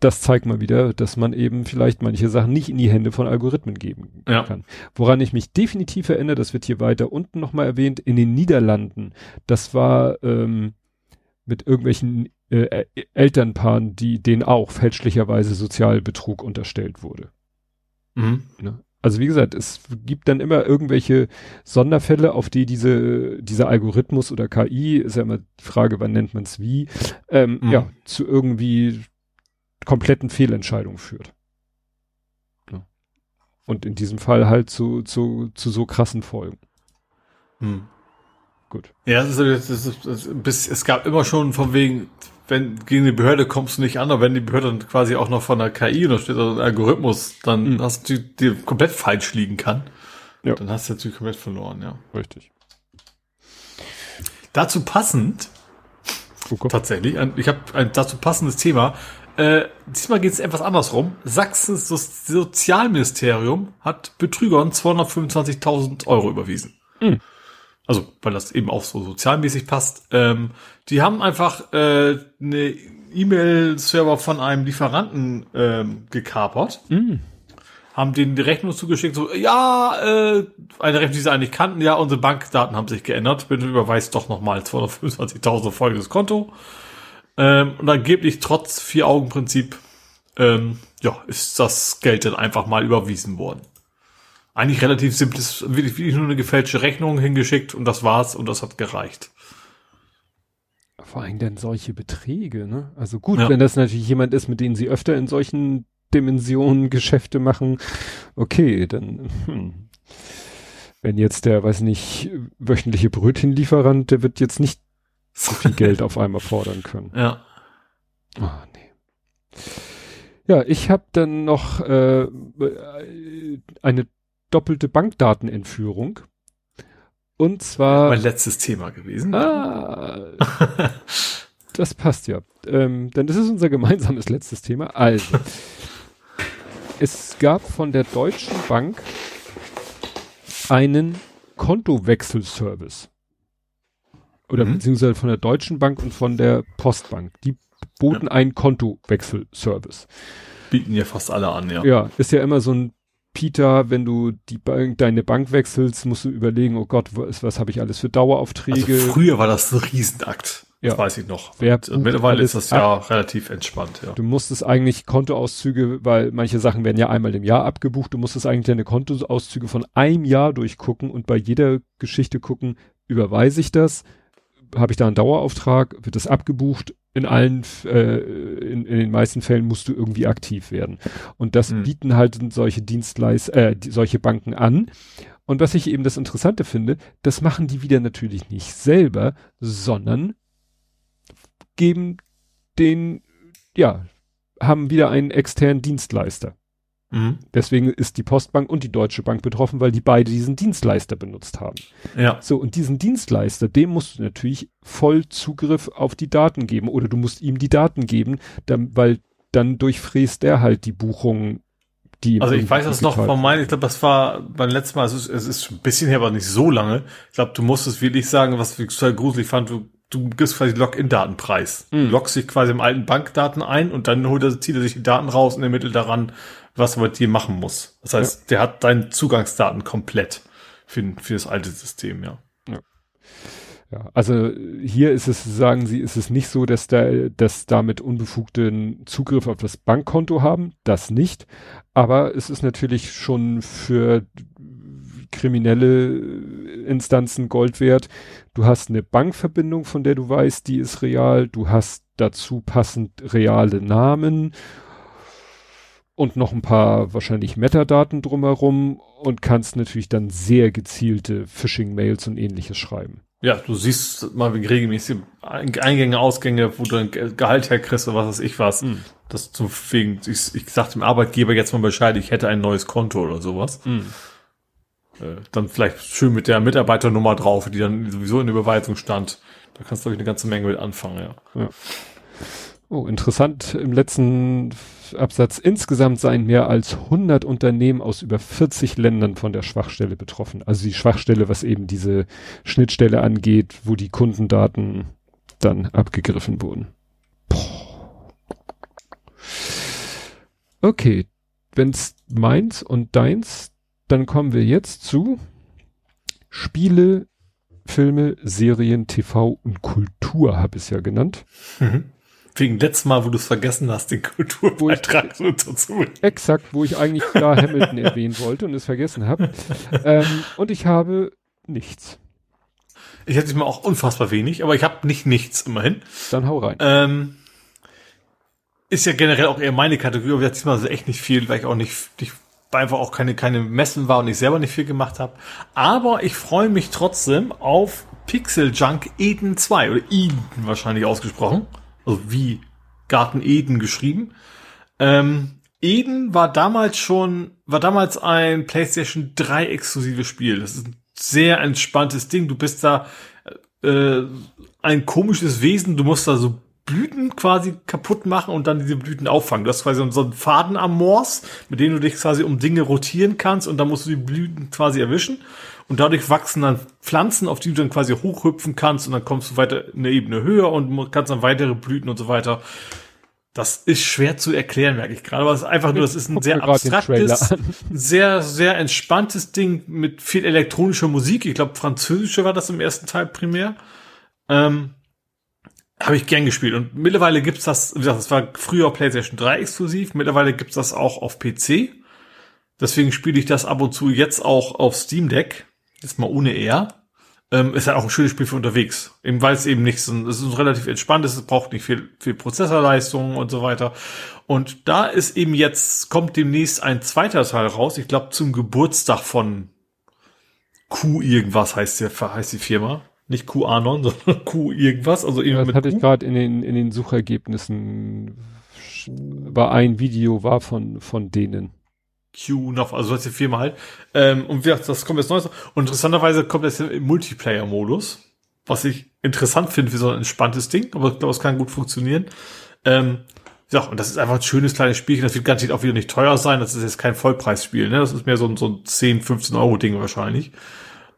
das zeigt mal wieder, dass man eben vielleicht manche Sachen nicht in die Hände von Algorithmen geben ja. kann. Woran ich mich definitiv erinnere, das wird hier weiter unten nochmal erwähnt, in den Niederlanden, das war ähm, mit irgendwelchen äh, Elternpaaren, die denen auch fälschlicherweise Sozialbetrug unterstellt wurde. Mhm. Ne? Also wie gesagt, es gibt dann immer irgendwelche Sonderfälle, auf die diese, dieser Algorithmus oder KI, ist ja immer die Frage, wann nennt man es wie, ähm, mhm. ja, zu irgendwie kompletten Fehlentscheidungen führt. Ja. Und in diesem Fall halt zu, zu, zu so krassen Folgen. Mhm. Gut. Ja, das ist, das ist, das ist, es gab immer schon von wegen, wenn gegen die Behörde kommst du nicht an, aber wenn die Behörde dann quasi auch noch von der KI oder steht ein Algorithmus, dann mhm. hast du dir komplett falsch liegen kann. Ja. Dann hast du natürlich komplett verloren, ja. Richtig. Dazu passend, oh tatsächlich, ein, ich habe ein dazu passendes Thema. Äh, diesmal geht es etwas andersrum. Sachsens Sozialministerium hat Betrügern 225.000 Euro überwiesen. Mhm also weil das eben auch so sozialmäßig passt, ähm, die haben einfach äh, eine E-Mail-Server von einem Lieferanten ähm, gekapert. Mm. haben denen die Rechnung zugeschickt, so, ja, äh, eine Rechnung, die sie eigentlich kannten, ja, unsere Bankdaten haben sich geändert, bitte überweist doch nochmal 225.000 folgendes Konto. Ähm, und angeblich trotz Vier-Augen-Prinzip, ähm, ja, ist das Geld dann einfach mal überwiesen worden. Eigentlich relativ simples, wirklich, wirklich nur eine gefälschte Rechnung hingeschickt und das war's und das hat gereicht. Vor allem denn solche Beträge, ne? Also gut, ja. wenn das natürlich jemand ist, mit dem sie öfter in solchen Dimensionen Geschäfte machen, okay, dann, hm. wenn jetzt der, weiß nicht, wöchentliche Brötchenlieferant, der wird jetzt nicht so viel Geld auf einmal fordern können. Ja. Oh, nee. Ja, ich habe dann noch äh, eine doppelte Bankdatenentführung. Und zwar. Mein letztes Thema gewesen. Ah, das passt ja. Ähm, denn das ist unser gemeinsames letztes Thema. Also, es gab von der Deutschen Bank einen Kontowechselservice. Oder mhm. beziehungsweise von der Deutschen Bank und von der Postbank. Die boten ja. einen Kontowechselservice. Bieten ja fast alle an, ja. Ja, ist ja immer so ein Peter, wenn du die Bank, deine Bank wechselst, musst du überlegen, oh Gott, was, was habe ich alles für Daueraufträge? Also früher war das ein Riesenakt. Ja. Das weiß ich noch. Und mittlerweile ist das ja relativ entspannt, ja. Du musstest eigentlich Kontoauszüge, weil manche Sachen werden ja einmal im Jahr abgebucht, du musstest eigentlich deine Kontoauszüge von einem Jahr durchgucken und bei jeder Geschichte gucken, überweise ich das, habe ich da einen Dauerauftrag, wird das abgebucht, in allen, äh, in, in den meisten Fällen musst du irgendwie aktiv werden. Und das mhm. bieten halt solche Dienstleister, äh, die, solche Banken an. Und was ich eben das Interessante finde, das machen die wieder natürlich nicht selber, sondern geben den, ja, haben wieder einen externen Dienstleister. Mhm. Deswegen ist die Postbank und die Deutsche Bank betroffen, weil die beide diesen Dienstleister benutzt haben. Ja. So, und diesen Dienstleister, dem musst du natürlich voll Zugriff auf die Daten geben oder du musst ihm die Daten geben, dann, weil dann durchfräst er halt die Buchungen, die Also ich weiß das noch von meinen, ich glaube, das war beim letzten Mal, es ist, es ist ein bisschen her, aber nicht so lange. Ich glaube, du musstest wirklich sagen, was ich total gruselig fand, du du gibst quasi Login-Datenpreis. Mhm. Du loggst dich quasi im alten Bankdaten ein und dann holt er, zieht er sich die Daten raus und ermittelt daran, was man mit dir machen muss. Das heißt, ja. der hat deine Zugangsdaten komplett für, für das alte System, ja. ja. Ja, also hier ist es, sagen Sie, ist es nicht so, dass da, dass damit unbefugten Zugriff auf das Bankkonto haben, das nicht. Aber es ist natürlich schon für kriminelle Instanzen Gold wert. Du hast eine Bankverbindung, von der du weißt, die ist real. Du hast dazu passend reale Namen und noch ein paar wahrscheinlich Metadaten drumherum und kannst natürlich dann sehr gezielte Phishing-Mails und ähnliches schreiben. Ja, du siehst mal regelmäßig Eingänge, Ausgänge, wo du ein Gehalt herkriegst oder was weiß ich was. Mm. Das zu wegen, ich, ich sag dem Arbeitgeber jetzt mal Bescheid, ich hätte ein neues Konto oder sowas. Mm. Äh, dann vielleicht schön mit der Mitarbeiternummer drauf, die dann sowieso in der Überweisung stand. Da kannst du, glaube ich, eine ganze Menge mit anfangen, ja. ja. Oh, interessant. Im letzten Absatz insgesamt seien mehr als 100 Unternehmen aus über 40 Ländern von der Schwachstelle betroffen. Also die Schwachstelle, was eben diese Schnittstelle angeht, wo die Kundendaten dann abgegriffen wurden. Okay, wenn's meins und deins, dann kommen wir jetzt zu Spiele, Filme, Serien, TV und Kultur, habe ich es ja genannt. Mhm. Wegen letztes Mal, wo du es vergessen hast, den Kulturbeitrag so dazu. Exakt, wo ich eigentlich da Hamilton erwähnen wollte und es vergessen habe. ähm, und ich habe nichts. Ich hätte mal auch unfassbar wenig, aber ich habe nicht nichts immerhin. Dann hau rein. Ähm, ist ja generell auch eher meine Kategorie, aber diesmal also echt nicht viel, weil ich auch nicht, nicht einfach auch keine, keine Messen war und ich selber nicht viel gemacht habe. Aber ich freue mich trotzdem auf Pixel Junk Eden 2 oder Eden wahrscheinlich ausgesprochen also wie Garten Eden geschrieben. Ähm, Eden war damals schon, war damals ein PlayStation 3 exklusives Spiel. Das ist ein sehr entspanntes Ding. Du bist da äh, ein komisches Wesen. Du musst da so Blüten quasi kaputt machen und dann diese Blüten auffangen. Du hast quasi so einen Faden am Moors, mit dem du dich quasi um Dinge rotieren kannst und dann musst du die Blüten quasi erwischen. Und dadurch wachsen dann Pflanzen, auf die du dann quasi hochhüpfen kannst und dann kommst du weiter eine Ebene höher und kannst dann weitere Blüten und so weiter. Das ist schwer zu erklären, merke ich gerade, aber es ist einfach nur, das ist ein sehr abstraktes, sehr, sehr entspanntes Ding mit viel elektronischer Musik. Ich glaube, französische war das im ersten Teil primär. Ähm, habe ich gern gespielt. Und mittlerweile gibt's das, wie gesagt, das war früher PlayStation 3 exklusiv, mittlerweile gibt's das auch auf PC. Deswegen spiele ich das ab und zu jetzt auch auf Steam Deck. Jetzt mal ohne R. Ähm, ist halt auch ein schönes Spiel für unterwegs. Eben weil es eben nicht so, es ist relativ entspannt es braucht nicht viel, viel Prozessorleistung und so weiter. Und da ist eben jetzt, kommt demnächst ein zweiter Teil raus, ich glaube zum Geburtstag von Q irgendwas heißt der, heißt die Firma. Nicht QAnon, sondern Q irgendwas. Also eben ja, das hatte Q. ich gerade in den, in den Suchergebnissen war ein Video war von, von denen. Q noch, also solche Firma halt. Ähm, und wie gesagt, das kommt jetzt Neues. Und interessanterweise kommt das im Multiplayer-Modus, was ich interessant finde für so ein entspanntes Ding, aber ich glaube, es kann gut funktionieren. Ähm, ja, und das ist einfach ein schönes kleines Spielchen. Das wird garantiert auch wieder nicht teuer sein. Das ist jetzt kein Vollpreisspiel, ne? Das ist mehr so ein, so ein 10, 15 Euro Ding wahrscheinlich.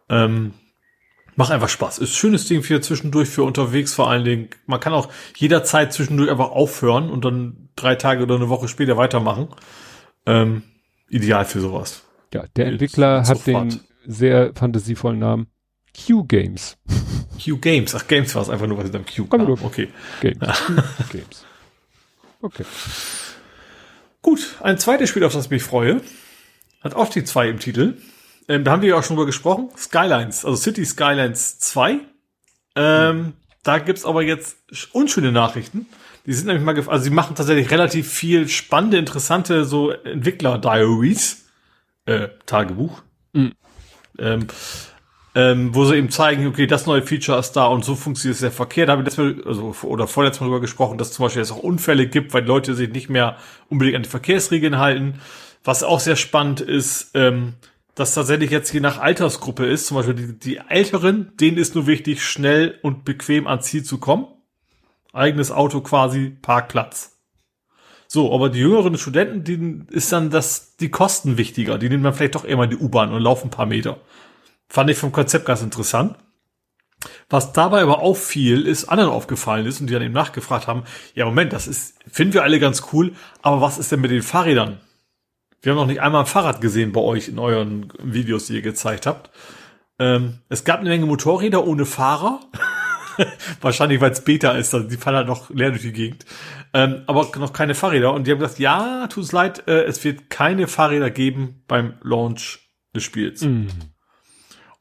Ähm, macht einfach Spaß. Ist ein schönes Ding für zwischendurch, für unterwegs vor allen Dingen. Man kann auch jederzeit zwischendurch einfach aufhören und dann drei Tage oder eine Woche später weitermachen. Ähm, ideal für sowas. Ja, der Entwickler hat sofort. den sehr fantasievollen Namen Q Games. Q Games, ach Games war es einfach nur, was in Q kam. Okay. Games. Games. Okay. Gut, ein zweites Spiel, auf das ich mich freue, hat auch die zwei im Titel. Ähm, da haben wir ja auch schon drüber gesprochen. Skylines, also City Skylines 2. Ähm, mhm. Da gibt's aber jetzt unschöne Nachrichten. Die sind nämlich mal, also sie machen tatsächlich relativ viel spannende, interessante so Entwickler-Diaries, äh, Tagebuch, mhm. ähm, ähm, wo sie eben zeigen, okay, das neue Feature ist da und so funktioniert der Verkehr. Da habe ich letztes Mal, also, oder vorletztes Mal drüber gesprochen, dass zum Beispiel es auch Unfälle gibt, weil Leute sich nicht mehr unbedingt an die Verkehrsregeln halten. Was auch sehr spannend ist, ähm, dass tatsächlich jetzt je nach Altersgruppe ist, zum Beispiel die, die Älteren, denen ist nur wichtig, schnell und bequem ans Ziel zu kommen eigenes Auto quasi, Parkplatz. So, aber die jüngeren Studenten, denen ist dann das, die Kosten wichtiger. Die nehmen dann vielleicht doch eher mal die U-Bahn und laufen ein paar Meter. Fand ich vom Konzept ganz interessant. Was dabei aber auffiel, ist, anderen aufgefallen ist und die dann eben nachgefragt haben, ja Moment, das ist, finden wir alle ganz cool, aber was ist denn mit den Fahrrädern? Wir haben noch nicht einmal ein Fahrrad gesehen bei euch in euren Videos, die ihr gezeigt habt. Ähm, es gab eine Menge Motorräder ohne Fahrer. Wahrscheinlich, weil es Beta ist, also die fahren halt noch leer durch die Gegend. Ähm, aber noch keine Fahrräder. Und die haben gesagt, ja, tut es leid, äh, es wird keine Fahrräder geben beim Launch des Spiels. Mm.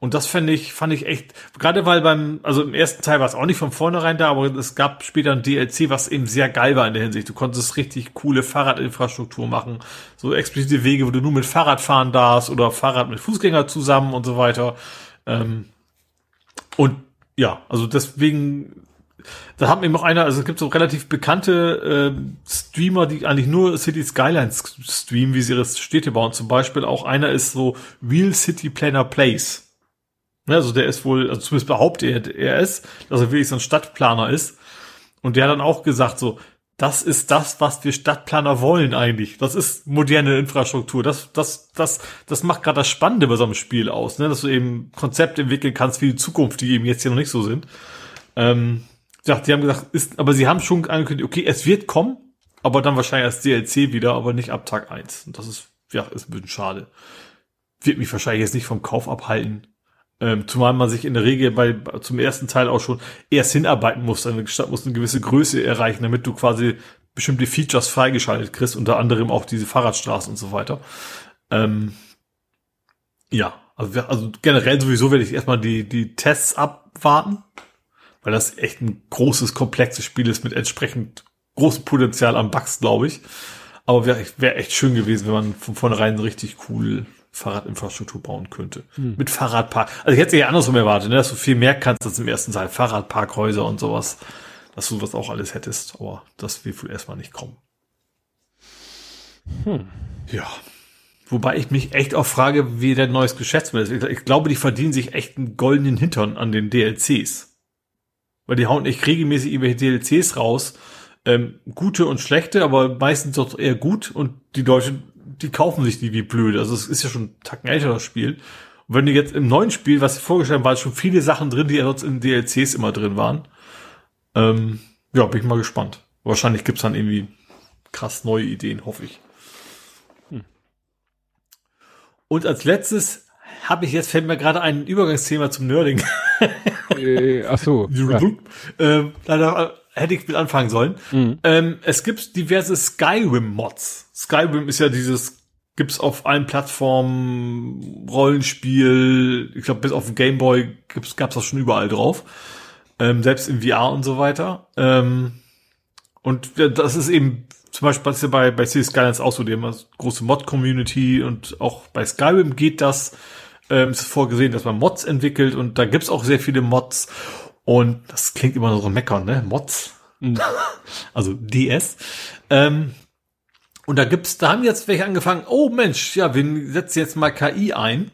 Und das fand ich, fand ich echt, gerade weil beim, also im ersten Teil war es auch nicht von vornherein da, aber es gab später ein DLC, was eben sehr geil war in der Hinsicht. Du konntest richtig coole Fahrradinfrastruktur machen, so explizite Wege, wo du nur mit Fahrrad fahren darfst oder Fahrrad mit Fußgänger zusammen und so weiter. Ähm, und ja, also deswegen, da haben eben auch einer, also es gibt so relativ bekannte äh, Streamer, die eigentlich nur City Skylines streamen, wie sie ihre Städte bauen. Zum Beispiel auch einer ist so Real City Planner Place. Ne, also der ist wohl, also zumindest behauptet er, er ist, dass er wirklich so ein Stadtplaner ist. Und der hat dann auch gesagt so, das ist das, was wir Stadtplaner wollen eigentlich. Das ist moderne Infrastruktur. Das, das, das, das macht gerade das Spannende bei so einem Spiel aus, ne? dass du eben Konzepte entwickeln kannst für die Zukunft, die eben jetzt hier noch nicht so sind. Ähm, ja, die haben gesagt, ist, aber sie haben schon angekündigt, okay, es wird kommen, aber dann wahrscheinlich als DLC wieder, aber nicht ab Tag eins. Und das ist, ja, ist ein bisschen schade. Wird mich wahrscheinlich jetzt nicht vom Kauf abhalten. Ähm, zumal man sich in der Regel bei zum ersten Teil auch schon erst hinarbeiten muss. Eine Stadt muss eine gewisse Größe erreichen, damit du quasi bestimmte Features freigeschaltet kriegst, unter anderem auch diese Fahrradstraßen und so weiter. Ähm, ja, also, also generell sowieso werde ich erstmal die, die Tests abwarten, weil das echt ein großes, komplexes Spiel ist mit entsprechend großem Potenzial an Bugs, glaube ich. Aber wäre wär echt schön gewesen, wenn man von vornherein richtig cool Fahrradinfrastruktur bauen könnte. Hm. Mit Fahrradpark. Also ich hätte ja andersrum erwartet, ne, dass du viel mehr kannst als im ersten Teil. Fahrradparkhäuser und sowas. Dass du das auch alles hättest. Aber das wird wohl erstmal nicht kommen. Hm. Ja. Wobei ich mich echt auch frage, wie der neues Geschäftsmodell ist. Ich glaube, die verdienen sich echt einen goldenen Hintern an den DLCs. Weil die hauen echt regelmäßig irgendwelche DLCs raus. Ähm, gute und schlechte, aber meistens doch eher gut. Und die Leute die kaufen sich die wie blöd. Also es ist ja schon ein Tacken älteres Spiel. Und wenn du jetzt im neuen Spiel, was sie vorgestellt haben, waren schon viele Sachen drin, die ja sonst in DLCs immer drin waren. Ähm, ja, bin ich mal gespannt. Wahrscheinlich gibt's dann irgendwie krass neue Ideen, hoffe ich. Hm. Und als letztes habe ich jetzt, fällt mir gerade ein Übergangsthema zum Nerding. äh, ach so. ja. ähm, leider hätte ich mit anfangen sollen. Mhm. Ähm, es gibt diverse Skyrim-Mods. Skyrim ist ja dieses, gibt's auf allen Plattformen, Rollenspiel, ich glaube bis auf den Gameboy gibt's, gab's das schon überall drauf. Ähm, selbst im VR und so weiter. Ähm, und das ist eben zum Beispiel ist ja bei, bei City Skylines auch so, die haben eine große Mod-Community und auch bei Skyrim geht das. Ähm, ist vorgesehen, dass man Mods entwickelt und da gibt's auch sehr viele Mods. Und das klingt immer so meckern, ne? Mods. Mhm. also DS. Ähm, und da gibt's, da haben jetzt welche angefangen, oh Mensch, ja, wir setzen jetzt mal KI ein,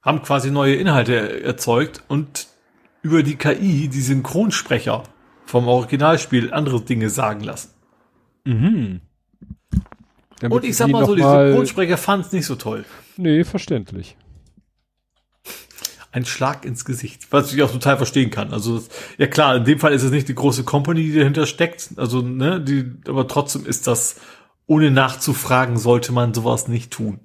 haben quasi neue Inhalte erzeugt und über die KI die Synchronsprecher vom Originalspiel andere Dinge sagen lassen. Mhm. und ich sag mal so, die Synchronsprecher fanden es nicht so toll. Nee, verständlich ein Schlag ins Gesicht, was ich auch total verstehen kann. Also ja klar, in dem Fall ist es nicht die große Company, die dahinter steckt, also ne, die, aber trotzdem ist das ohne nachzufragen sollte man sowas nicht tun.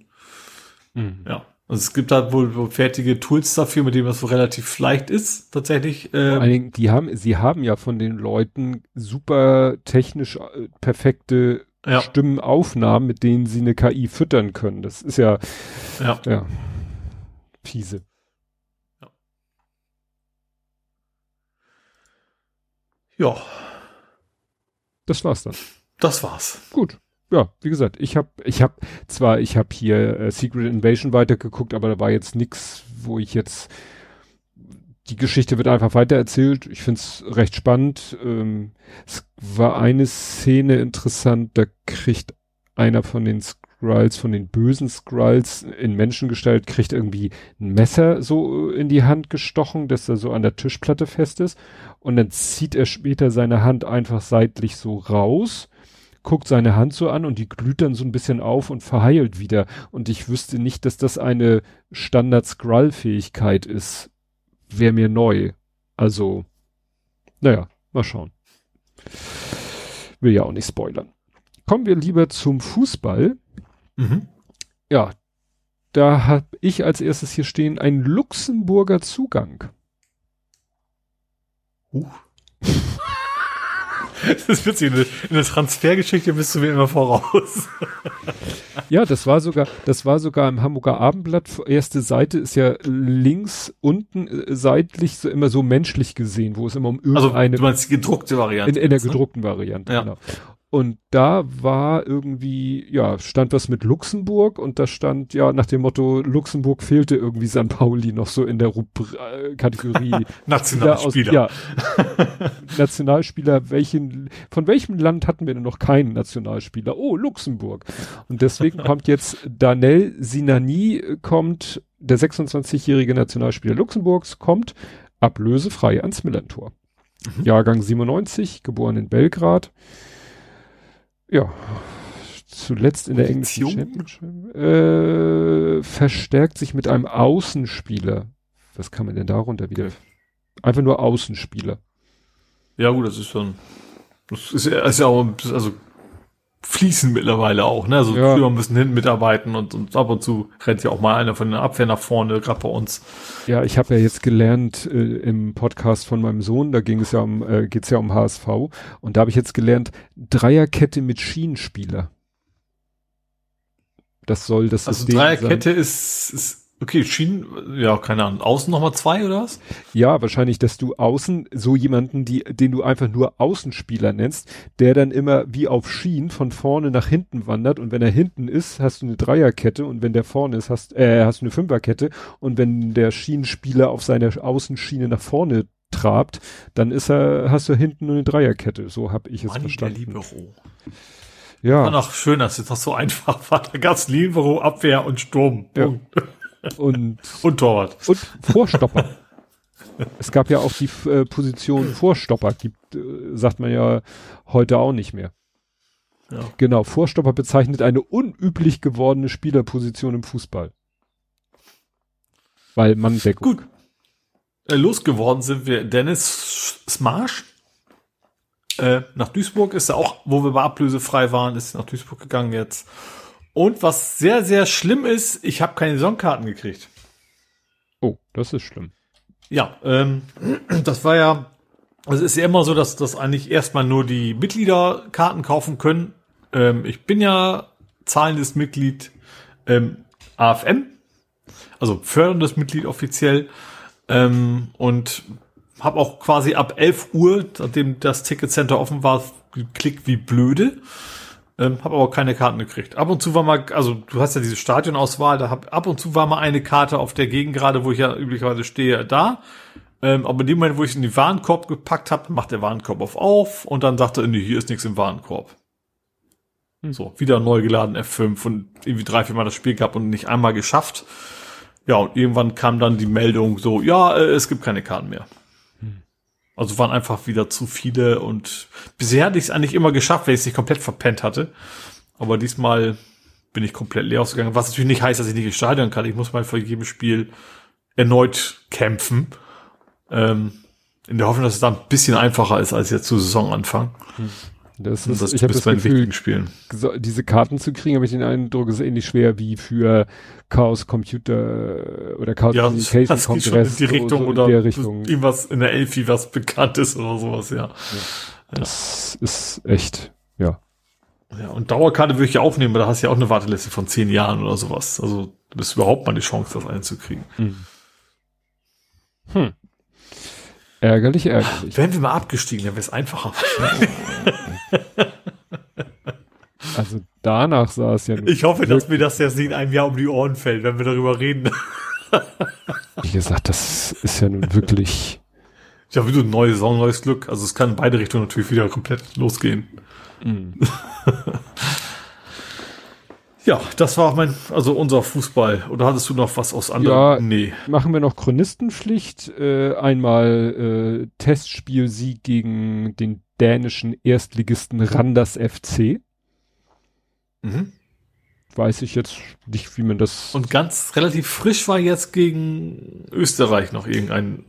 Mhm. Ja. Also es gibt da wohl fertige Tools dafür, mit denen das so relativ leicht ist, tatsächlich. Ähm. Vor allen Dingen, die haben, sie haben ja von den Leuten super technisch äh, perfekte ja. Stimmenaufnahmen, mit denen sie eine KI füttern können. Das ist ja, ja. ja fiese. Ja. Das war's dann. Das war's. Gut. Ja, wie gesagt, ich habe ich habe zwar ich habe hier äh, Secret Invasion weitergeguckt, aber da war jetzt nix, wo ich jetzt die Geschichte wird einfach weitererzählt. Ich find's recht spannend. Ähm, es war eine Szene interessant, da kriegt einer von den Skrulls, von den bösen Skrulls in Menschengestalt, kriegt irgendwie ein Messer so in die Hand gestochen, dass er so an der Tischplatte fest ist. Und dann zieht er später seine Hand einfach seitlich so raus, guckt seine Hand so an und die glüht dann so ein bisschen auf und verheilt wieder. Und ich wüsste nicht, dass das eine Standard-Skrull-Fähigkeit ist. Wäre mir neu. Also, naja, mal schauen. Will ja auch nicht spoilern. Kommen wir lieber zum Fußball. Mhm. Ja, da habe ich als erstes hier stehen ein Luxemburger Zugang. Uh. Das ist witzig, in der Transfergeschichte bist du mir immer voraus. ja, das war sogar, das war sogar im Hamburger Abendblatt. Erste Seite ist ja links unten äh, seitlich so immer so menschlich gesehen, wo es immer um irgendeine. Also, du meinst die gedruckte Variante. In, in der ne? gedruckten Variante, ja. genau. Und da war irgendwie, ja, stand was mit Luxemburg und da stand ja nach dem Motto, Luxemburg fehlte irgendwie San Pauli noch so in der Rubri äh, Kategorie. Nationalspieler. Aus, ja. Nationalspieler, welchen, von welchem Land hatten wir denn noch keinen Nationalspieler? Oh, Luxemburg. Und deswegen kommt jetzt Danel Sinani kommt, der 26-jährige Nationalspieler Luxemburgs kommt ablösefrei ans Millantor. Mhm. Jahrgang 97, geboren in Belgrad ja, zuletzt in der englischen Championship, äh, verstärkt sich mit einem Außenspieler. Was kann man denn darunter wieder? Einfach nur Außenspieler. Ja, gut, das ist schon, das ist, ist ja auch, also fließen mittlerweile auch, ne? Also ja. früher müssen hinten mitarbeiten und, und ab und zu rennt ja auch mal einer von der Abwehr nach vorne, gerade bei uns. Ja, ich habe ja jetzt gelernt äh, im Podcast von meinem Sohn, da ging es ja um, äh, geht's ja um HSV und da habe ich jetzt gelernt, Dreierkette mit Schienenspieler. Das soll das also System Dreierkette sein. ist, ist Okay, Schienen, ja, keine Ahnung. Außen nochmal zwei oder was? Ja, wahrscheinlich, dass du außen so jemanden, die, den du einfach nur Außenspieler nennst, der dann immer wie auf Schienen von vorne nach hinten wandert und wenn er hinten ist, hast du eine Dreierkette und wenn der vorne ist, hast, äh, hast du eine Fünferkette und wenn der Schienenspieler auf seiner Außenschiene nach vorne trabt, dann ist er, hast du hinten nur eine Dreierkette. So habe ich es Mann, verstanden. Der Libero. Ja. War noch schön, dass es doch so einfach war. Da gab's Libero, Abwehr und Sturm. Ja. Und, und Torwart. Und Vorstopper. es gab ja auch die äh, Position Vorstopper, gibt, äh, sagt man ja heute auch nicht mehr. Ja. Genau, Vorstopper bezeichnet eine unüblich gewordene Spielerposition im Fußball. Weil man Deckung. Gut. Äh, losgeworden sind wir Dennis Smarsh. Äh, nach Duisburg ist er auch, wo wir bei ablösefrei waren, ist nach Duisburg gegangen jetzt. Und was sehr, sehr schlimm ist, ich habe keine Saisonkarten gekriegt. Oh, das ist schlimm. Ja, ähm, das war ja, also es ist ja immer so, dass das eigentlich erstmal nur die Mitglieder Karten kaufen können. Ähm, ich bin ja zahlendes Mitglied ähm, AFM, also förderndes Mitglied offiziell ähm, und habe auch quasi ab 11 Uhr, nachdem das Ticketcenter offen war, geklickt wie blöde. Ähm, habe aber keine Karten gekriegt. Ab und zu war mal, also du hast ja diese Stadionauswahl, da hab, ab und zu war mal eine Karte auf der Gegend gerade, wo ich ja üblicherweise stehe, da. Ähm, aber in dem Moment, wo ich in den Warenkorb gepackt habe, macht der Warenkorb auf auf und dann sagte er, nee, hier ist nichts im Warenkorb. Hm. So, wieder neu geladen F5 und irgendwie drei, vier Mal das Spiel gehabt und nicht einmal geschafft. Ja, und irgendwann kam dann die Meldung so, ja, äh, es gibt keine Karten mehr. Also waren einfach wieder zu viele und bisher hatte ich es eigentlich immer geschafft, wenn ich es nicht komplett verpennt hatte. Aber diesmal bin ich komplett leer ausgegangen, was natürlich nicht heißt, dass ich nicht Stadion kann. Ich muss mal vor jedem Spiel erneut kämpfen. Ähm, in der Hoffnung, dass es da ein bisschen einfacher ist als jetzt zu Saisonanfang. Hm. Das ist, das ich habe das Gefühl, Spielen. diese Karten zu kriegen, habe ich den Eindruck, ist ähnlich schwer wie für Chaos Computer oder Chaos ja, Communication das Kongress. in die Richtung so, so oder in der Richtung. irgendwas in der Elfi, was bekannt ist oder sowas, ja. ja. Das ja. ist echt, ja. Ja, und Dauerkarte würde ich ja aufnehmen, aber da hast du ja auch eine Warteliste von zehn Jahren oder sowas. Also, das ist überhaupt mal die Chance, das einzukriegen. Hm. hm. Ärgerlich, ärgerlich. Wären wir mal abgestiegen, dann wäre es einfacher. also danach sah es ja. Ich hoffe, dass mir das jetzt nicht in einem Jahr um die Ohren fällt, wenn wir darüber reden. Wie gesagt, das ist ja nun wirklich. Ja, wie du eine neue Saison, neues Glück. Also es kann in beide Richtungen natürlich wieder komplett losgehen. Mm. Ja, das war mein, also unser Fußball. Oder hattest du noch was aus anderen? Ja, nee. Machen wir noch Chronistenpflicht. Äh, einmal äh, Testspielsieg gegen den dänischen Erstligisten Randers FC. Mhm. Weiß ich jetzt nicht, wie man das. Und ganz relativ frisch war jetzt gegen Österreich noch irgendein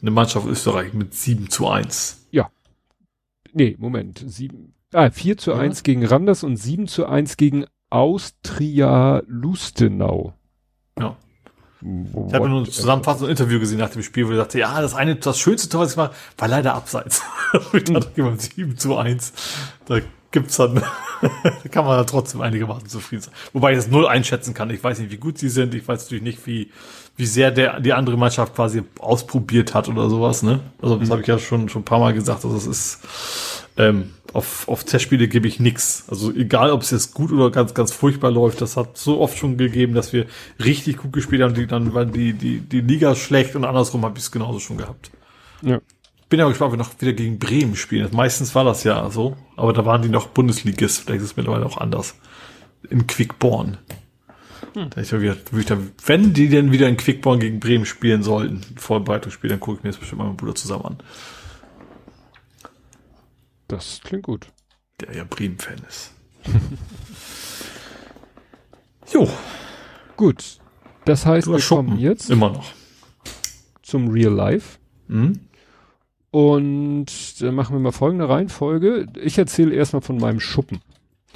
eine Mannschaft Österreich mit 7 zu 1. Ja. Nee, Moment. 7, ah, 4 zu ja. 1 gegen Randers und 7 zu 1 gegen Austria Lustenau. Ja. Ich habe nur ein Interview gesehen nach dem Spiel, wo er sagte, ja, das eine, das schönste Tor, was ich gemacht war leider abseits. ich dachte, jemand 7 zu 1. Da gibt's dann, da kann man da trotzdem einigermaßen zufrieden sein. Wobei ich das null einschätzen kann. Ich weiß nicht, wie gut sie sind. Ich weiß natürlich nicht, wie, wie sehr der, die andere Mannschaft quasi ausprobiert hat oder sowas, ne? Also, das mhm. habe ich ja schon, schon ein paar Mal gesagt. Also, es ist, ähm, auf, auf Testspiele gebe ich nix. Also egal, ob es jetzt gut oder ganz, ganz furchtbar läuft, das hat so oft schon gegeben, dass wir richtig gut gespielt haben, die, dann war die, die, die Liga schlecht und andersrum habe ich es genauso schon gehabt. Ja. Bin ja gespannt, ob wir noch wieder gegen Bremen spielen. Meistens war das ja so, aber da waren die noch Bundesligist. Vielleicht ist es mittlerweile auch anders. In Quickborn. Hm. Da ich wieder, ich dann, wenn die denn wieder in Quickborn gegen Bremen spielen sollten, Vorbereitungsspiel, dann gucke ich mir das bestimmt mal mit meinem Bruder zusammen an. Das klingt gut. Der ja Bremen-Fan ist. jo. Gut. Das heißt, wir kommen jetzt immer noch zum Real Life. Mhm. Und dann machen wir mal folgende Reihenfolge. Ich erzähle erstmal von meinem Schuppen.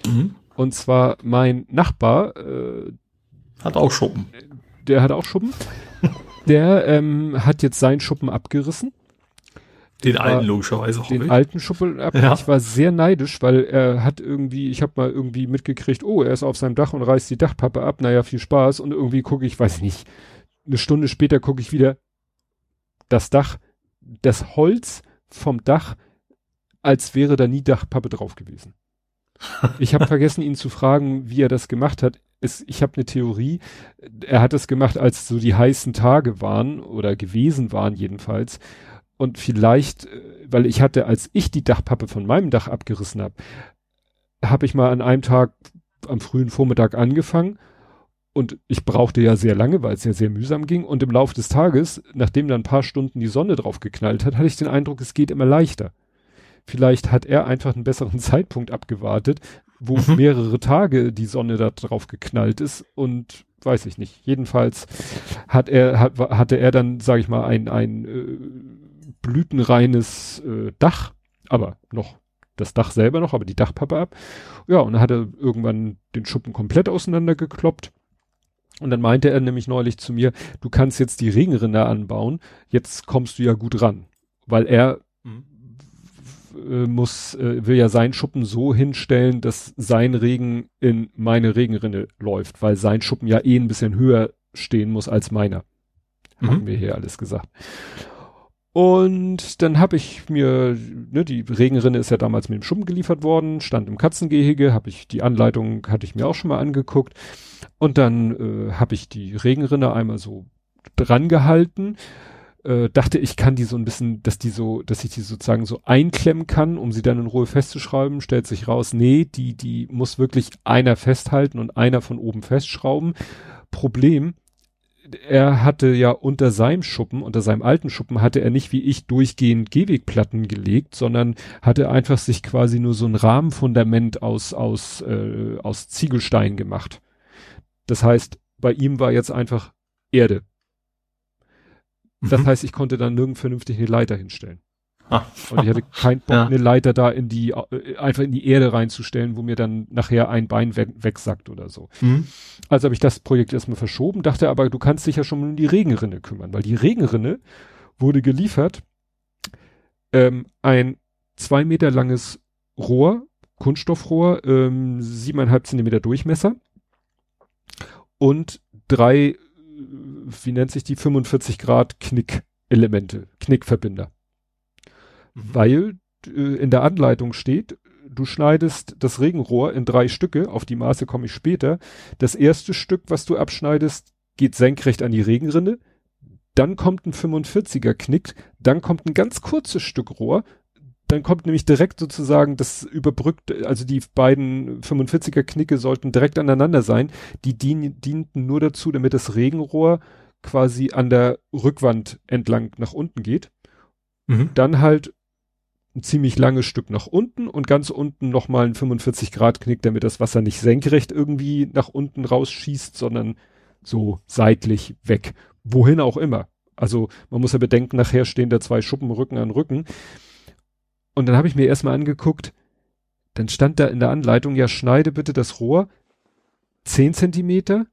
Mhm. Und zwar mein Nachbar äh, hat auch Schuppen. Der hat auch Schuppen. der ähm, hat jetzt seinen Schuppen abgerissen den alten logischerweise auch. Den alten Schuppel ab. Ja. Ich war sehr neidisch, weil er hat irgendwie, ich habe mal irgendwie mitgekriegt, oh, er ist auf seinem Dach und reißt die Dachpappe ab. Naja, viel Spaß. Und irgendwie gucke ich, weiß ich nicht, eine Stunde später gucke ich wieder das Dach, das Holz vom Dach, als wäre da nie Dachpappe drauf gewesen. ich habe vergessen, ihn zu fragen, wie er das gemacht hat. Es, ich habe eine Theorie. Er hat es gemacht, als so die heißen Tage waren oder gewesen waren jedenfalls und vielleicht, äh, weil ich hatte, als ich die Dachpappe von meinem Dach abgerissen habe, habe ich mal an einem Tag am frühen Vormittag angefangen und ich brauchte ja sehr lange, weil es ja sehr mühsam ging und im Laufe des Tages, nachdem dann ein paar Stunden die Sonne drauf geknallt hat, hatte ich den Eindruck, es geht immer leichter. Vielleicht hat er einfach einen besseren Zeitpunkt abgewartet, wo mhm. mehrere Tage die Sonne da drauf geknallt ist und weiß ich nicht. Jedenfalls hat er, hat, hatte er dann, sage ich mal, ein, ein äh, blütenreines äh, Dach Aber noch das Dach selber noch, aber die Dachpappe ab. Ja, und dann hat er irgendwann den Schuppen komplett auseinandergekloppt. Und dann meinte er nämlich neulich zu mir, du kannst jetzt die Regenrinne anbauen, jetzt kommst du ja gut ran. Weil er äh, muss, äh, will ja seinen Schuppen so hinstellen, dass sein Regen in meine Regenrinne läuft, weil sein Schuppen ja eh ein bisschen höher stehen muss als meiner. Mhm. Haben wir hier alles gesagt. Und dann habe ich mir, ne, die Regenrinne ist ja damals mit dem Schuppen geliefert worden, stand im Katzengehege, habe ich die Anleitung, hatte ich mir auch schon mal angeguckt. Und dann äh, habe ich die Regenrinne einmal so dran gehalten, äh, dachte ich kann die so ein bisschen, dass die so, dass ich die sozusagen so einklemmen kann, um sie dann in Ruhe festzuschrauben, stellt sich raus, nee, die, die muss wirklich einer festhalten und einer von oben festschrauben. Problem, er hatte ja unter seinem Schuppen, unter seinem alten Schuppen, hatte er nicht wie ich durchgehend Gehwegplatten gelegt, sondern hatte einfach sich quasi nur so ein Rahmenfundament aus, aus, äh, aus Ziegelstein gemacht. Das heißt, bei ihm war jetzt einfach Erde. Das mhm. heißt, ich konnte dann nirgend vernünftig eine Leiter hinstellen. Ah. Und ich hatte keinen Bock, ja. eine Leiter da in die, äh, einfach in die Erde reinzustellen, wo mir dann nachher ein Bein we wegsackt oder so. Mhm. Also habe ich das Projekt erstmal verschoben, dachte aber, du kannst dich ja schon um die Regenrinne kümmern, weil die Regenrinne wurde geliefert, ähm, ein zwei Meter langes Rohr, Kunststoffrohr, ähm, siebeneinhalb Zentimeter Durchmesser und drei, wie nennt sich die, 45 Grad Knick-Elemente, Knickverbinder mhm. weil äh, in der Anleitung steht, du schneidest das Regenrohr in drei Stücke, auf die Maße komme ich später. Das erste Stück, was du abschneidest, geht senkrecht an die Regenrinne, dann kommt ein 45er Knick, dann kommt ein ganz kurzes Stück Rohr, dann kommt nämlich direkt sozusagen das überbrückt, also die beiden 45er Knicke sollten direkt aneinander sein. Die dien, dienten nur dazu, damit das Regenrohr quasi an der Rückwand entlang nach unten geht. Mhm. Dann halt ein ziemlich langes Stück nach unten und ganz unten nochmal ein 45 Grad Knick, damit das Wasser nicht senkrecht irgendwie nach unten rausschießt, sondern so seitlich weg. Wohin auch immer. Also man muss ja bedenken, nachher stehen da zwei Schuppen Rücken an Rücken. Und dann habe ich mir erstmal angeguckt, dann stand da in der Anleitung, ja, schneide bitte das Rohr 10 Zentimeter,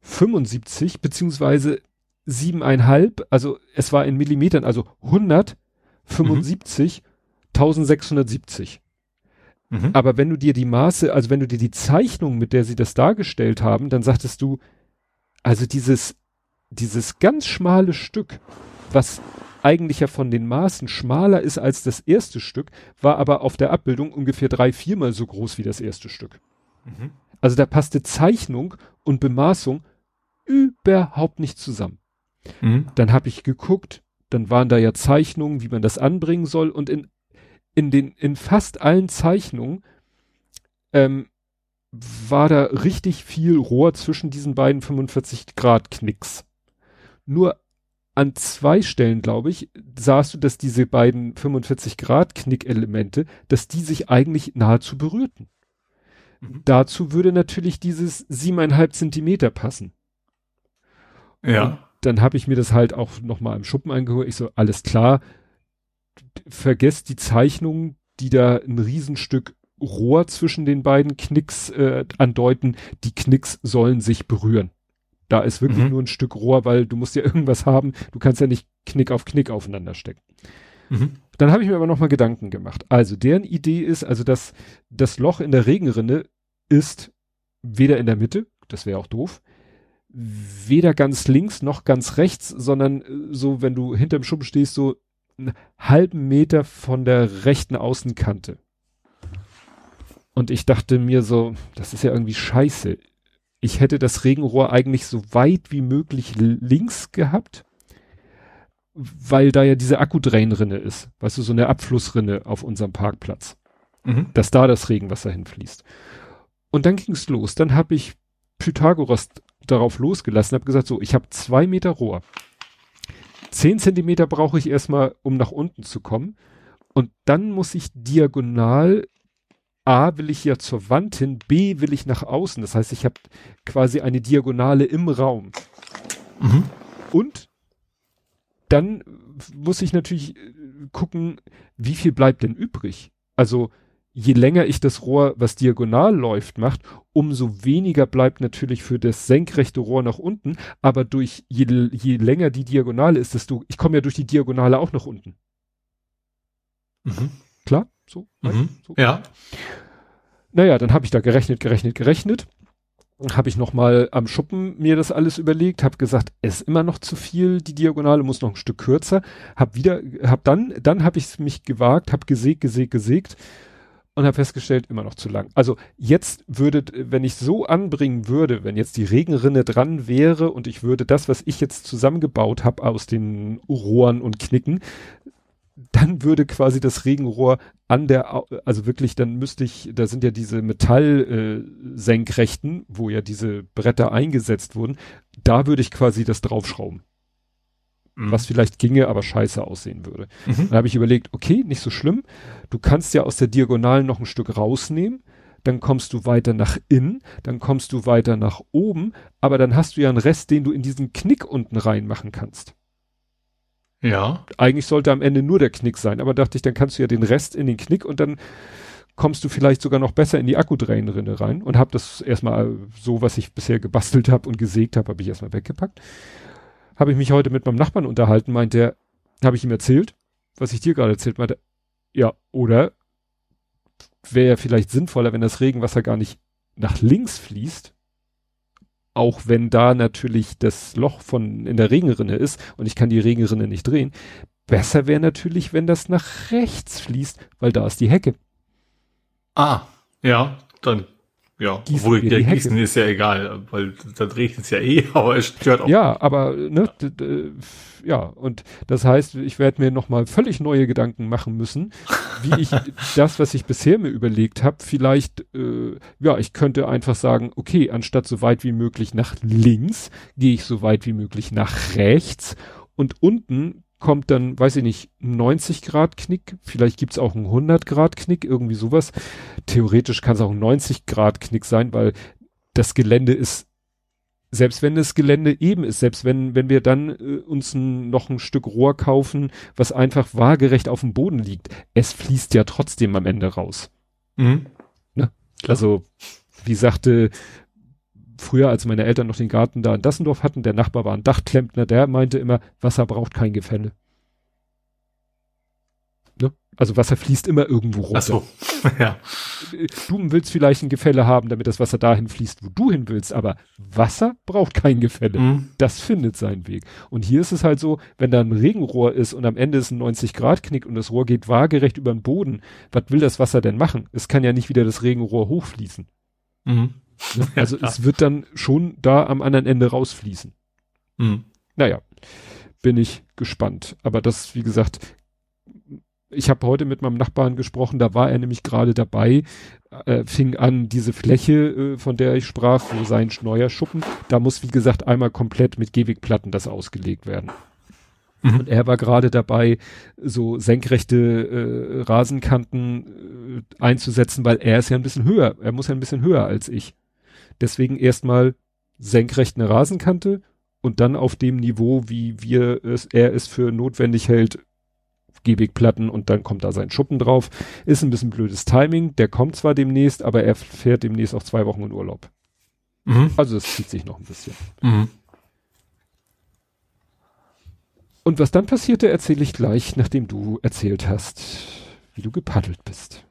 75 beziehungsweise siebeneinhalb, also es war in Millimetern, also 100 75, mhm. 1670. Mhm. Aber wenn du dir die Maße, also wenn du dir die Zeichnung, mit der sie das dargestellt haben, dann sagtest du, also dieses, dieses ganz schmale Stück, was eigentlich ja von den Maßen schmaler ist als das erste Stück, war aber auf der Abbildung ungefähr drei, viermal so groß wie das erste Stück. Mhm. Also da passte Zeichnung und Bemaßung überhaupt nicht zusammen. Mhm. Dann habe ich geguckt, dann waren da ja Zeichnungen, wie man das anbringen soll und in, in den, in fast allen Zeichnungen, ähm, war da richtig viel Rohr zwischen diesen beiden 45 Grad Knicks. Nur an zwei Stellen, glaube ich, sahst du, dass diese beiden 45 Grad Knickelemente, dass die sich eigentlich nahezu berührten. Mhm. Dazu würde natürlich dieses siebeneinhalb Zentimeter passen. Ja. Dann habe ich mir das halt auch noch mal im Schuppen angeholt. Ich so, alles klar, vergesst die Zeichnungen, die da ein Riesenstück Rohr zwischen den beiden Knicks äh, andeuten. Die Knicks sollen sich berühren. Da ist wirklich mhm. nur ein Stück Rohr, weil du musst ja irgendwas haben. Du kannst ja nicht Knick auf Knick aufeinander stecken. Mhm. Dann habe ich mir aber noch mal Gedanken gemacht. Also deren Idee ist, also dass das Loch in der Regenrinne ist weder in der Mitte, das wäre auch doof, weder ganz links noch ganz rechts, sondern äh, so, wenn du hinterm Schuppen stehst, so einen halben Meter von der rechten Außenkante. Und ich dachte mir so, das ist ja irgendwie scheiße. Ich hätte das Regenrohr eigentlich so weit wie möglich links gehabt, weil da ja diese Akkudrainrinne ist. Weißt du, so eine Abflussrinne auf unserem Parkplatz. Mhm. Dass da das Regenwasser hinfließt. Und dann ging's los. Dann habe ich Pythagoras darauf losgelassen, habe gesagt, so, ich habe zwei Meter Rohr. Zehn Zentimeter brauche ich erstmal, um nach unten zu kommen. Und dann muss ich diagonal, A will ich ja zur Wand hin, B will ich nach außen. Das heißt, ich habe quasi eine Diagonale im Raum. Mhm. Und dann muss ich natürlich gucken, wie viel bleibt denn übrig? Also je länger ich das Rohr, was diagonal läuft, macht, umso weniger bleibt natürlich für das senkrechte Rohr nach unten. Aber durch je, je länger die Diagonale ist, desto, ich komme ja durch die Diagonale auch nach unten. Mhm. Klar? So? Mhm. so? Ja. Naja, dann habe ich da gerechnet, gerechnet, gerechnet. Habe ich noch mal am Schuppen mir das alles überlegt, habe gesagt, es ist immer noch zu viel, die Diagonale muss noch ein Stück kürzer. Hab wieder, hab dann, dann habe ich mich gewagt, habe gesägt, gesägt, gesägt und habe festgestellt, immer noch zu lang. Also jetzt würde, wenn ich so anbringen würde, wenn jetzt die Regenrinne dran wäre und ich würde das, was ich jetzt zusammengebaut habe aus den Rohren und Knicken, dann würde quasi das Regenrohr an der, also wirklich, dann müsste ich, da sind ja diese Metallsenkrechten, äh, wo ja diese Bretter eingesetzt wurden, da würde ich quasi das draufschrauben. Mhm. Was vielleicht ginge, aber scheiße aussehen würde. Mhm. Dann habe ich überlegt, okay, nicht so schlimm. Du kannst ja aus der Diagonalen noch ein Stück rausnehmen. Dann kommst du weiter nach innen, dann kommst du weiter nach oben, aber dann hast du ja einen Rest, den du in diesen Knick unten reinmachen kannst. Ja. Eigentlich sollte am Ende nur der Knick sein, aber dachte ich, dann kannst du ja den Rest in den Knick und dann kommst du vielleicht sogar noch besser in die Akkudränrinne rein und habe das erstmal so, was ich bisher gebastelt habe und gesägt habe, habe ich erstmal weggepackt habe ich mich heute mit meinem Nachbarn unterhalten, meint der, habe ich ihm erzählt, was ich dir gerade erzählt, meinte, ja, oder wäre ja vielleicht sinnvoller, wenn das Regenwasser gar nicht nach links fließt, auch wenn da natürlich das Loch von in der Regenrinne ist und ich kann die Regenrinne nicht drehen. Besser wäre natürlich, wenn das nach rechts fließt, weil da ist die Hecke. Ah, ja, dann ja, Gießen obwohl der Gießen ist ja egal, weil dann regnet es ja eh, aber es stört auch. Ja, aber ne, ja, und das heißt, ich werde mir nochmal völlig neue Gedanken machen müssen, wie ich das, was ich bisher mir überlegt habe, vielleicht, äh, ja, ich könnte einfach sagen, okay, anstatt so weit wie möglich nach links, gehe ich so weit wie möglich nach rechts und unten kommt dann, weiß ich nicht, 90 Grad Knick, vielleicht gibt's auch einen 100 Grad Knick, irgendwie sowas. Theoretisch kann es auch ein 90 Grad Knick sein, weil das Gelände ist, selbst wenn das Gelände eben ist, selbst wenn, wenn wir dann äh, uns ein, noch ein Stück Rohr kaufen, was einfach waagerecht auf dem Boden liegt, es fließt ja trotzdem am Ende raus. Mhm. Ne? Also, wie sagte früher, als meine Eltern noch den Garten da in Dassendorf hatten, der Nachbar war ein Dachklempner, der meinte immer, Wasser braucht kein Gefälle. Ne? Also Wasser fließt immer irgendwo runter. Ach so, ja. Du willst vielleicht ein Gefälle haben, damit das Wasser dahin fließt, wo du hin willst, aber Wasser braucht kein Gefälle. Mhm. Das findet seinen Weg. Und hier ist es halt so, wenn da ein Regenrohr ist und am Ende ist ein 90-Grad-Knick und das Rohr geht waagerecht über den Boden, was will das Wasser denn machen? Es kann ja nicht wieder das Regenrohr hochfließen. Mhm. Also ja, es wird dann schon da am anderen Ende rausfließen. Mhm. Naja, bin ich gespannt. Aber das, wie gesagt, ich habe heute mit meinem Nachbarn gesprochen, da war er nämlich gerade dabei, äh, fing an, diese Fläche, äh, von der ich sprach, wo sein neuer Schuppen, da muss, wie gesagt, einmal komplett mit Gehwegplatten das ausgelegt werden. Mhm. Und er war gerade dabei, so senkrechte äh, Rasenkanten äh, einzusetzen, weil er ist ja ein bisschen höher, er muss ja ein bisschen höher als ich. Deswegen erstmal senkrecht eine Rasenkante und dann auf dem Niveau, wie wir es, er es für notwendig hält, Gehwegplatten und dann kommt da sein Schuppen drauf. Ist ein bisschen blödes Timing. Der kommt zwar demnächst, aber er fährt demnächst auch zwei Wochen in Urlaub. Mhm. Also es zieht sich noch ein bisschen. Mhm. Und was dann passierte, erzähle ich gleich, nachdem du erzählt hast, wie du gepaddelt bist.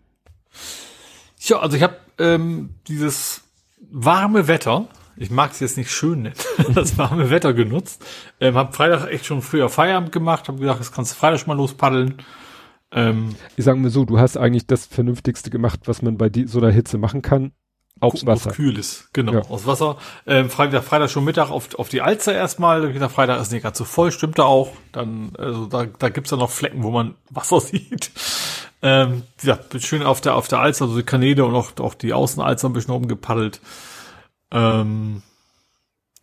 Ja, also ich habe ähm, dieses warme Wetter, ich mag es jetzt nicht schön nennen, das warme Wetter genutzt. Ähm, hab Freitag echt schon früher Feierabend gemacht, habe gedacht, jetzt kannst du Freitag schon mal lospaddeln. Ähm, ich sage mal so, du hast eigentlich das Vernünftigste gemacht, was man bei so einer Hitze machen kann. Aufs Wasser. Auf kühles, genau, ja. aus Wasser. Ähm, Freitag, Freitag schon Mittag auf, auf die Alster erstmal. Gedacht, Freitag ist nicht gerade so voll, stimmt da auch. Dann, also da, da gibt's ja noch Flecken, wo man Wasser sieht. Ähm, ja, schön auf der, auf der Alster, also die Kanäle und auch, auch die Außenalster ein bisschen rumgepaddelt. Ähm,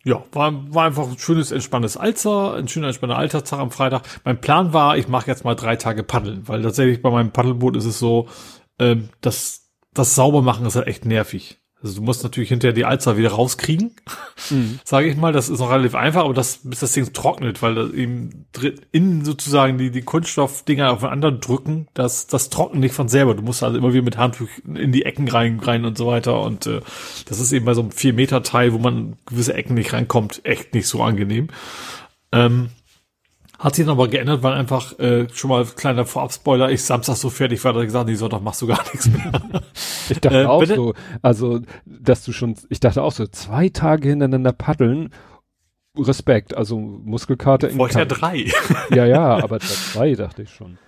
ja, war, war einfach ein schönes, entspanntes Alzer, ein schöner, entspannter Alterstag am Freitag. Mein Plan war, ich mache jetzt mal drei Tage Paddeln, weil tatsächlich bei meinem Paddelboot ist es so, ähm, dass das Saubermachen ist halt echt nervig. Also du musst natürlich hinterher die Alster wieder rauskriegen, mhm. sage ich mal. Das ist noch relativ einfach, aber das, bis das Ding trocknet, weil das eben innen sozusagen die, die Kunststoffdinger aufeinander drücken, das, das trocknet nicht von selber. Du musst also immer wieder mit Handtuch in die Ecken rein, rein und so weiter. Und äh, das ist eben bei so einem 4-Meter-Teil, wo man gewisse Ecken nicht reinkommt, echt nicht so angenehm. Ähm, hat sich dann aber geändert, weil einfach äh, schon mal kleiner Vorabspoiler, ich Samstag so fertig war, dass ich gesagt nee, Sonntag machst du gar nichts mehr. ich dachte äh, auch so, also, dass du schon, ich dachte auch so, zwei Tage hintereinander paddeln, Respekt, also Muskelkater in Vorher drei. ja, ja, aber zwei dachte ich schon.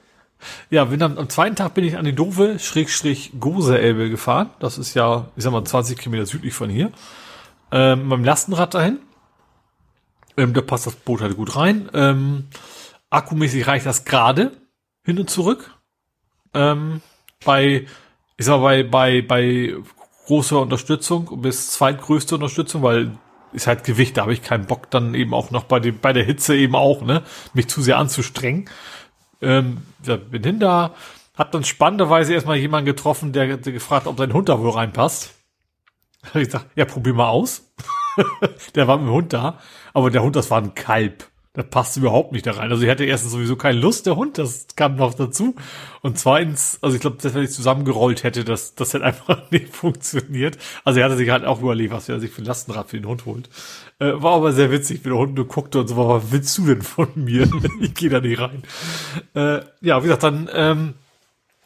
Ja, bin dann, am zweiten Tag bin ich an die Dove Schrägstrich Gose Elbe gefahren. Das ist ja, ich sag mal, 20 Kilometer südlich von hier. Ähm, mit meinem Lastenrad dahin. Ähm, da passt das Boot halt gut rein. Ähm, akkumäßig reicht das gerade hin und zurück. Ähm, bei, ich sag mal, bei, bei, bei großer Unterstützung bis zweitgrößte Unterstützung, weil ist halt Gewicht, da habe ich keinen Bock dann eben auch noch bei dem, bei der Hitze eben auch, ne, mich zu sehr anzustrengen. Ähm, ja, bin hin da, hab dann spannenderweise erstmal jemanden getroffen, der, der gefragt, ob sein Hund da wohl reinpasst. Hab ich gesagt, ja, probier mal aus. der war mit dem Hund da, aber der Hund, das war ein Kalb. Das passt überhaupt nicht da rein. Also ich hatte erstens sowieso keine Lust, der Hund, das kam noch dazu. Und zweitens, also ich glaube, das, wenn ich zusammengerollt hätte, das, das hätte einfach nicht funktioniert. Also er hatte sich halt auch überlegt, was er sich für ein Lastenrad für den Hund holt. Äh, war aber sehr witzig, wie der Hund nur guckte und so, was willst du denn von mir? ich gehe da nicht rein. Äh, ja, wie gesagt, dann ähm,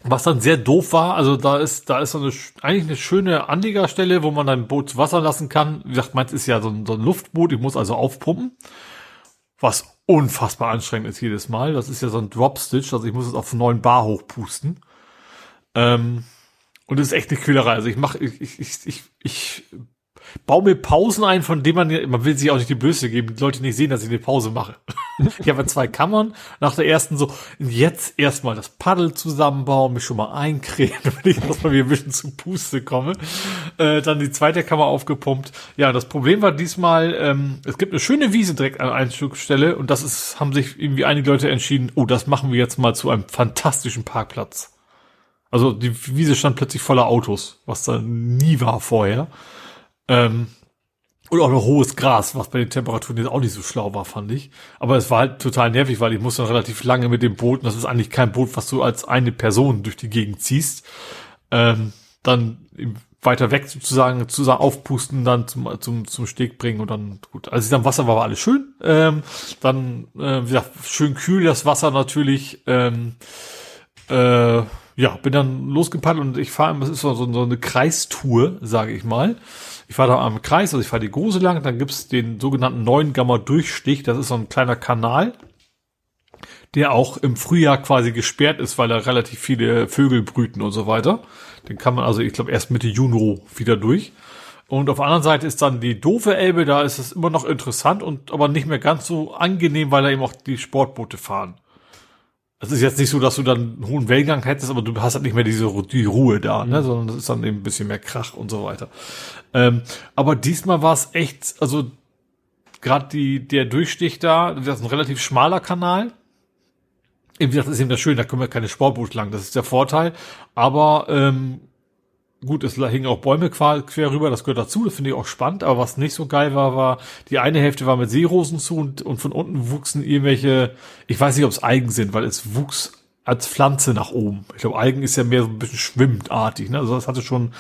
was dann sehr doof war, also da ist, da ist so eine, eigentlich eine schöne Anliegerstelle, wo man ein Boot zu Wasser lassen kann. Wie gesagt, meins ist ja so ein, so ein Luftboot, ich muss also aufpumpen. Was unfassbar anstrengend ist jedes Mal. Das ist ja so ein Dropstitch, also ich muss es auf 9 Bar hochpusten. Ähm, und das ist echt eine Kühlerei. Also ich mache, ich, ich, ich, ich baue mir Pausen ein, von denen man, man will sich auch nicht die Blöße geben, die Leute nicht sehen, dass ich eine Pause mache. ich habe zwei Kammern, nach der ersten so, jetzt erstmal das Paddel zusammenbauen, mich schon mal eincremen, damit ich erstmal wieder ein bisschen zu Puste komme. Äh, dann die zweite Kammer aufgepumpt. Ja, das Problem war diesmal, ähm, es gibt eine schöne Wiese direkt an Einstückstelle und das ist, haben sich irgendwie einige Leute entschieden, oh, das machen wir jetzt mal zu einem fantastischen Parkplatz. Also die Wiese stand plötzlich voller Autos, was da nie war vorher. Ähm, und auch noch hohes Gras, was bei den Temperaturen jetzt auch nicht so schlau war, fand ich. Aber es war halt total nervig, weil ich musste relativ lange mit dem Boot, und das ist eigentlich kein Boot, was du als eine Person durch die Gegend ziehst, ähm, dann weiter weg sozusagen, zusammen aufpusten, dann zum, zum, zum Steg bringen und dann gut. Als ich dann Wasser war, war alles schön. Ähm, dann, äh, wie gesagt, schön kühl das Wasser natürlich. Ähm, äh, ja, bin dann losgepaddelt und ich fahre, das ist so, so eine Kreistour, sage ich mal. Ich fahre da am Kreis, also ich fahre die Gose lang, dann gibt's den sogenannten neuen Gamma Durchstich, das ist so ein kleiner Kanal, der auch im Frühjahr quasi gesperrt ist, weil da relativ viele Vögel brüten und so weiter. Den kann man also, ich glaube, erst Mitte Juni wieder durch. Und auf der anderen Seite ist dann die doofe Elbe, da ist es immer noch interessant und aber nicht mehr ganz so angenehm, weil da eben auch die Sportboote fahren. Es ist jetzt nicht so, dass du dann einen hohen Wellengang hättest, aber du hast halt nicht mehr diese die Ruhe da, ne? Mhm. sondern es ist dann eben ein bisschen mehr Krach und so weiter. Ähm, aber diesmal war es echt, also gerade der Durchstich da, das ist ein relativ schmaler Kanal. Eben das ist eben das Schöne, da können wir keine Sportboot lang, das ist der Vorteil. Aber ähm, Gut, es hingen auch Bäume quer, quer rüber, das gehört dazu, das finde ich auch spannend, aber was nicht so geil war, war, die eine Hälfte war mit Seerosen zu und, und von unten wuchsen irgendwelche, ich weiß nicht, ob es Algen sind, weil es wuchs als Pflanze nach oben. Ich glaube, Algen ist ja mehr so ein bisschen schwimmendartig, ne? Also das hatte schon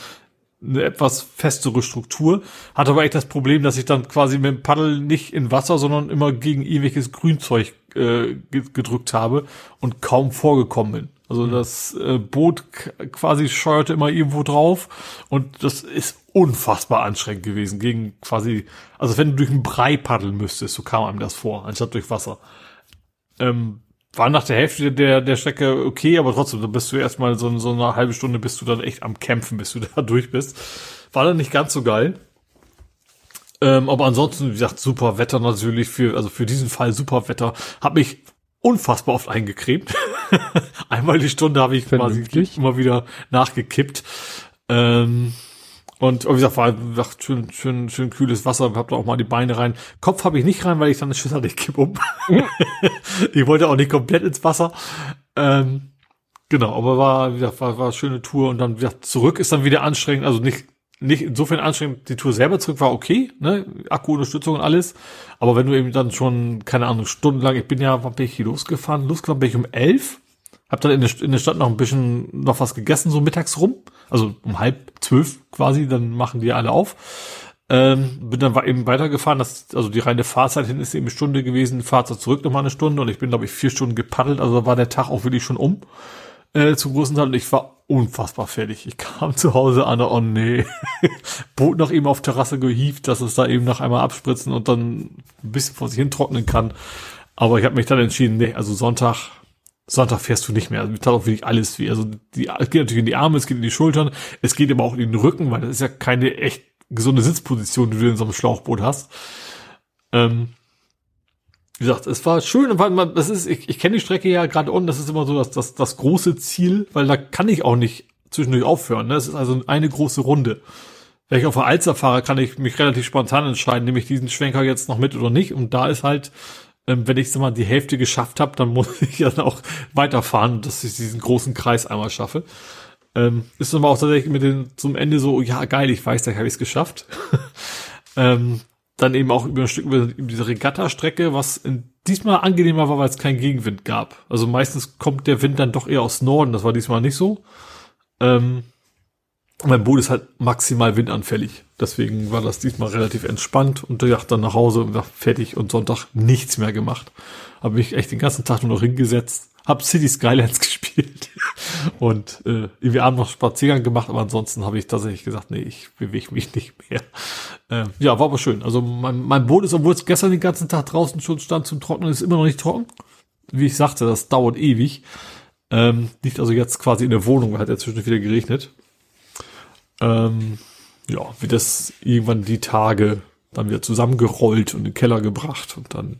eine etwas festere Struktur, hatte aber echt das Problem, dass ich dann quasi mit dem Paddel nicht in Wasser, sondern immer gegen irgendwelches Grünzeug äh, gedrückt habe und kaum vorgekommen bin. Also mhm. das äh, Boot quasi scheuerte immer irgendwo drauf und das ist unfassbar anstrengend gewesen gegen quasi, also wenn du durch einen Brei paddeln müsstest, so kam einem das vor, anstatt durch Wasser. Ähm, war nach der Hälfte der, der Strecke okay, aber trotzdem, da bist du erstmal so, so eine halbe Stunde bist du dann echt am Kämpfen, bis du da durch bist. War dann nicht ganz so geil. Ähm, aber ansonsten, wie gesagt, super Wetter natürlich für, also für diesen Fall super Wetter. Hab mich unfassbar oft eingecremt. Einmal die Stunde habe ich quasi immer wieder nachgekippt. Ähm, und wie gesagt, war gesagt, schön, schön, schön kühles Wasser, hab da auch mal die Beine rein. Kopf habe ich nicht rein, weil ich dann Schüssel hatte, ich kipp um. ich wollte auch nicht komplett ins Wasser. Ähm, genau, aber war, wie gesagt, war, war eine schöne Tour und dann wieder zurück ist dann wieder anstrengend, also nicht nicht insofern anstrengend, die Tour selber zurück war okay, ne, Akkuunterstützung und alles, aber wenn du eben dann schon, keine Ahnung, stundenlang, ich bin ja, wann bin ich hier losgefahren? Losgefahren bin ich um elf, hab dann in der, in der Stadt noch ein bisschen, noch was gegessen, so mittags rum, also um halb zwölf quasi, dann machen die alle auf. Ähm, bin dann eben weitergefahren, das, also die reine Fahrzeit hin ist eben eine Stunde gewesen, Fahrzeit zurück nochmal eine Stunde und ich bin, glaube ich, vier Stunden gepaddelt, also war der Tag auch wirklich schon um äh, zum großen Teil und ich war unfassbar fertig. Ich kam zu Hause an, oh nee, Boot noch eben auf Terrasse gehievt, dass es da eben noch einmal abspritzen und dann ein bisschen vor sich hin trocknen kann. Aber ich habe mich dann entschieden, nee, also Sonntag, Sonntag fährst du nicht mehr. Also mir tat auch wirklich alles wie. Also die, es geht natürlich in die Arme, es geht in die Schultern, es geht aber auch in den Rücken, weil das ist ja keine echt gesunde Sitzposition, die du in so einem Schlauchboot hast. Ähm, wie gesagt, es war schön, weil man, das ist, ich, ich kenne die Strecke ja gerade unten, das ist immer so das, das, das große Ziel, weil da kann ich auch nicht zwischendurch aufhören. Ne? Es ist also eine große Runde. Wenn ich auf der Alster fahre, kann ich mich relativ spontan entscheiden, nehme ich diesen Schwenker jetzt noch mit oder nicht. Und da ist halt, wenn ich sag mal die Hälfte geschafft habe, dann muss ich ja auch weiterfahren, dass ich diesen großen Kreis einmal schaffe. Ähm, ist aber auch tatsächlich mit den zum Ende so, ja geil, ich weiß, da habe ich es geschafft. ähm, dann eben auch über ein Stück über diese Regatta-Strecke, was in, diesmal angenehmer war, weil es keinen Gegenwind gab. Also meistens kommt der Wind dann doch eher aus Norden, das war diesmal nicht so. Ähm, mein Boot ist halt maximal windanfällig. Deswegen war das diesmal relativ entspannt und der Yacht dann nach Hause und war fertig und Sonntag nichts mehr gemacht. Habe mich echt den ganzen Tag nur noch hingesetzt, hab City Skylands gespielt und äh, wir haben noch Spaziergang gemacht, aber ansonsten habe ich tatsächlich gesagt, nee, ich bewege mich nicht mehr. Ähm, ja, war aber schön. Also mein, mein Boot ist, obwohl es gestern den ganzen Tag draußen schon stand zum Trocknen, ist immer noch nicht trocken. Wie ich sagte, das dauert ewig. Ähm, liegt also jetzt quasi in der Wohnung, hat ja zwischendurch wieder geregnet. Ähm, ja, wie das irgendwann die Tage dann wieder zusammengerollt und in den Keller gebracht und dann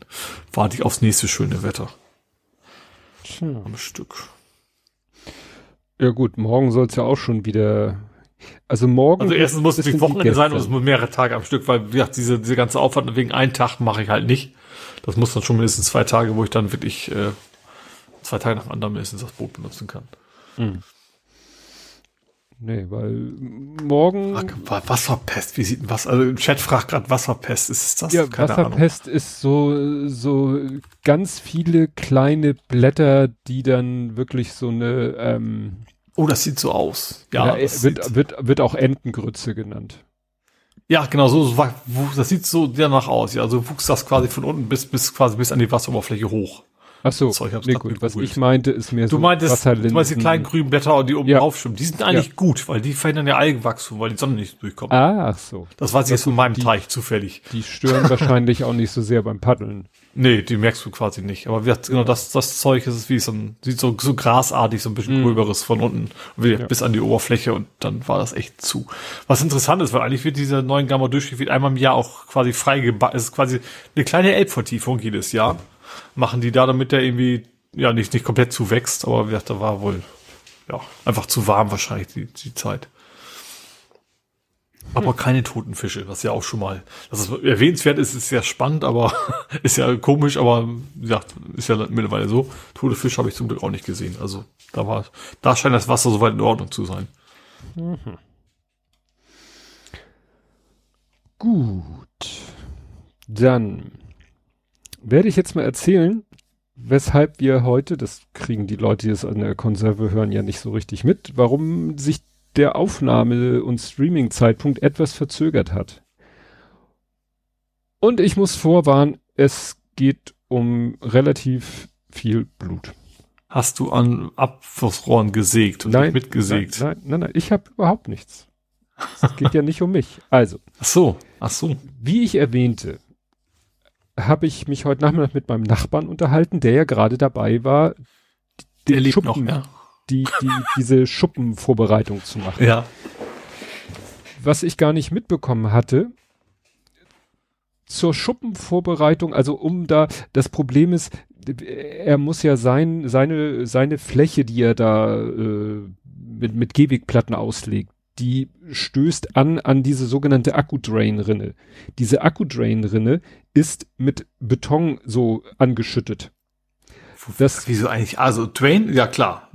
warte ich aufs nächste schöne Wetter. Tja. Am Stück. Ja gut, morgen soll es ja auch schon wieder. Also morgen. Also erstens muss es Wochenende sein und es muss mehrere Tage am Stück, weil wie gesagt, diese, diese ganze Aufwand wegen einen Tag mache ich halt nicht. Das muss dann schon mindestens zwei Tage, wo ich dann wirklich äh, zwei Tage nach dem anderen mindestens das Boot benutzen kann. Mhm. Nee, weil morgen. Ach, Wasserpest, wie sieht denn was? Also im Chat fragt gerade Wasserpest, ist das? Ja, Keine Wasserpest Ahnung. ist so, so ganz viele kleine Blätter, die dann wirklich so eine, ähm, Oh, das sieht so aus. Ja, ja das wird, wird, wird auch Entengrütze genannt. Ja, genau, so, so das sieht so danach aus. Ja, also wuchs das quasi von unten bis, bis quasi bis an die Wasseroberfläche hoch. Ach so, Sorry, nee, gut. was ich meinte, ist mehr du so meintest, Wasserlinsen. Du meinst die kleinen grünen Blätter, die oben ja. drauf schwimmen. Die sind eigentlich ja. gut, weil die verhindern ja Algenwachstum, weil die Sonne nicht durchkommt. Ah, ach so. Das weiß ich jetzt von meinem die, Teich zufällig. Die stören wahrscheinlich auch nicht so sehr beim Paddeln. Nee, die merkst du quasi nicht. Aber wie, genau das, das Zeug ist es wie so ein, sieht so, so grasartig, so ein bisschen mm. gröberes von unten wie, ja. bis an die Oberfläche und dann war das echt zu. Was interessant ist, weil eigentlich wird dieser neuen Gamma durchgeführt einmal im Jahr auch quasi freigebaut. Es ist quasi eine kleine Elbvertiefung jedes Jahr. Machen die da, damit der irgendwie ja nicht, nicht komplett zuwächst, aber wie gesagt, da war wohl ja, einfach zu warm wahrscheinlich die, die Zeit. Aber hm. keine toten Fische, was ja auch schon mal, dass es erwähnenswert ist, ist ja spannend, aber ist ja komisch, aber ja, ist ja mittlerweile so. Tote Fische habe ich zum Glück auch nicht gesehen. Also da war, da scheint das Wasser soweit in Ordnung zu sein. Mhm. Gut. Dann werde ich jetzt mal erzählen, weshalb wir heute, das kriegen die Leute, die es an der Konserve hören, ja nicht so richtig mit, warum sich der Aufnahme- und Streaming-Zeitpunkt etwas verzögert hat. Und ich muss vorwarnen, es geht um relativ viel Blut. Hast du an Abflussrohren gesägt und nein, mitgesägt? Nein, nein, nein, nein, ich habe überhaupt nichts. Es geht ja nicht um mich. Also. Ach so, ach so. Wie ich erwähnte, habe ich mich heute Nachmittag mit meinem Nachbarn unterhalten, der ja gerade dabei war, der lebt Schuppen, noch, ja. die, die, diese Schuppenvorbereitung zu machen. Ja. Was ich gar nicht mitbekommen hatte, zur Schuppenvorbereitung, also um da, das Problem ist, er muss ja sein, seine, seine Fläche, die er da äh, mit, mit Gehwegplatten auslegt, die stößt an an diese sogenannte Akku-Drain-Rinne. Diese Akku-Drain-Rinne ist mit Beton so angeschüttet. Das, wieso eigentlich? Also Drain, ja klar.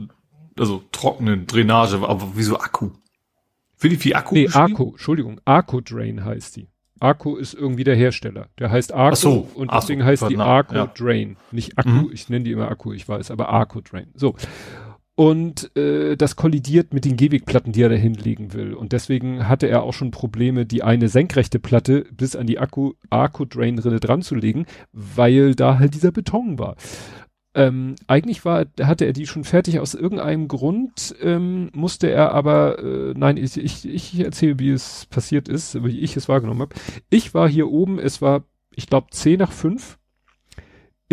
Also trockene Drainage, aber wieso Akku? Für die wie Akku? Nee, Arco, Entschuldigung, Arco Drain heißt die. Arco ist irgendwie der Hersteller. Der heißt Arco so, und deswegen so, heißt die Arco ja. Drain. Nicht Akku, mhm. ich nenne die immer Akku, ich weiß, aber Arco Drain. So. Und äh, das kollidiert mit den Gehwegplatten, die er da hinlegen will. Und deswegen hatte er auch schon Probleme, die eine senkrechte Platte bis an die Akku, Arco Drain Rinne dran zu legen, weil da halt dieser Beton war. Ähm, eigentlich war, hatte er die schon fertig aus irgendeinem Grund, ähm, musste er aber, äh, nein, ich, ich, ich erzähle, wie es passiert ist, wie ich es wahrgenommen habe. Ich war hier oben, es war, ich glaube, zehn nach fünf.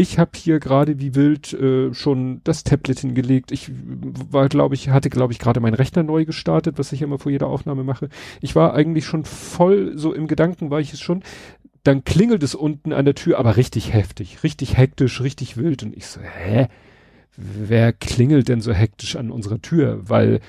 Ich habe hier gerade wie wild äh, schon das Tablet hingelegt. Ich war, glaube ich, hatte, glaube ich, gerade meinen Rechner neu gestartet, was ich immer vor jeder Aufnahme mache. Ich war eigentlich schon voll, so im Gedanken war ich es schon dann klingelt es unten an der Tür, aber richtig heftig, richtig hektisch, richtig wild. Und ich so, hä? Wer klingelt denn so hektisch an unserer Tür? Weil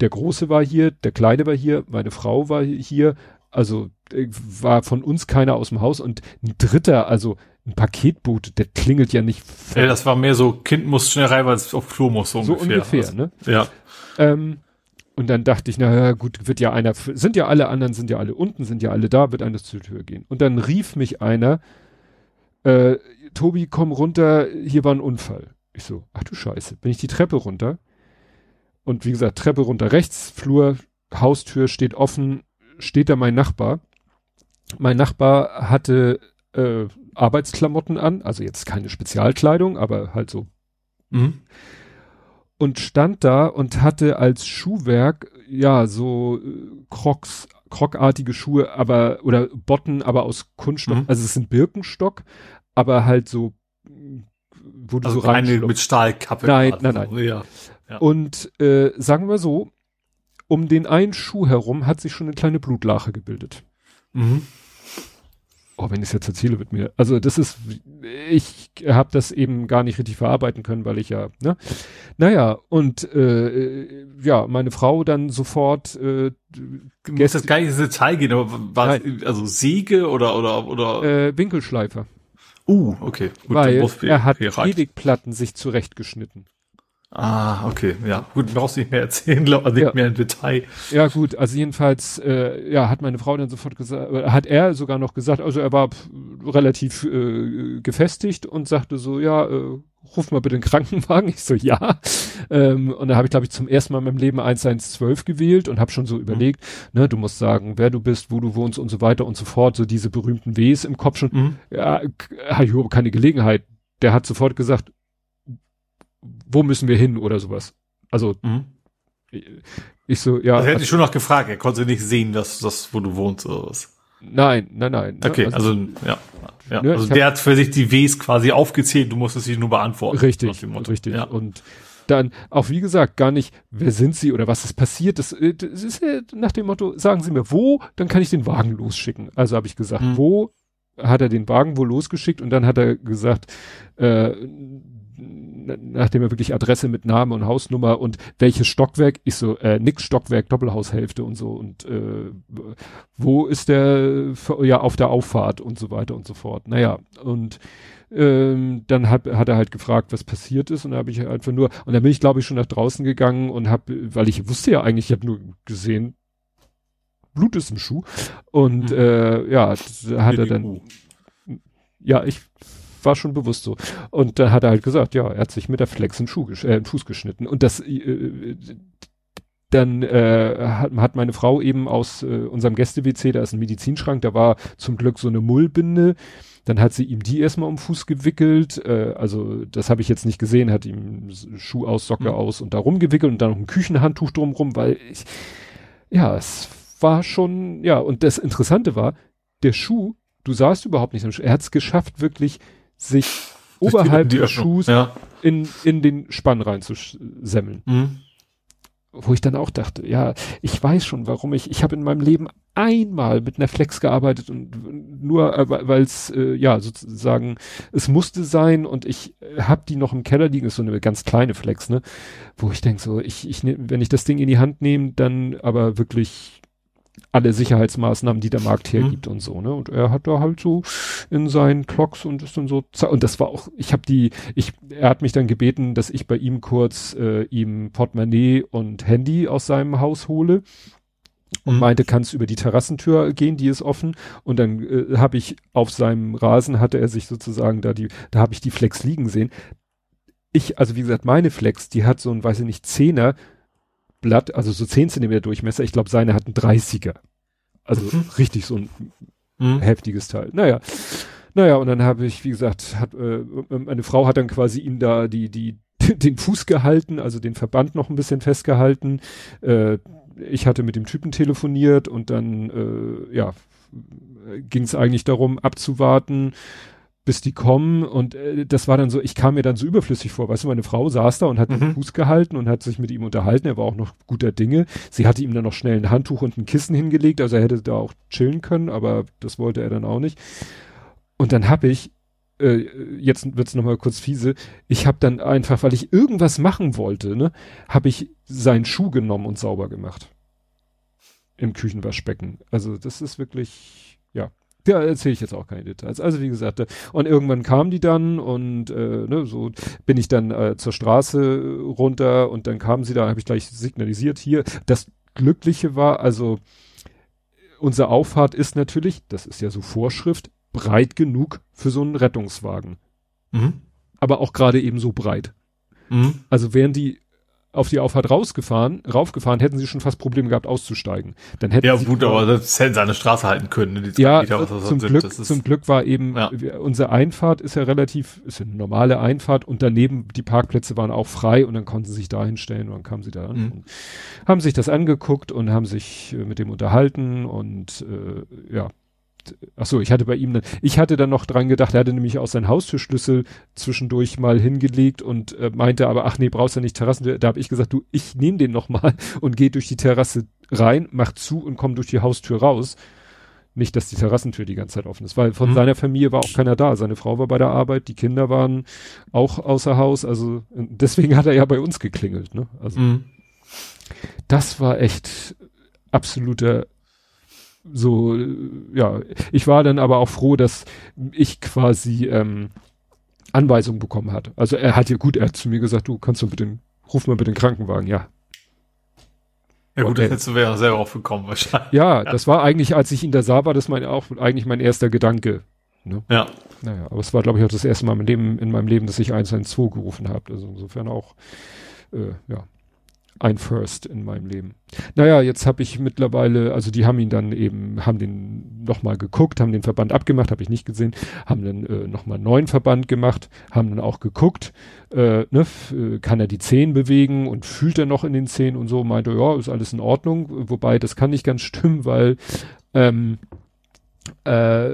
der Große war hier, der Kleine war hier, meine Frau war hier, also äh, war von uns keiner aus dem Haus und ein Dritter, also ein Paketboot, der klingelt ja nicht. Ja, das war mehr so, Kind muss schnell rein, weil es auf Klo muss, so, so ungefähr. ungefähr also, ne? Ja. Ähm, und dann dachte ich, naja, gut, wird ja einer, sind ja alle anderen, sind ja alle unten, sind ja alle da, wird einer zur Tür gehen. Und dann rief mich einer, äh, Tobi, komm runter, hier war ein Unfall. Ich so, ach du Scheiße, bin ich die Treppe runter. Und wie gesagt, Treppe runter rechts, Flur, Haustür steht offen, steht da mein Nachbar. Mein Nachbar hatte äh, Arbeitsklamotten an, also jetzt keine Spezialkleidung, aber halt so. Mhm und stand da und hatte als Schuhwerk ja so äh, Crocs, Crockartige Schuhe, aber oder Botten, aber aus Kunststoff. Mhm. Also es ein Birkenstock, aber halt so wo du also so rein mit Stahlkappe. Nein, nein, nein. Ja, ja. Und äh, sagen wir so, um den einen Schuh herum hat sich schon eine kleine Blutlache gebildet. Mhm oh, wenn ich es jetzt erzähle, wird mir, also das ist, ich habe das eben gar nicht richtig verarbeiten können, weil ich ja, ne, naja, und äh, ja, meine Frau dann sofort, äh, du musst das gar nicht ins Detail gehen, aber war also Säge oder oder oder äh, Winkelschleifer. Uh, okay. Gut, weil er hat Ewigplatten sich zurechtgeschnitten. Ah, okay, ja. Gut, brauchst nicht mehr erzählen, glaub, also nicht ja. mehr im Detail. Ja, gut, also jedenfalls, äh, ja, hat meine Frau dann sofort gesagt, hat er sogar noch gesagt, also er war relativ äh, gefestigt und sagte so, ja, äh, ruf mal bitte den Krankenwagen. Ich so, ja. Ähm, und da habe ich, glaube ich, zum ersten Mal in meinem Leben 112 gewählt und habe schon so überlegt, mhm. ne, du musst sagen, wer du bist, wo du wohnst und so weiter und so fort, so diese berühmten Ws im Kopf schon. Mhm. Ja, habe ich überhaupt keine Gelegenheit. Der hat sofort gesagt, wo müssen wir hin oder sowas. Also mhm. ich so, ja. Das hätte also, ich schon noch gefragt, er konnte nicht sehen, dass das, wo du wohnst oder was. Nein, nein, nein. Ne? Okay, also, also ja. ja. Ne, also der hab, hat für sich die Ws quasi aufgezählt, du musstest sie nur beantworten. Richtig, richtig. Ja. Und dann auch wie gesagt gar nicht, wer sind sie oder was ist passiert. Das, äh, das ist ja nach dem Motto, sagen Sie mir wo, dann kann ich den Wagen losschicken. Also habe ich gesagt, mhm. wo hat er den Wagen wohl losgeschickt und dann hat er gesagt, äh, nachdem er wirklich Adresse mit Name und Hausnummer und welches Stockwerk, ich so, äh, nix Stockwerk, Doppelhaushälfte und so und äh, wo ist der, ja, auf der Auffahrt und so weiter und so fort. Naja, und ähm, dann hat, hat er halt gefragt, was passiert ist und da habe ich einfach nur, und dann bin ich glaube ich schon nach draußen gegangen und habe, weil ich wusste ja eigentlich, ich habe nur gesehen, Blut ist im Schuh und mhm. äh, ja, hat er dann, ja, ich war schon bewusst so. Und dann hat er halt gesagt, ja, er hat sich mit der Flex einen, Schuh, äh, einen Fuß geschnitten. Und das, äh, dann äh, hat, hat meine Frau eben aus äh, unserem Gäste-WC, da ist ein Medizinschrank, da war zum Glück so eine Mullbinde. Dann hat sie ihm die erstmal um Fuß gewickelt. Äh, also das habe ich jetzt nicht gesehen, hat ihm Schuh aus, Socke mhm. aus und da rumgewickelt und dann noch ein Küchenhandtuch drumrum, weil ich, ja, es war schon, ja, und das Interessante war, der Schuh, du sahst überhaupt nicht, er hat es geschafft, wirklich sich oberhalb des Schuhs ja. in, in den Spann reinzusemmeln. Mhm. Wo ich dann auch dachte, ja, ich weiß schon, warum ich, ich habe in meinem Leben einmal mit einer Flex gearbeitet und nur, äh, weil es, äh, ja, sozusagen, es musste sein und ich äh, habe die noch im Keller liegen, ist so eine ganz kleine Flex, ne, wo ich denke so, ich, ich, ne, wenn ich das Ding in die Hand nehme, dann aber wirklich alle Sicherheitsmaßnahmen, die der Markt mhm. hergibt mhm. und so, ne? Und er hat da halt so in seinen Clocks und ist dann so und das war auch, ich habe die, ich, er hat mich dann gebeten, dass ich bei ihm kurz äh, ihm Portemonnaie und Handy aus seinem Haus hole. und mhm. meinte, kannst über die Terrassentür gehen, die ist offen. Und dann äh, habe ich auf seinem Rasen hatte er sich sozusagen da die, da habe ich die Flex liegen sehen. Ich, also wie gesagt, meine Flex, die hat so ein, weiß ich nicht, Zehner Blatt, also so 10 Zentimeter Durchmesser. Ich glaube, seine hat ein 30er. Also mhm. richtig so ein mhm. heftiges Teil. Naja. Naja, und dann habe ich, wie gesagt, hat, äh, meine Frau hat dann quasi ihm da die, die, den Fuß gehalten, also den Verband noch ein bisschen festgehalten. Äh, ich hatte mit dem Typen telefoniert und dann, äh, ja, ging es eigentlich darum, abzuwarten, bis die kommen und äh, das war dann so, ich kam mir dann so überflüssig vor, weißt du, meine Frau saß da und hat mhm. den Fuß gehalten und hat sich mit ihm unterhalten, er war auch noch guter Dinge. Sie hatte ihm dann noch schnell ein Handtuch und ein Kissen hingelegt, also er hätte da auch chillen können, aber das wollte er dann auch nicht. Und dann habe ich, äh, jetzt wird's nochmal kurz fiese, ich habe dann einfach, weil ich irgendwas machen wollte, ne, habe ich seinen Schuh genommen und sauber gemacht. Im Küchenwaschbecken. Also das ist wirklich, ja. Ja, erzähle ich jetzt auch keine Details. Also wie gesagt, äh, und irgendwann kamen die dann und äh, ne, so bin ich dann äh, zur Straße runter und dann kamen sie da, habe ich gleich signalisiert hier. Das Glückliche war, also unsere Auffahrt ist natürlich, das ist ja so Vorschrift, breit genug für so einen Rettungswagen. Mhm. Aber auch gerade eben so breit. Mhm. Also wären die auf die Auffahrt rausgefahren, raufgefahren, hätten sie schon fast Probleme gehabt auszusteigen. Dann hätten ja gut, aber das hätten sie an der Straße halten können. Ne, ja, Meter, zum, Glück, ist, zum Glück war eben, ja. unsere Einfahrt ist ja relativ, ist eine normale Einfahrt und daneben die Parkplätze waren auch frei und dann konnten sie sich da hinstellen und dann kamen sie da an. Mhm. Haben sich das angeguckt und haben sich äh, mit dem unterhalten und äh, ja, ach so, ich hatte bei ihm dann, ich hatte dann noch dran gedacht, er hatte nämlich auch seinen Haustürschlüssel zwischendurch mal hingelegt und äh, meinte aber, ach nee, brauchst du nicht Terrassen. Da habe ich gesagt, du, ich nehme den noch mal und gehe durch die Terrasse rein, mach zu und komm durch die Haustür raus. Nicht, dass die Terrassentür die ganze Zeit offen ist, weil von mhm. seiner Familie war auch keiner da. Seine Frau war bei der Arbeit, die Kinder waren auch außer Haus, also deswegen hat er ja bei uns geklingelt, ne? Also mhm. das war echt absoluter so, ja, ich war dann aber auch froh, dass ich quasi ähm, Anweisungen bekommen hat. Also er hat ja gut, er hat zu mir gesagt, du kannst du bitte, ruf mal bitte den Krankenwagen, ja. Ja gut, das hättest du wäre selber aufgekommen wahrscheinlich. Ja, das war eigentlich, als ich ihn da sah, war das mein, auch eigentlich mein erster Gedanke. Ne? Ja. Naja, aber es war, glaube ich, auch das erste Mal in, Leben, in meinem Leben, dass ich 112 gerufen habe. Also insofern auch, äh, ja ein First in meinem Leben. Naja, jetzt habe ich mittlerweile, also die haben ihn dann eben, haben den nochmal geguckt, haben den Verband abgemacht, habe ich nicht gesehen, haben dann äh, nochmal einen neuen Verband gemacht, haben dann auch geguckt, äh, ne, äh, kann er die Zehen bewegen und fühlt er noch in den Zehen und so, meinte, ja, ist alles in Ordnung, wobei das kann nicht ganz stimmen, weil ähm, äh,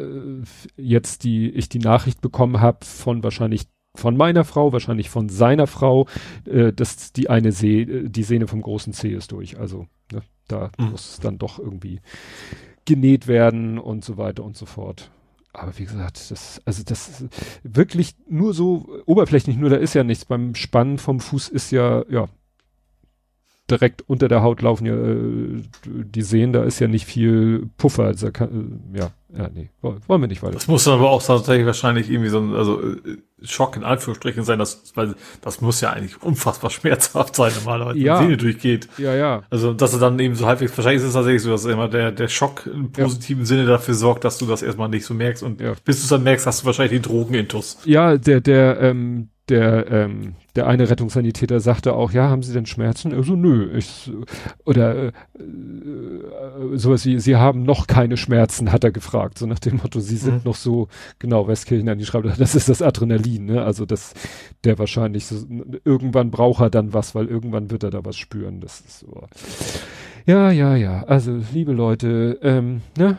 jetzt die ich die Nachricht bekommen habe von wahrscheinlich von meiner Frau, wahrscheinlich von seiner Frau, äh, dass die eine See, äh, die Sehne vom großen C ist durch. Also ne, da mhm. muss dann doch irgendwie genäht werden und so weiter und so fort. Aber wie gesagt, das, also das ist wirklich nur so oberflächlich, nur da ist ja nichts. Beim Spannen vom Fuß ist ja, ja, direkt unter der Haut laufen ja äh, die Sehen, da ist ja nicht viel Puffer. Also kann, äh, ja, ja, nee, wollen wir nicht weiter. Das muss dann aber auch tatsächlich wahrscheinlich irgendwie so ein, also äh, Schock in Anführungsstrichen sein, dass, weil das muss ja eigentlich unfassbar schmerzhaft sein, normalerweise, ja. wenn die Sehne durchgeht. Ja, ja. Also, dass er dann eben so halbwegs, wahrscheinlich ist es tatsächlich so, dass immer der, der Schock im positiven ja. Sinne dafür sorgt, dass du das erstmal nicht so merkst und ja. bis du es dann merkst, hast du wahrscheinlich den Drogenintus. Ja, der, der, ähm, der, ähm, der eine Rettungssanitäter sagte auch, ja, haben Sie denn Schmerzen? Also nö, ich, oder äh, sowas wie, Sie haben noch keine Schmerzen, hat er gefragt, so nach dem Motto, Sie sind mhm. noch so, genau, Westkirchen an die schreibt, das ist das Adrenalin, ne? Also das, der wahrscheinlich so, irgendwann braucht er dann was, weil irgendwann wird er da was spüren. Das ist so. Ja, ja, ja. Also, liebe Leute, ähm, ne?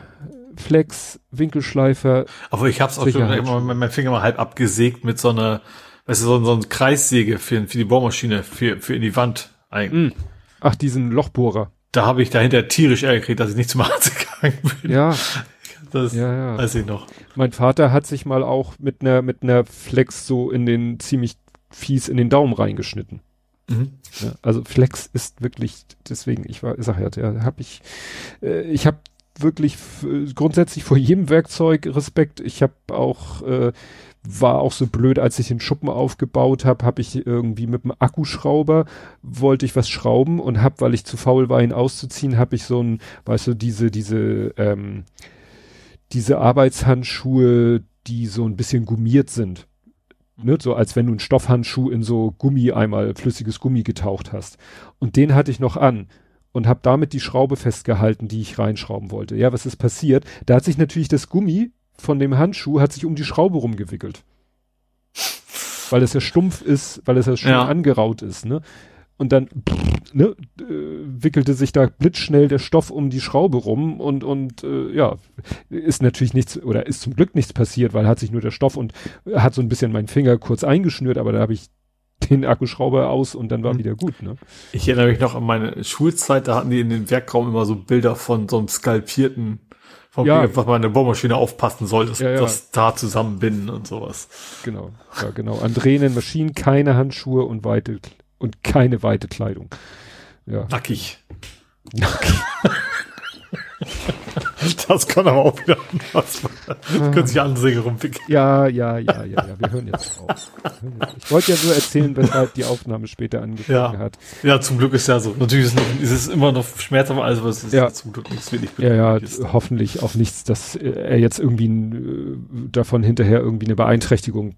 Flex, Winkelschleifer. Aber ich hab's auch schon, mein Finger mal halb abgesägt mit so einer weißt du, so, so ein Kreissäge für, für die Bohrmaschine, für, für in die Wand eigentlich. Mm. Ach, diesen Lochbohrer. Da habe ich dahinter tierisch Ärger gekriegt, dass ich nicht zum Arzt gegangen bin. Ja. Das ja, ja. weiß ich noch. Mein Vater hat sich mal auch mit einer mit einer Flex so in den ziemlich fies in den Daumen reingeschnitten. Mhm. Ja, also Flex ist wirklich deswegen ich war sag ja, da habe ich äh, ich habe wirklich grundsätzlich vor jedem Werkzeug Respekt. Ich habe auch äh, war auch so blöd, als ich den Schuppen aufgebaut habe, habe ich irgendwie mit dem Akkuschrauber wollte ich was schrauben und hab, weil ich zu faul war, ihn auszuziehen, habe ich so ein, weißt du, diese diese ähm, diese Arbeitshandschuhe, die so ein bisschen gummiert sind. Ne, so als wenn du einen Stoffhandschuh in so Gummi einmal flüssiges Gummi getaucht hast. Und den hatte ich noch an und habe damit die Schraube festgehalten, die ich reinschrauben wollte. Ja, was ist passiert? Da hat sich natürlich das Gummi von dem Handschuh hat sich um die Schraube rumgewickelt. Weil es ja stumpf ist, weil es ja schon ja. angeraut ist, ne? Und dann ne, äh, wickelte sich da blitzschnell der Stoff um die Schraube rum und und äh, ja, ist natürlich nichts oder ist zum Glück nichts passiert, weil hat sich nur der Stoff und hat so ein bisschen meinen Finger kurz eingeschnürt, aber da habe ich den Akkuschrauber aus und dann war mhm. wieder gut. Ne? Ich erinnere mich noch an meine Schulzeit, da hatten die in den Werkraum immer so Bilder von so einem skalpierten vom ja. was man in der Bohrmaschine aufpassen soll, das, ja, ja. das da zusammenbinden und sowas. Genau, ja genau. An drehenden Maschinen keine Handschuhe und weite und keine weite Kleidung. Ja. Nackig. Nackig. Das kann aber auch wieder anders. Das können sich andere Säge rumwickeln. Ja, ja, ja, ja, ja. Wir hören jetzt auf. Ich wollte ja nur erzählen, weshalb die Aufnahme später angefangen ja. hat. Ja, zum Glück ist ja so. Natürlich ist, noch, ist es immer noch schmerzhaft, aber es ist ja. zum Glück nichts wirklich Ja, ja, hoffentlich auch nichts, dass er jetzt irgendwie äh, davon hinterher irgendwie eine Beeinträchtigung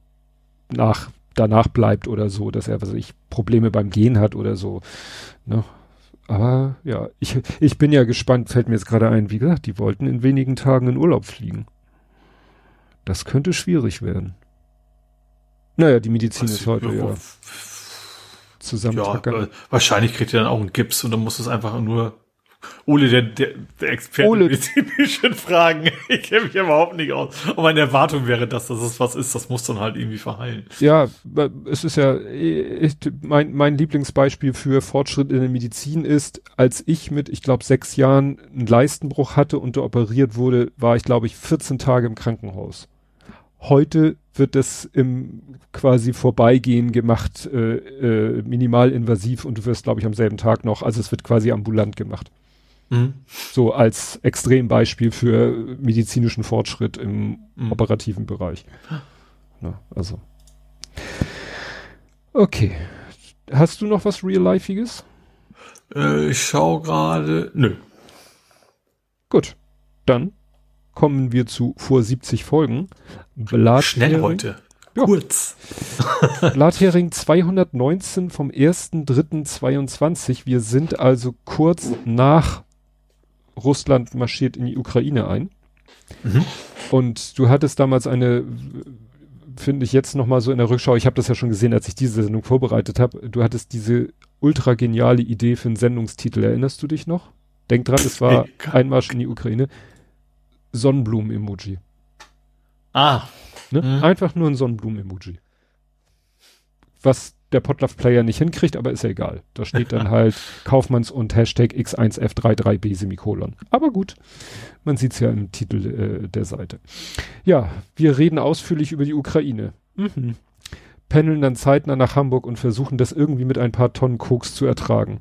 nach, danach bleibt oder so, dass er, was ich, Probleme beim Gehen hat oder so. Ne? Aber ja, ich, ich bin ja gespannt, fällt mir jetzt gerade ein, wie gesagt, die wollten in wenigen Tagen in Urlaub fliegen. Das könnte schwierig werden. Naja, die Medizin Was ist heute ja zusammentackern. Ja, wahrscheinlich kriegt er dann auch einen Gips und dann muss es einfach nur Ole, der, der, der Experte Ole. medizinischen Fragen. Ich kenne mich überhaupt nicht aus. Und meine Erwartung wäre, dass das ist, was ist, das muss dann halt irgendwie verheilen. Ja, es ist ja, ich, mein, mein Lieblingsbeispiel für Fortschritt in der Medizin ist, als ich mit, ich glaube, sechs Jahren einen Leistenbruch hatte und operiert wurde, war ich, glaube ich, 14 Tage im Krankenhaus. Heute wird das im quasi Vorbeigehen gemacht, äh, äh, minimalinvasiv und du wirst, glaube ich, am selben Tag noch, also es wird quasi ambulant gemacht. Mhm. So als Extrembeispiel für medizinischen Fortschritt im mhm. operativen Bereich. Na, also. Okay. Hast du noch was Real-Lifeiges? Äh, ich schau gerade. Nö. Gut. Dann kommen wir zu vor 70 Folgen. Blathering, Schnell heute. Ja. Kurz. Blathering 219 vom 1.3.22. Wir sind also kurz nach Russland marschiert in die Ukraine ein. Mhm. Und du hattest damals eine, finde ich jetzt nochmal so in der Rückschau, ich habe das ja schon gesehen, als ich diese Sendung vorbereitet habe, du hattest diese ultra geniale Idee für einen Sendungstitel. Erinnerst du dich noch? Denk dran, es war Einmarsch in die Ukraine. Sonnenblumen-Emoji. Ah. Ne? Mhm. Einfach nur ein Sonnenblumen-Emoji. Was der Podlove-Player nicht hinkriegt, aber ist ja egal. Da steht dann halt Kaufmanns und Hashtag X1F33B Semikolon. Aber gut, man sieht's ja im Titel äh, der Seite. Ja, wir reden ausführlich über die Ukraine. Mhm. Pendeln dann zeitnah nach Hamburg und versuchen das irgendwie mit ein paar Tonnen Koks zu ertragen.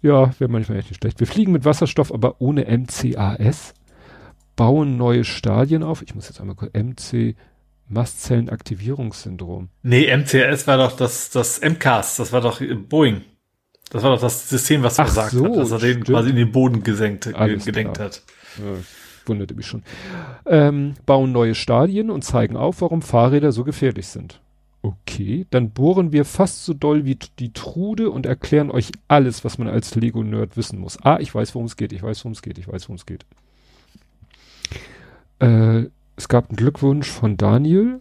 Ja, wäre manchmal echt nicht schlecht. Wir fliegen mit Wasserstoff, aber ohne MCAS. Bauen neue Stadien auf. Ich muss jetzt einmal kurz MC Mastzellenaktivierungssyndrom. Nee, MCS war doch das, das MCAS, das war doch Boeing. Das war doch das System, was versagt so, hat, dass er den quasi in den Boden gesenkt, gedenkt klar. hat. Ja, wunderte mich schon. Ähm, bauen neue Stadien und zeigen auf, warum Fahrräder so gefährlich sind. Okay, dann bohren wir fast so doll wie die Trude und erklären euch alles, was man als Lego-Nerd wissen muss. Ah, ich weiß, worum es geht, ich weiß, worum es geht, ich weiß, worum es geht. Äh, es gab einen Glückwunsch von Daniel,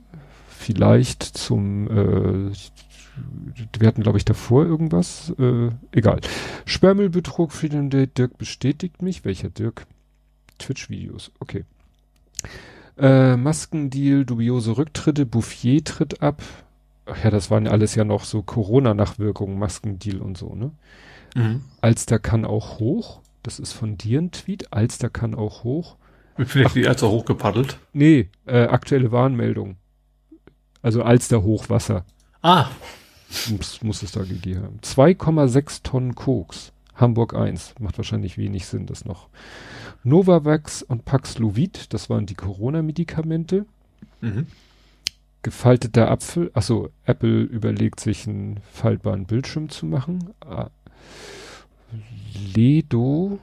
vielleicht zum, äh, wir hatten glaube ich davor irgendwas, äh, egal. Sperrmüllbetrug für den Dirk bestätigt mich. Welcher Dirk? Twitch-Videos, okay. Äh, Maskendeal, dubiose Rücktritte, Bouffier tritt ab. Ach ja, das waren alles ja noch so Corona-Nachwirkungen, Maskendeal und so, ne? Mhm. Alster kann auch hoch. Das ist von dir ein Tweet. Alster kann auch hoch. Vielleicht die Alster hochgepaddelt? Nee, äh, aktuelle Warnmeldung. Also Alster Hochwasser. Ah. Muss, muss es da gegeben haben. 2,6 Tonnen Koks. Hamburg 1. Macht wahrscheinlich wenig Sinn, das noch. Novavax und Paxlovid, das waren die Corona-Medikamente. Mhm. gefalteter Apfel. Achso, Apple überlegt sich einen faltbaren Bildschirm zu machen. Ah. Ledo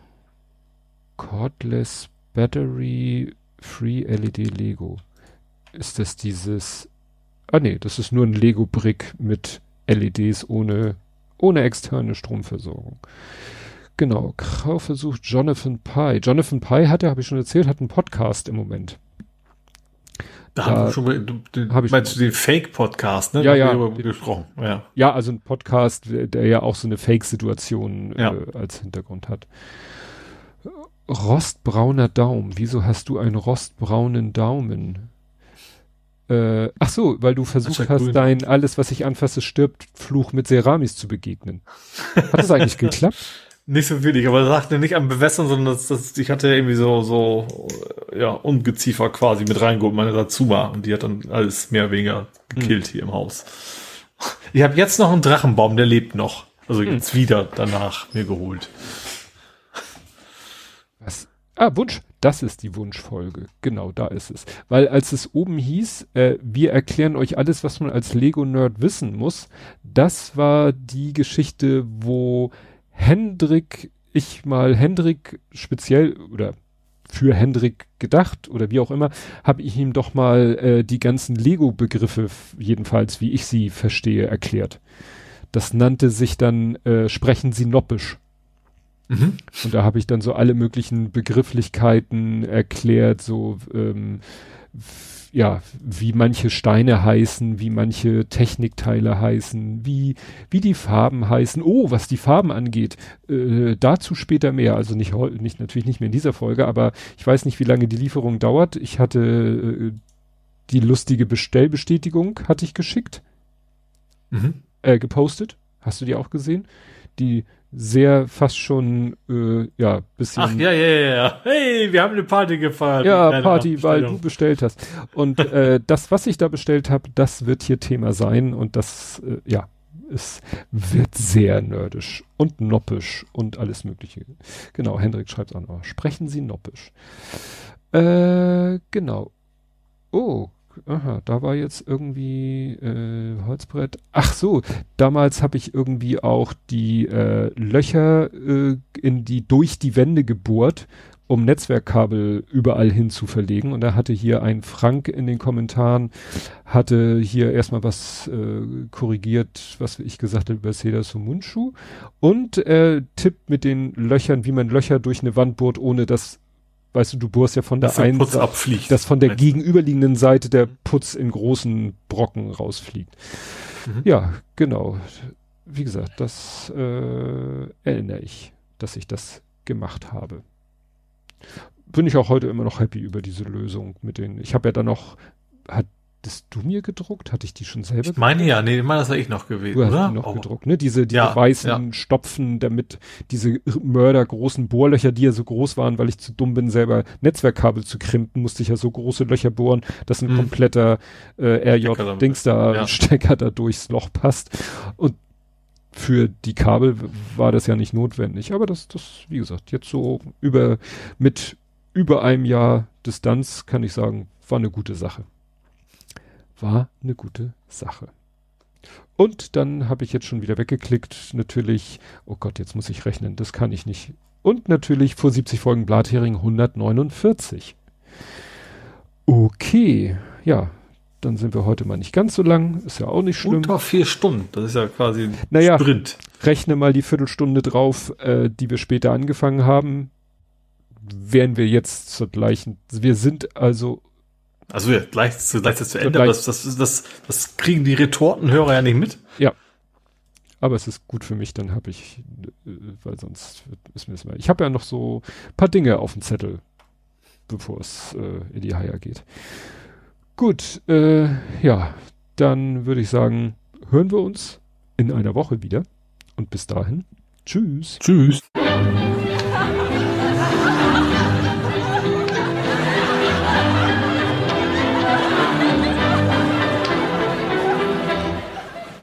Cordless Battery Free LED Lego. Ist das dieses Ah nee, das ist nur ein Lego Brick mit LEDs ohne ohne externe Stromversorgung. Genau, Kaufversuch Jonathan Pye. Jonathan Pye hat ja, habe ich schon erzählt, hat einen Podcast im Moment. Da, haben wir schon mal, du, du meinst du den Fake-Podcast, ne? Ja, ja. gesprochen. Ja. ja, also ein Podcast, der ja auch so eine Fake-Situation ja. äh, als Hintergrund hat. Rostbrauner Daumen. Wieso hast du einen rostbraunen Daumen? Äh, ach so, weil du versucht hast, grün. dein alles, was ich anfasse, stirbt, Fluch mit Ceramis zu begegnen. Hat das eigentlich geklappt? Nicht so wenig, aber er sagte nicht am Bewässern, sondern das, das, ich hatte irgendwie so, so, ja, Ungeziefer quasi mit reingeholt, meine Razuma, und die hat dann alles mehr oder weniger gekillt hm. hier im Haus. Ich habe jetzt noch einen Drachenbaum, der lebt noch. Also hm. jetzt wieder danach mir geholt. Ah, Wunsch. Das ist die Wunschfolge. Genau, da ist es. Weil als es oben hieß, äh, wir erklären euch alles, was man als Lego-Nerd wissen muss, das war die Geschichte, wo Hendrik, ich mal Hendrik speziell oder für Hendrik gedacht oder wie auch immer, habe ich ihm doch mal äh, die ganzen Lego-Begriffe, jedenfalls wie ich sie verstehe, erklärt. Das nannte sich dann äh, Sprechen Sie Noppisch. Mhm. Und da habe ich dann so alle möglichen Begrifflichkeiten erklärt, so ähm, ja, wie manche Steine heißen, wie manche Technikteile heißen, wie, wie die Farben heißen. Oh, was die Farben angeht, äh, dazu später mehr. Also nicht, nicht, natürlich nicht mehr in dieser Folge, aber ich weiß nicht, wie lange die Lieferung dauert. Ich hatte äh, die lustige Bestellbestätigung, hatte ich geschickt, mhm. äh, gepostet. Hast du die auch gesehen? Die sehr fast schon, äh, ja, bisschen. Ach ja, ja, ja. Hey, wir haben eine Party gefeiert. Ja, Party, weil du bestellt hast. Und äh, das, was ich da bestellt habe, das wird hier Thema sein und das, äh, ja, es wird sehr nerdisch und noppisch und alles mögliche. Genau, Hendrik schreibt auch noch. Sprechen Sie noppisch. Äh, genau. Oh, aha, da war jetzt irgendwie äh, Holzbrett. Ach so, damals habe ich irgendwie auch die äh, Löcher äh, in die durch die Wände gebohrt, um Netzwerkkabel überall hin zu verlegen. Und da hatte hier ein Frank in den Kommentaren, hatte hier erstmal was äh, korrigiert, was ich gesagt habe über Seda Sumunchu. Und äh, tippt mit den Löchern, wie man Löcher durch eine Wand bohrt, ohne dass weißt du, du bohrst ja von der einen Putz abfliegt. dass von der gegenüberliegenden Seite der Putz in großen Brocken rausfliegt. Mhm. Ja, genau. Wie gesagt, das äh, erinnere ich, dass ich das gemacht habe. Bin ich auch heute immer noch happy über diese Lösung mit den. Ich habe ja dann noch, hat hattest du mir gedruckt? Hatte ich die schon selber? Ich meine ja, nee, ich meine, das war ich noch gewesen, du hast oder? Die noch oh. gedruckt, ne? Diese, diese ja, weißen ja. Stopfen, damit diese mördergroßen Bohrlöcher, die ja so groß waren, weil ich zu dumm bin, selber Netzwerkkabel zu krimpen, musste ich ja so große Löcher bohren, dass ein hm. kompletter äh, RJ-Dings da, ja. Stecker da durchs Loch passt. Und für die Kabel war das ja nicht notwendig. Aber das, das, wie gesagt, jetzt so über, mit über einem Jahr Distanz kann ich sagen, war eine gute Sache war eine gute Sache. Und dann habe ich jetzt schon wieder weggeklickt. Natürlich, oh Gott, jetzt muss ich rechnen, das kann ich nicht. Und natürlich vor 70 Folgen Blathering 149. Okay, ja, dann sind wir heute mal nicht ganz so lang. Ist ja auch nicht schlimm. Unter vier Stunden, das ist ja quasi ein naja, Sprint. Rechne mal die Viertelstunde drauf, äh, die wir später angefangen haben. Wären wir jetzt zur gleichen. Wir sind also also ja, gleich zu, gleich zu Ende, aber das, das, das, das kriegen die Retortenhörer ja nicht mit. Ja. Aber es ist gut für mich, dann habe ich, äh, weil sonst ist mir das mal. Ich habe ja noch so paar Dinge auf dem Zettel, bevor es äh, in die Haier geht. Gut, äh, ja, dann würde ich sagen, hören wir uns in einer Woche wieder. Und bis dahin, tschüss. Tschüss.